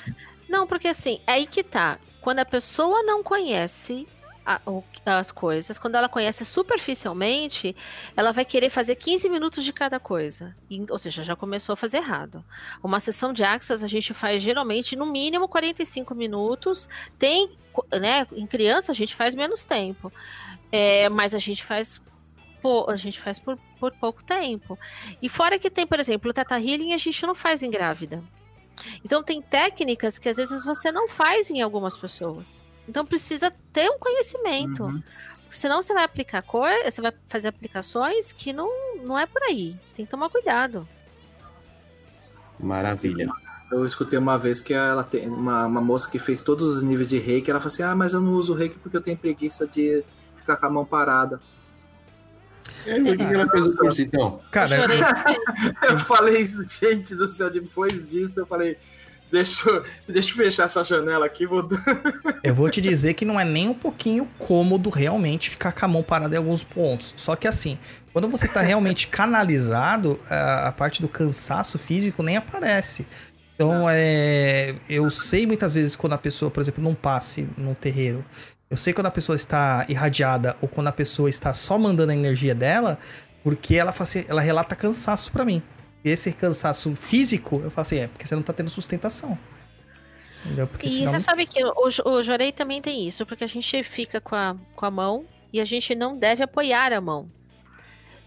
Speaker 4: Não, porque assim, é aí que tá. Quando a pessoa não conhece a- o- as coisas, quando ela conhece superficialmente, ela vai querer fazer 15 minutos de cada coisa. E- ou seja, já começou a fazer errado. Uma sessão de Axas a gente faz geralmente no mínimo 45 minutos. Tem, né? Em criança a gente faz menos tempo. É, mas a gente faz. A gente faz por, por pouco tempo. E fora que tem, por exemplo, o Teta Healing a gente não faz em grávida. Então tem técnicas que às vezes você não faz em algumas pessoas. Então precisa ter um conhecimento.
Speaker 5: Uhum.
Speaker 4: Senão você vai aplicar coisa, você vai fazer aplicações que não, não é por aí. Tem que tomar cuidado.
Speaker 3: Maravilha.
Speaker 5: Eu escutei uma vez que ela tem uma, uma moça que fez todos os níveis de reiki, ela falou assim: Ah, mas eu não uso reiki porque eu tenho preguiça de ficar com a mão parada.
Speaker 3: E aí, por que ela fez o curso, então?
Speaker 2: Cara,
Speaker 4: Chorei.
Speaker 5: Eu falei isso, gente do céu, depois disso eu falei. Deixa eu, deixa eu fechar essa janela aqui, vou.
Speaker 2: eu vou te dizer que não é nem um pouquinho cômodo realmente ficar com a mão parada em alguns pontos. Só que assim, quando você tá realmente canalizado, a, a parte do cansaço físico nem aparece. Então, é, eu sei muitas vezes quando a pessoa, por exemplo, num passe num terreiro, eu sei quando a pessoa está irradiada ou quando a pessoa está só mandando a energia dela, porque ela, assim- ela relata cansaço pra mim. E esse cansaço físico, eu falo assim, é porque você não tá tendo sustentação. Entendeu? Porque
Speaker 4: E
Speaker 2: senão...
Speaker 4: você sabe que o, o Jorei também tem isso, porque a gente fica com a, com a mão e a gente não deve apoiar a mão.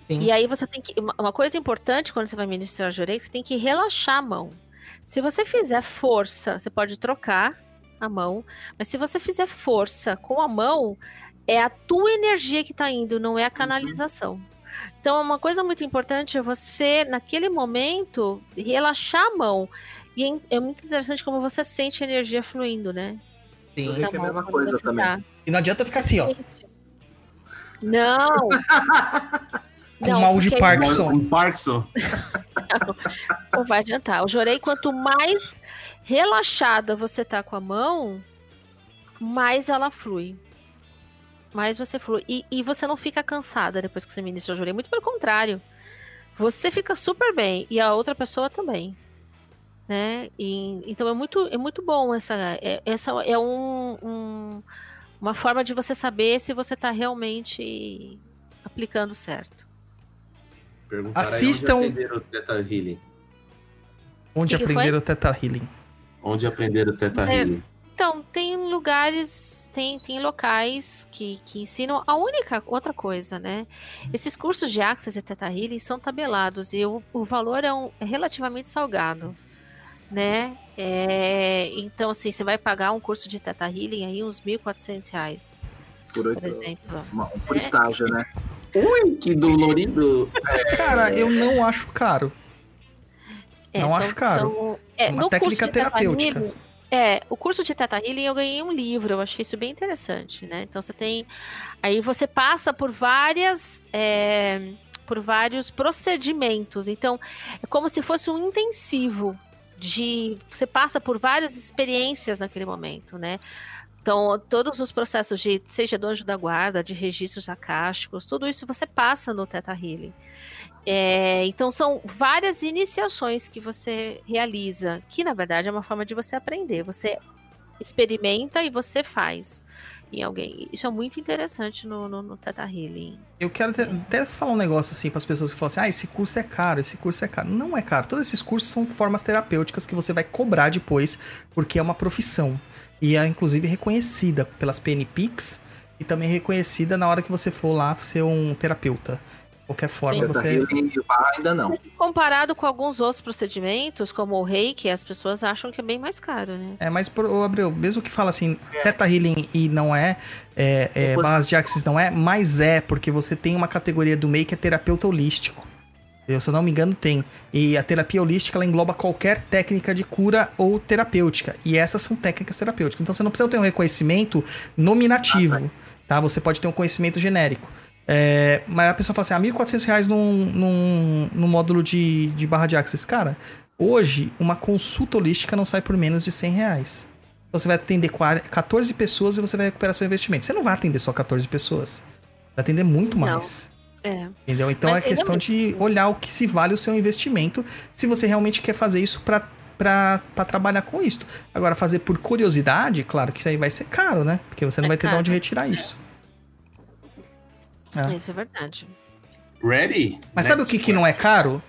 Speaker 2: Sim.
Speaker 4: E aí você tem que. Uma uma coisa importante quando você vai ministrar Jorei, você tem que relaxar a mão. Se você fizer força, você pode trocar a mão, mas se você fizer força com a mão, é a tua energia que tá indo, não é a canalização. Então, uma coisa muito importante é você, naquele momento, relaxar a mão. E é, é muito interessante como você sente a energia fluindo, né?
Speaker 2: Sim.
Speaker 5: Eu é a mesma coisa também.
Speaker 4: tá-
Speaker 2: E não adianta ficar assim, ó.
Speaker 4: Não!
Speaker 2: Com mal de Parkinson.
Speaker 3: Parkinson.
Speaker 4: Não vai adiantar. O jorei, quanto mais relaxada você tá com a mão, mais ela flui. Mais você flui. E, e você não fica cansada depois que você ministra o jorei. Muito pelo contrário. Você fica super bem. E a outra pessoa também. Né? E- então é muito, é muito bom essa. É, essa é um, um- uma forma de você saber se você tá realmente aplicando certo.
Speaker 2: Assistam-
Speaker 3: Onde aprenderam o Teta Healing?
Speaker 2: Onde
Speaker 4: Que que
Speaker 2: aprenderam o Teta Healing?
Speaker 3: Onde aprenderam o Teta
Speaker 4: É.
Speaker 3: Healing?
Speaker 4: Então, tem lugares, tem, tem locais que, que ensinam. A única outra coisa, né? Esses cursos de Access e Teta Healing são tabelados e o, o valor é, um- é relativamente salgado, né? É, então, assim, você vai pagar um curso de Teta Healing aí uns 1.400 reais,
Speaker 5: Por, oito,
Speaker 4: por exemplo.
Speaker 5: por estágio, né?
Speaker 3: Ui, que dolorido.
Speaker 2: Cara, eu não acho caro.
Speaker 4: É,
Speaker 2: Não acho caro.
Speaker 4: são- é,
Speaker 2: Uma
Speaker 4: no
Speaker 2: técnica
Speaker 4: curso de Teta
Speaker 2: terapêutica.
Speaker 4: Healing- é, o curso de Teta Healing eu ganhei um livro, eu achei isso bem interessante, né? Então você tem. Aí você passa por várias. é, por vários procedimentos. Então, é como se fosse um intensivo de. Você passa por várias experiências naquele momento, né? Então, todos os processos de, seja do anjo da guarda, de registros acásticos, tudo isso você passa no Teta Healing. É, então são várias iniciações que você realiza, que na verdade é uma forma de você aprender. Você experimenta e você faz em alguém. Isso é muito interessante no, no, no Teta Healing.
Speaker 2: Eu quero até, até falar um negócio assim para as pessoas que falam assim: ah, esse curso é caro, esse curso é caro. Não é caro. Todos esses cursos são formas terapêuticas que você vai cobrar depois, porque é uma profissão. E é inclusive reconhecida pelas PNPICs e também reconhecida na hora que você for lá ser um terapeuta. De qualquer forma,
Speaker 4: Sim.
Speaker 2: Você.
Speaker 5: Ainda não.
Speaker 4: Comparado com alguns outros procedimentos, como o reiki, as pessoas acham que é bem mais caro, né?
Speaker 2: É, mas, pro- ô, Abreu, mesmo que fala assim, Teta Healing e não é, é, é
Speaker 5: Depois-
Speaker 2: de Axis não é, mas é, porque você tem uma categoria do MEI que é terapeuta holístico. Eu, se eu não me engano, tem. E a terapia holística, ela engloba qualquer técnica de cura ou terapêutica. E essas são técnicas terapêuticas. Então, você não precisa ter um reconhecimento nominativo, tá? Você pode ter um conhecimento genérico. É, mas a pessoa fala assim, ah, 1.400 reais num, num, num módulo de, de barra de Axis. Cara, hoje, uma consulta holística não sai por menos de 100 reais. Então, você vai atender 40 14 pessoas e você vai recuperar seu investimento. Você não vai atender só 14 pessoas. Vai atender muito
Speaker 4: Não.
Speaker 2: mais.
Speaker 4: É.
Speaker 2: Entendeu? Então
Speaker 4: Mas
Speaker 2: é
Speaker 4: ainda
Speaker 2: questão de olhar o que se vale o seu investimento, se você realmente quer fazer isso pra, pra, pra trabalhar com isso. Agora, fazer por curiosidade, claro que isso aí vai ser caro, né? Porque você não
Speaker 4: É
Speaker 2: vai ter de
Speaker 4: caro.
Speaker 2: onde retirar isso. É.
Speaker 4: Isso é verdade.
Speaker 3: Ready?
Speaker 2: Mas sabe o que, que não é caro?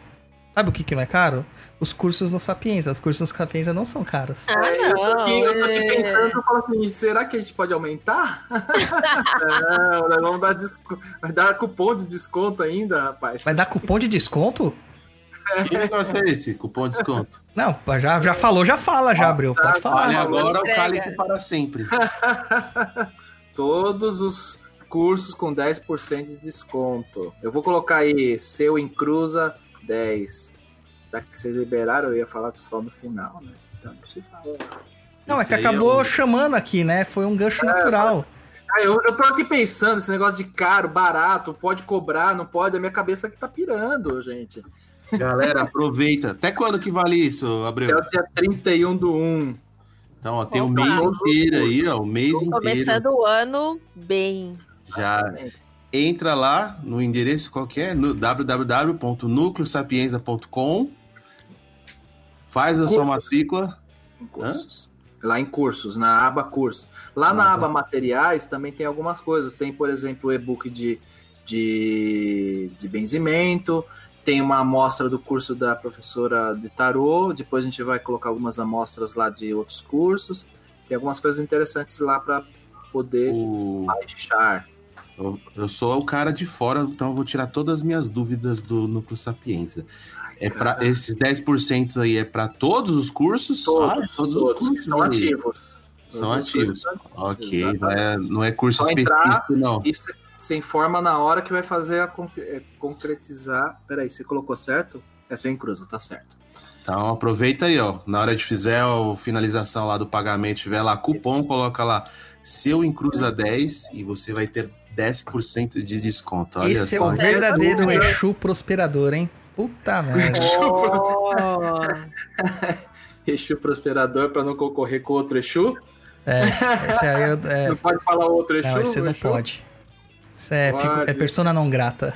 Speaker 2: Sabe o que, que não é caro? Os cursos no Sapienza. Os cursos no Sapienza não são caros.
Speaker 4: Ah,
Speaker 5: É, eu, tô aqui, eu tô aqui
Speaker 4: é.
Speaker 5: pensando, eu falo assim, será que a gente pode aumentar? não, nós vamos dar, desco... vai dar cupom de desconto ainda, rapaz.
Speaker 2: Vai dar cupom de desconto?
Speaker 3: Que negócio é esse? Cupom de desconto.
Speaker 2: Não, já, já falou, já fala, já, Abreu. Pode falar.
Speaker 3: Vale agora o cálice para sempre.
Speaker 5: Todos os cursos com 10% de desconto. Eu vou colocar aí, seu em Cruza 10. Já que vocês liberaram, eu ia falar só no final, né? Então, deixa eu falar.
Speaker 2: Não, é
Speaker 3: Esse
Speaker 2: que
Speaker 3: aí
Speaker 2: acabou
Speaker 3: o-
Speaker 2: chamando aqui, né? Foi um gancho natural.
Speaker 5: Ah, eu, eu tô aqui pensando, esse negócio de caro, barato, pode cobrar, não pode, a minha cabeça que tá pirando, gente.
Speaker 3: Galera, aproveita. Até quando que vale isso,
Speaker 5: É
Speaker 3: Abreu?
Speaker 5: o dia 31 do 1.
Speaker 3: Então, ó, tem o
Speaker 4: Opa.
Speaker 3: mês inteiro aí, ó. O mês inteiro.
Speaker 4: Começando o ano bem.
Speaker 3: Já entra lá no endereço qualquer, no www.nucleosapienza.com. Faz a sua
Speaker 5: Cursos.
Speaker 3: matrícula.
Speaker 5: Em cursos. Lá em cursos, na aba cursos. Lá na
Speaker 3: Ah,
Speaker 5: aba materiais também tem algumas coisas. Tem, por exemplo, o e-book de, de, de benzimento. Tem uma amostra do curso da professora de tarô. Depois a gente vai colocar algumas amostras lá de outros cursos. Tem algumas coisas interessantes lá para poder
Speaker 3: O...
Speaker 5: baixar.
Speaker 3: Eu, eu sou o cara de fora, então eu vou tirar todas as minhas dúvidas do Núcleo Sapienza. É pra,
Speaker 5: cara.
Speaker 3: esses 10% aí é para todos os cursos?
Speaker 5: Todos,
Speaker 3: Ah,
Speaker 5: todos,
Speaker 3: os cursos
Speaker 5: estão
Speaker 3: aí.
Speaker 5: ativos.
Speaker 3: São
Speaker 5: Todos os
Speaker 3: ativos.
Speaker 5: cursos
Speaker 3: Ok, é, não é curso
Speaker 5: Só
Speaker 3: específico, não.
Speaker 5: E você informa na hora que vai fazer a é, concretizar. Peraí, você colocou certo? É sem cruza, tá certo.
Speaker 3: Então aproveita aí, ó. Na hora de fizer a finalização lá do pagamento, tiver lá cupom, coloca lá seu encruza 10 e você vai ter 10% de desconto. Olha
Speaker 2: Esse é
Speaker 3: só.
Speaker 2: o verdadeiro
Speaker 4: É.
Speaker 2: Exu prosperador, hein? Puta merda.
Speaker 4: Oh,
Speaker 5: Exu prosperador para não concorrer com outro Exu.
Speaker 2: É, esse aí eu- é,
Speaker 5: Não pode falar outro Exu.
Speaker 2: não, esse não
Speaker 5: Exu?
Speaker 2: pode. Isso é,
Speaker 5: Pode.
Speaker 2: fico- é persona não grata.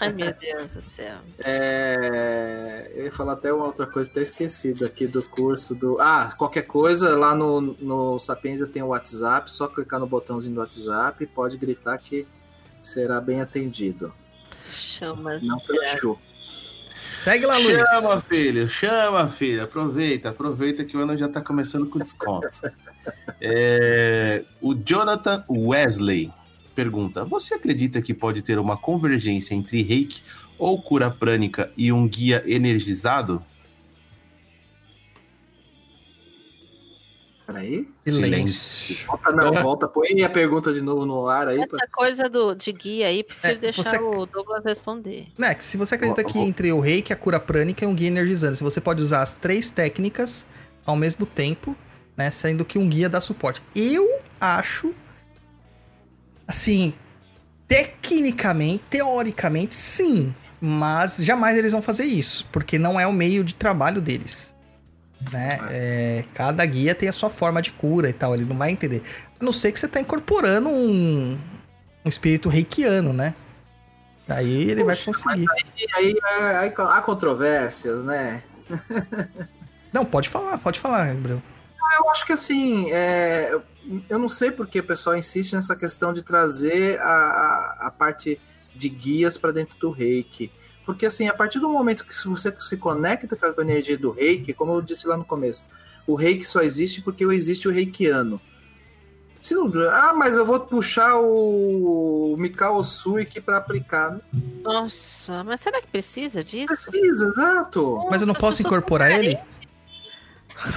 Speaker 4: ai, meu Deus do céu.
Speaker 5: É, eu ia falar até uma outra coisa, até esquecido aqui do curso do. Ah, qualquer coisa, lá no, no Sapiens tem o WhatsApp, só clicar no botãozinho do WhatsApp e pode gritar que será bem atendido.
Speaker 4: Chama
Speaker 5: Não pelo
Speaker 4: será?
Speaker 2: Segue lá, Luiz.
Speaker 3: Chama, filho, chama, filho. Aproveita, aproveita que o ano já tá começando com desconto. É, o Jonathan Wesley pergunta: Você acredita que pode ter uma convergência entre reiki ou cura prânica e um guia energizado?
Speaker 5: Peraí.
Speaker 2: Silêncio.
Speaker 5: Volta, não, volta, põe a pergunta de novo no ar aí. pra-
Speaker 4: Essa coisa do, de guia aí, prefiro
Speaker 2: É,
Speaker 4: deixar
Speaker 2: você-
Speaker 4: o Douglas responder.
Speaker 2: Né, que se você acredita que entre o reiki, a cura prânica e um guia energizante, se você pode usar as três técnicas ao mesmo tempo, né, sendo que um guia dá suporte. Eu acho, assim, tecnicamente, teoricamente, sim, mas jamais eles vão fazer isso, porque não é o meio de trabalho deles. Né? É, cada guia tem a sua forma de cura e tal, ele não vai entender. A não ser que você tá incorporando um, um espírito reikiano, né? Aí ele vai
Speaker 5: Poxa,
Speaker 2: conseguir.
Speaker 5: E aí, é, aí há controvérsias, né?
Speaker 2: Não, pode falar, pode falar, Gabriel.
Speaker 5: Eu acho que assim, é, eu não sei porque o pessoal insiste nessa questão de trazer a, a, a parte de guias para dentro do reiki. Porque assim, a partir do momento que você se conecta com a energia do reiki, como eu disse lá no começo, o reiki só existe porque existe o reikiano. Se não, ah, mas eu vou puxar o Mikao Suiki para aplicar. Não
Speaker 4: Nossa, mas será que precisa disso?
Speaker 5: precisa, exato.
Speaker 2: Mas eu não posso incorporar ele?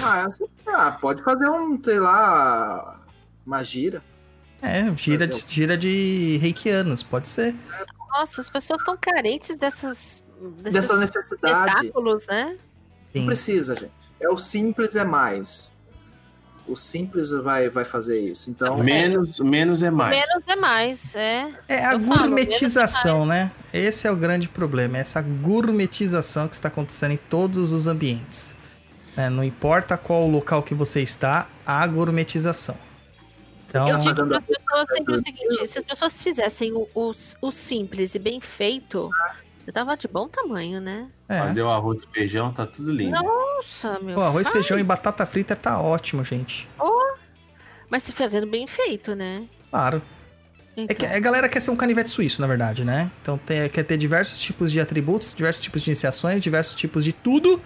Speaker 5: Ah, ah, pode fazer um, sei lá, uma gira.
Speaker 2: É, gira de, gira de reikianos, pode ser.
Speaker 4: Nossa, as pessoas estão carentes dessas, desses
Speaker 5: Dessa necessidade.
Speaker 4: espetáculos, né?
Speaker 5: Não
Speaker 2: Sim.
Speaker 5: precisa, gente. É o simples é mais. O simples vai, vai fazer isso. Então,
Speaker 3: Menos, menos é mais.
Speaker 4: Menos é mais, é.
Speaker 2: É a
Speaker 4: Eu falo,
Speaker 2: gourmetização, né? Esse é o grande problema, é essa gourmetização que está acontecendo em todos os ambientes. né? Não importa qual o local que você está, há gourmetização. Então,
Speaker 4: Eu digo
Speaker 5: Pagando
Speaker 4: para as pessoas sempre o seguinte: se as pessoas fizessem o, o, o simples e bem feito, eu tava de bom tamanho, né?
Speaker 2: é.
Speaker 3: Fazer o arroz e feijão tá tudo lindo.
Speaker 4: Nossa, meu.
Speaker 2: Pô, arroz,
Speaker 4: faz.
Speaker 2: feijão e batata frita tá ótimo, gente.
Speaker 4: Mas se fazendo bem feito, né?
Speaker 2: Claro. É
Speaker 4: Então,
Speaker 2: que a galera quer ser um canivete suíço, na verdade, né? Então tem- quer ter diversos tipos de atributos, diversos tipos de iniciações, diversos tipos de tudo.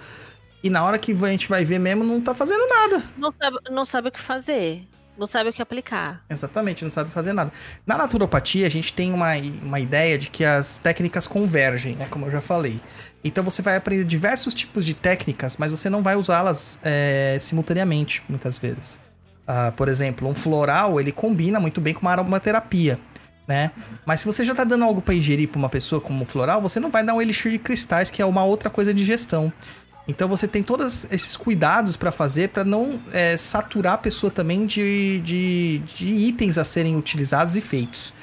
Speaker 2: E na hora que a gente vai ver mesmo, não tá fazendo nada.
Speaker 4: não, sabe, não sabe o que fazer. Não sabe o que aplicar.
Speaker 2: Exatamente, não sabe fazer nada. Na naturopatia, a gente tem uma, uma ideia de que as técnicas convergem, né? Como eu já falei. Então você vai aprender diversos tipos de técnicas, mas você não vai usá-las é, simultaneamente, muitas vezes. Ah, por exemplo, um floral, ele combina muito bem com uma aromaterapia, né? Mas se você já tá dando algo para ingerir pra uma pessoa como floral, você não vai dar um elixir de cristais, que é uma outra coisa de gestão. Então você tem todos esses cuidados para fazer para não é, saturar a pessoa também de, de, de itens a serem utilizados e feitos.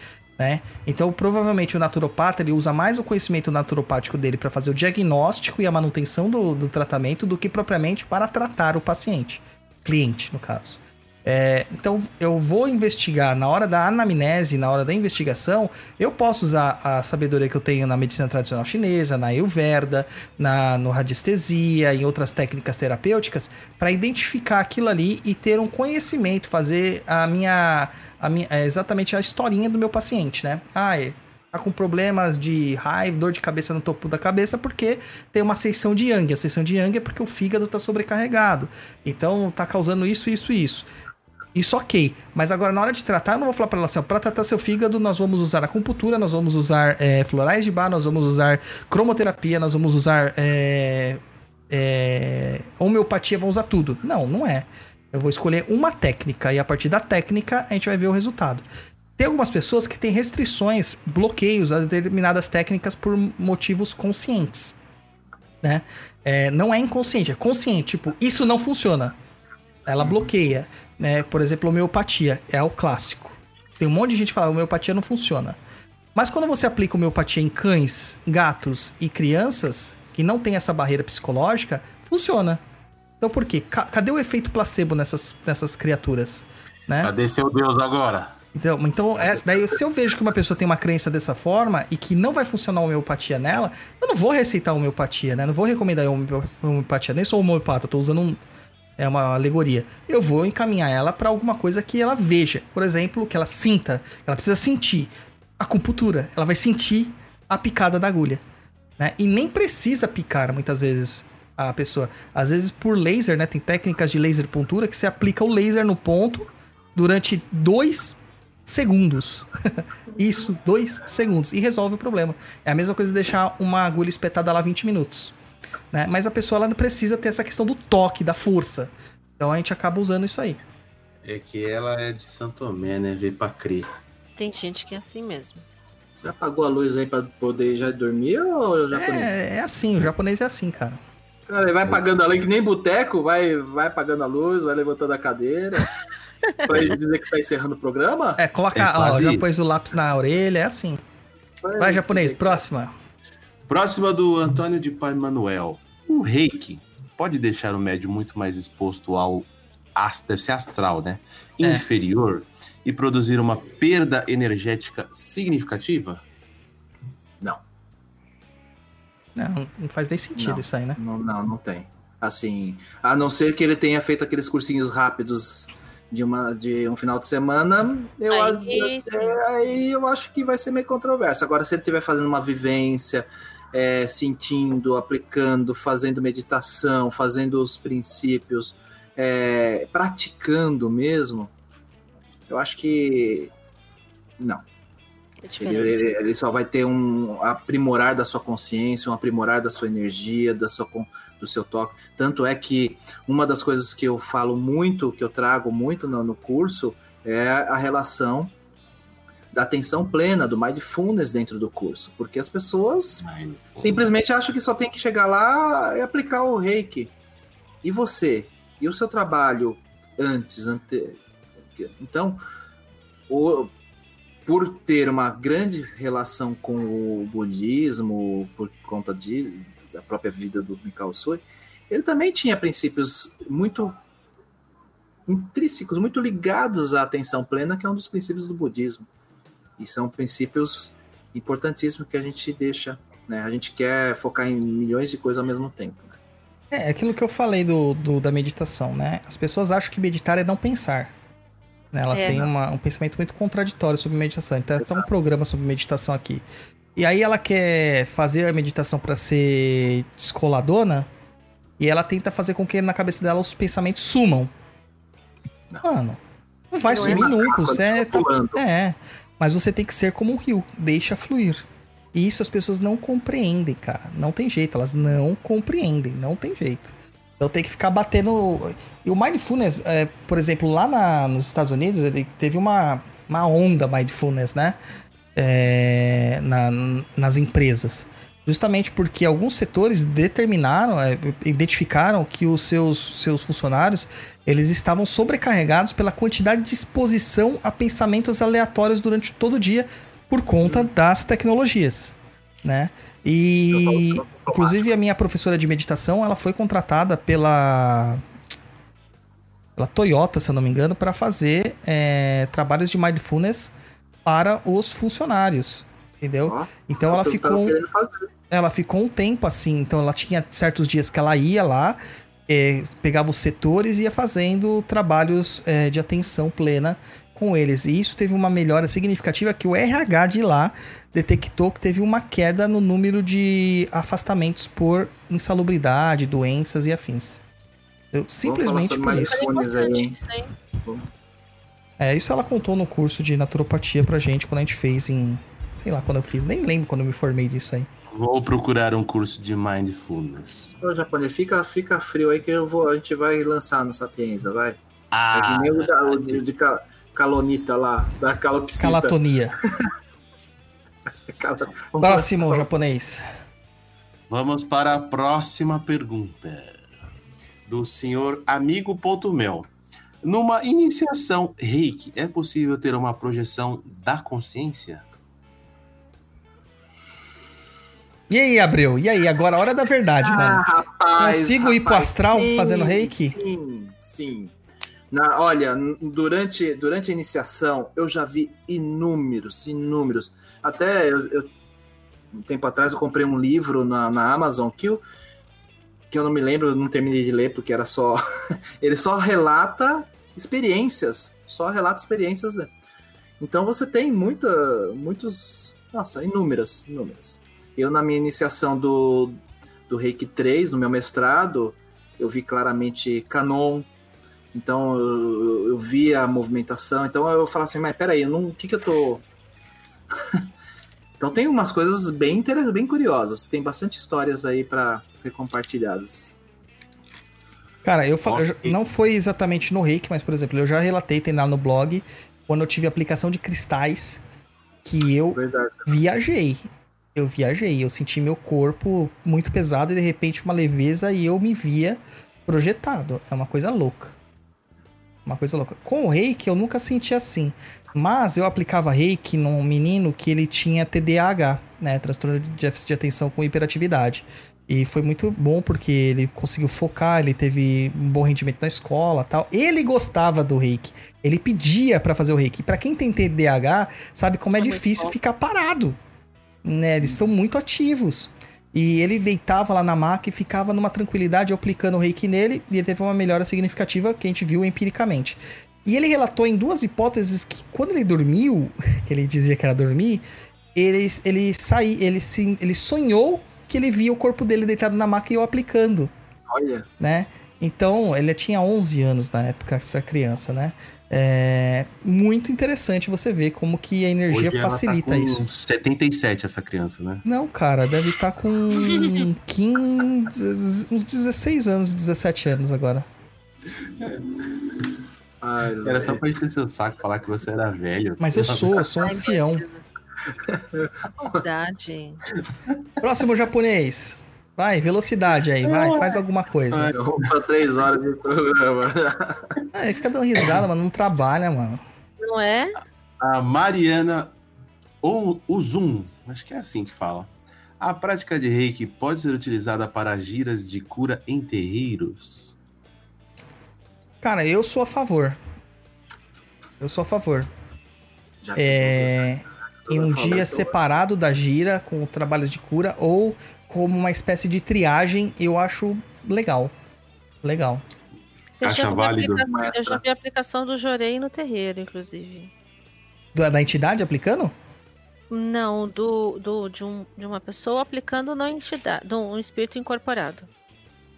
Speaker 2: Né? Então, provavelmente o naturopata ele usa mais o conhecimento naturopático dele para fazer o diagnóstico e a manutenção do, do tratamento do que propriamente para tratar o paciente, cliente, no caso. É, então, eu vou investigar na hora da anamnese, na hora da investigação, eu posso usar a sabedoria que eu tenho na medicina tradicional chinesa, na Ayurveda, na no radiestesia, em outras técnicas terapêuticas, para identificar aquilo ali e ter um conhecimento, fazer a minha, a minha é, exatamente a historinha do meu paciente, né? Ah, é, tá com problemas de raiva, dor de cabeça no topo da cabeça, porque tem uma seção de Yang. A seção de Yang é porque o fígado tá sobrecarregado. Então tá causando isso, isso isso. Isso ok, mas agora na hora de tratar, eu não vou falar pra ela assim, ó, pra tratar seu fígado, nós vamos usar acupuntura, nós vamos usar é, florais de bar, nós vamos usar cromoterapia, nós vamos usar é, é, homeopatia, vamos usar tudo. Não, não é. Eu vou escolher uma técnica e a partir da técnica a gente vai ver o resultado. Tem algumas pessoas que têm restrições, bloqueios a determinadas técnicas por motivos conscientes. Né? É, não é inconsciente, é consciente. Tipo, isso não funciona. Ela bloqueia. Né? Por exemplo, homeopatia é o clássico. Tem um monte de gente que fala homeopatia não funciona. Mas quando você aplica homeopatia em cães, gatos e crianças, que não tem essa barreira psicológica, funciona. Então por quê? Ca- cadê o efeito placebo nessas, nessas criaturas? Né?
Speaker 3: Cadê seu Deus agora?
Speaker 2: Então, então é, daí se eu vejo que uma pessoa tem uma crença dessa forma e que não vai funcionar a homeopatia nela, eu não vou receitar homeopatia, né? Não vou recomendar homeo- homeopatia. Nem sou homeopata, tô usando um, é uma alegoria. Eu vou encaminhar ela para alguma coisa que ela veja. Por exemplo, que ela sinta, ela precisa sentir. Acupuntura, ela vai sentir a picada da agulha. Né? E nem precisa picar muitas vezes a pessoa. Às vezes por laser, né? Tem técnicas de laser pontura que você aplica o laser no ponto durante dois segundos. Isso, dois segundos. E resolve o problema. É a mesma coisa de deixar uma agulha espetada lá 20 minutos. Né? Mas a pessoa ela precisa ter essa questão do toque, da força. Então a gente acaba usando isso aí.
Speaker 3: É que ela é de Santo Tomé, né? Veio pra crer.
Speaker 4: Tem gente que é assim mesmo.
Speaker 5: Você apagou a luz aí pra poder já dormir ou o japonês?
Speaker 2: É, é assim, o japonês é assim, cara.
Speaker 5: Cara, ele vai apagando a luz que nem boteco, vai, vai apagando a luz, vai levantando a cadeira. pra ele dizer que tá encerrando o programa?
Speaker 2: É, coloca,
Speaker 3: É
Speaker 2: ó, já pôs o lápis na orelha, é assim. Vai, japonês, próxima.
Speaker 3: Próxima do Antônio de Pai Manuel. O reiki pode deixar o médium muito mais exposto ao. Deve ser astral, né?
Speaker 2: É.
Speaker 3: Inferior e produzir uma perda energética significativa?
Speaker 5: Não,
Speaker 2: Não, não faz nem sentido
Speaker 5: Não.
Speaker 2: isso aí, né?
Speaker 5: não, não, não tem. Assim, a não ser que ele tenha feito aqueles cursinhos rápidos de, uma, de um final de semana, eu,
Speaker 4: Aí,
Speaker 5: é, aí eu acho que vai ser meio controverso. Agora, se ele estiver fazendo uma vivência, é, sentindo, aplicando, fazendo meditação, fazendo os princípios, é, praticando mesmo, eu acho que não.
Speaker 4: É
Speaker 5: Ele, ele- ele só vai ter um aprimorar da sua consciência, um aprimorar da sua energia, da sua, do seu toque. Tanto é que uma das coisas que eu falo muito, que eu trago muito no, no curso, é a relação da atenção plena, do mindfulness dentro do curso. Porque as pessoas simplesmente acham que só tem que chegar lá e aplicar o reiki. E você? E o seu trabalho antes? Ante... Então, o- por ter uma grande relação com o budismo, por conta de, da própria vida do Mikao Sui, ele também tinha princípios muito intrínsecos, muito ligados à atenção plena, que é um dos princípios do budismo. E são princípios importantíssimos que a gente deixa, né? A gente quer focar em milhões de coisas ao mesmo tempo. né?
Speaker 2: É aquilo que eu falei do, do- da meditação, né? As pessoas acham que meditar é não pensar. né? Elas
Speaker 4: É.
Speaker 2: têm uma- um pensamento muito contraditório sobre meditação. Então, tem um
Speaker 5: Exato.
Speaker 2: programa sobre meditação aqui. E aí ela quer fazer a meditação pra ser descoladona e ela tenta fazer com que na cabeça dela os pensamentos sumam. Mano, não vai
Speaker 4: Não é
Speaker 2: sumir nunca.
Speaker 5: quando
Speaker 2: Você é,
Speaker 5: tá
Speaker 2: é, mas você tem que ser como um rio, deixa fluir. E isso as pessoas não compreendem, cara. Não tem jeito, elas não compreendem, não tem jeito. Então tem que ficar batendo. E o mindfulness, é, por exemplo, lá na- nos Estados Unidos, ele teve uma, uma onda mindfulness, né? É, na- nas empresas. Justamente porque alguns setores determinaram, é, identificaram que os seus, seus funcionários eles estavam sobrecarregados pela quantidade de exposição a pensamentos aleatórios durante todo o dia por conta das tecnologias, né? E inclusive a minha professora de meditação, ela foi contratada pela pela Toyota, se eu não me engano, para fazer é, trabalhos de mindfulness para os funcionários, entendeu?
Speaker 5: Ó,
Speaker 2: Então ela
Speaker 5: eu tava
Speaker 2: ficou ela ficou um tempo assim, então ela tinha certos dias que ela ia lá, eh, pegava os setores e ia fazendo trabalhos eh, de atenção plena com eles. E isso teve uma melhora significativa que o RH de lá detectou que teve uma queda no número de afastamentos por insalubridade, doenças e afins. Eu, simplesmente por isso.
Speaker 4: É
Speaker 5: aí.
Speaker 2: É, isso ela contou no curso de naturopatia pra gente quando a gente fez em. Sei lá quando eu fiz, nem lembro quando eu me formei disso aí.
Speaker 3: Vou procurar um curso de mindfulness.
Speaker 5: Ô, japonês, fica, fica frio aí que eu vou, a gente vai lançar no Sapienza, vai. é
Speaker 3: Ah,
Speaker 5: que nem o, da, o de, de cal- calonita lá, da calopsita.
Speaker 2: Calatonia.
Speaker 5: Cala- Vamos
Speaker 2: Próximo,
Speaker 5: lançar.
Speaker 2: japonês.
Speaker 3: Vamos para a próxima pergunta. Do senhor Amigo.mel. Numa iniciação reiki, é possível ter uma projeção da consciência?
Speaker 2: E aí, Abreu? E aí, agora a hora da verdade, mano.
Speaker 5: rapaz,
Speaker 2: Consigo ir pro
Speaker 5: rapaz,
Speaker 2: astral
Speaker 5: sim,
Speaker 2: fazendo reiki?
Speaker 5: Sim, sim. Na, olha, durante, durante a iniciação, eu já vi inúmeros, inúmeros. Até eu, eu- um tempo atrás eu comprei um livro na, na Amazon que eu, que eu não me lembro, eu não terminei de ler porque era só. ele só relata experiências. Só relata experiências, né? Então você tem muita, muitos. Nossa, inúmeras, inúmeras. Eu, na minha iniciação do, do Reiki 3, no meu mestrado, eu vi claramente Canon. Então eu, eu vi a movimentação. Então eu falo assim, mas peraí, eu não, o que, que eu tô. então tem umas coisas bem bem curiosas. Tem bastante histórias aí para ser compartilhadas.
Speaker 2: Cara, eu, fa- eu não foi exatamente no reiki, mas, por exemplo, eu já relatei, tem lá no blog, quando eu tive aplicação de cristais, que eu
Speaker 5: Verdade.
Speaker 2: viajei. Eu viajei, eu senti meu corpo muito pesado e de repente uma leveza e eu me via projetado. É uma coisa louca. Uma coisa louca. Com o reiki eu nunca senti assim. Mas eu aplicava reiki num menino que ele tinha TDAH, né? Transtorno de déficit de atenção com hiperatividade. E foi muito bom porque ele conseguiu focar, ele teve um bom rendimento na escola tal. Ele gostava do reiki. Ele pedia pra fazer o reiki. Pra quem tem TDAH, sabe como é
Speaker 4: É
Speaker 2: difícil ficar parado. Né? Eles são muito ativos. E ele deitava lá na maca e ficava numa tranquilidade, aplicando o reiki nele, e ele teve uma melhora significativa que a gente viu empiricamente. E ele relatou em duas hipóteses que quando ele dormiu, que ele dizia que era dormir, ele, ele saiu, ele, se, ele sonhou que ele via o corpo dele deitado na maca e eu aplicando,
Speaker 5: Olha,
Speaker 2: né? Então, ele tinha 11 anos na época, essa criança, né? É muito interessante você ver como que a energia
Speaker 3: Hoje ela
Speaker 2: facilita
Speaker 3: tá com
Speaker 2: isso.
Speaker 3: 77 essa criança, né?
Speaker 2: Não, cara, deve estar com 15, uns 16 anos, 17 anos agora.
Speaker 5: ai,
Speaker 3: Era só pra encher seu saco falar que você era velho.
Speaker 2: Mas eu sou, eu sou um ancião.
Speaker 4: Verdade.
Speaker 2: Próximo japonês. Vai, velocidade aí, vai, faz alguma coisa.
Speaker 5: Vamos pra três horas de programa.
Speaker 2: Ah, ele fica dando risada, mano, não trabalha, mano.
Speaker 4: Não é?
Speaker 3: A Mariana O- Uzum, acho que é assim que fala. A prática de reiki pode ser utilizada para giras de cura em terreiros?
Speaker 2: Cara, eu sou a favor. Eu sou a favor.
Speaker 5: Já
Speaker 2: É, em um
Speaker 5: Eu
Speaker 2: dia
Speaker 5: então,
Speaker 2: separado da gira, com trabalhos de cura, ou como uma espécie de triagem, eu acho legal. Legal.
Speaker 4: Você
Speaker 3: Acha válido?
Speaker 4: Eu já vi a aplicação do Jorei no terreiro, inclusive.
Speaker 2: Da, da entidade aplicando?
Speaker 4: Não, do, do, de, um, de uma pessoa aplicando na entidade, de um espírito incorporado.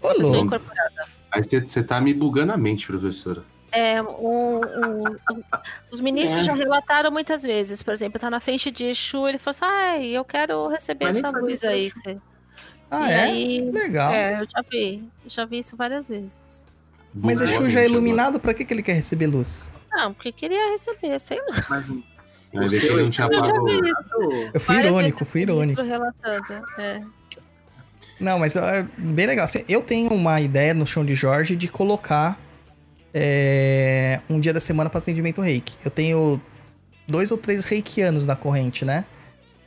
Speaker 2: Ô,
Speaker 4: Pessoa
Speaker 2: louco.
Speaker 4: incorporada.
Speaker 3: Aí você tá me bugando a mente, professora.
Speaker 4: É, um, um- os ministros
Speaker 5: É.
Speaker 4: já relataram muitas vezes, por exemplo, tá na frente de Exu, ele falou assim, ai, eu quero receber
Speaker 5: Mas
Speaker 4: essa luz aí.
Speaker 2: Ah,
Speaker 4: e
Speaker 2: é?
Speaker 4: aí,
Speaker 2: Legal.
Speaker 4: é, eu já vi, já vi isso várias vezes.
Speaker 2: Mas
Speaker 3: Bugou a
Speaker 2: Exu já é iluminado, pra que, que ele quer receber luz?
Speaker 4: Não, porque queria receber, sei lá.
Speaker 5: Mas
Speaker 3: agora. Vai ver
Speaker 5: O
Speaker 3: que
Speaker 5: seu
Speaker 3: ele não tinha
Speaker 4: Eu já vi isso.
Speaker 2: Eu fui
Speaker 4: Várias
Speaker 2: irônico, fui
Speaker 4: o
Speaker 2: irônico.
Speaker 4: relatando, é.
Speaker 2: Não, mas é bem legal. Assim, Eu tenho uma ideia no chão de Jorge de colocar é, um dia da semana para atendimento reiki. Eu tenho dois ou três reikianos na corrente, né?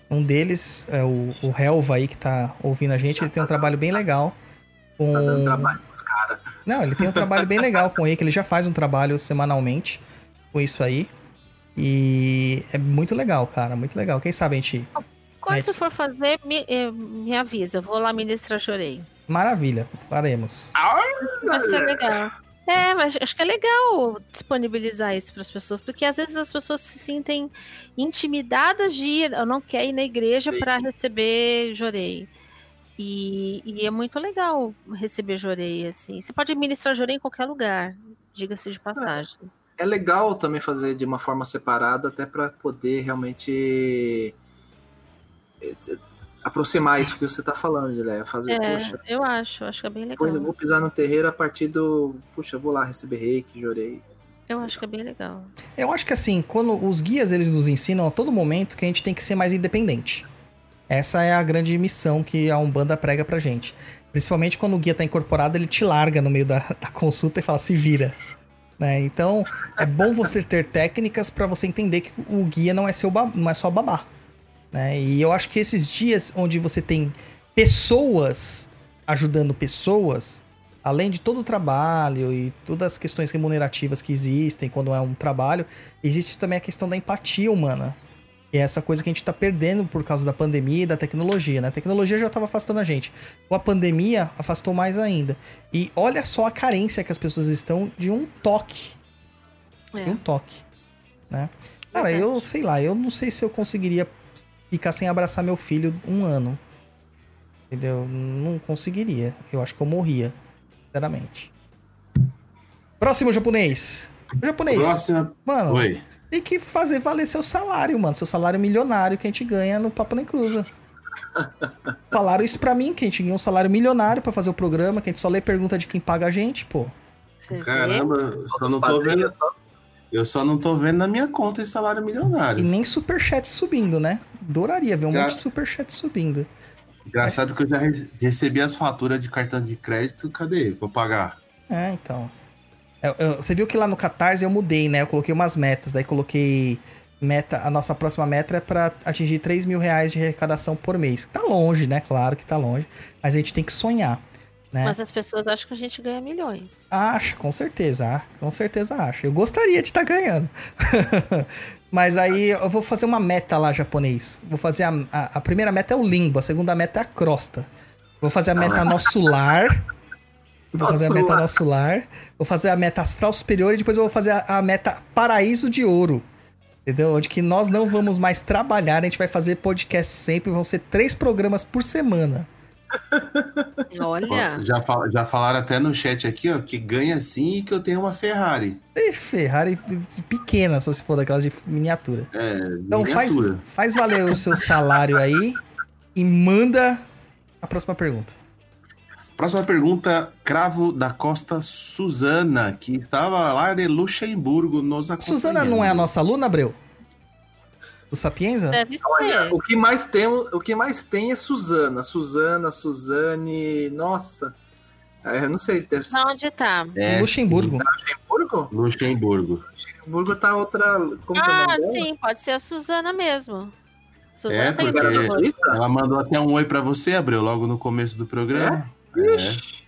Speaker 2: Um deles é o, o Helva aí que tá ouvindo a gente, ele tem um trabalho bem legal. Com...
Speaker 5: tá dando trabalho pros caras.
Speaker 2: Não, ele tem um trabalho bem legal com reiki, ele já faz um trabalho semanalmente com isso aí. E é muito legal, cara, muito legal. Quem sabe a gente.
Speaker 4: Quando você for fazer, me, eh, me avisa. Eu vou lá ministrar chorei.
Speaker 2: Maravilha, faremos.
Speaker 4: Vai ser legal. É, mas acho que é legal disponibilizar isso para as pessoas, porque às vezes as pessoas se sentem intimidadas de ir, eu não quero ir na igreja para receber jorei. E, e é muito legal receber jorei, assim. Você pode ministrar jorei em qualquer lugar, diga-se de passagem.
Speaker 5: É legal também fazer de uma forma separada, até para poder realmente eh, aproximar isso que você tá falando, Gileia. Fazer,
Speaker 4: É,
Speaker 5: poxa,
Speaker 4: eu acho, acho que é bem legal.
Speaker 5: pô, eu vou pisar no terreiro a partir do. Puxa, eu vou lá receber reiki, jorei.
Speaker 4: Eu acho que é bem legal.
Speaker 2: Eu acho que assim, quando os guias eles nos ensinam a todo momento que a gente tem que ser mais independente. Essa é a grande missão que a Umbanda prega pra gente. Principalmente quando o guia tá incorporado, ele te larga no meio da, da consulta e fala, se vira. Né? Então, é bom você ter técnicas para você entender que o guia não é, seu não é só babá. Né? E eu acho que esses dias onde você tem pessoas ajudando pessoas, além de todo o trabalho e todas as questões remunerativas que existem quando é um trabalho, existe também a questão da empatia humana. E é essa coisa que a gente tá perdendo por causa da pandemia e da tecnologia, né? A tecnologia já tava afastando a gente. Com a pandemia, afastou mais ainda. E olha só a carência que as pessoas estão de um toque.
Speaker 4: É.
Speaker 2: De um toque. Né? Cara, eu sei lá, eu não sei se eu conseguiria ficar sem abraçar meu filho um ano. Entendeu? Não conseguiria. Eu acho que eu morria. Sinceramente. Próximo japonês. O japonês.
Speaker 3: Próxima.
Speaker 2: Mano,
Speaker 3: Oi.
Speaker 2: tem que fazer valer seu salário, mano. Seu salário milionário que a gente ganha no Papo Nem Cruza. Falaram isso pra mim, que a gente ganha um salário milionário pra fazer o programa, que a gente só lê pergunta de quem paga a gente, pô.
Speaker 4: Você?
Speaker 3: Caramba, eu
Speaker 5: Só
Speaker 3: não tô vendo.
Speaker 5: só-
Speaker 3: Eu só não tô vendo na minha conta esse salário
Speaker 2: E
Speaker 3: milionário.
Speaker 2: nem superchat subindo, né? Adoraria ver um
Speaker 3: Gra-
Speaker 2: monte de superchat subindo.
Speaker 3: Engraçado que eu já re- recebi as faturas de cartão de crédito. Cadê? Vou pagar.
Speaker 2: É, então. Eu- eu- você viu que lá no Catarse eu mudei, né? Eu coloquei umas metas. Daí coloquei meta. A nossa próxima meta é pra atingir 3 mil reais de arrecadação por mês. Tá longe, né? Claro que tá longe. Mas a gente tem que sonhar. Né?
Speaker 4: Mas as pessoas acham que a gente ganha milhões.
Speaker 2: Acho, com certeza, ah, com certeza acho. Eu gostaria de estar ganhando. Mas aí eu vou fazer uma meta lá japonês. Vou fazer a, a, a primeira meta é o limbo, a segunda meta é a crosta. Vou fazer a meta nosso lar. Vou fazer a meta nosso lar. Vou fazer a meta astral superior e depois eu vou fazer a, a meta paraíso de ouro. Entendeu? Onde que nós não vamos mais trabalhar, a gente vai fazer podcast sempre, vão ser três programas por semana.
Speaker 4: Olha,
Speaker 3: Já, fal- já falaram até no chat aqui, ó, que ganha sim e que eu tenho uma Ferrari.
Speaker 2: E Ferrari pequena, só se for daquelas de miniatura.
Speaker 3: É,
Speaker 2: Então faz,
Speaker 3: miniatura.
Speaker 2: faz valer o seu salário aí e manda a próxima pergunta.
Speaker 3: Próxima pergunta, Cravo da Costa Suzana, que estava lá de Luxemburgo nos acompanhando.
Speaker 2: Suzana não é a nossa aluna, Abreu? Do Sapienza?
Speaker 4: deve
Speaker 5: Olha,
Speaker 4: ser.
Speaker 5: o que mais tem, o que mais tem é Suzana, Suzana, Suzane, nossa. É, Eu não sei se deve ser
Speaker 4: onde tá?
Speaker 3: É,
Speaker 2: Luxemburgo.
Speaker 5: Luxemburgo.
Speaker 3: Luxemburgo.
Speaker 5: Luxemburgo tá outra, como é o
Speaker 4: Ah,
Speaker 5: dela?
Speaker 4: sim, pode ser a Suzana mesmo. Suzana
Speaker 3: É,
Speaker 4: tá aí
Speaker 3: porque-? Ela mandou até um oi pra você, Abreu, logo no começo do programa. É.
Speaker 5: Ixi,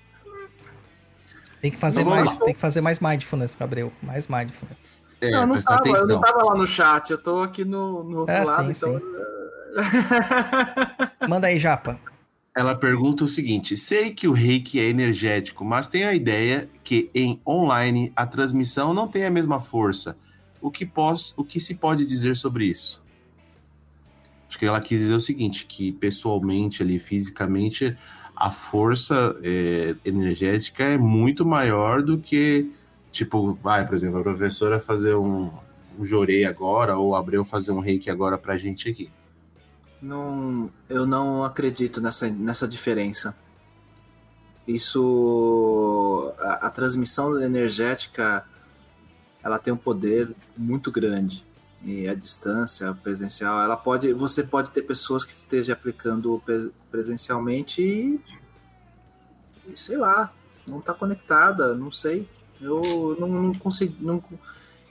Speaker 2: Tem que fazer mais, tem que fazer mais mindfulness, Gabriel. Mais mindfulness.
Speaker 3: É,
Speaker 5: não, eu não tava, eu não tava lá no chat, eu tô aqui no, no outro
Speaker 2: É,
Speaker 5: lado,
Speaker 2: sim,
Speaker 5: então.
Speaker 2: Manda aí, Japa.
Speaker 3: Ela pergunta o seguinte: sei que o reiki é energético, mas tenho a ideia que em online a transmissão não tem a mesma força. O que, pos, o que se pode dizer sobre isso? Acho que ela quis dizer o seguinte: que pessoalmente, ali, fisicamente, a força é, energética é muito maior do que, tipo, vai, por exemplo, a professora fazer um, um jorei agora, ou Abreu fazer um reiki agora pra gente aqui.
Speaker 5: Não, eu não acredito nessa, nessa diferença. Isso, a, a transmissão energética, ela tem um poder muito grande e a distância presencial, ela pode, você pode ter pessoas que estejam aplicando pre- presencialmente e, e sei lá, não está conectada, não sei. Eu não, não consigo, não,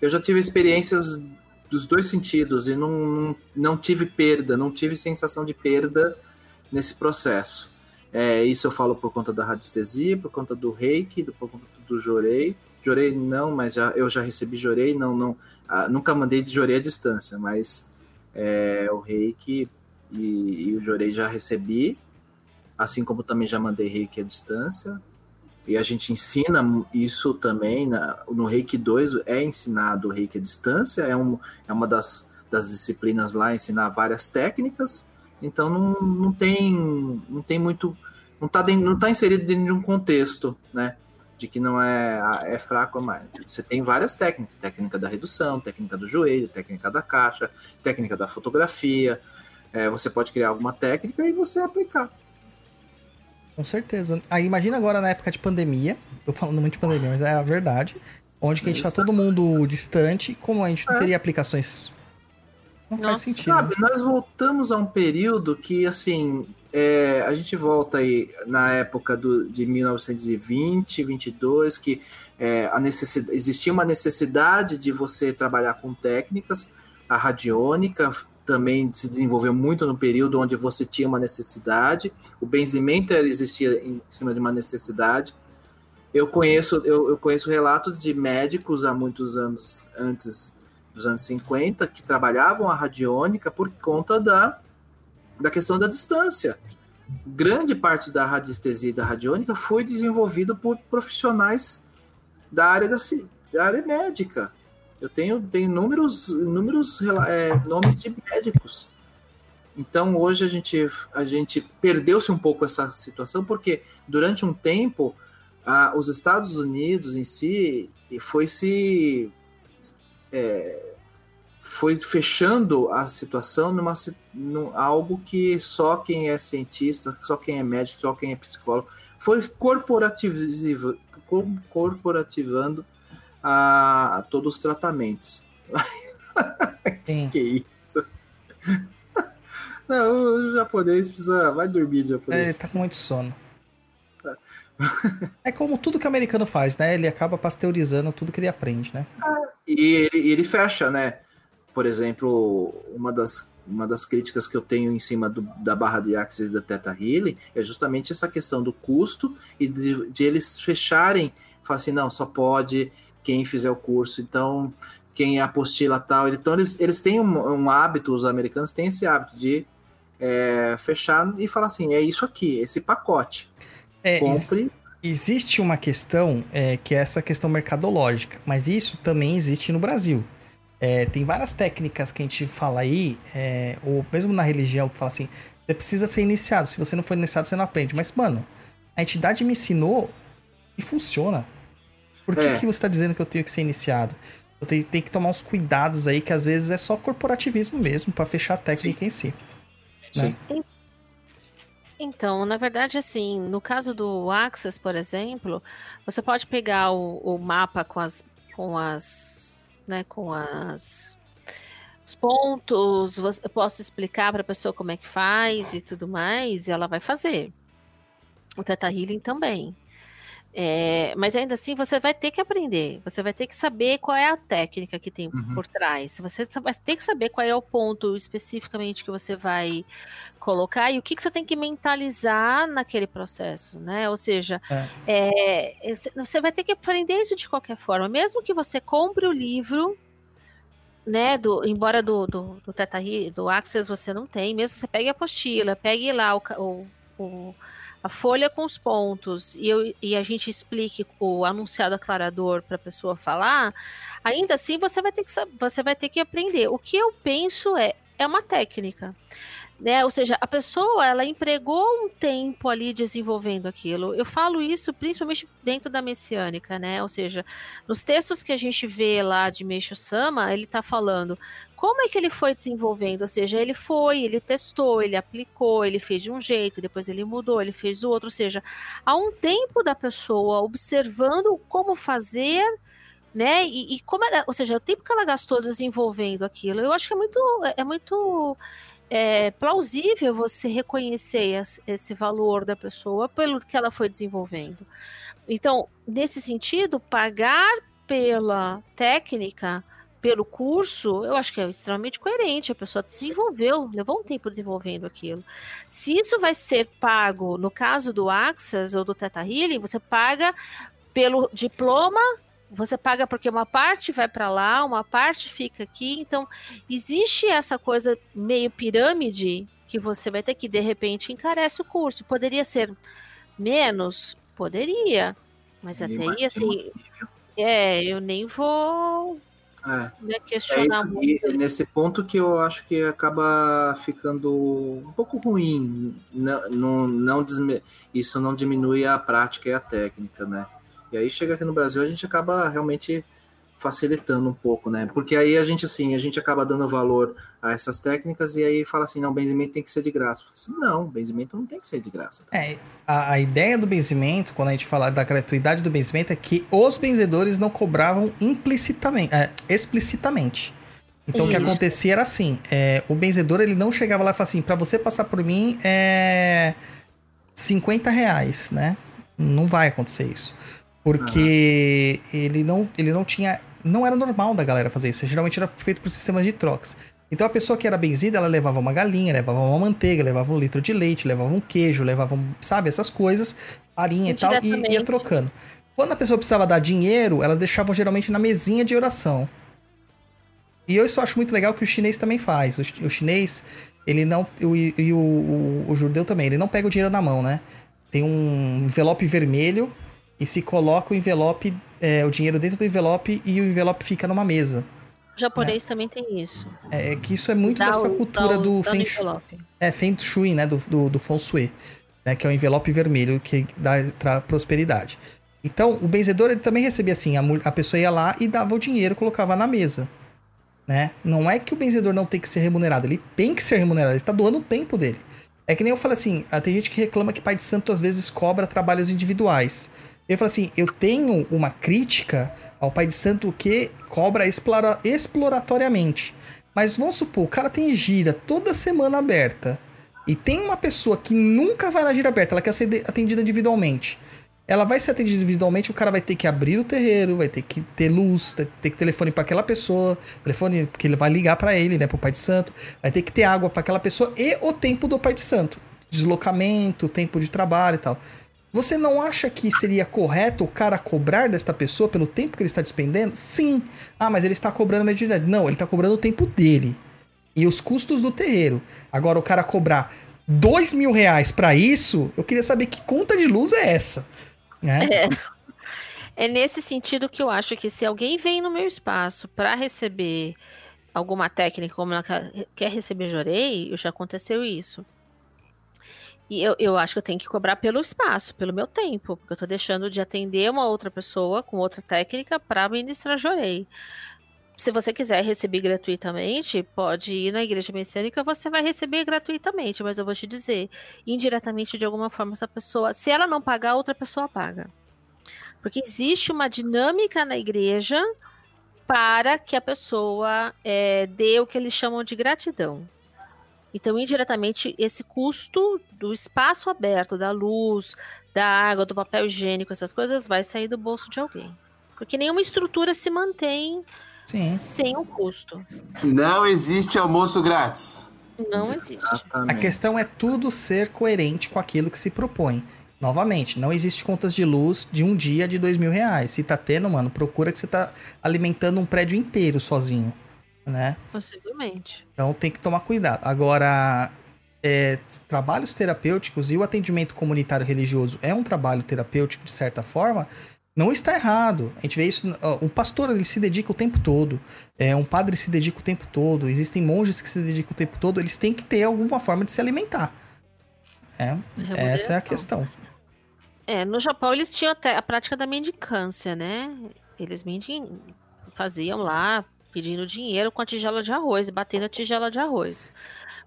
Speaker 5: eu já tive experiências dos dois sentidos e não, não, não tive perda, não tive sensação de perda nesse processo. É, isso eu falo por conta da radiestesia, por conta do reiki, do- por conta do jorei. Jorei não, mas já, eu já recebi jorei, não, não, ah, nunca mandei de jorei à distância, mas é, o reiki e, e o jorei já recebi, assim como também já mandei reiki à distância. E a gente ensina isso também, na- no Reiki 2 é ensinado o Reiki à distância, é, um, é uma das, das disciplinas lá, ensinar várias técnicas, então não, não tem não tem muito, não está não tá inserido dentro de um contexto, né, de que não é, é fraco a mais. Você tem várias técnicas, técnica da redução, técnica do joelho, técnica da caixa, técnica da fotografia, é, você pode criar alguma técnica e você aplicar.
Speaker 2: Com certeza. Aí imagina agora na época de pandemia. Tô falando muito de pandemia, mas é a verdade. Onde que a gente tá todo mundo distante, como a gente não
Speaker 5: É.
Speaker 2: teria aplicações Não faz
Speaker 4: Nossa.
Speaker 2: sentido.
Speaker 5: Sabe, nós voltamos a um período que, assim, é, a gente volta aí na época do, de 1920, 22, que é, a necessidade, existia uma necessidade de você trabalhar com técnicas, a radiônica também se desenvolveu muito no período onde você tinha uma necessidade, o benzimento existia em cima de uma necessidade. Eu conheço, eu, eu conheço relatos de médicos há muitos anos antes dos anos 50 que trabalhavam a radiônica por conta da, da questão da distância. Grande parte da radiestesia e da radiônica foi desenvolvido por profissionais da área, da, da área médica. Eu tenho, tenho inúmeros, inúmeros é, nomes de médicos. Então hoje a gente, a gente perdeu-se um pouco essa situação, porque durante um tempo ah, os Estados Unidos em si foi se é, foi fechando a situação numa num, algo que só quem é cientista, só quem é médico, só quem é psicólogo, foi corporativiza- co- corporativando a, a todos os tratamentos.
Speaker 2: Sim.
Speaker 5: Que isso? Não, o japonês precisa. Vai dormir,
Speaker 2: É, ele
Speaker 5: japonês.
Speaker 2: tá com muito sono. É como tudo que o americano faz, né? Ele acaba pasteurizando tudo que ele aprende, né?
Speaker 5: E ele, ele fecha, né? Por exemplo, uma das, uma das críticas que eu tenho em cima do- da barra de Axis da Teta Healing é justamente essa questão do custo e de, de eles fecharem, falar assim, não, só pode quem fizer o curso, então quem apostila tal. Então eles, eles têm um, um hábito, os americanos têm esse hábito de é, fechar e falar assim, é isso aqui, esse pacote.
Speaker 2: É,
Speaker 5: Compre.
Speaker 2: existe uma questão é, que é essa questão mercadológica, mas isso também existe no Brasil. É, tem várias técnicas que a gente fala aí, é, ou mesmo na religião, que fala assim: você precisa ser iniciado. Se você não for iniciado, você não aprende. Mas, mano, a entidade me ensinou e funciona. Por que,
Speaker 5: É.
Speaker 2: que você tá dizendo que eu tenho que ser iniciado? Eu tenho, tenho que tomar uns cuidados aí, que às vezes é só corporativismo mesmo, pra fechar a técnica em si.
Speaker 5: Sim.
Speaker 4: Então, na verdade, assim, no caso do Access, por exemplo, você pode pegar o, o mapa com as, com as, né, com as os pontos, você- eu posso explicar para a pessoa como é que faz e tudo mais, e ela vai fazer. O Teta Healing também. É, mas ainda assim você vai ter que aprender, você vai ter que saber qual é a técnica que tem
Speaker 5: Uhum.
Speaker 4: por trás. Você vai ter que saber qual é o ponto especificamente que você vai colocar e o que, que você tem que mentalizar naquele processo, né? Ou seja, é, esse- você vai ter que aprender isso de qualquer forma, mesmo que você compre o livro, né? Do, embora do, do, do Teta do Access você não tem, mesmo que você pegue a apostila, pegue lá o, o- o- a folha com os pontos e, eu- e a gente explique o anunciado aclarador para a pessoa falar, ainda assim você vai ter que você vai ter que aprender. O que eu penso é é uma técnica. Né? Ou seja, a pessoa ela empregou um tempo ali desenvolvendo aquilo. Eu falo isso principalmente dentro da messiânica, né? Ou seja, nos textos que a gente vê lá de Meixo Sama, ele está falando como é que ele foi desenvolvendo, ou seja, ele foi, ele testou, ele aplicou, ele fez de um jeito, depois ele mudou, ele fez do outro, ou seja, há um tempo da pessoa observando como fazer, né? E, e como ela, ou seja, o tempo que ela gastou desenvolvendo aquilo, eu acho que é muito, é muito é, plausível você reconhecer es- esse valor da pessoa pelo que ela foi desenvolvendo. Então, nesse sentido, pagar pela técnica, pelo curso, eu acho que é extremamente coerente. A pessoa desenvolveu, levou um tempo desenvolvendo aquilo. Se isso vai ser pago, no caso do Access ou do Teta Healing, você paga pelo diploma, você paga porque uma parte vai para lá, uma parte fica aqui. Então, existe essa coisa meio pirâmide que você vai ter que, de repente, encarece o curso. Poderia ser menos? Poderia. Mas até aí, assim, é, eu nem vou
Speaker 5: É.
Speaker 4: né,
Speaker 5: É
Speaker 4: questionar
Speaker 5: isso,
Speaker 4: muito.
Speaker 5: e nesse ponto que eu acho que acaba ficando um pouco ruim. Não, não, não desme- isso não diminui a prática e a técnica, né? E aí chega aqui no Brasil a gente acaba realmente facilitando um pouco, né? Porque aí a gente assim, a gente acaba dando valor a essas técnicas e aí fala assim, não, benzimento tem que ser de graça. Eu falo assim, não, benzimento não tem que ser de graça.
Speaker 2: É, a, a ideia do benzimento, quando a gente fala da gratuidade do benzimento, é que os benzedores não cobravam implicitamente, é, explicitamente. Então o que
Speaker 4: Isso.
Speaker 2: acontecia era assim: é, o benzedor ele não chegava lá e falava assim, pra você passar por mim é 50 reais, né? Não vai acontecer isso. Porque ele, não, ele não tinha. Não era normal da galera fazer isso. Geralmente era feito por sistemas de trocas. Então a pessoa que era benzida, ela levava uma galinha, levava uma manteiga, levava um litro de leite, levava um queijo, levava, um, sabe, essas coisas, farinha e tal, e ia trocando. Quando a pessoa precisava dar dinheiro, elas deixavam geralmente na mesinha de oração. E eu só acho muito legal que o chinês também faz. O, chi- o chinês, ele não. o- E, e o, o, o judeu também, ele não pega o dinheiro na mão, né? Tem um envelope vermelho e se coloca o envelope, é, o dinheiro dentro do envelope e o envelope fica numa mesa.
Speaker 4: O japonês também tem isso.
Speaker 2: É, é que isso é muito
Speaker 4: Dá
Speaker 2: dessa
Speaker 4: o-
Speaker 2: cultura
Speaker 4: dá
Speaker 2: do
Speaker 4: dá
Speaker 2: Feng
Speaker 4: envelope.
Speaker 2: É, Feng Shui, né? Do, do, do Feng Shui. Né, que é o envelope vermelho que dá prosperidade. Então, o benzedor, ele também recebia assim, a, a pessoa ia lá e dava o dinheiro, colocava na mesa. Né? Não é que o benzedor não tem que ser remunerado, ele tem que ser remunerado, ele está doando o tempo dele. É que nem eu falei assim, ah, tem gente que reclama que pai de santo às vezes cobra trabalhos individuais. Eu falo assim, eu tenho uma crítica ao pai de santo que cobra explora- exploratoriamente. Mas vamos supor, o cara tem gira toda semana aberta e tem uma pessoa que nunca vai na gira aberta, ela quer ser atendida individualmente. Ela vai ser atendida individualmente, o cara vai ter que abrir o terreiro, vai ter que ter luz, ter, ter que telefone para aquela pessoa, telefone que ele vai ligar para ele, né, pro pai de santo, vai ter que ter água para aquela pessoa e o tempo do pai de santo, deslocamento, tempo de trabalho e tal. Você não acha que seria correto o cara cobrar desta pessoa pelo tempo que ele está despendendo? Sim. Ah, mas ele está cobrando mediunidade. Não, ele está cobrando o tempo dele e os custos do terreiro. Agora, o cara cobrar dois mil reais pra isso, eu queria saber que conta de luz é essa. Né?
Speaker 4: É nesse sentido que eu acho que se alguém vem no meu espaço para receber alguma técnica, como ela quer receber jorei, já aconteceu isso. E eu, eu acho que eu tenho que cobrar pelo espaço, pelo meu tempo, porque eu tô deixando de atender uma outra pessoa com outra técnica para ministrar jorei. Se você quiser receber gratuitamente, pode ir na igreja messiânica, você vai receber gratuitamente, mas eu vou te dizer, indiretamente de alguma forma essa pessoa, se ela não pagar, outra pessoa paga. Porque existe uma dinâmica na igreja para que a pessoa é, dê o que eles chamam de gratidão. Então, indiretamente, esse custo do espaço aberto, da luz, da água, do papel higiênico, essas coisas, vai sair do bolso de alguém. Porque nenhuma estrutura se mantém
Speaker 2: Sim.
Speaker 4: sem o custo.
Speaker 3: Não existe almoço grátis.
Speaker 4: Não existe.
Speaker 2: A
Speaker 5: Exatamente.
Speaker 2: questão é tudo ser coerente com aquilo que se propõe. Novamente, não existe contas de luz de um dia de dois mil reais. Se tá tendo, mano, procura que você tá alimentando um prédio inteiro sozinho, né?
Speaker 4: Possivelmente.
Speaker 2: Então tem que tomar cuidado. Agora, é, trabalhos terapêuticos e o atendimento comunitário religioso é um trabalho terapêutico de certa forma, não está errado. A gente vê isso. Um pastor ele se dedica o tempo todo, é, um padre se dedica o tempo todo, existem monges que se dedicam o tempo todo, eles têm que ter alguma forma de se alimentar. É, essa é a questão.
Speaker 4: É, no Japão eles tinham até a prática da mendicância, né? Eles mendi... faziam lá pedindo dinheiro com a tigela de arroz, batendo a tigela de arroz.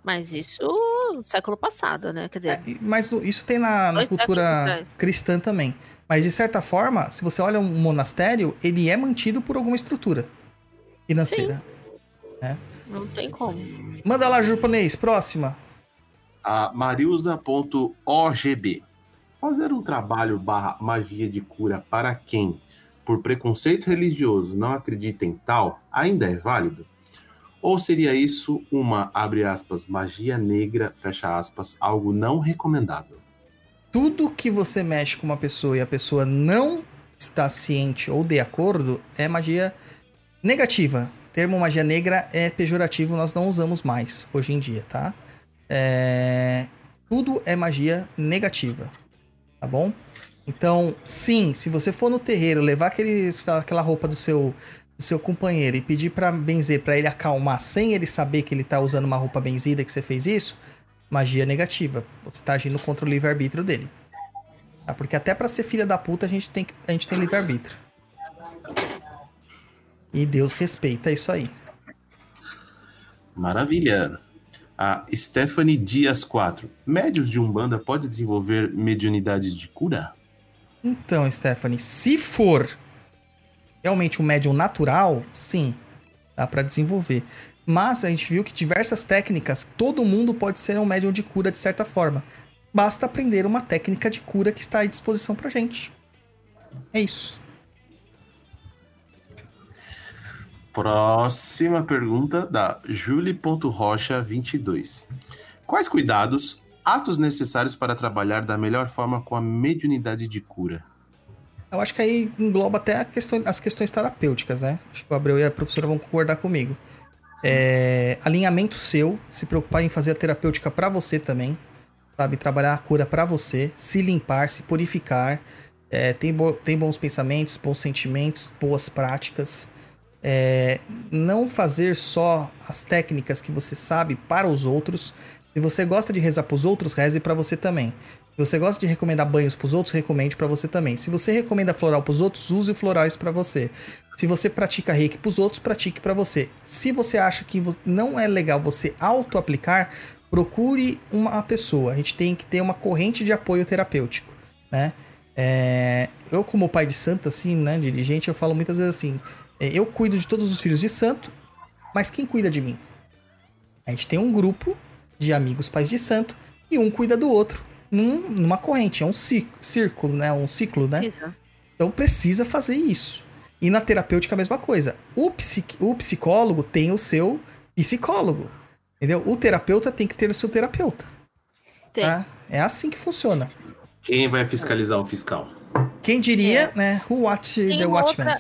Speaker 4: Mas isso no século passado, né? Quer dizer,
Speaker 2: É, mas isso tem na, na cultura cristã também. Mas de certa forma, se você olha um monastério, ele é mantido por alguma estrutura financeira.
Speaker 4: não tem como.
Speaker 2: Manda lá, japonês, próxima.
Speaker 3: A mariusa.ogb. Fazer um trabalho barra magia de cura para quem, por preconceito religioso, não acredita em tal, ainda é válido? Ou seria isso uma, abre aspas, magia negra, fecha aspas, algo não recomendável?
Speaker 2: Tudo que você mexe com uma pessoa e a pessoa não está ciente ou de acordo é magia negativa. O termo magia negra é pejorativo, nós não usamos mais hoje em dia, tá? É, Tudo é magia negativa, tá bom? Então, sim, se você for no terreiro, levar aquele, aquela roupa do seu, do seu companheiro e pedir pra benzer, pra ele acalmar, sem ele saber que ele tá usando uma roupa benzida, que você fez isso, magia negativa. Você tá agindo contra o livre-arbítrio dele. Tá? Porque até pra ser filha da puta a gente tem, a gente tem livre-arbítrio. E Deus respeita isso aí.
Speaker 3: Maravilha. A Stephanie Dias 4. Médios de Umbanda pode desenvolver mediunidade de cura?
Speaker 2: Então, Stephanie, se for realmente um médium natural, sim. dá para desenvolver. Mas a gente viu que diversas técnicas, todo mundo pode ser um médium de cura de certa forma. Basta aprender uma técnica de cura que está à disposição pra gente. É isso.
Speaker 3: Próxima pergunta da Julie.rocha22. Quais cuidados, atos necessários para trabalhar da melhor forma com a mediunidade de cura?
Speaker 2: Eu acho que aí engloba até questão, as questões terapêuticas, né? Acho que o Abreu e a professora vão concordar comigo. É, alinhamento seu, se preocupar em fazer a terapêutica para você também, sabe? Trabalhar a cura para você, se limpar, se purificar, é, tem, bo tem bons pensamentos, bons sentimentos, boas práticas. É, não fazer só as técnicas que você sabe para os outros. Se você gosta de rezar para os outros, reze para você também. Se você gosta de recomendar banhos para os outros, recomende para você também. Se você recomenda floral para os outros, use florais para você. Se você pratica reiki para os outros, pratique para você. Se você acha que não é legal você auto-aplicar, procure uma pessoa. A gente tem que ter uma corrente de apoio terapêutico, né? É, eu, como pai de santo, assim, né, dirigente, eu falo muitas vezes assim: é, eu cuido de todos os filhos de santo, mas quem cuida de mim? A gente tem um grupo de amigos pais de santo e um cuida do outro num, numa corrente, é um círculo, né? Um ciclo, né? Isso. Então precisa fazer isso. E na terapêutica a mesma coisa. O, psic, o psicólogo tem o seu psicólogo. Entendeu? O terapeuta tem que ter o seu terapeuta. Tem. Tá? É assim que funciona.
Speaker 3: Quem vai fiscalizar o fiscal?
Speaker 2: Quem diria, é. né? Who watch tem the Watchmen?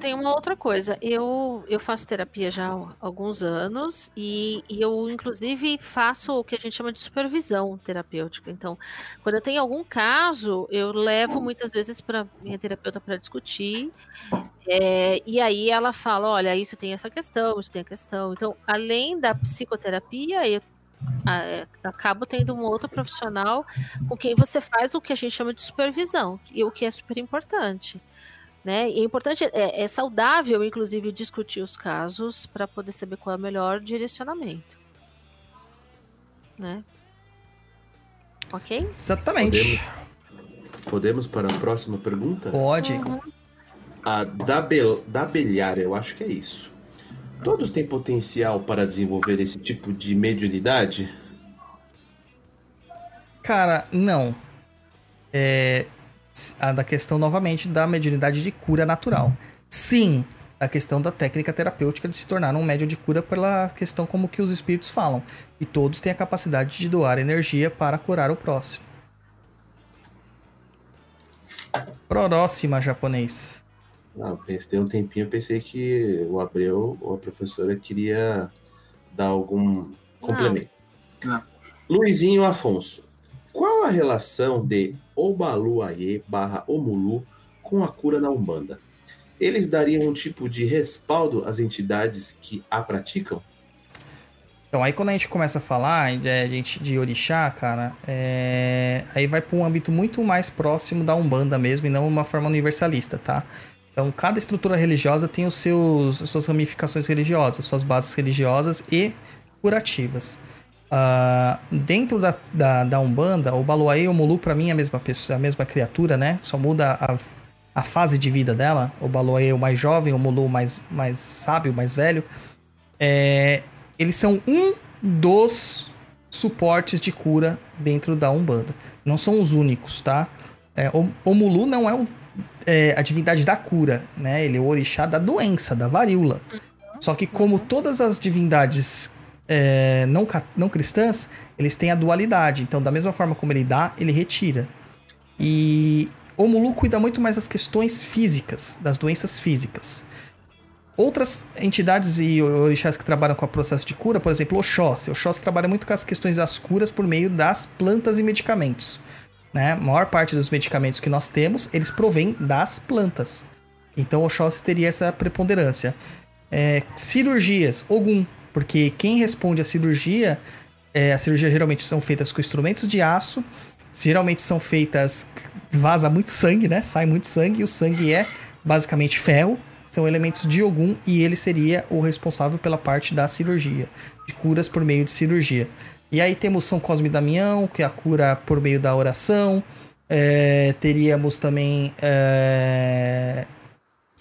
Speaker 4: Tem uma outra coisa. Eu, eu faço terapia já há alguns anos e, e, eu, inclusive, faço o que a gente chama de supervisão terapêutica. Então, quando eu tenho algum caso, eu levo muitas vezes para minha terapeuta para discutir. É, e aí ela fala: olha, isso tem essa questão, isso tem a questão. Então, além da psicoterapia, eu acabo tendo um outro profissional com quem você faz o que a gente chama de supervisão, e o que é super importante. Né? E é importante, é, é saudável, inclusive, discutir os casos para poder saber qual é o melhor direcionamento. Né? Ok?
Speaker 2: Exatamente.
Speaker 3: Podemos, podemos para a próxima pergunta?
Speaker 2: Pode. Uhum.
Speaker 3: A da, Bel, da Belhar, eu acho que é isso. Todos têm potencial para desenvolver esse tipo de mediunidade?
Speaker 2: Cara, não. É a da questão novamente da mediunidade de cura natural. Sim, a questão da técnica terapêutica de se tornar um médium de cura pela questão como que os espíritos falam. E todos têm a capacidade de doar energia para curar o próximo. Próxima, japonês.
Speaker 3: Não, pensei um tempinho, eu pensei que o Abreu ou a professora queria dar algum complemento. Não. Não. Luizinho Afonso, qual a relação de Obaluayê barra Omulu com a cura na Umbanda? Eles dariam um tipo de respaldo às entidades que a praticam?
Speaker 2: Então, aí quando a gente começa a falar de, de orixá, cara, é... aí vai para um âmbito muito mais próximo da Umbanda mesmo e não uma forma universalista, tá? Então, cada estrutura religiosa tem os seus, as suas ramificações religiosas, suas bases religiosas e curativas. Uh, dentro da, da, da, Umbanda, o Baluaê e o Mulu, para mim, é a mesma pessoa, a mesma criatura, né? Só muda a, a fase de vida dela. O Baluaê é o mais jovem, o Mulu mais, mais sábio, mais velho. É, eles são um dos suportes de cura dentro da Umbanda. Não são os únicos, tá? É, o, o Mulu não é o é, a divindade da cura, né? Ele é o orixá da doença, da varíola. Só que como todas as divindades é, não, não cristãs, eles têm a dualidade. Então, da mesma forma como ele dá, ele retira. E o Mulu cuida muito mais das questões físicas, das doenças físicas. Outras entidades e orixás que trabalham com o processo de cura, por exemplo, Oxóssi. Oxóssi trabalha muito com as questões das curas por meio das plantas e medicamentos. Né? A maior parte dos medicamentos que nós temos, eles provêm das plantas. Então, Oxóssi teria essa preponderância. É, cirurgias, Ogum, porque quem responde à cirurgia, é, a cirurgia geralmente são feitas com instrumentos de aço, geralmente são feitas, vaza muito sangue, né? Sai muito sangue, e o sangue é basicamente ferro, são elementos de Ogum e ele seria o responsável pela parte da cirurgia, de curas por meio de cirurgia. E aí temos São Cosme e Damião, que é a cura por meio da oração. É, teríamos também é,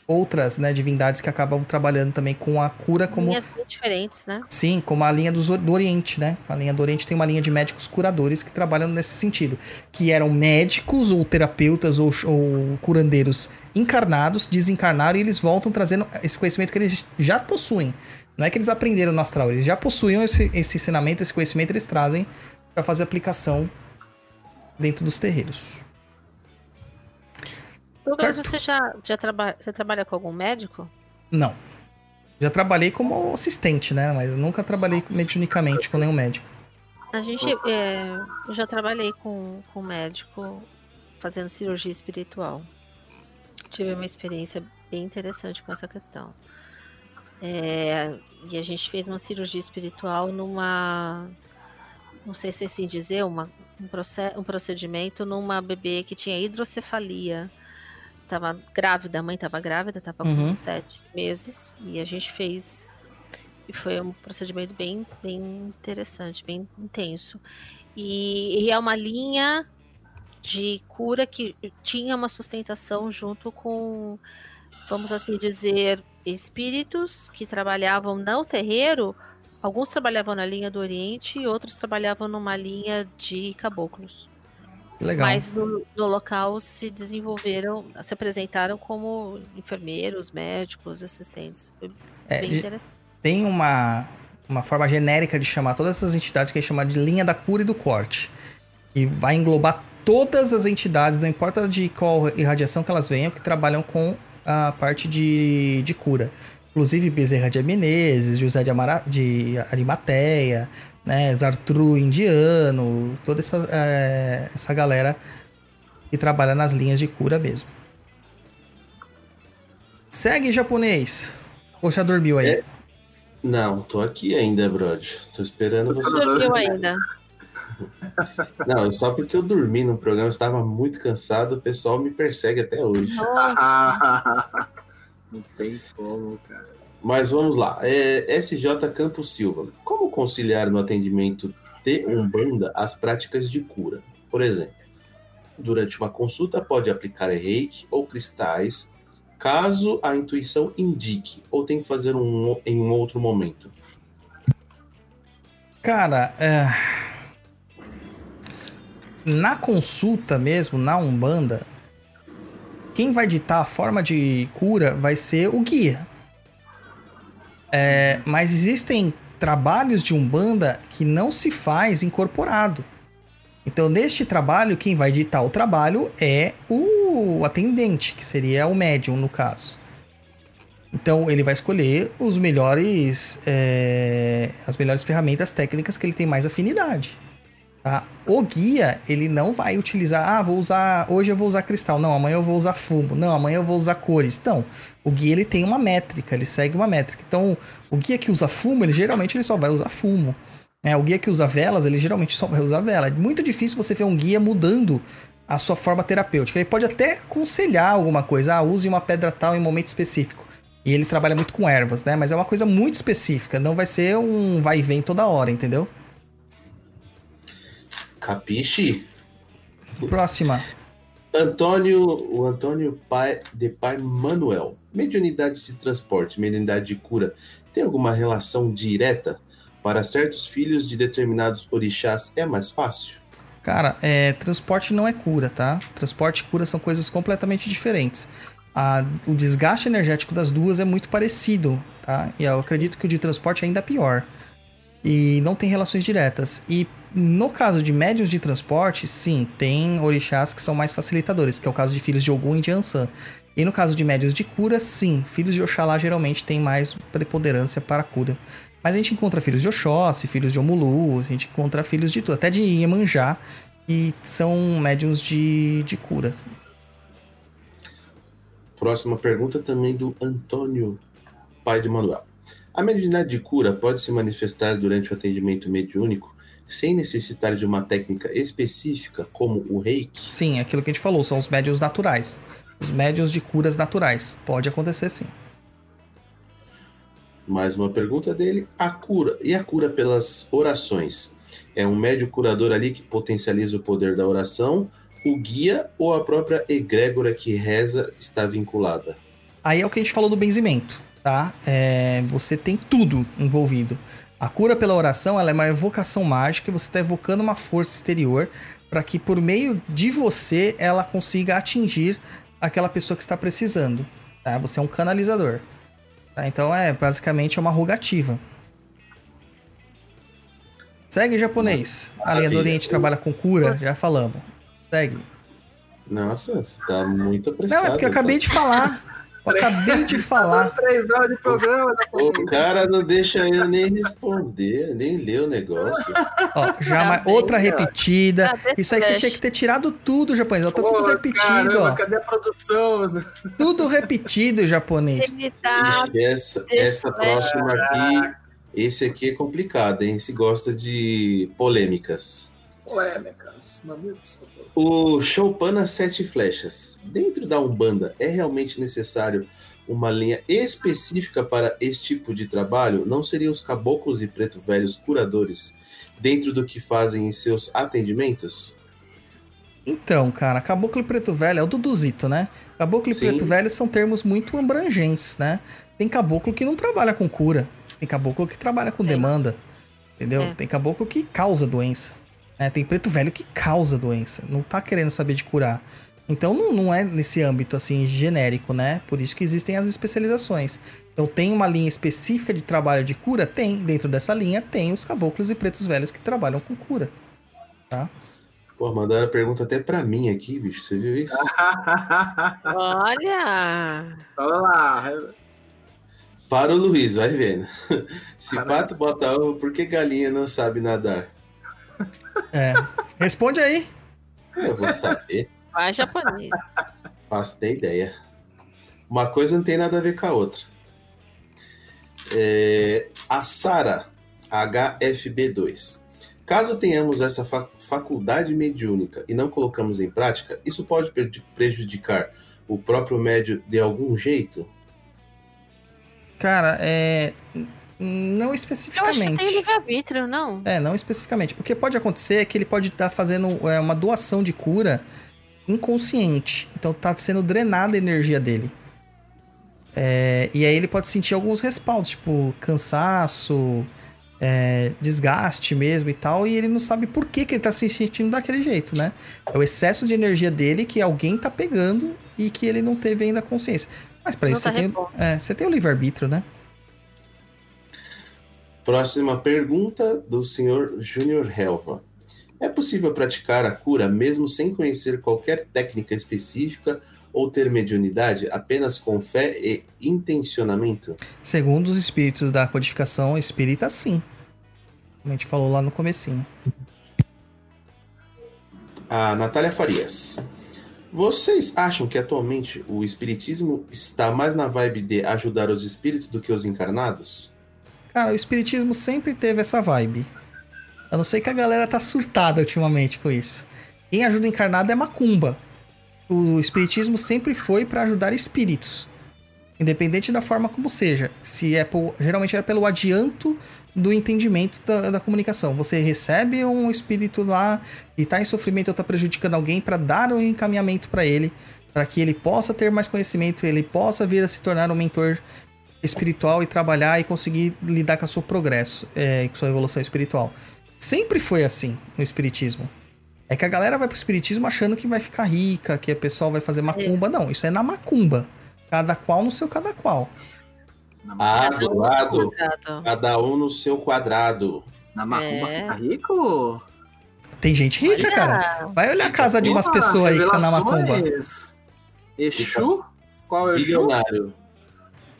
Speaker 2: outras né, divindades que acabam trabalhando também com a cura como.
Speaker 4: Linhas bem diferentes, né?
Speaker 2: Sim, como a linha dos- do Oriente, né? A linha do Oriente tem uma linha de médicos curadores que trabalham nesse sentido. Que eram médicos ou terapeutas ou, ou curandeiros encarnados, desencarnaram e eles voltam trazendo esse conhecimento que eles já possuem. Não é que eles aprenderam no astral, eles já possuíam esse, esse ensinamento, esse conhecimento eles trazem para fazer aplicação dentro dos terreiros.
Speaker 4: Douglas,
Speaker 2: Certo.
Speaker 4: você já, já traba você trabalha com algum médico?
Speaker 2: Não. Já trabalhei como assistente, né? Mas eu nunca trabalhei mediunicamente com nenhum médico.
Speaker 4: A gente, é, eu já trabalhei com, com médico fazendo cirurgia espiritual. Tive uma experiência bem interessante com essa questão. É, e a gente fez uma cirurgia espiritual numa, não sei se é assim dizer, uma, um, proce- um procedimento numa bebê que tinha hidrocefalia. Tava grávida, a mãe estava grávida, estava com
Speaker 2: Uhum.
Speaker 4: sete meses. E a gente fez e foi um procedimento bem, bem interessante, bem intenso. E, e é uma linha de cura que tinha uma sustentação junto com, vamos assim dizer, espíritos que trabalhavam no terreiro. Alguns trabalhavam na linha do Oriente e outros trabalhavam numa linha de caboclos.
Speaker 2: Legal.
Speaker 4: Mas no, no local se desenvolveram, se apresentaram como enfermeiros, médicos, assistentes. Foi
Speaker 2: É,
Speaker 4: bem interessante.
Speaker 2: tem uma, uma forma genérica de chamar todas essas entidades que a gente chama de linha da cura e do corte. E vai englobar todas as entidades, não importa de qual irradiação que elas venham, que trabalham com a parte de, de cura. Inclusive Bezerra de Menezes, José de, Amara, de Arimateia, né, Zartru indiano, toda essa, eh, essa galera que trabalha nas linhas de cura mesmo. Segue japonês. Ou já dormiu aí?
Speaker 3: É. Não, tô aqui ainda, brother. Tô esperando você.
Speaker 4: Não dormiu ainda.
Speaker 3: Não, só porque eu dormi no programa, estava muito cansado, o pessoal me persegue até hoje.
Speaker 5: Não tem como, cara.
Speaker 3: Mas vamos lá. É, SJ Campos Silva. Como conciliar no atendimento de Umbanda as práticas de cura? Por exemplo, durante uma consulta pode aplicar reiki ou cristais, caso a intuição indique, ou tem que fazer um, em um outro momento.
Speaker 2: Cara, é... na consulta mesmo, na Umbanda, quem vai ditar a forma de cura vai ser o guia. É, mas existem trabalhos de Umbanda que não se faz incorporado. Então, neste trabalho, quem vai ditar o trabalho é o atendente, que seria o médium, no caso. Então, ele vai escolher os melhores, é, as melhores ferramentas técnicas que ele tem mais afinidade. Tá? O guia, ele não vai utilizar, ah, vou usar, hoje eu vou usar cristal, não, amanhã eu vou usar fumo, não, amanhã eu vou usar cores. Não, o guia ele tem uma métrica, ele segue uma métrica. Então, o guia que usa fumo, ele geralmente ele só vai usar fumo. É, o guia que usa velas, ele geralmente só vai usar vela. É muito difícil você ver um guia mudando a sua forma terapêutica. Ele pode até aconselhar alguma coisa, ah, use uma pedra tal em um momento específico. E ele trabalha muito com ervas, né? Mas é uma coisa muito específica, não vai ser um vai e vem toda hora, entendeu?
Speaker 3: Capiche?
Speaker 2: Próxima.
Speaker 3: Antônio, o Antônio Pai, de Pai Manuel. Mediunidade de transporte, mediunidade de cura, tem alguma relação direta? Para certos filhos de determinados orixás é mais fácil?
Speaker 2: Cara, é, transporte não é cura, tá? Transporte e cura são coisas completamente diferentes. A- o desgaste energético das duas é muito parecido, tá? E eu acredito que o de transporte ainda é pior. E não tem relações diretas. E no caso de médios de transporte, sim, tem orixás que são mais facilitadores, que é o caso de filhos de Ogum e de Ansan. E no caso de médios de cura, sim, filhos de Oxalá geralmente têm mais preponderância para a cura. Mas a gente encontra filhos de Oxóssi, filhos de Omulu, a gente encontra filhos de tudo, até de Iemanjá, que são médiums de, de cura.
Speaker 3: Próxima pergunta também do Antônio Pai de Manuel. A mediunidade de cura pode se manifestar durante o atendimento mediúnico sem necessitar de uma técnica específica, como o reiki?
Speaker 2: Sim, aquilo que a gente falou, são os médios naturais. Os médios de curas naturais. Pode acontecer sim.
Speaker 3: Mais uma pergunta dele. A cura e a cura pelas orações? É um médio curador ali que potencializa o poder da oração, o guia ou a própria egrégora que reza está vinculada?
Speaker 2: Aí é o que a gente falou do benzimento, tá? É, você tem tudo envolvido. A cura pela oração ela é uma evocação mágica, você está evocando uma força exterior para que por meio de você ela consiga atingir aquela pessoa que está precisando. Tá? Você é um canalizador. Tá? Então é basicamente é uma rogativa. Segue japonês. A linha do
Speaker 3: Maravilha.
Speaker 2: Oriente trabalha com cura, já falamos. Segue.
Speaker 3: Nossa, você tá muito apressado.
Speaker 2: Não, é porque eu acabei de falar. Acabei de falar.
Speaker 5: Três horas de programa.
Speaker 3: O cara não deixa eu nem responder, nem ler o negócio.
Speaker 2: Ó, já mais,
Speaker 4: bem,
Speaker 2: outra repetida. Isso aí você tinha que ter tirado tudo, japonês. Ó, tá tudo repetido,
Speaker 5: caramba,
Speaker 2: ó.
Speaker 5: Cadê a produção?
Speaker 2: Tudo repetido, japonês.
Speaker 3: Ixi, essa, essa próxima aqui, esse aqui é complicado, hein? Se gosta de polêmicas.
Speaker 5: Polêmicas, mamilos.
Speaker 3: O Choupana Sete Flechas. Dentro da Umbanda, é realmente necessário uma linha específica para esse tipo de trabalho? Não seriam os caboclos e preto velhos curadores dentro do que fazem em seus atendimentos?
Speaker 2: Então, cara, caboclo e preto velho é o Duduzito, né? Caboclo e
Speaker 3: Sim.
Speaker 2: preto velho são termos muito abrangentes, né? Tem caboclo que não trabalha com cura. Tem caboclo que trabalha com
Speaker 4: É.
Speaker 2: demanda. Entendeu?
Speaker 4: É.
Speaker 2: Tem caboclo que causa doença. Né? Tem preto velho que causa doença. Não tá querendo saber de curar. Então não, não é nesse âmbito assim genérico, né? Por isso que existem as especializações. Então tem uma linha específica de trabalho de cura? Tem. Dentro dessa linha tem os caboclos e pretos velhos que trabalham com cura. Tá?
Speaker 3: Pô, mandaram a pergunta até pra mim aqui, bicho. Você viu isso?
Speaker 4: Olha!
Speaker 5: Vamos lá.
Speaker 3: Para o Luiz, vai vendo. Se
Speaker 5: Caralho.
Speaker 3: pato bota ovo, por que galinha não sabe nadar?
Speaker 2: É. Responde aí.
Speaker 3: Eu vou saber.
Speaker 4: Vai japonês.
Speaker 3: Faço nem ideia. Uma coisa não tem nada a ver com a outra. É, a Sara, HFB2. Caso tenhamos essa fa- faculdade mediúnica e não colocamos em prática, isso pode pre- prejudicar o próprio médio de algum jeito?
Speaker 2: Cara, é. Não
Speaker 4: Eu acho que
Speaker 2: especificamente.
Speaker 4: tem livre-arbítrio, não?
Speaker 2: É, não especificamente. O que pode acontecer é que ele pode estar fazendo é, uma doação de cura inconsciente. Então tá sendo drenada a energia dele. É, e aí ele pode sentir alguns respaldos, tipo cansaço, é, desgaste mesmo e tal. E ele não sabe por que, que ele tá se sentindo daquele jeito, né? É o excesso de energia dele que alguém tá pegando e que ele não teve ainda consciência. Mas pra
Speaker 4: Não
Speaker 2: isso
Speaker 4: tá
Speaker 2: você, tem, é, você tem o livre-arbítrio, né?
Speaker 3: Próxima pergunta do senhor Júnior Helva. É possível praticar a cura mesmo sem conhecer qualquer técnica específica ou ter mediunidade apenas com fé e intencionamento?
Speaker 2: Segundo os espíritos da codificação espírita, sim. Como a gente falou lá no comecinho.
Speaker 3: A Natália Farias. Vocês acham que atualmente o espiritismo está mais na vibe de ajudar os espíritos do que os encarnados?
Speaker 2: Cara, o espiritismo sempre teve essa vibe. Eu não sei que a galera tá surtada ultimamente com isso. Quem ajuda encarnado é macumba. O espiritismo sempre foi pra ajudar espíritos. Independente da forma como seja. Se é por- geralmente era pelo adianto do entendimento da, da comunicação. Você recebe um espírito lá e tá em sofrimento ou tá prejudicando alguém pra dar um encaminhamento pra ele, para que ele possa ter mais conhecimento, ele possa vir a se tornar um mentor espiritual e trabalhar e conseguir lidar com o seu progresso, é, com sua evolução espiritual. Sempre foi assim no espiritismo. É que a galera vai pro espiritismo achando que vai ficar rica, que o pessoal vai fazer macumba. Não, isso é na macumba. Cada qual no seu cada qual.
Speaker 5: Na,
Speaker 3: Ah,
Speaker 4: Cada
Speaker 3: do
Speaker 4: um
Speaker 3: lado,
Speaker 4: quadrado.
Speaker 3: cada um no seu quadrado.
Speaker 5: na macumba
Speaker 4: É.
Speaker 5: fica rico?
Speaker 2: Tem gente rica,
Speaker 4: Olha,
Speaker 2: cara. Vai olhar a casa de umas pessoas aí que tá na macumba.
Speaker 5: Exu? Qual é o Exu?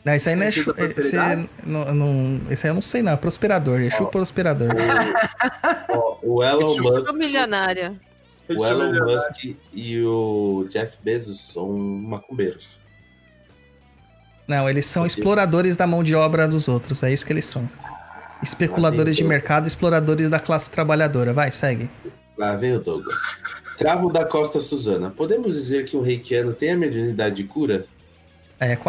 Speaker 2: Não, isso aí não é. Chu- Esse, não, não, esse aí eu não sei, não. É prosperador. É chu prosperador.
Speaker 3: Ó, o Elon
Speaker 5: Exu.
Speaker 3: Musk
Speaker 4: milionário.
Speaker 3: O Elon Musk e o Jeff Bezos são macumbeiros.
Speaker 2: Não, eles são exploradores da mão de obra dos outros. É isso que eles são. Especuladores de mercado, exploradores da classe trabalhadora. Vai, segue.
Speaker 3: Lá vem o Douglas. Cravo da Costa Suzana. Podemos dizer que um reikiano tem a mediunidade de cura?
Speaker 2: É, com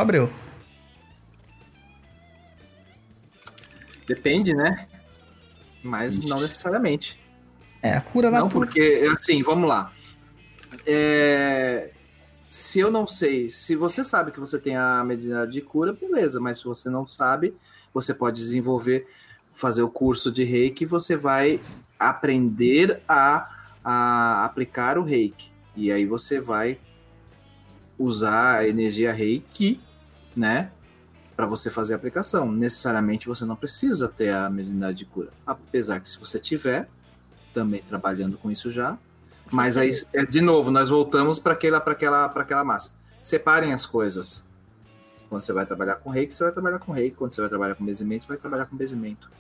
Speaker 5: Depende, né? Mas não necessariamente.
Speaker 2: É, a cura
Speaker 5: Não,
Speaker 2: natural.
Speaker 5: porque, assim, vamos lá. É, se eu não sei, se você sabe que você tem a mediunidade de cura, beleza, mas se você não sabe, você pode desenvolver, fazer o curso de reiki, você vai aprender a, a aplicar o reiki. E aí você vai usar a energia reiki, né? Para você fazer a aplicação. Necessariamente você não precisa ter a mediunidade de cura. Apesar que se você tiver, também trabalhando com isso já. Mas aí, é, de novo, nós voltamos para aquela, aquela, aquela massa. Separem as coisas. Quando você vai trabalhar com reiki, você vai trabalhar com reiki. Quando você vai trabalhar com bezimento, você vai trabalhar com bezimento.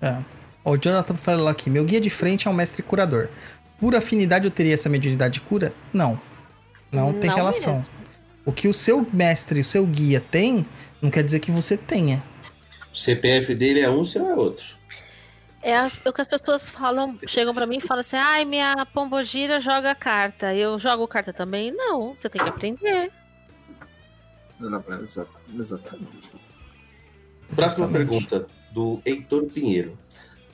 Speaker 2: É. O Jonathan falou aqui: meu guia de frente é um mestre curador. Por afinidade eu teria essa mediunidade de cura? Não. Não tem
Speaker 4: Não
Speaker 2: relação.
Speaker 4: mesmo.
Speaker 2: O que o seu mestre, o seu guia tem, não quer dizer que você tenha.
Speaker 3: O CPF dele é um, seu é outro.
Speaker 4: É o que as pessoas falam, chegam pra mim e falam assim: ai, minha pombogira joga carta. Eu jogo carta também? Não, você tem que aprender.
Speaker 5: Exa- Exatamente.
Speaker 3: Próxima pergunta, do Heitor Pinheiro.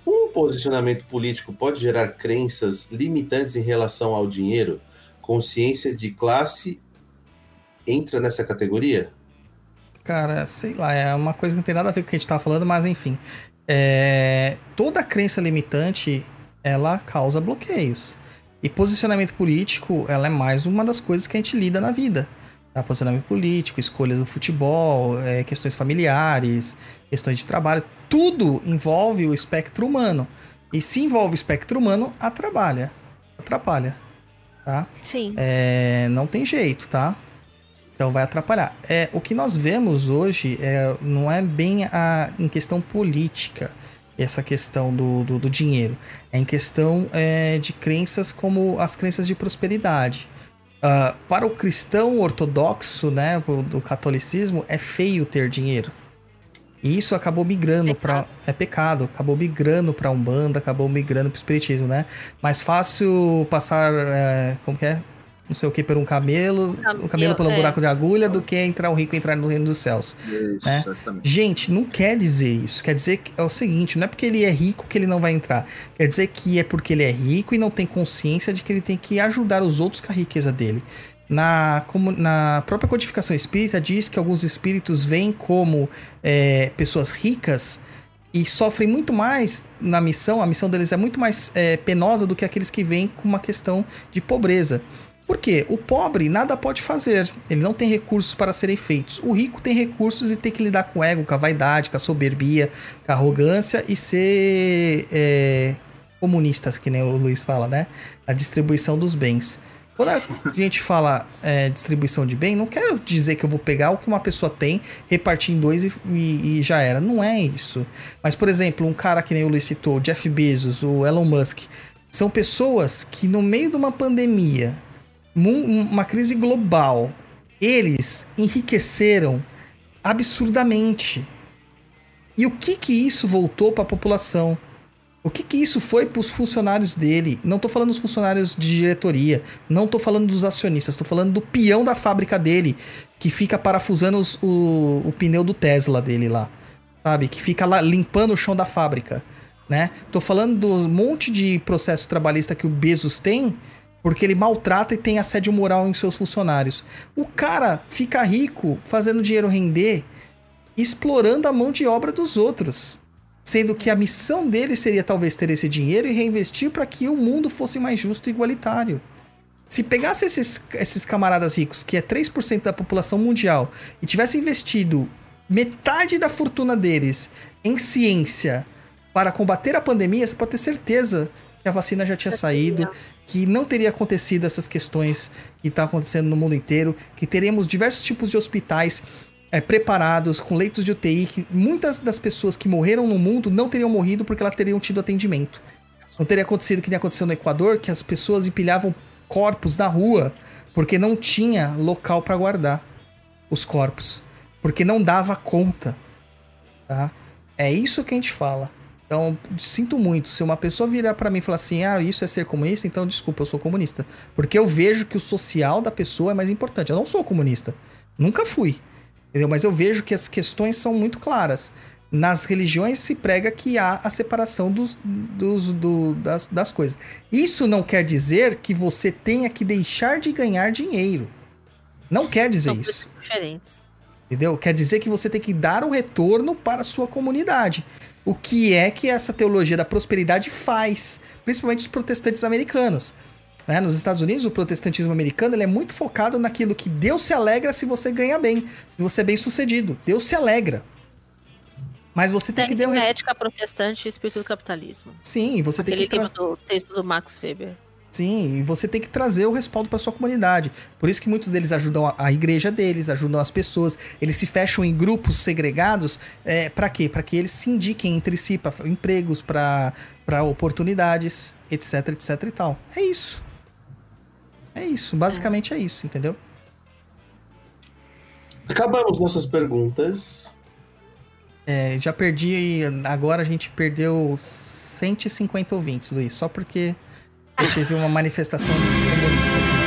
Speaker 3: Um posicionamento político pode gerar crenças limitantes em relação ao dinheiro? Consciência de classe entra nessa categoria?
Speaker 2: Cara, sei lá, é uma coisa que não tem nada a ver com o que a gente tava falando, mas enfim. É, toda crença limitante, ela causa bloqueios. E posicionamento político, ela é mais uma das coisas que a gente lida na vida. Tá? Posicionamento político, escolhas do futebol, é, questões familiares, questões de trabalho. Tudo envolve o espectro humano. E se envolve o espectro humano, atrapalha. Atrapalha. Tá?
Speaker 4: Sim.
Speaker 2: É, não tem jeito, tá? Então vai atrapalhar. É, o que nós vemos hoje é, não é bem a, em questão política, essa questão do, do, do dinheiro. É em questão é, de crenças como as crenças de prosperidade. Ah, para o cristão ortodoxo, né, do, do catolicismo, é feio ter dinheiro. E isso acabou migrando para é pecado, acabou migrando para umbanda, acabou migrando para espiritismo, né? Mais fácil passar, é, como que é? Não sei o que por um camelo, o camelo pelo
Speaker 4: é.
Speaker 2: buraco de agulha, do que entrar um rico e entrar no reino dos céus.
Speaker 5: Isso,
Speaker 2: É.
Speaker 5: exatamente.
Speaker 2: Gente, não quer dizer isso. Quer dizer que é o seguinte: não é porque ele é rico que ele não vai entrar. Quer dizer que é porque ele é rico e não tem consciência de que ele tem que ajudar os outros com a riqueza dele. Na, como, na própria codificação espírita diz que alguns espíritos vêm como é, pessoas ricas e sofrem muito mais na missão. A missão deles é muito mais é, penosa do que aqueles que vêm com uma questão de pobreza. Por quê? O pobre nada pode fazer. Ele não tem recursos para serem feitos. O rico tem recursos e tem que lidar com o ego, com a vaidade, com a soberbia, com a arrogância e ser é, comunistas, que nem o Luiz fala, né? A distribuição dos bens. Quando a gente fala é, distribuição de bem, não quero dizer que eu vou pegar o que uma pessoa tem, repartir em dois e, e- e já era. Não é isso. Mas, por exemplo, um cara que nem o Luiz citou, o Jeff Bezos, o Elon Musk, são pessoas que no meio de uma pandemia, uma crise global, eles enriqueceram absurdamente. E o que que isso voltou para a população? O que que isso foi para os funcionários dele? Não tô falando dos funcionários de diretoria, não tô falando dos acionistas, tô falando do peão da fábrica dele, que fica parafusando os- o, o pneu do Tesla dele lá, sabe? Que fica lá limpando o chão da fábrica, né? Tô falando do monte de processo trabalhista que o Bezos tem, porque ele maltrata e tem assédio moral em seus funcionários. O cara fica rico fazendo dinheiro render, explorando a mão de obra dos outros. Sendo que a missão dele seria talvez ter esse dinheiro e reinvestir para que o mundo fosse mais justo e igualitário. Se pegasse esses, esses camaradas ricos, que é 3% da população mundial, e tivesse investido metade da fortuna deles em ciência para combater a pandemia, você pode ter certeza que a vacina já tinha saído, que não teria acontecido essas questões que estão acontecendo no mundo inteiro, que teremos diversos tipos de hospitais é, preparados, com leitos de UTI, que muitas das pessoas que morreram no mundo não teriam morrido porque elas teriam tido atendimento. Não teria acontecido o que nem aconteceu no Equador, que as pessoas empilhavam corpos na rua porque não tinha local para guardar os corpos, porque não dava conta, tá? É isso que a gente fala. Então, sinto muito. Se uma pessoa virar para mim e falar assim, ah, isso é ser comunista, então desculpa, eu sou comunista. Porque eu vejo que o social da pessoa é mais importante. Eu não sou comunista. Nunca fui. Entendeu? Mas eu vejo que as questões são muito claras. nas religiões se prega que há a separação dos, dos, do, das, das coisas. Isso não quer dizer que você tenha que deixar de ganhar dinheiro. Não quer dizer
Speaker 4: São
Speaker 2: isso.
Speaker 4: diferentes.
Speaker 2: Entendeu? Quer dizer que você tem que dar um retorno para a sua comunidade. O que é que essa teologia da prosperidade faz, principalmente os protestantes americanos. né? Nos Estados Unidos, o protestantismo americano ele é muito focado naquilo que Deus se alegra se você ganha bem, se você é bem sucedido. Deus se alegra. Mas você tem que
Speaker 4: Tem
Speaker 2: re...
Speaker 4: ética protestante e espírito do capitalismo.
Speaker 2: Sim, você tem
Speaker 4: Aquele
Speaker 2: que
Speaker 4: livro do texto do Max Weber.
Speaker 2: Sim, e você tem que trazer o respaldo para sua comunidade. Por isso que muitos deles ajudam a, igreja deles, ajudam as pessoas. Eles se fecham em grupos segregados. É, para quê? Para que eles se indiquem entre si, para empregos, para oportunidades, etc, etc e tal. É isso. É isso. Basicamente é, isso, entendeu?
Speaker 3: Acabamos nossas perguntas.
Speaker 2: É, já perdi. Agora a gente perdeu 150 ouvintes, Luiz, só porque eu tive uma manifestação comunista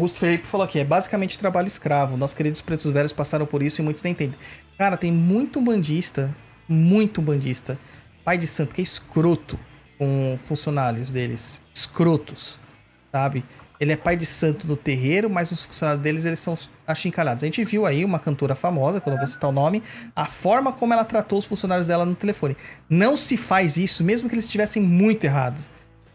Speaker 2: Augusto Felipe falou aqui, é basicamente trabalho escravo. Nossos queridos pretos velhos passaram por isso e muitos nem entendem. Cara, tem muito bandista, muito bandista, pai de santo, que é escroto com funcionários deles. Escrotos, sabe? Ele é pai de santo do terreiro, mas os funcionários deles, eles são achincalhados. A gente viu aí uma cantora famosa, que eu vou citar o nome, a forma como ela tratou os funcionários dela no telefone. Não se faz isso, mesmo que eles estivessem muito errados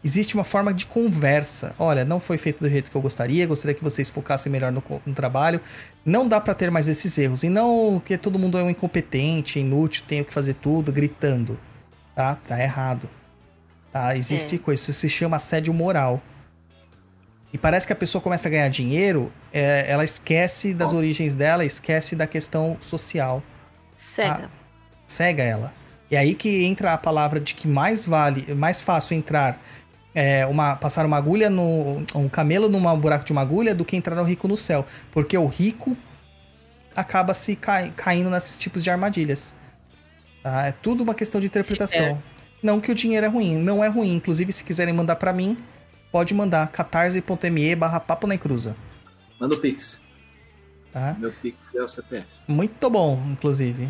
Speaker 2: existe uma forma de conversa. Olha, não foi feito do jeito que eu gostaria, gostaria que vocês focassem melhor no, no trabalho. Não dá para ter mais esses erros. E não que todo mundo é um incompetente, inútil, tenho que fazer tudo gritando. Tá? Tá errado. Tá? Existe
Speaker 4: É.
Speaker 2: coisa, isso se chama assédio moral. E parece que a pessoa começa a ganhar dinheiro, é, ela esquece das origens dela, esquece da questão social
Speaker 4: Cega.
Speaker 2: cega ela. E aí que entra a palavra de que mais vale, mais fácil entrar é, uma, passar uma agulha no um camelo num buraco de uma agulha do que entrar o rico no céu, porque o rico acaba se cai- caindo nesses tipos de armadilhas. Tá? É tudo uma questão de interpretação. Não que o dinheiro é ruim, não é ruim. Inclusive, se quiserem mandar pra mim, pode mandar catarse.me barra papo na cruza.
Speaker 5: Manda o Pix.
Speaker 2: Tá?
Speaker 5: Meu Pix é o CPF.
Speaker 2: Muito bom, inclusive.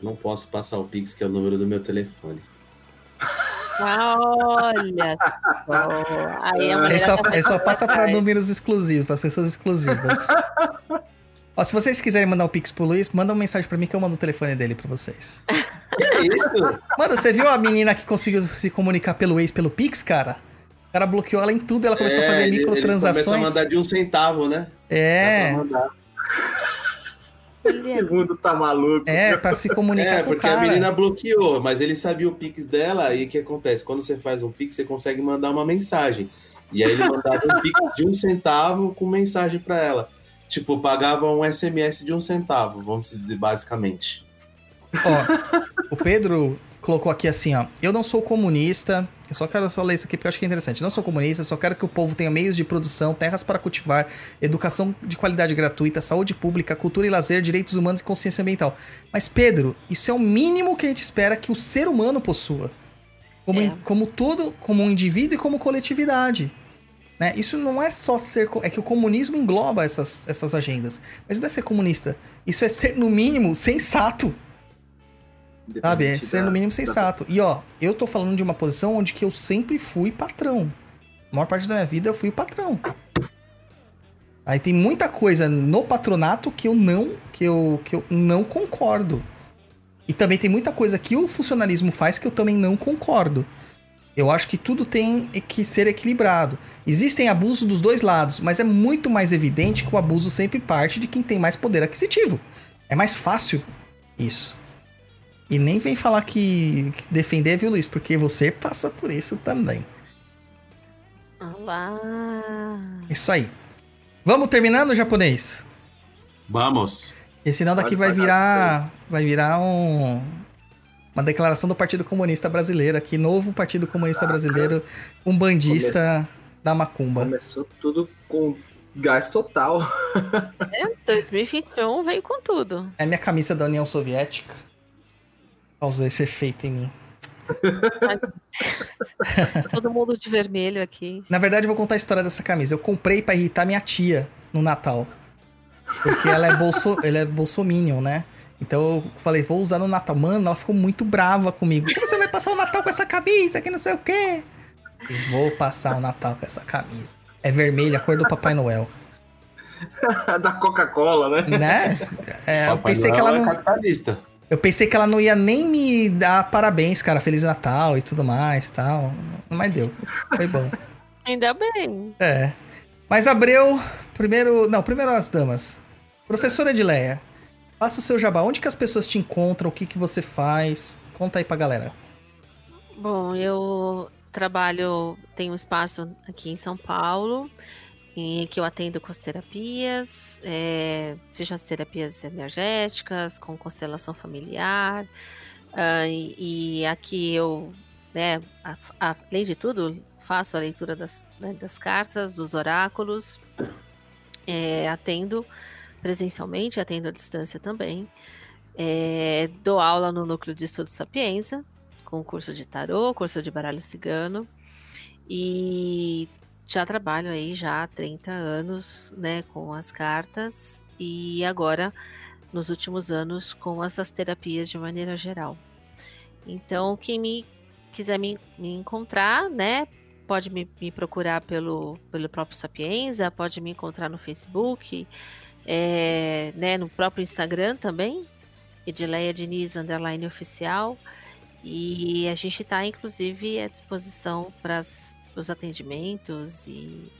Speaker 3: Não posso passar o Pix, que é o número do meu telefone.
Speaker 4: Olha só. Aí a mulher
Speaker 2: Ele só,
Speaker 4: tá
Speaker 2: ele só passa pra
Speaker 4: atrás.
Speaker 2: números exclusivos, para pessoas exclusivas. Ó, se vocês quiserem mandar o Pix pro Luiz, manda uma mensagem pra mim que eu mando o telefone dele pra vocês.
Speaker 3: Que isso?
Speaker 2: Mano, você viu a menina que conseguiu se comunicar pelo ex pelo Pix, cara? O cara bloqueou ela em tudo, ela começou a fazer
Speaker 3: É, ele- Ele
Speaker 2: microtransações.
Speaker 3: começa a mandar de um centavo, né?
Speaker 2: É,
Speaker 3: Dá pra mandar.
Speaker 5: Esse mundo tá maluco.
Speaker 2: é, pra se comunicar
Speaker 3: É,
Speaker 2: com o
Speaker 3: porque a
Speaker 2: cara.
Speaker 3: menina bloqueou, mas ele sabia o Pix dela e o que acontece? Quando você faz um Pix, você consegue mandar uma mensagem. E aí ele mandava um Pix de um centavo com mensagem pra ela. Tipo, pagava um SMS de um centavo, vamos dizer, basicamente.
Speaker 2: Ó, o Pedro colocou aqui assim, ó. Eu não sou comunista. Eu só quero só ler isso aqui porque eu acho que é interessante. Não sou comunista, só quero que o povo tenha meios de produção, terras para cultivar, educação de qualidade gratuita, saúde pública, cultura e lazer, direitos humanos e consciência ambiental. Mas, Pedro, isso é o mínimo que a gente espera que o ser humano possua. Como,
Speaker 4: É.
Speaker 2: como todo, como um indivíduo e como coletividade. Né? Isso não é só ser. É que o comunismo engloba essas, essas agendas. Mas não é ser comunista. Isso é ser, no mínimo, sensato. Sabe? É ser
Speaker 5: da-
Speaker 2: no mínimo
Speaker 5: da-
Speaker 2: sensato. E ó, eu tô falando de uma posição onde que eu sempre fui patrão. A maior parte da minha vida eu fui o patrão. Aí tem muita coisa no patronato que eu não que eu, que eu não concordo. E também tem muita coisa que o funcionalismo faz que eu também não concordo. Eu acho que tudo tem que ser equilibrado. Existem abusos dos dois lados, mas é muito mais evidente que o abuso sempre parte de quem tem mais poder aquisitivo. É mais fácil isso. E nem vem falar que, que defender, viu, Luiz? Porque você passa por isso também.
Speaker 4: Olá.
Speaker 2: Isso aí. Vamos terminando, japonês?
Speaker 3: Vamos.
Speaker 2: E senão daqui vai virar. Vai virar um. Uma declaração do Partido Comunista Brasileiro aqui, novo Partido Comunista Brasileiro, um bandista da Macumba.
Speaker 5: Começou tudo com gás total.
Speaker 4: É, 2021 veio com tudo.
Speaker 2: É minha camisa da União Soviética. Causou esse efeito em mim.
Speaker 4: Todo mundo de vermelho aqui.
Speaker 2: Na verdade, eu vou contar a história dessa camisa. Eu comprei pra irritar minha tia no Natal. Porque ela é, bolso, ela é bolsominion, né? Então eu falei, vou usar no Natal. Mano, ela ficou muito brava comigo. Como você vai passar o Natal com essa camisa? Que não sei o quê. E vou passar o Natal com essa camisa. É vermelha, a cor do Papai Noel.
Speaker 5: da Coca-Cola, né?
Speaker 2: Né? É, eu pensei que
Speaker 3: Noel
Speaker 2: ela
Speaker 3: é
Speaker 2: não.
Speaker 3: capitalista.
Speaker 2: Eu pensei que ela não ia nem me dar parabéns, cara. Feliz Natal e tudo mais tal. Mas deu. Foi bom.
Speaker 4: Ainda bem.
Speaker 2: É. Mas Abreu, primeiro. Não, primeiro as damas. Professora Edileia, faça o seu jabá. Onde que as pessoas te encontram? O que, que você faz? Conta aí pra galera.
Speaker 4: Bom, eu trabalho, tenho um espaço aqui em São Paulo, em que eu atendo com as terapias, é, sejam as terapias energéticas, com constelação familiar, ah, e, e aqui eu, né, a- a- além de tudo, faço a leitura das, né, das cartas, dos oráculos, é, atendo presencialmente, atendo à distância também, é, dou aula no Núcleo de Estudo Sapienza, com curso de tarô, curso de baralho cigano, e já trabalho aí já há 30 anos, né, com as cartas e agora nos últimos anos com essas terapias de maneira geral. Então, quem me quiser me, me encontrar, né, pode me, me procurar pelo, pelo próprio Sapienza, pode me encontrar no Facebook, é, né, no próprio Instagram também, Edileia Diniz, underline oficial. E a gente está, inclusive, à disposição para os atendimentos e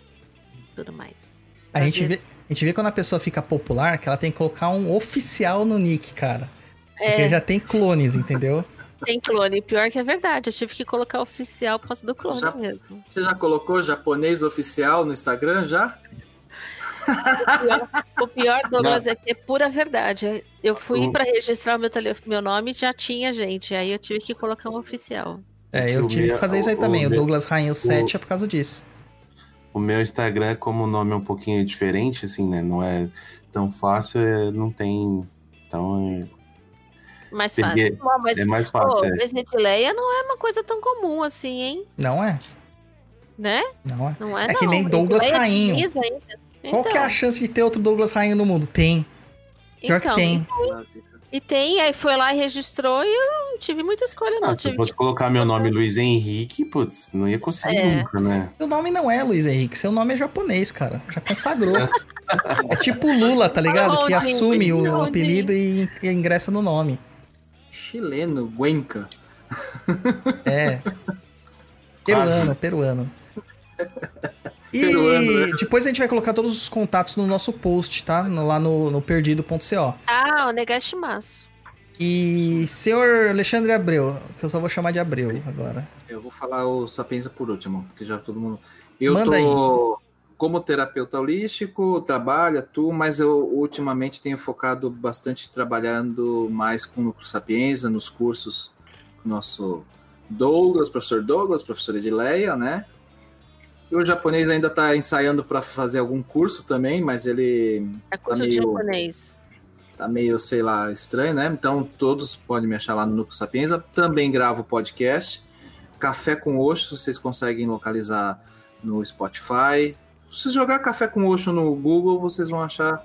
Speaker 4: tudo mais.
Speaker 2: A gente, vê, a gente vê quando a pessoa fica popular que ela tem que colocar um oficial no nick, cara. Porque
Speaker 4: É,
Speaker 2: já tem clones, entendeu?
Speaker 4: tem clone. Pior que é verdade. Eu tive que colocar oficial por causa do clone
Speaker 5: Já-
Speaker 4: mesmo.
Speaker 5: Você já colocou japonês oficial no Instagram já?
Speaker 4: O pior, Douglas, é que é pura verdade. Eu fui
Speaker 3: O-
Speaker 4: para registrar o meu, tele... meu nome e já tinha gente. Aí eu tive que colocar um oficial.
Speaker 2: É,
Speaker 3: que
Speaker 2: eu
Speaker 3: o
Speaker 2: tive
Speaker 3: meu-
Speaker 2: que fazer isso aí
Speaker 3: o-
Speaker 2: também.
Speaker 3: o
Speaker 2: O
Speaker 3: meu-
Speaker 2: Douglas Rainho 7 é por causa disso.
Speaker 3: O meu Instagram, como o nome é um pouquinho diferente, assim, né? Não é tão fácil, é- não tem. Então
Speaker 4: Mais
Speaker 3: Peguei.
Speaker 4: fácil. Bom, mas,
Speaker 3: é, é mais
Speaker 4: pô,
Speaker 3: fácil. é.
Speaker 4: Vesitileia não é uma coisa tão comum assim, hein?
Speaker 2: Não é?
Speaker 4: Né?
Speaker 2: Não é.
Speaker 4: Não é,
Speaker 2: É
Speaker 4: não.
Speaker 2: que nem Douglas
Speaker 4: Edileia
Speaker 2: Rainho.
Speaker 4: Diniz ainda.
Speaker 2: Qual que é a chance de ter outro Douglas Rainho no mundo? Tem. Pior que
Speaker 4: então,
Speaker 2: tem.
Speaker 4: E tem, aí foi lá e registrou e eu não tive muita escolha, não.
Speaker 3: Ah, se eu fosse colocar meu nome Luiz Henrique, putz, não ia conseguir
Speaker 4: É.
Speaker 3: nunca, né?
Speaker 2: Seu nome não é Luiz Henrique, seu nome é japonês, cara. Já consagrou. é tipo o Lula, tá ligado? Que assume o
Speaker 4: Onde?
Speaker 2: apelido e, e ingressa no nome.
Speaker 5: Chileno, Guenca.
Speaker 2: É. Peruano, peruano. E
Speaker 5: Peruano, né?
Speaker 2: depois a gente vai colocar todos os contatos no nosso post, tá? No- lá no, no perdido.co.
Speaker 4: Ah, o Negashimasu.
Speaker 2: E senhor Alexandre Abreu, que eu só vou chamar de Abreu agora.
Speaker 5: Eu vou falar o Sapienza por último, porque já todo mundo. Eu
Speaker 2: Manda
Speaker 5: tô como terapeuta holístico, trabalho, atuo, mas eu ultimamente tenho focado bastante trabalhando mais com o Núcleo Sapienza, nos cursos com o nosso Douglas, professor Douglas, professora Edileia, né? O japonês ainda está ensaiando para fazer algum curso também, mas ele
Speaker 4: É curso de
Speaker 5: meio-
Speaker 4: japonês.
Speaker 5: tá meio, sei lá, estranho, né? Então todos podem me achar lá no Núcleo Sapienza. Também gravo podcast. Café com Oxo, vocês conseguem localizar no Spotify. Se jogar Café com Oxo no Google, vocês vão achar.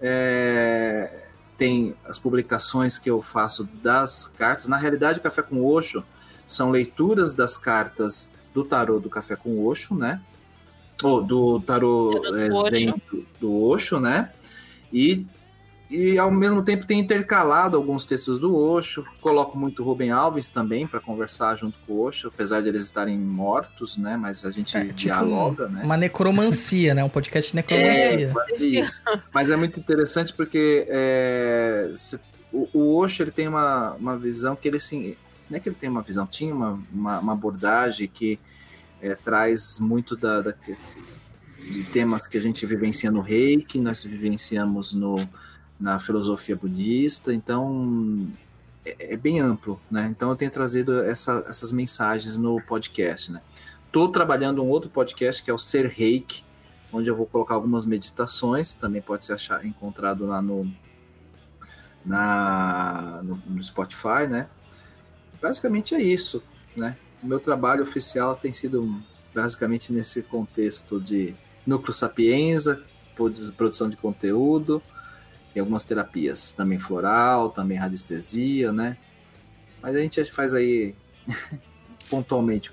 Speaker 5: é, Tem as publicações que eu faço das cartas. Na realidade, Café com Oxo são leituras das cartas do tarô do Café com Oxo, né? Ou do tarô
Speaker 4: Tarô do
Speaker 5: é. Zen do, do Oxo, né? E e ao mesmo tempo tem intercalado alguns textos do Osho. Coloco muito Rubem Alves também para conversar junto com o Osho, apesar de eles estarem mortos, né? Mas a gente
Speaker 2: É, tipo
Speaker 5: dialoga, né?
Speaker 2: Uma necromancia, né? Um podcast de necromancia.
Speaker 5: isso. Mas é muito interessante porque é, se- o, o Osho ele tem uma, uma visão que ele assim, é que ele tem uma visão, tinha uma, uma, uma abordagem que é, traz muito da, da de temas que a gente vivencia no reiki, nós vivenciamos no, na filosofia budista, então é, é bem amplo, né? Então eu tenho trazido essa, essas mensagens no podcast, né? Estou trabalhando um outro podcast que é o Ser Reiki, onde eu vou colocar algumas meditações, também pode ser achar, encontrado lá no, na, no, no Spotify, né? Basicamente é isso, né? O meu trabalho oficial tem sido basicamente nesse contexto de núcleo sapienza, produção de conteúdo e algumas terapias, também floral, também radiestesia, né? Mas a gente faz aí pontualmente.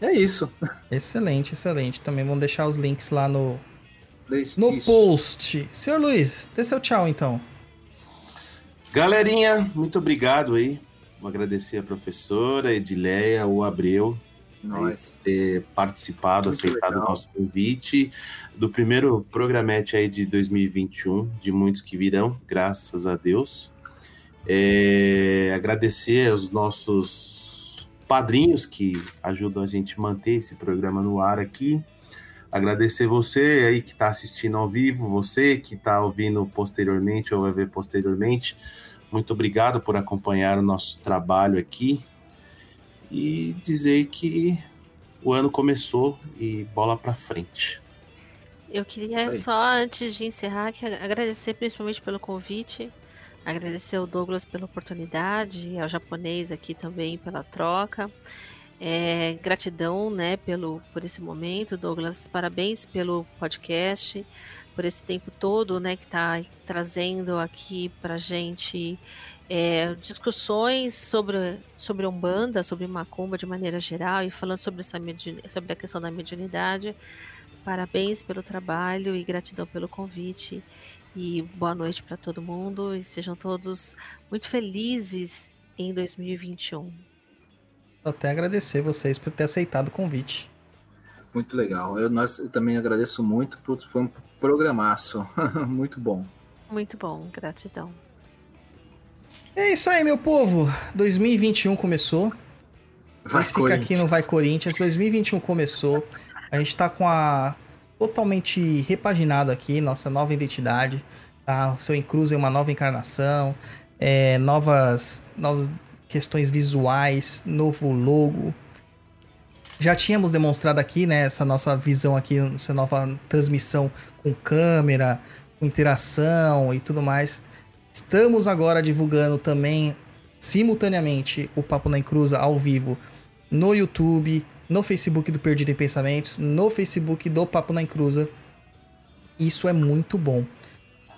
Speaker 5: É isso.
Speaker 2: Excelente, excelente. Também vamos deixar os links lá no,
Speaker 5: Isso.
Speaker 2: no post. Senhor Luiz, dê seu tchau então.
Speaker 3: Galerinha, muito obrigado aí. Agradecer a professora Edileia, o Abreu,
Speaker 5: Nós.
Speaker 3: ter participado,
Speaker 5: Muito
Speaker 3: aceitado o
Speaker 5: legal.
Speaker 3: nosso convite do primeiro programete aí de 2021, de muitos que virão, graças a Deus. É, agradecer aos nossos padrinhos que ajudam a gente a manter esse programa no ar aqui. Agradecer você aí que está assistindo ao vivo, você que está ouvindo posteriormente ou vai ver posteriormente. Muito obrigado por acompanhar o nosso trabalho aqui e dizer que o ano começou e bola para frente.
Speaker 4: Eu queria só, antes de encerrar, que agradecer principalmente pelo convite, agradecer ao Douglas pela oportunidade, ao japonês aqui também pela troca. É, gratidão, né, pelo, por esse momento, Douglas. Parabéns pelo podcast, por esse tempo todo, né, que está trazendo aqui pra gente é, discussões sobre, sobre Umbanda, sobre Macumba de maneira geral e falando sobre, essa, sobre a questão da mediunidade. Parabéns pelo trabalho e gratidão pelo convite. E boa noite para todo mundo e sejam todos muito felizes em 2021.
Speaker 2: Até agradecer vocês por ter aceitado o convite.
Speaker 5: Muito legal. Eu, nós, eu também agradeço muito, por- foi um programaço. muito bom.
Speaker 4: Muito bom, gratidão.
Speaker 2: É isso aí, meu povo. 2021 começou.
Speaker 5: Vai,
Speaker 2: Mas fica aqui no Vai Corinthians. 2021 começou. A gente tá com a totalmente repaginado aqui, nossa nova identidade. Tá? O seu Encruz é uma nova encarnação. é, novas, novas questões visuais, novo logo. Já tínhamos demonstrado aqui, né, essa nossa visão aqui, essa nova transmissão com câmera, com interação e tudo mais. Estamos agora divulgando também simultaneamente o Papo na Encruza ao vivo no YouTube, no Facebook do Perdido em Pensamentos, no Facebook do Papo na Encruza. Isso é muito bom,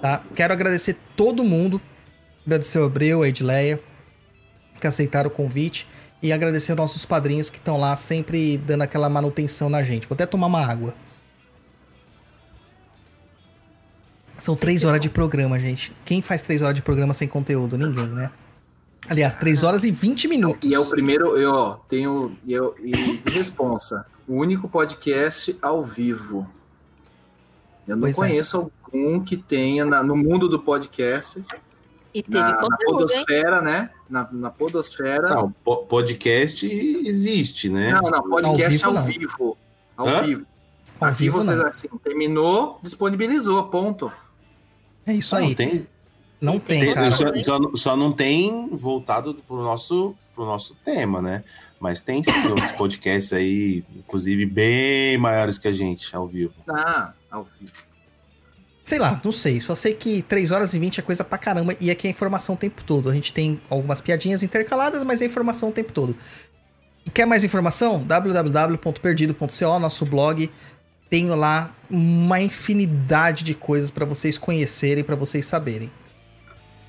Speaker 2: tá? Quero agradecer todo mundo, agradecer o Abreu, a Edleia, que aceitaram o convite e agradecer aos nossos padrinhos que estão lá sempre dando aquela manutenção na gente. Vou até tomar uma água. São três horas de programa, gente. Quem faz três horas de programa sem conteúdo? Ninguém, né? Aliás, três horas e 20 minutos.
Speaker 5: E é o primeiro, eu ó, tenho e, eu, e responsa, o único podcast ao vivo. Eu não
Speaker 2: Pois é.
Speaker 5: conheço algum que tenha na- no mundo do podcast,
Speaker 4: E teve
Speaker 5: na, na
Speaker 4: conteúdo, hein?
Speaker 5: podosfera, né? Na, na podosfera.
Speaker 3: Não, po- podcast existe, né?
Speaker 5: não, não, podcast
Speaker 2: Ao
Speaker 5: ao
Speaker 2: vivo,
Speaker 5: vivo.
Speaker 2: não.
Speaker 5: Ao vivo.
Speaker 2: Ao
Speaker 5: Aqui
Speaker 2: vivo,
Speaker 5: vocês
Speaker 2: não.
Speaker 5: assim, terminou, disponibilizou, ponto.
Speaker 2: É isso
Speaker 3: Só
Speaker 2: aí.
Speaker 3: não tem,
Speaker 2: Não tem,
Speaker 4: tem-
Speaker 2: cara.
Speaker 3: só, só- só não tem voltado pro nosso, pro nosso tema, né? Mas tem sim outros podcasts aí, inclusive bem maiores que a gente, ao vivo.
Speaker 5: Ah, ao vivo.
Speaker 2: Sei lá, não sei. Só sei que 3 horas e 20 é coisa pra caramba e aqui é informação o tempo todo. A gente tem algumas piadinhas intercaladas, mas é informação o tempo todo. E quer mais informação? www.perdido.co, nosso blog. Tenho lá uma infinidade de coisas pra vocês conhecerem, pra vocês saberem.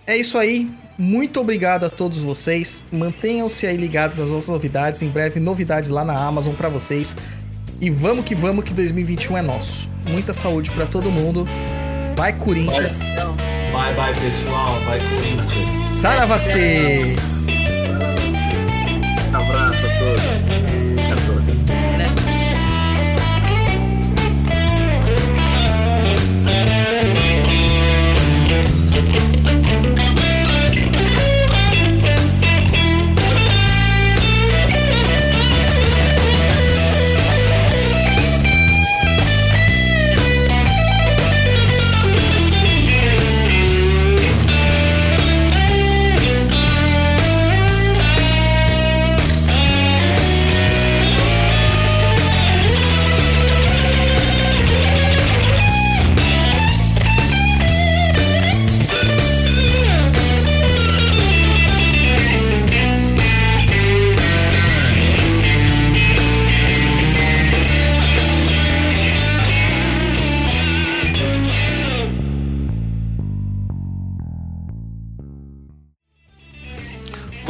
Speaker 2: É isso aí. Muito obrigado a todos vocês. Mantenham-se aí ligados nas nossas novidades. Em breve, novidades lá na Amazon pra vocês. E vamos que vamos, que 2021 é nosso. Muita saúde pra todo mundo. Vai, Corinthians.
Speaker 3: Bye, bye, pessoal. Vai, Corinthians.
Speaker 2: Saravastê!
Speaker 5: Abraço a todos.